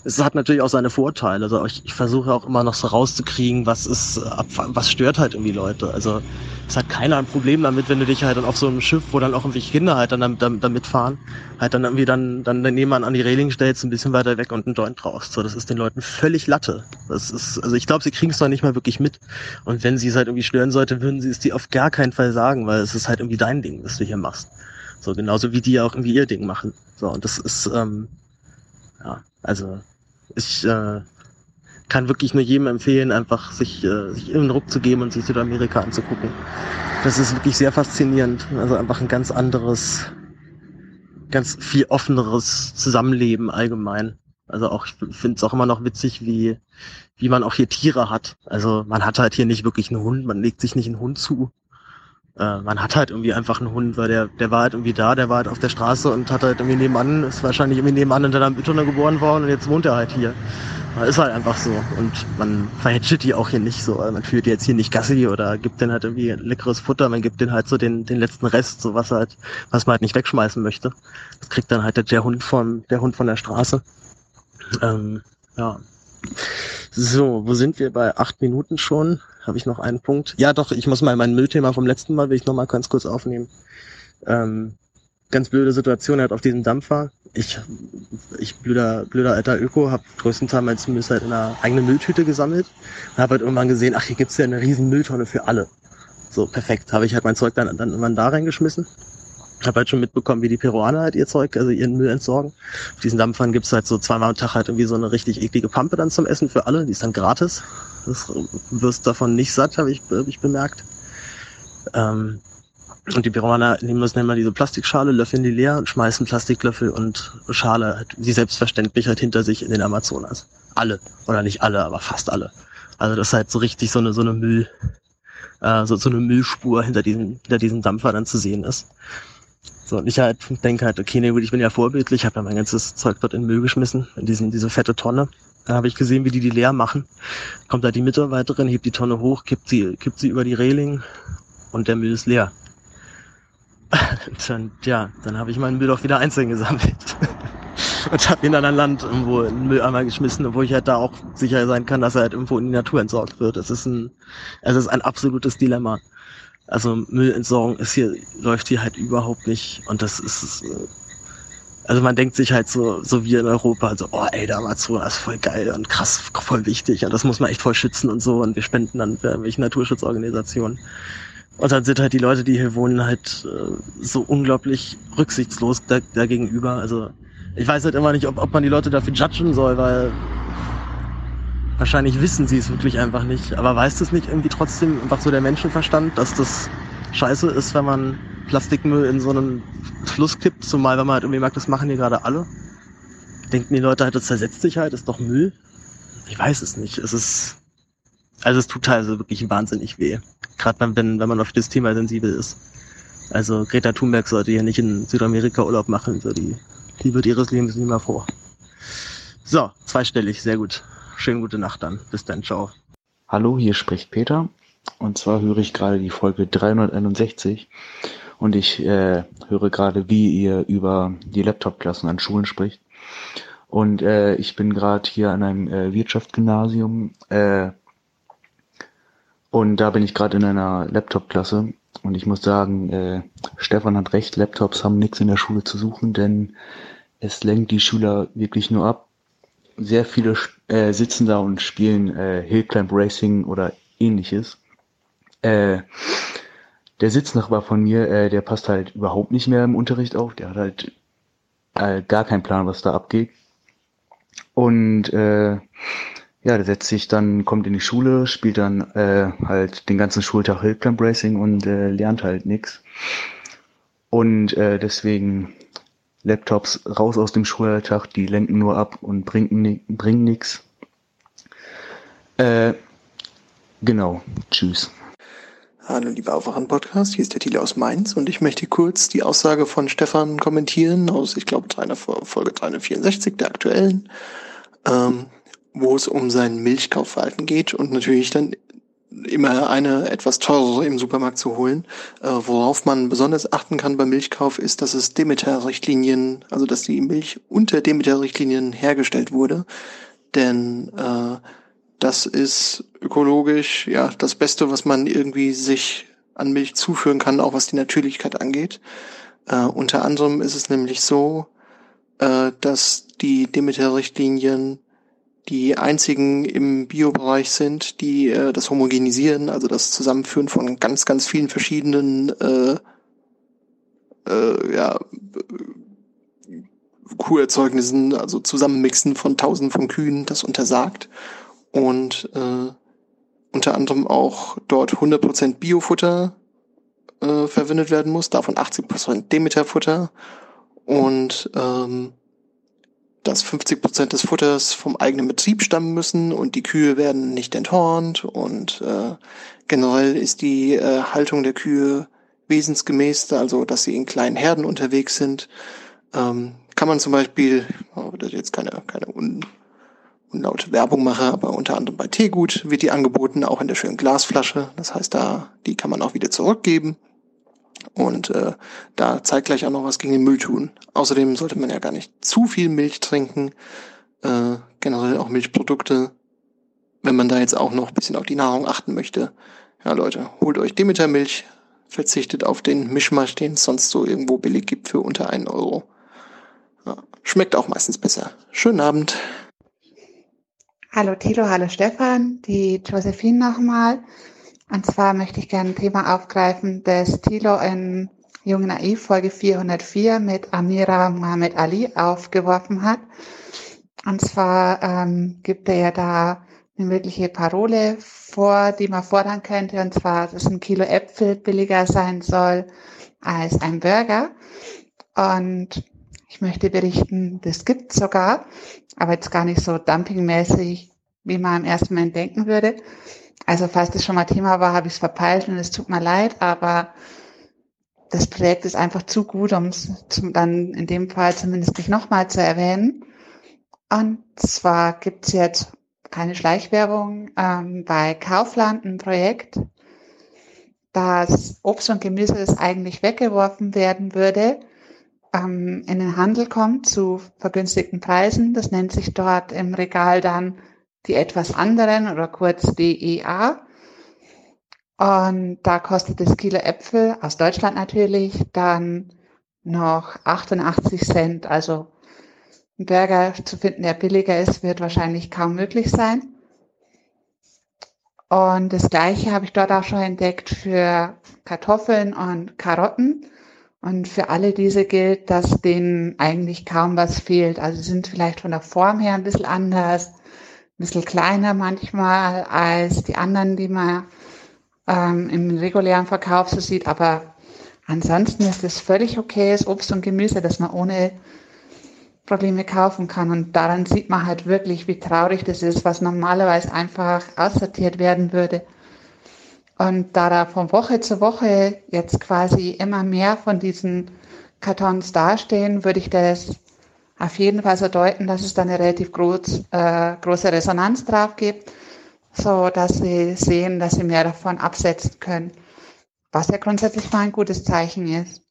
es hat natürlich auch seine Vorteile. Also ich, ich versuche auch immer noch so rauszukriegen, was ist, was stört halt irgendwie Leute. Also es hat keiner ein Problem damit, wenn du dich halt dann auf so einem Schiff, wo dann auch irgendwie Kinder halt dann damit, damit mitfahren, halt dann irgendwie dann, dann nebenan an die Reling stellst, ein bisschen weiter weg und einen Joint brauchst. So, das ist den Leuten völlig Latte. Das ist, also ich glaube, sie kriegen es doch nicht mal wirklich mit. Und wenn sie es halt irgendwie stören sollte, würden sie es dir auf gar keinen Fall sagen, weil es ist halt irgendwie dein Ding, was du hier machst. So, genauso wie die auch irgendwie ihr Ding machen. So, und das ist, ähm, also ich äh, kann wirklich nur jedem empfehlen, einfach sich, äh, sich in den Ruck zu geben und sich Südamerika anzugucken. Das ist wirklich sehr faszinierend. Also einfach ein ganz anderes, ganz viel offeneres Zusammenleben allgemein. Also auch, ich finde es auch immer noch witzig, wie, wie man auch hier Tiere hat. Also man hat halt hier nicht wirklich einen Hund, man legt sich nicht einen Hund zu äh, man hat halt irgendwie einfach einen Hund, weil der, der war halt irgendwie da, der war halt auf der Straße und hat halt irgendwie nebenan, ist wahrscheinlich irgendwie nebenan in einer Mütterner geboren worden und jetzt wohnt er halt hier. Das ist halt einfach so. Und man verhätschelt die auch hier nicht so. Also man führt jetzt hier nicht Gassi oder gibt den halt irgendwie leckeres Futter, man gibt den halt so den, den letzten Rest, so was halt, was man halt nicht wegschmeißen möchte. Das kriegt dann halt der Hund von, der Hund von der Straße. Ähm, ja. So, wo sind wir? Bei acht Minuten schon. Habe ich noch einen Punkt? Ja, doch, ich muss mal mein Müllthema vom letzten Mal, will ich noch mal ganz kurz aufnehmen. Ähm, ganz blöde Situation halt auf diesem Dampfer. Ich, ich blöder, blöder alter Öko, habe größtenteils mein Müll halt in einer eigenen Mülltüte gesammelt und habe halt irgendwann gesehen, ach, hier gibt's ja eine riesen Mülltonne für alle. So, perfekt. Habe ich halt mein Zeug dann, dann irgendwann da reingeschmissen habe halt schon mitbekommen, wie die Peruaner halt ihr Zeug, also ihren Müll entsorgen. Auf diesen Dampfern gibt's halt so zweimal am Tag halt irgendwie so eine richtig eklige Pampe dann zum Essen für alle. Die ist dann gratis. Das wirst davon nicht satt, habe ich, hab ich bemerkt. Ähm, und die Peruaner nehmen das nehmen wir diese Plastikschale, löffeln die leer und schmeißen Plastiklöffel und Schale, halt, wie selbstverständlich halt hinter sich in den Amazonas. Alle. Oder nicht alle, aber fast alle. Also das ist halt so richtig so eine, so eine Müll, äh, so, so eine Müllspur hinter diesem, hinter diesem Dampfer dann zu sehen ist. So, und ich halt denke halt, okay, nee, gut, ich bin ja vorbildlich, ich habe ja mein ganzes Zeug dort in den Müll geschmissen, in diesen, diese fette Tonne. Da habe ich gesehen, wie die die leer machen. Kommt da die Mitarbeiterin, hebt die Tonne hoch, kippt sie, kippt sie über die Reling und der Müll ist leer. dann, ja, dann habe ich meinen Müll doch wieder einzeln gesammelt. und habe ihn dann an Land irgendwo in den Mülleimer geschmissen, wo ich halt da auch sicher sein kann, dass er halt irgendwo in die Natur entsorgt wird. Es ist ein, es ist ein absolutes Dilemma. Also Müllentsorgung ist hier, läuft hier halt überhaupt nicht. Und das ist, äh, also man denkt sich halt so, so wie in Europa, also, oh ey, der Amazonas ist voll geil und krass, voll wichtig. Und das muss man echt voll schützen und so. Und wir spenden dann für irgendwelche Naturschutzorganisationen. Und dann sind halt die Leute, die hier wohnen, halt äh, so unglaublich rücksichtslos da, dagegenüber. Also ich weiß halt immer nicht, ob, ob man die Leute dafür judgen soll, weil Wahrscheinlich wissen sie es wirklich einfach nicht. Aber weiß es nicht irgendwie trotzdem einfach so der Menschenverstand, dass das scheiße ist, wenn man Plastikmüll in so einen Fluss kippt, zumal wenn man halt irgendwie merkt, das machen hier gerade alle. Denken die Leute halt, das zersetzt sich halt, ist doch Müll. Ich weiß es nicht. Es ist Also es tut teilweise wirklich wahnsinnig weh. Gerade wenn, wenn man auf das Thema sensibel ist. Also Greta Thunberg sollte ja nicht in Südamerika Urlaub machen, so die, die wird ihres Lebens nicht mehr vor. So, zweistellig, sehr gut. Schöne gute Nacht dann. Bis dann, ciao. Hallo, hier spricht Peter. Und zwar höre ich gerade die Folge 361 und ich äh, höre gerade, wie ihr über die Laptop-Klassen an Schulen spricht. Und äh, ich bin gerade hier an einem äh, Wirtschaftsgymnasium äh, und da bin ich gerade in einer Laptop-Klasse und ich muss sagen, äh, Stefan hat recht, Laptops haben nichts in der Schule zu suchen, denn es lenkt die Schüler wirklich nur ab. Sehr viele äh, sitzen da und spielen äh, Hillclimb Racing oder ähnliches. Äh, der Sitznachbar von mir, äh, der passt halt überhaupt nicht mehr im Unterricht auf. Der hat halt äh, gar keinen Plan, was da abgeht. Und äh, ja, der setzt sich dann, kommt in die Schule, spielt dann äh, halt den ganzen Schultag Hillclimb Racing und äh, lernt halt nix. Und äh, deswegen Laptops raus aus dem Schulalltag, die lenken nur ab und bringen, bringen nix. Äh, genau, tschüss. Hallo, lieber Aufwachen-Podcast, hier ist der Thiele aus Mainz und ich möchte kurz die Aussage von Stefan kommentieren aus, ich glaube, Folge 364 der aktuellen, ähm, wo es um sein Milchkaufverhalten geht und natürlich dann immer eine etwas teurere im Supermarkt zu holen. Äh, worauf man besonders achten kann beim Milchkauf ist, dass es Demeter-Richtlinien, also dass die Milch unter Demeter-Richtlinien hergestellt wurde. Denn äh, das ist ökologisch ja das Beste, was man irgendwie sich an Milch zuführen kann, auch was die Natürlichkeit angeht. Äh, unter anderem ist es nämlich so, äh, dass die Demeter-Richtlinien die einzigen im Biobereich sind, die äh, das Homogenisieren, also das Zusammenführen von ganz, ganz vielen verschiedenen äh, äh, ja, Kuherzeugnissen, also Zusammenmixen von Tausenden von Kühen, das untersagt. Und äh, unter anderem auch dort 100% Biofutter äh, verwendet werden muss, davon 80% Demeterfutter und ähm, dass 50 Prozent des Futters vom eigenen Betrieb stammen müssen und die Kühe werden nicht enthornt und äh, generell ist die äh, Haltung der Kühe wesensgemäß, also dass sie in kleinen Herden unterwegs sind. Ähm, kann man zum Beispiel, oh, das jetzt keine, keine un, unlaute Werbung mache, aber unter anderem bei Teegut wird die angeboten, auch in der schönen Glasflasche. Das heißt, da die kann man auch wieder zurückgeben und äh, da zeitgleich auch noch was gegen den Müll tun. Außerdem sollte man ja gar nicht zu viel Milch trinken, äh, generell auch Milchprodukte, wenn man da jetzt auch noch ein bisschen auf die Nahrung achten möchte. Ja Leute, holt euch Demeter-Milch, verzichtet auf den Mischmasch, den es sonst so irgendwo billig gibt für unter einen Euro. Ja, schmeckt auch meistens besser. Schönen Abend. Hallo Tilo, hallo Stefan, die Josephine nochmal. Und zwar möchte ich gerne ein Thema aufgreifen, das Thilo in Jung Naiv Folge 404 mit Amira Mohammed Ali aufgeworfen hat. Und zwar ähm, gibt er ja da eine mögliche Parole vor, die man fordern könnte, und zwar, dass ein Kilo Äpfel billiger sein soll als ein Burger. Und ich möchte berichten, das gibt sogar, aber jetzt gar nicht so dumpingmäßig, wie man im ersten Moment denken würde. Also falls das schon mal Thema war, habe ich es verpeilt und es tut mir leid, aber das Projekt ist einfach zu gut, um es dann in dem Fall zumindest nicht nochmal zu erwähnen. Und zwar gibt es jetzt keine Schleichwerbung ähm, bei Kaufland ein Projekt, dass Obst und Gemüse, das eigentlich weggeworfen werden würde, ähm, in den Handel kommt zu vergünstigten Preisen. Das nennt sich dort im Regal dann die etwas anderen oder kurz DEA. Und da kostet das Kilo Äpfel aus Deutschland natürlich dann noch 88 Cent. Also ein Burger zu finden, der billiger ist, wird wahrscheinlich kaum möglich sein. Und das gleiche habe ich dort auch schon entdeckt für Kartoffeln und Karotten. Und für alle diese gilt, dass denen eigentlich kaum was fehlt. Also sind vielleicht von der Form her ein bisschen anders, bisschen kleiner manchmal als die anderen, die man ähm, im regulären Verkauf so sieht. Aber ansonsten ist es völlig okay, das Obst und Gemüse, das man ohne Probleme kaufen kann. Und daran sieht man halt wirklich, wie traurig das ist, was normalerweise einfach aussortiert werden würde. Und da da von Woche zu Woche jetzt quasi immer mehr von diesen Kartons dastehen, würde ich das auf jeden Fall so deuten, dass es da eine relativ groß, äh, große Resonanz drauf gibt, so dass sie sehen, dass sie mehr davon absetzen können. Was ja grundsätzlich mal ein gutes Zeichen ist.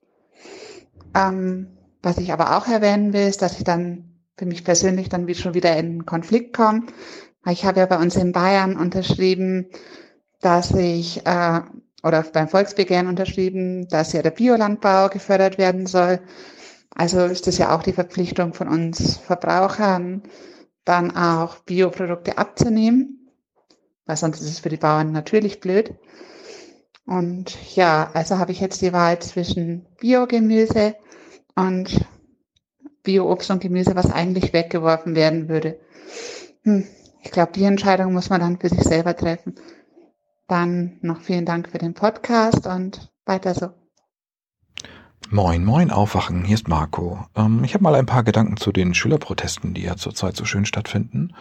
Ähm, was ich aber auch erwähnen will, ist, dass ich dann für mich persönlich dann schon wieder in Konflikt komme. Ich habe ja bei uns in Bayern unterschrieben, dass ich, äh, oder beim Volksbegehren unterschrieben, dass ja der Biolandbau gefördert werden soll. Also ist das ja auch die Verpflichtung von uns Verbrauchern, dann auch Bioprodukte abzunehmen, weil sonst ist es für die Bauern natürlich blöd. Und ja, also habe ich jetzt die Wahl zwischen Biogemüse und Bio-Obst und Gemüse, was eigentlich weggeworfen werden würde. Hm, ich glaube, die Entscheidung muss man dann für sich selber treffen. Dann noch vielen Dank für den Podcast und weiter so. Moin, moin, aufwachen, hier ist Marco. Ähm, ich habe mal ein paar Gedanken zu den Schülerprotesten, die ja zurzeit so schön stattfinden.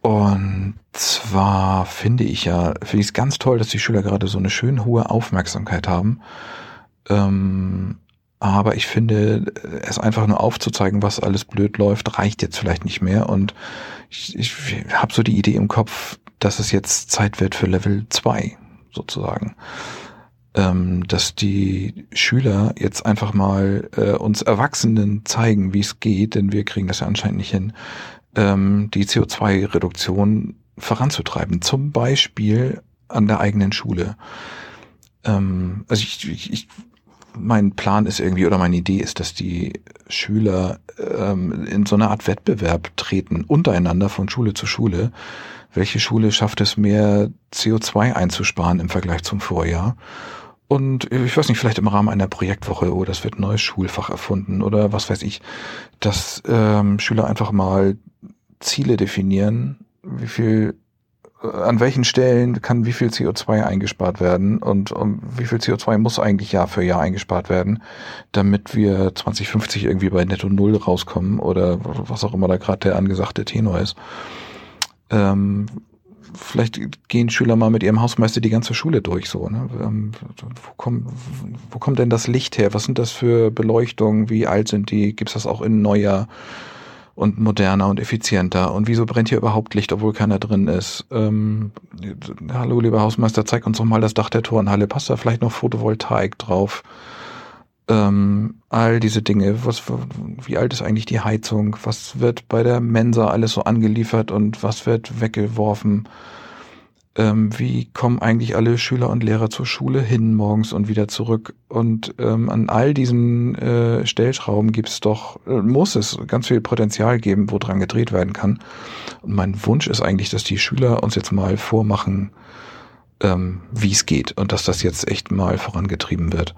Und zwar finde ich ja, finde ich es ganz toll, dass die Schüler gerade so eine schön hohe Aufmerksamkeit haben. Ähm, aber ich finde, es einfach nur aufzuzeigen, was alles blöd läuft, reicht jetzt vielleicht nicht mehr. Und ich, ich habe so die Idee im Kopf, dass es jetzt Zeit wird für Level 2 sozusagen. Ähm, dass die Schüler jetzt einfach mal äh, uns Erwachsenen zeigen, wie es geht, denn wir kriegen das ja anscheinend nicht hin, ähm, die CO2-Reduktion voranzutreiben. Zum Beispiel an der eigenen Schule. Ähm, also ich, ich, ich mein Plan ist irgendwie oder meine Idee ist, dass die Schüler ähm, in so eine Art Wettbewerb treten untereinander von Schule zu Schule. Welche Schule schafft es mehr CO2 einzusparen im Vergleich zum Vorjahr? Und ich weiß nicht, vielleicht im Rahmen einer Projektwoche, oh, das wird ein neues Schulfach erfunden oder was weiß ich, dass ähm, Schüler einfach mal Ziele definieren, wie viel an welchen Stellen kann wie viel CO2 eingespart werden und um wie viel CO2 muss eigentlich Jahr für Jahr eingespart werden, damit wir 2050 irgendwie bei Netto Null rauskommen oder was auch immer da gerade der angesagte Tenor ist. Ähm, vielleicht gehen Schüler mal mit ihrem Hausmeister die ganze Schule durch so. Ne? Ähm, wo, kommt, wo kommt denn das Licht her? Was sind das für Beleuchtungen? Wie alt sind die? Gibt es das auch in neuer? und moderner und effizienter. Und wieso brennt hier überhaupt Licht, obwohl keiner drin ist? Ähm, hallo, lieber Hausmeister, zeig uns doch mal das Dach der Turnhalle. Passt da vielleicht noch Photovoltaik drauf? Ähm, all diese Dinge. Was, wie alt ist eigentlich die Heizung? Was wird bei der Mensa alles so angeliefert und was wird weggeworfen? ähm, wie kommen eigentlich alle Schüler und Lehrer zur Schule hin morgens und wieder zurück. Und ähm, an all diesen äh, Stellschrauben gibt es doch, äh, muss es ganz viel Potenzial geben, wo dran gedreht werden kann. Und mein Wunsch ist eigentlich, dass die Schüler uns jetzt mal vormachen, ähm, wie es geht und dass das jetzt echt mal vorangetrieben wird.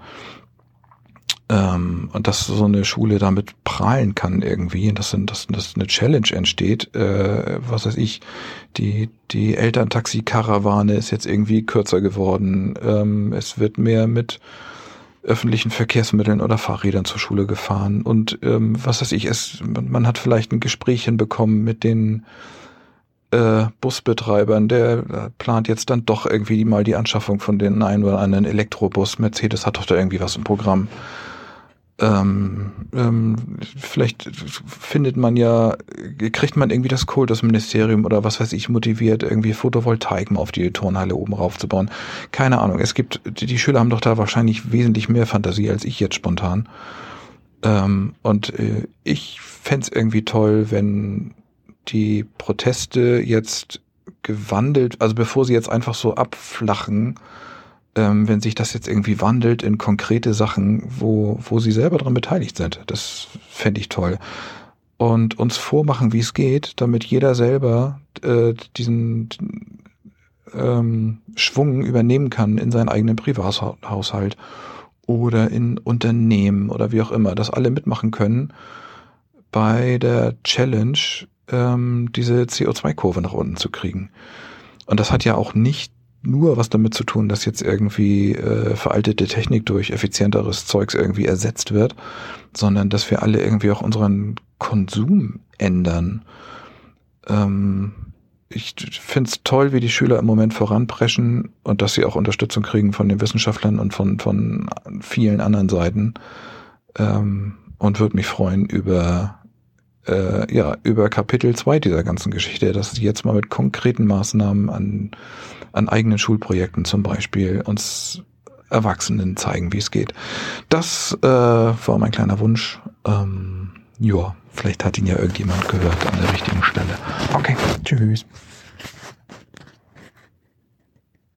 Ähm, und dass so eine Schule damit prahlen kann irgendwie, dass, dass, dass eine Challenge entsteht, äh, was weiß ich, die, die Elterntaxi-Karawane ist jetzt irgendwie kürzer geworden, ähm, es wird mehr mit öffentlichen Verkehrsmitteln oder Fahrrädern zur Schule gefahren. Und ähm, was weiß ich, es, man hat vielleicht ein Gespräch hinbekommen mit den äh, Busbetreibern, der äh, plant jetzt dann doch irgendwie mal die Anschaffung von den einen oder anderen Elektrobus. Mercedes hat doch da irgendwie was im Programm ähm, ähm, vielleicht findet man ja, kriegt man irgendwie das Kultusministerium oder was weiß ich motiviert, irgendwie Photovoltaik mal auf die Turnhalle oben raufzubauen. Keine Ahnung. Es gibt, die, die Schüler haben doch da wahrscheinlich wesentlich mehr Fantasie als ich jetzt spontan. Ähm, und äh, ich fände irgendwie toll, wenn die Proteste jetzt gewandelt, also bevor sie jetzt einfach so abflachen, ähm, wenn sich das jetzt irgendwie wandelt in konkrete Sachen, wo, wo sie selber dran beteiligt sind. Das fände ich toll. Und uns vormachen, wie es geht, damit jeder selber äh, diesen ähm, Schwung übernehmen kann in seinen eigenen Privathaushalt oder in Unternehmen oder wie auch immer, dass alle mitmachen können bei der Challenge, ähm, diese CO2-Kurve nach unten zu kriegen. Und das hat ja auch nicht nur was damit zu tun, dass jetzt irgendwie äh, veraltete Technik durch effizienteres Zeugs irgendwie ersetzt wird, sondern dass wir alle irgendwie auch unseren Konsum ändern. Ähm, ich finde es toll, wie die Schüler im Moment voranpreschen und dass sie auch Unterstützung kriegen von den Wissenschaftlern und von, von vielen anderen Seiten. Ähm, und würde mich freuen über, äh, ja, über Kapitel 2 dieser ganzen Geschichte, dass sie jetzt mal mit konkreten Maßnahmen an, an eigenen Schulprojekten zum Beispiel uns Erwachsenen zeigen, wie es geht. Das äh, war mein kleiner Wunsch. Ähm, ja, vielleicht hat ihn ja irgendjemand gehört an der richtigen Stelle. Okay, tschüss.